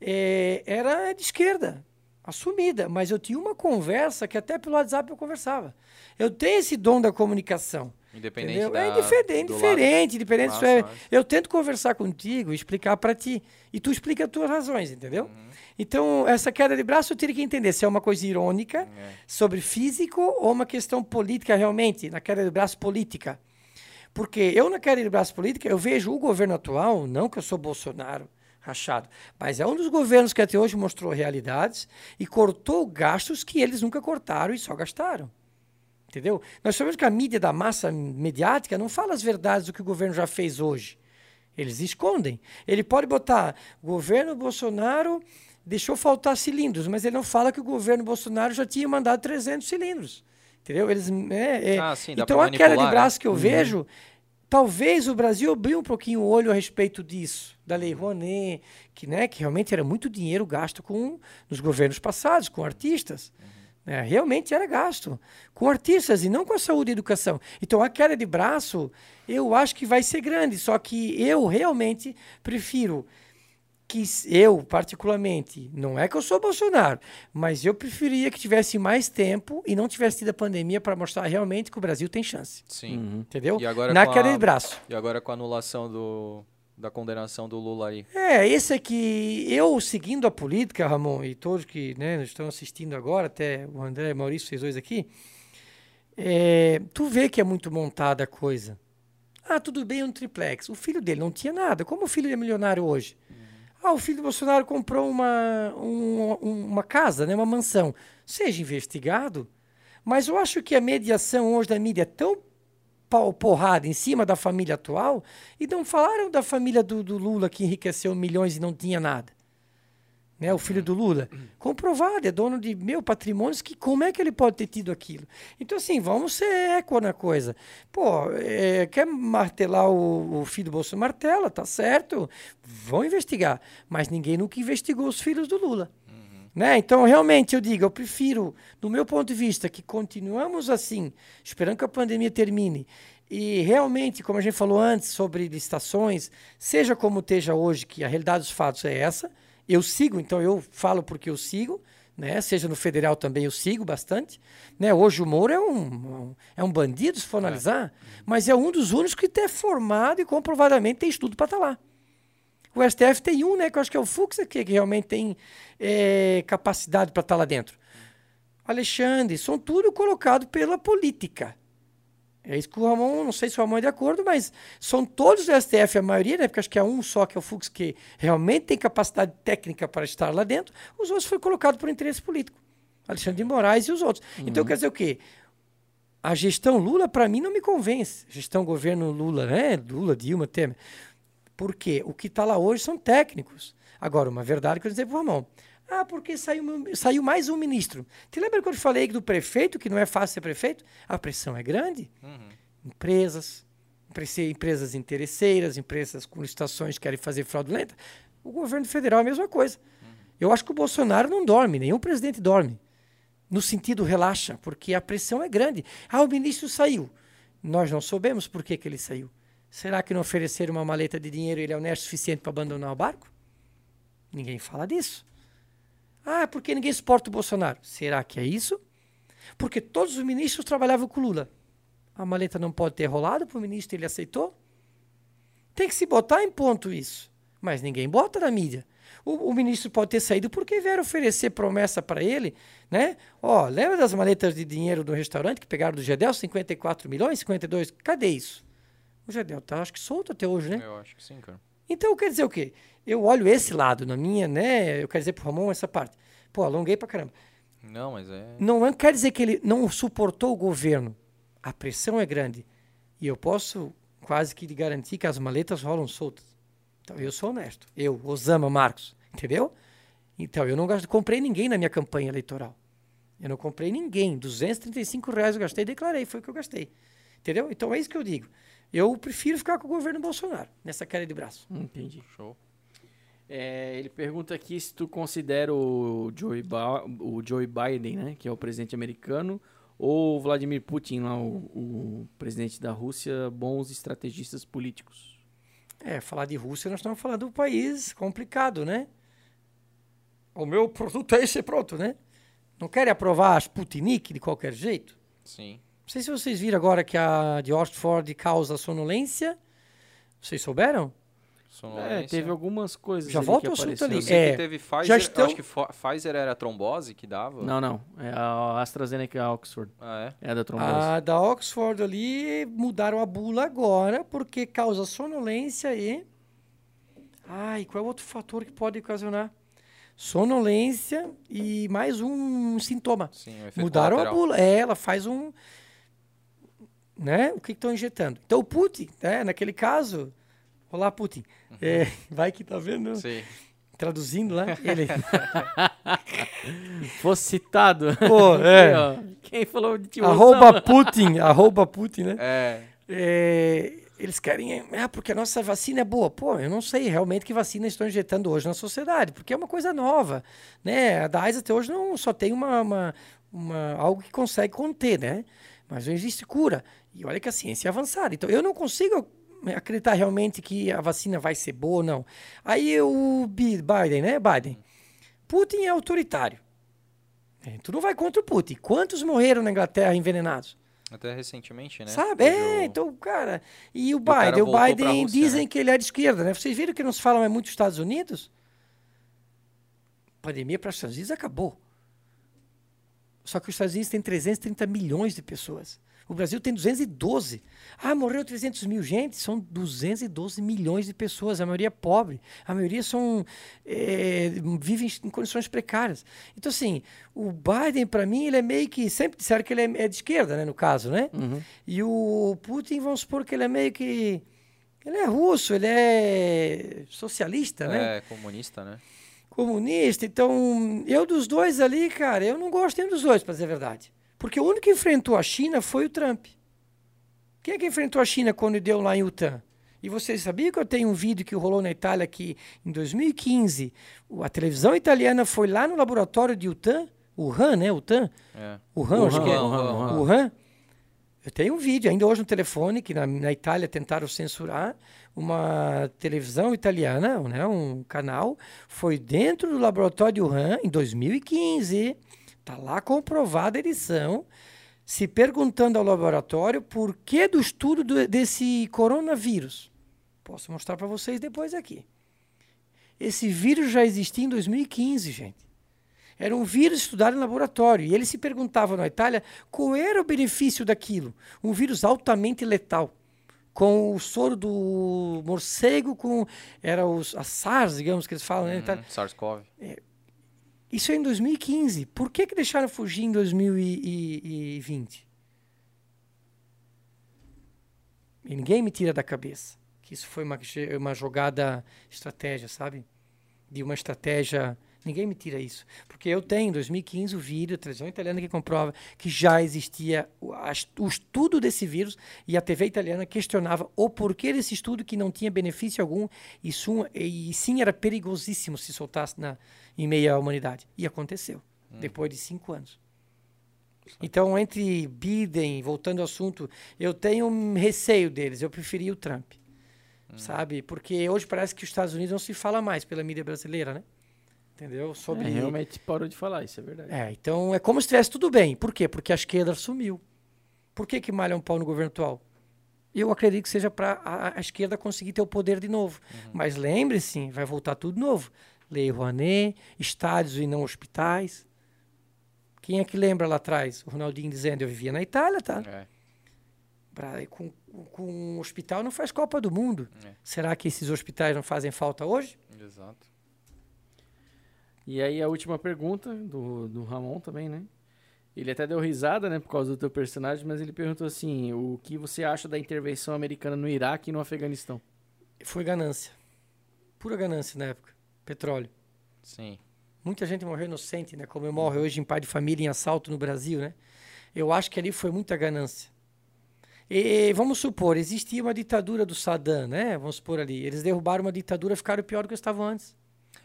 é, era de esquerda, assumida. Mas eu tinha uma conversa que até pelo WhatsApp eu conversava. Eu tenho esse dom da comunicação. Independente Entendeu? da, é indiferente, é indiferente. Massa, isso é- massa. eu tento conversar contigo, explicar para ti. E tu explica as tuas razões, entendeu? Uhum. Então, essa queda de braço eu teria que entender se é uma coisa irônica É. sobre físico ou uma questão política realmente, na queda de braço política. Porque eu, na queda de braço política, eu vejo o governo atual, não que eu sou Bolsonaro rachado, mas é um dos governos que até hoje mostrou realidades e cortou gastos que eles nunca cortaram e só gastaram. Entendeu? Nós sabemos que a mídia da massa mediática não fala as verdades do que o governo já fez hoje. Eles escondem. Ele pode botar governo Bolsonaro deixou faltar cilindros, mas ele não fala que o governo Bolsonaro já tinha mandado 300 cilindros. Entendeu? Eles, é, é. Ah, sim, então a queda de braço né? que eu vejo, talvez o Brasil abriu um pouquinho o olho a respeito disso, da Lei Rouanet, que, né, que realmente era muito dinheiro gasto com nos governos passados, com artistas. Né? realmente era gasto com artistas e não com a saúde e educação. Então a queda de braço eu acho que vai ser grande, só que eu realmente prefiro que eu, particularmente, não é que eu sou Bolsonaro, mas eu preferia que tivesse mais tempo e não tivesse tido a pandemia para mostrar realmente que o Brasil tem chance. Sim. Entendeu? E agora Na queda a- de braço. E agora com a anulação do, da condenação do Lula aí. É, esse é que eu, seguindo a política, Ramon, e todos que né, estão assistindo agora, até o André e o Maurício, vocês dois aqui, é, tu vê que é muito montada a coisa. Ah, tudo bem, um triplex. O filho dele não tinha nada. Como o filho é milionário hoje? Ah, o filho do Bolsonaro comprou uma, um- um- uma casa, né, uma mansão. Seja investigado. Mas eu acho que a mediação hoje da mídia é tão porrada em cima da família atual e não falaram da família do, do Lula que enriqueceu milhões e não tinha nada. Né, o filho do Lula. Comprovado, é dono de mil patrimônios, que como é que ele pode ter tido aquilo? Então, assim, vamos ser eco na coisa. Pô, é, quer martelar o, o filho do Bolsonaro? Martela, tá certo. Vão investigar. Mas ninguém nunca investigou os filhos do Lula. Né? Então, realmente, eu digo, eu prefiro, do meu ponto de vista, que continuamos assim, esperando que a pandemia termine. E realmente, como a gente falou antes sobre licitações, seja como esteja hoje, que a realidade dos fatos é essa, eu sigo, então eu falo porque eu sigo, né? seja no federal também eu sigo bastante. Né? Hoje o Moro é um, é um bandido, se for analisar, mas é um dos únicos que é formado e comprovadamente tem estudo para estar lá. O STF tem um, né? Que eu acho que é o Fux que, que realmente tem eh, capacidade para estar lá dentro. Alexandre, são tudo colocado pela política. É isso que o Ramon, não sei se o Ramon é de acordo, mas são todos do STF, a maioria, né? Porque acho que é um só que é o Fux que realmente tem capacidade técnica para estar lá dentro. Os outros foram colocados por interesse político. Alexandre de Moraes e os outros. Então quer dizer o quê? A gestão Lula, para mim, não me convence. Gestão governo Lula, né? Lula, Dilma, Temer. Porque o que está lá hoje são técnicos. Agora, uma verdade que eu dizer para o Ramon. Ah, porque saiu, saiu mais um ministro. Te lembra quando eu falei do prefeito, que não é fácil ser prefeito? A pressão é grande. Empresas, emprese- empresas interesseiras, empresas com licitações que querem fazer fraudulenta. O governo federal é a mesma coisa. Eu acho que o Bolsonaro não dorme, nenhum presidente dorme. No sentido relaxa, porque a pressão é grande. Ah, o ministro saiu. Nós não soubemos por que, que ele saiu. Será que não ofereceram uma maleta de dinheiro ele é honesto o suficiente para abandonar o barco? Ninguém fala disso. Ah, é porque ninguém suporta o Bolsonaro. Será que é isso? Porque todos os ministros trabalhavam com Lula. A maleta não pode ter rolado para o ministro ele aceitou? Tem que se botar em ponto isso. Mas ninguém bota na mídia. O, o ministro pode ter saído porque vieram oferecer promessa para ele, né? Ó, lembra das maletas de dinheiro do restaurante que pegaram do Gedel, 54 milhões, 52? Cadê isso? O Gedel tá, acho que solto até hoje, né? Eu acho que sim, cara. Então, quer dizer o quê? Eu olho esse lado na minha, né? Eu quero dizer pro Ramon essa parte. Pô, alonguei pra caramba. Não, mas é. Não é- quer dizer que ele não suportou o governo. A pressão é grande. E eu posso quase que lhe garantir que as maletas rolam soltas. Então, eu sou honesto. Eu, Osama Marcos, entendeu? Então, eu não gasto, comprei ninguém na minha campanha eleitoral. Eu não comprei ninguém. 235 reais eu gastei, declarei, foi o que eu gastei. Entendeu? Então, é isso que eu digo. Eu prefiro ficar com o governo Bolsonaro, nessa queda de braço. Entendi. Show. É, ele pergunta aqui se tu considera o Joe, Ba- o Joe Biden, né, que é o presidente americano, ou o Vladimir Putin, lá, o, o presidente da Rússia, bons estrategistas políticos. É, falar de Rússia, nós estamos falando de um país complicado, né? O meu produto é esse pronto, né? Não querem aprovar a Sputnik de qualquer jeito? Sim. Não sei se vocês viram agora que a de Oxford causa sonolência. Vocês souberam? Sonolência. É, teve algumas coisas Já volta ao assunto ali. É, que teve Pfizer. já estão- Acho que Pfizer era a trombose que dava. Não, não. É a AstraZeneca Oxford. Ah, é? É a da trombose. A da Oxford ali mudaram a bula agora porque causa sonolência e. Ai, qual é o outro fator que pode ocasionar? Sonolência e mais um sintoma. Sim, o efeito Mudaram a colateral. bula. É, ela faz um. Né? O que estão injetando? Então, o Putin, né? naquele caso. Olá, Putin. É, vai que tá vendo. Sim. traduzindo lá, ele... Fosse citado. Pô, é. Quem falou de tio arroba Putin, arroba Putin, né? É. É, eles querem, ah, porque a nossa vacina é boa. Pô, eu não sei realmente que vacina estão injetando hoje na sociedade, porque é uma coisa nova, né? A da AIDS até hoje não só tem uma, uma, uma algo que consegue conter, né? Mas não existe cura. E olha que a ciência é avançada. Então eu não consigo acreditar realmente que a vacina vai ser boa ou não. Aí o Biden, né? Biden. Putin é autoritário. É, tu não vai contra o Putin. Quantos morreram na Inglaterra envenenados? Até recentemente, né? Sabe? É, então, cara. E o Biden, o, o Biden Rússia, dizem né? que ele é de esquerda, né? Vocês viram que não se fala mais muito dos Estados Unidos? A pandemia para os Estados Unidos acabou. Só que os Estados Unidos têm 330 milhões de pessoas. O Brasil tem 212. Ah, morreu 300 mil. Gente, são 212 milhões de pessoas. A maioria é pobre. A maioria são é, vivem em condições precárias. Então, assim, o Biden, para mim, ele é meio que... Sempre disseram que ele é, é de esquerda, né, no caso, né? Uhum. E o Putin, vamos supor que ele é meio que... Ele é russo, ele é socialista, né? É, comunista, né? Comunista. Então, eu dos dois ali, cara, eu não gosto nem dos dois, para dizer a verdade. Porque o único que enfrentou a China foi o Trump. Quem é que enfrentou a China quando deu lá em Wuhan? E vocês sabiam que eu tenho um vídeo que rolou na Itália que em 2015 a televisão italiana foi lá no laboratório de Wuhan, Wuhan, né? Wuhan? É. Wuhan, Wuhan, acho que é. Wuhan, Wuhan. Eu tenho um vídeo ainda hoje no telefone que na, na Itália tentaram censurar uma televisão italiana, né? Um canal foi dentro do laboratório de Wuhan em 2015 Está lá comprovada a edição, se perguntando ao laboratório por que do estudo do, desse coronavírus. Posso mostrar para vocês depois aqui. Esse vírus já existia em 2015, gente. Era um vírus estudado em laboratório. E ele se perguntava na Itália qual era o benefício daquilo. Um vírus altamente letal. Com o soro do morcego, com. Era os, a SARS, digamos que eles falam, né? Uhum, SARS-CoV. É, isso é em 2015. Por que, que deixaram fugir em 2020? E ninguém me tira da cabeça que isso foi uma, uma jogada estratégia, sabe? De uma estratégia. Ninguém me tira isso. Porque eu tenho, em 2015, o vídeo, a televisão italiana que comprova que já existia o, a, o estudo desse vírus e a TV italiana questionava o porquê desse estudo que não tinha benefício algum e, e sim era perigosíssimo se soltasse na, em meio à humanidade. E aconteceu, hum. depois de cinco anos. Então, entre Biden, voltando ao assunto, eu tenho um receio deles. Eu preferi o Trump, hum. sabe? Porque hoje parece que os Estados Unidos não se fala mais pela mídia brasileira, né? Entendeu? Sobre... É, realmente parou de falar, isso é verdade. É, então é como se estivesse tudo bem. Por quê? Porque a esquerda sumiu. Por que, que malha um pau no governo atual? Eu acredito que seja para a, a, esquerda conseguir ter o poder de novo. Uhum. Mas lembre-se, vai voltar tudo novo. Lei Rouanet, estádios e não hospitais. Quem é que lembra lá atrás? O Ronaldinho dizendo, eu vivia na Itália, tá? É. Pra, com, com um hospital não faz Copa do Mundo. É. Será que esses hospitais não fazem falta hoje? Exato. E aí a última pergunta do, do Ramon também, né? Ele até deu risada, né, por causa do teu personagem, mas ele perguntou assim, o que você acha da intervenção americana no Iraque e no Afeganistão? Foi ganância. Pura ganância na época petróleo. Sim. Muita gente morreu inocente, né? Como eu morro hoje em pai de família em assalto no Brasil, né? Eu acho que ali foi muita ganância. E vamos supor, existia uma ditadura do Saddam, né? Vamos supor ali. Eles derrubaram uma ditadura, ficaram pior do que estavam antes.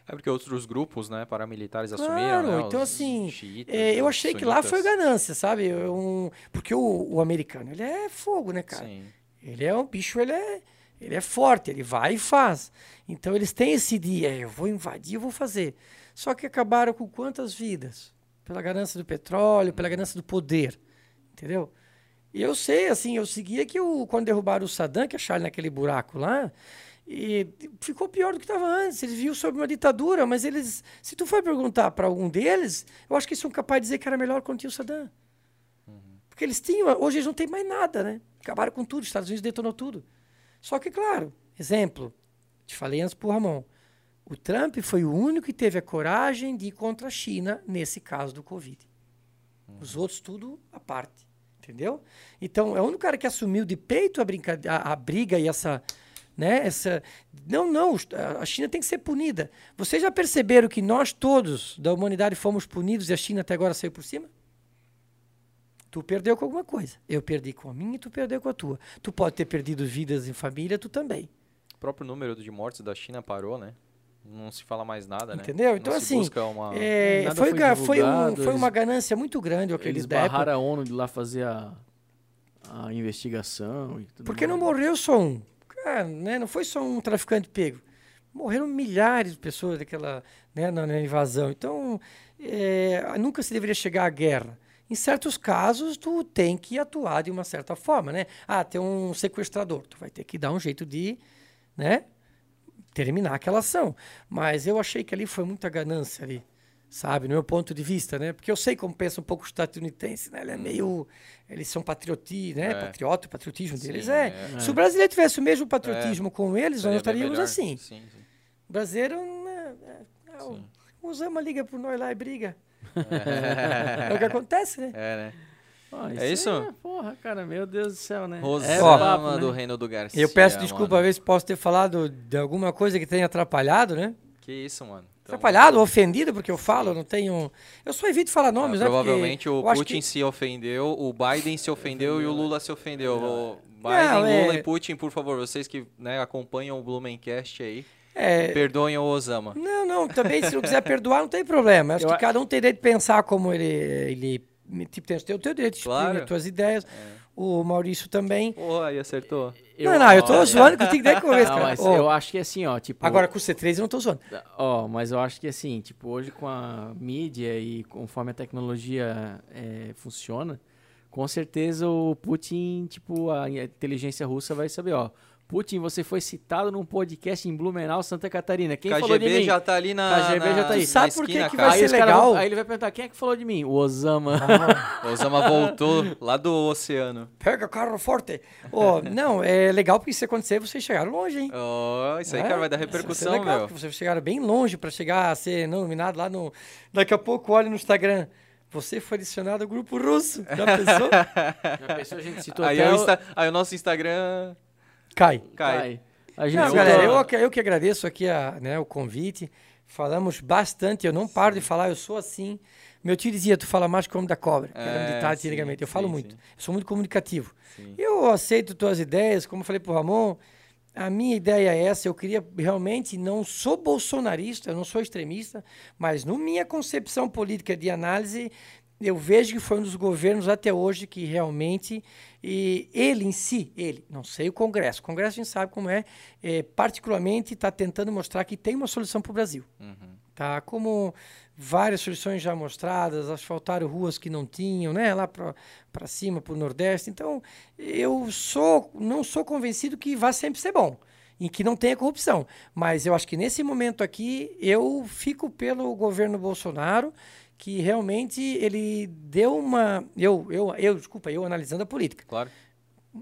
É porque outros grupos, né, paramilitares claro, assumiram, né, então assim, xiitas, é, eu achei que lá foi ganância, sabe? Eu, um, porque o, o, americano, ele é fogo, né, cara? Sim. Ele é um bicho, ele é ele é forte, ele vai e faz. Então eles têm esse dia, eu vou invadir, eu vou fazer. Só que acabaram com quantas vidas? Pela ganância do petróleo, pela ganância do poder. Entendeu? E eu sei, assim, eu seguia que o, quando derrubaram o Saddam, que acharam naquele buraco lá, e ficou pior do que estava antes. Eles viam sobre uma ditadura, mas eles, se tu for perguntar para algum deles, eu acho que eles são capazes de dizer que era melhor quando tinha o Saddam. Uhum. Porque eles tinham, hoje eles não têm mais nada, né? Acabaram com tudo, os Estados Unidos detonou tudo. Só que, claro, exemplo, te falei antes pro Ramon, o Trump foi o único que teve a coragem de ir contra a China nesse caso do Covid. Uhum. Os outros tudo à parte, entendeu? Então, é o único cara que assumiu de peito a, a, a briga e essa né? Essa não, não, a China tem que ser punida. Vocês já perceberam que nós todos da humanidade fomos punidos e a China até agora saiu por cima? Tu perdeu com alguma coisa. Eu perdi com a minha e tu perdeu com a tua. Tu pode ter perdido vidas em família, tu também. O próprio número de mortes da China parou, né? Não se fala mais nada, né? Entendeu? Então, Não se assim, uma... é, Nada foi, foi foi, um- foi eles- uma ganância muito grande aqueles Eles barraram a ONU de lá fazer a, a investigação e tudo Porque não mais. morreu só um. Cara, né? Não foi só um traficante pego. Morreram milhares de pessoas daquela, né, na, na invasão. Então, é, nunca se deveria chegar à guerra. Em certos casos, tu tem que atuar de uma certa forma, né? Ah, tem um sequestrador. Tu vai ter que dar um jeito de, né? Terminar aquela ação. Mas eu achei que ali foi muita ganância ali, sabe? No meu ponto de vista, né? Porque eu sei como pensa um pouco o estadunidense, né? Ele é meio... Eles são patrioti, né? É. Patriota, o patriotismo Sim, deles é... é. Se o brasileiro tivesse o mesmo patriotismo com eles, nós estaríamos assim. Sim, sim. O brasileiro, né, é, é, o- Sim. o Osama liga por nós lá e briga. É o que acontece, né? É, né? Ah, É isso? É, porra, cara, meu Deus do céu, né? Rosama É do né? Reino do Garcia. Eu peço desculpa, mano. às vezes posso ter falado de alguma coisa que tenha atrapalhado, né? Que isso, mano. Atrapalhado, ofendido, porque eu falo, eu não tenho. Eu só evito falar ah, nomes, né? Porque provavelmente o Putin que- se ofendeu, o Biden se ofendeu e o Lula se ofendeu. O Biden, Não, é- Lula e Putin, por favor, vocês que né, acompanham o Blumencast aí, É, perdoem o Osama. Não, não, também se não quiser perdoar, não tem problema. Eu Acho Eu que cada um tem direito de pensar como ele. ele tipo, tem o teu direito de exprimir Claro. as tuas ideias. O Maurício também. Porra, aí acertou. não, não, eu tô Olha, zoando que eu tenho que dar conversa, Não, cara. mas Ô, eu acho que assim, ó, tipo... Agora com o C3 eu não tô zoando. Ó, mas eu acho que assim, tipo, hoje com a mídia e conforme a tecnologia é, funciona, com certeza o Putin, tipo, a inteligência russa vai saber, ó. Putin, você foi citado num podcast em Blumenau, Santa Catarina. Quem falou de KGB mim? já tá ali na. KGB na, já tá aí. Sabe por que esquina, que vai aí, ser legal? vão- aí ele vai perguntar, quem é que falou de mim? O Osama. O Osama voltou lá do oceano. Pega carro forte. Ô, não, é legal porque se acontecer, vocês chegaram longe, hein? Oh, isso aí, É, cara, vai dar isso repercussão, é legal, meu. Vocês chegaram bem longe para chegar a ser nominado lá no. Daqui a pouco, olha no Instagram. Você foi adicionado ao grupo russo. Já pensou? Já pensou, a gente citou Aí, até o o- Insta- aí o nosso Instagram Cai. cai. Cai. A gente Não, galera, eu, que- eu que agradeço aqui a, né, o convite. Falamos bastante, eu não paro de falar, eu sou assim. Meu tio dizia, tu fala mais que o homem da cobra, que era um É, ditado sim, antigamente. Eu falo sim, muito, sim. eu sou muito comunicativo. Sim. Eu aceito tuas ideias, como eu falei pro Ramon, a minha ideia é essa, eu queria realmente, não sou bolsonarista, eu não sou extremista, mas na minha concepção política de análise, eu vejo que foi um dos governos até hoje que realmente, e ele em si, ele, não sei o Congresso, o Congresso a gente sabe como é, é particularmente está tentando mostrar que tem uma solução para o Brasil. Tá? Como várias soluções já mostradas, asfaltaram ruas que não tinham, né? lá para cima, para o Nordeste. Então, eu sou, não sou convencido que vai sempre ser bom e que não tenha corrupção. Mas eu acho que nesse momento aqui, eu fico pelo governo Bolsonaro, que realmente ele deu uma. Eu, eu, eu desculpa, eu analisando a política. Claro.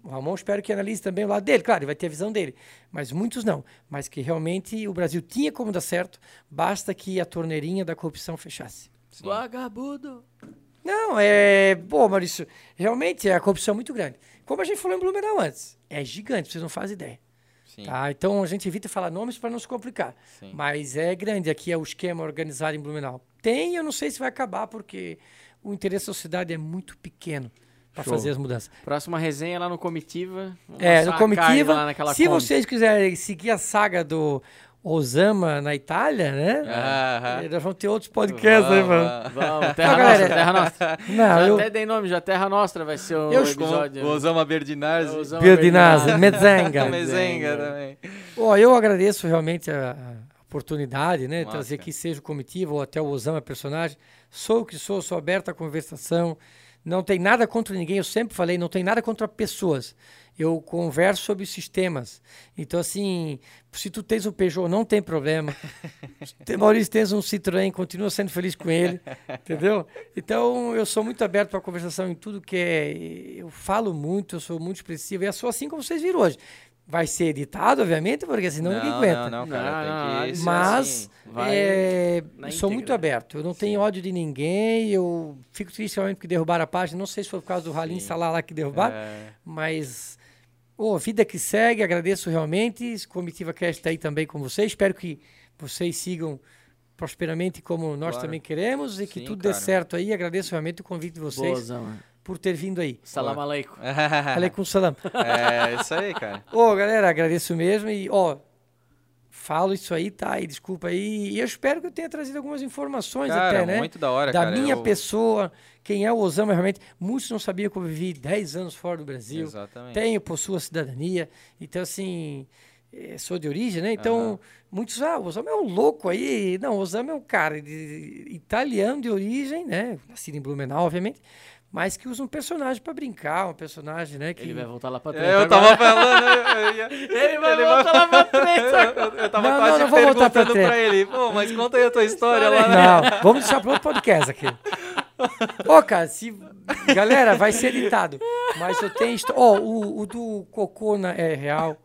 O Ramon espero que analise também o lado dele, claro, ele vai ter a visão dele, mas muitos não. Mas que realmente o Brasil tinha como dar certo, basta que a torneirinha da corrupção fechasse. Vagabundo. Não, é. Pô, Maurício, realmente a corrupção é muito grande. Como a gente falou em Blumenau antes, é gigante, vocês não fazem ideia. Sim. Tá? Então a gente evita falar nomes para não se complicar. Sim. Mas é grande aqui é o esquema organizado em Blumenau. Tem, eu não sei se vai acabar, porque o interesse da sociedade é muito pequeno para fazer as mudanças. Próxima resenha lá no Comitiva. É, no Comitiva. Se vocês quiserem seguir a saga do Osama na Itália, né? Eh, Nós vamos ter outros podcasts aí, mano. Vamos, Vamos, Terra Não, Nostra, Terra Nostra. Não, já eu. até dei nome, já Terra Nostra vai ser o Eu- episódio. O Osama Berdinazzi. Osama Berdinazzi. Mezenga. Mezenga também. Ó, eu agradeço realmente a, oportunidade, né? Massa, trazer aqui, seja o comitiva ou até o Osama personagem. Sou o que sou, sou aberto à conversação. Não tem nada contra ninguém, eu sempre falei, não tem nada contra pessoas. Eu converso sobre sistemas. Então, assim, se tu tens um Peugeot, não tem problema. Se tem- Maurício, tens um Citroën, continua sendo feliz com ele, entendeu? Então, eu sou muito aberto para a conversação em tudo que é... Eu falo muito, eu sou muito expressivo, e eu sou assim como vocês viram hoje. Vai ser editado, obviamente, porque senão ninguém aguenta. Não, não, cara, Não, tem que ser Mas assim. é, sou íntegra. muito aberto. Eu não tenho ódio de ninguém. Eu fico triste realmente que derrubaram a página. Não sei se foi por causa do Ralim Sim. Salah lá que derrubaram, É, mas Ô, vida que segue, agradeço realmente. Comitiva Cast está aí também com vocês. Espero que vocês sigam prosperamente como nós Claro. também queremos e que Sim, tudo cara. dê certo aí. Agradeço realmente o convite de vocês Boazão. por ter vindo aí. Salam aleikum. Aleikum salam. é isso aí, cara. Ô, galera, agradeço mesmo e, ó, falo isso aí, tá? E desculpa aí. E eu espero que eu tenha trazido algumas informações Cara, até, né? muito da hora, da cara. minha eu- pessoa, quem é o Osama realmente. Muitos não sabiam que eu vivi 10 anos fora do Brasil. Exatamente. Tenho, possuo a cidadania. Então, assim, eh, sou de origem, né? Então, Aham. muitos, ah, o Osama é um louco aí. Não, o Osama é um cara de, italiano de origem, né? Nascido em Blumenau, obviamente. Mas que usa um personagem pra brincar, um personagem, né? Que... Ele vai voltar lá pra trás. É, eu tava falando, eu, ia... Ele vai voltar lá pra trás. Eu, eu tava Não, quase não pra perguntando trás. pra ele, pô, mas conta aí a tua história lá, né? Não, vamos deixar para outro podcast aqui. Ô, cara, se. Galera, vai ser editado. Mas eu tenho. Ó, o, o do cocô na- é real.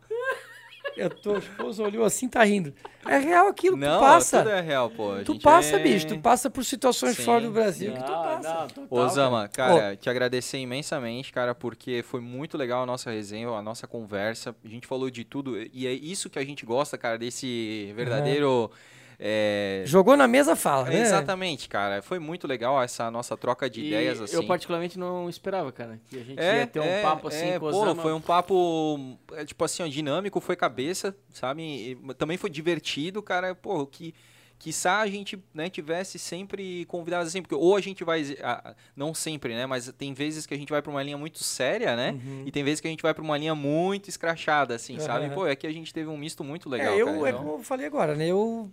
Eu tô, esposa olhou assim, tá rindo. É real aquilo, Não, tu passa. tudo é real, pô. A Tu gente passa, é- bicho, tu passa por situações Sim, fora do Brasil sim. que tu passa. Ô, Osama, cara, te agradecer imensamente, cara, porque foi muito legal a nossa resenha, a nossa conversa. A gente falou de tudo e é isso que a gente gosta, cara, desse verdadeiro. É, Jogou na mesa, fala, né? Exatamente, cara. Foi muito legal essa nossa troca de E ideias, assim. Eu particularmente não esperava, cara, que a gente É, ia ter um é, papo assim é, com pô, foi um papo, é, tipo assim, ó, dinâmico, foi cabeça, sabe? E também foi divertido, cara, pô, que quiçá a gente, né, tivesse sempre convidados assim, porque ou a gente vai, ah, não sempre, né, mas tem vezes que a gente vai pra uma linha muito séria, né, e tem vezes que a gente vai pra uma linha muito escrachada, assim, sabe? Aham. Pô, é que a gente teve um misto muito legal, é, eu, cara. é então- como eu falei agora, né? Eu.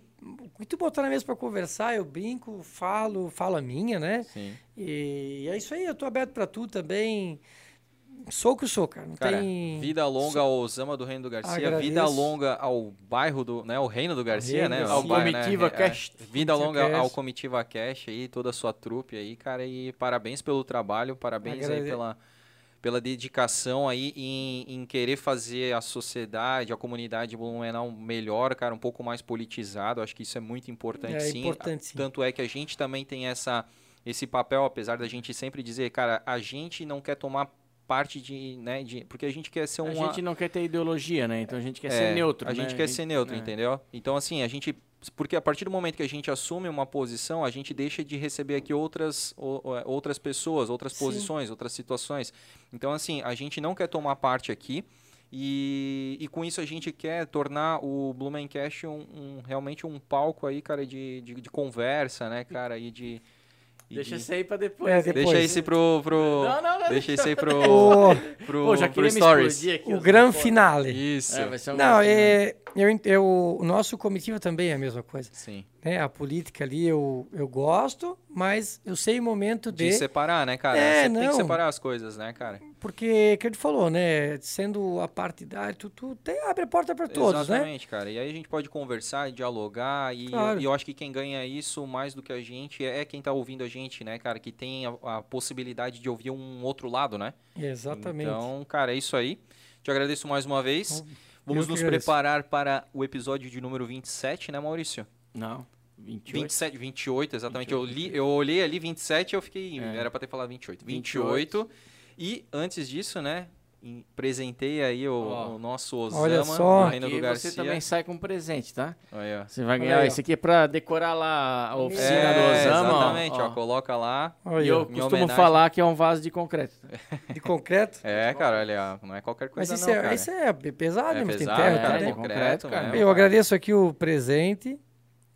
O tu botar na mesa pra conversar, eu brinco, falo, falo a minha, né? Sim. E é isso aí, eu tô aberto pra tu também. Sou o que sou, cara. Não Cara, tem. vida longa ao Osama do Reino do Garcia, vida Agradeço. longa ao bairro do, né, o Reino do Garcia, Reino né? ao bairro, Comitiva é, Cast. Vida Comitiva longa ao Cast. Comitiva Cash aí, toda a sua trupe aí, cara, e parabéns pelo trabalho, parabéns aí Agrade- pela pela dedicação aí em, em querer fazer a sociedade, a comunidade Blumenau melhor, cara, um pouco mais politizado. Acho que isso é muito importante, É sim. importante, sim. Tanto é que a gente também tem essa esse papel, apesar da gente sempre dizer, cara, a gente não quer tomar parte de, né, de, porque a gente quer ser A uma gente não quer ter ideologia, né? Então a gente quer é, ser neutro, A né? gente quer ser neutro, é. entendeu? Então, assim, a gente. Porque a partir do momento que a gente assume uma posição, a gente deixa de receber aqui outras, outras pessoas, outras Sim. posições, outras situações. Então, assim, a gente não quer tomar parte aqui. E, e com isso a gente quer tornar o Blumencast um, um- realmente um palco aí, cara, de, de, de conversa, né, cara? E de. E Deixa de- isso aí pra depois. É, depois. Deixa esse pro. pro Não, não, não, deixa esse aí pro. O, pro, Pô, já pro Stories. aqui. o pô. finale. Isso. É, vai ser um Não, é, eu, eu, o nosso comitiva também é a mesma coisa. Sim. Né? A política ali eu, eu gosto, mas eu sei o momento De de. separar, né, cara? É, Você tem que não. separar as coisas, né, cara? Porque, que ele falou, né? Sendo a partidária, tu, tu tem, abre a porta para todos, né? Exatamente, cara. E aí a gente pode conversar, dialogar, e, Claro. eu, e eu acho que quem ganha isso mais do que a gente é quem tá ouvindo a gente, né, cara? Que tem a, a possibilidade de ouvir um outro lado, né? Exatamente. Então, cara, é isso aí. Te agradeço mais uma vez. Vamos nos agradeço. preparar para o episódio de número 27, né, Maurício? Não, 28. 27, 28, exatamente. Eu, li, eu olhei ali 27 e eu fiquei. É. Era pra ter falado 28. 28. 28. E antes disso, né? Presentei aí o, Ó. o nosso Osama Olha só. do Reino Aqui do Garcia. você também sai com um presente, tá? Aí, ó. Você vai ganhar. aí, ó. Esse aqui é pra decorar lá a oficina É, do Osama. exatamente, ó, ó. coloca lá. E eu costumo homenagem. falar que é um vaso de concreto. de concreto. É, cara, olha, não é qualquer Mas coisa isso, não, é, cara. isso é pesado, É né? Mas tem pesado, terra cara, também. é concreto, cara. mesmo, Eu agradeço aqui o presente.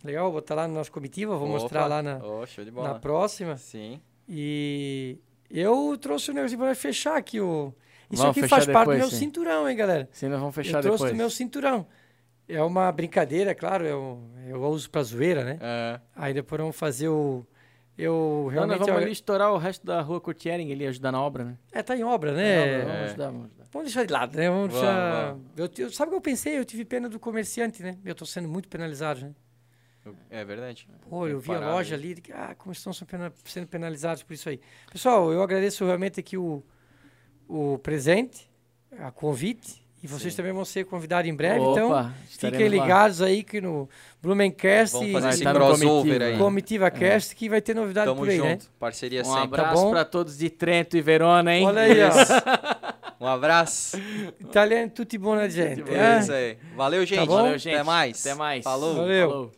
Legal, vou botar lá no nosso comitiva, vou mostrar Opa. lá na, de na próxima. Sim. E eu trouxe o negócio para fechar aqui o. Isso Vamos aqui faz parte do depois, meu sim. cinturão, hein, galera? Senão nós vamos fechar eu trouxe depois. do meu cinturão. É uma brincadeira, claro, eu, eu uso pra zoeira, né? É, Aí depois vamos fazer o. Eu Não, nós realmente. vamos eu- ali estourar o resto da rua Cotiering ali, ajudar na obra, né? É, tá em obra, Na obra, né? Vamos É. ajudar, vamos ajudar. Vamos deixar de lado, né? Vamos Vamos, deixar. vamos. Eu, eu- sabe o que eu pensei? Eu tive pena do comerciante, né? Eu tô sendo muito penalizado, né? É verdade. Pô, Tem eu vi a loja ali. que, ah, como estão sendo pena- sendo penalizados por isso aí. Pessoal, eu agradeço realmente aqui o, o presente, a convite, e vocês Sim. também vão ser convidados em breve, Opa, então fiquem lá. ligados aí que no Blumencast Vamos e fazer Vai esse tá no crossover aí. Comitiva Cast que vai ter novidade Tamo por aí, junto. né? Parceria Um sempre. abraço bom? pra todos de Trento e Verona, hein? Olha aí, ó. Um abraço. Italiano tutti buona gente. É isso aí. Valeu, gente. bom? Valeu, gente. Até mais. Até mais. Falou. Valeu. Falou.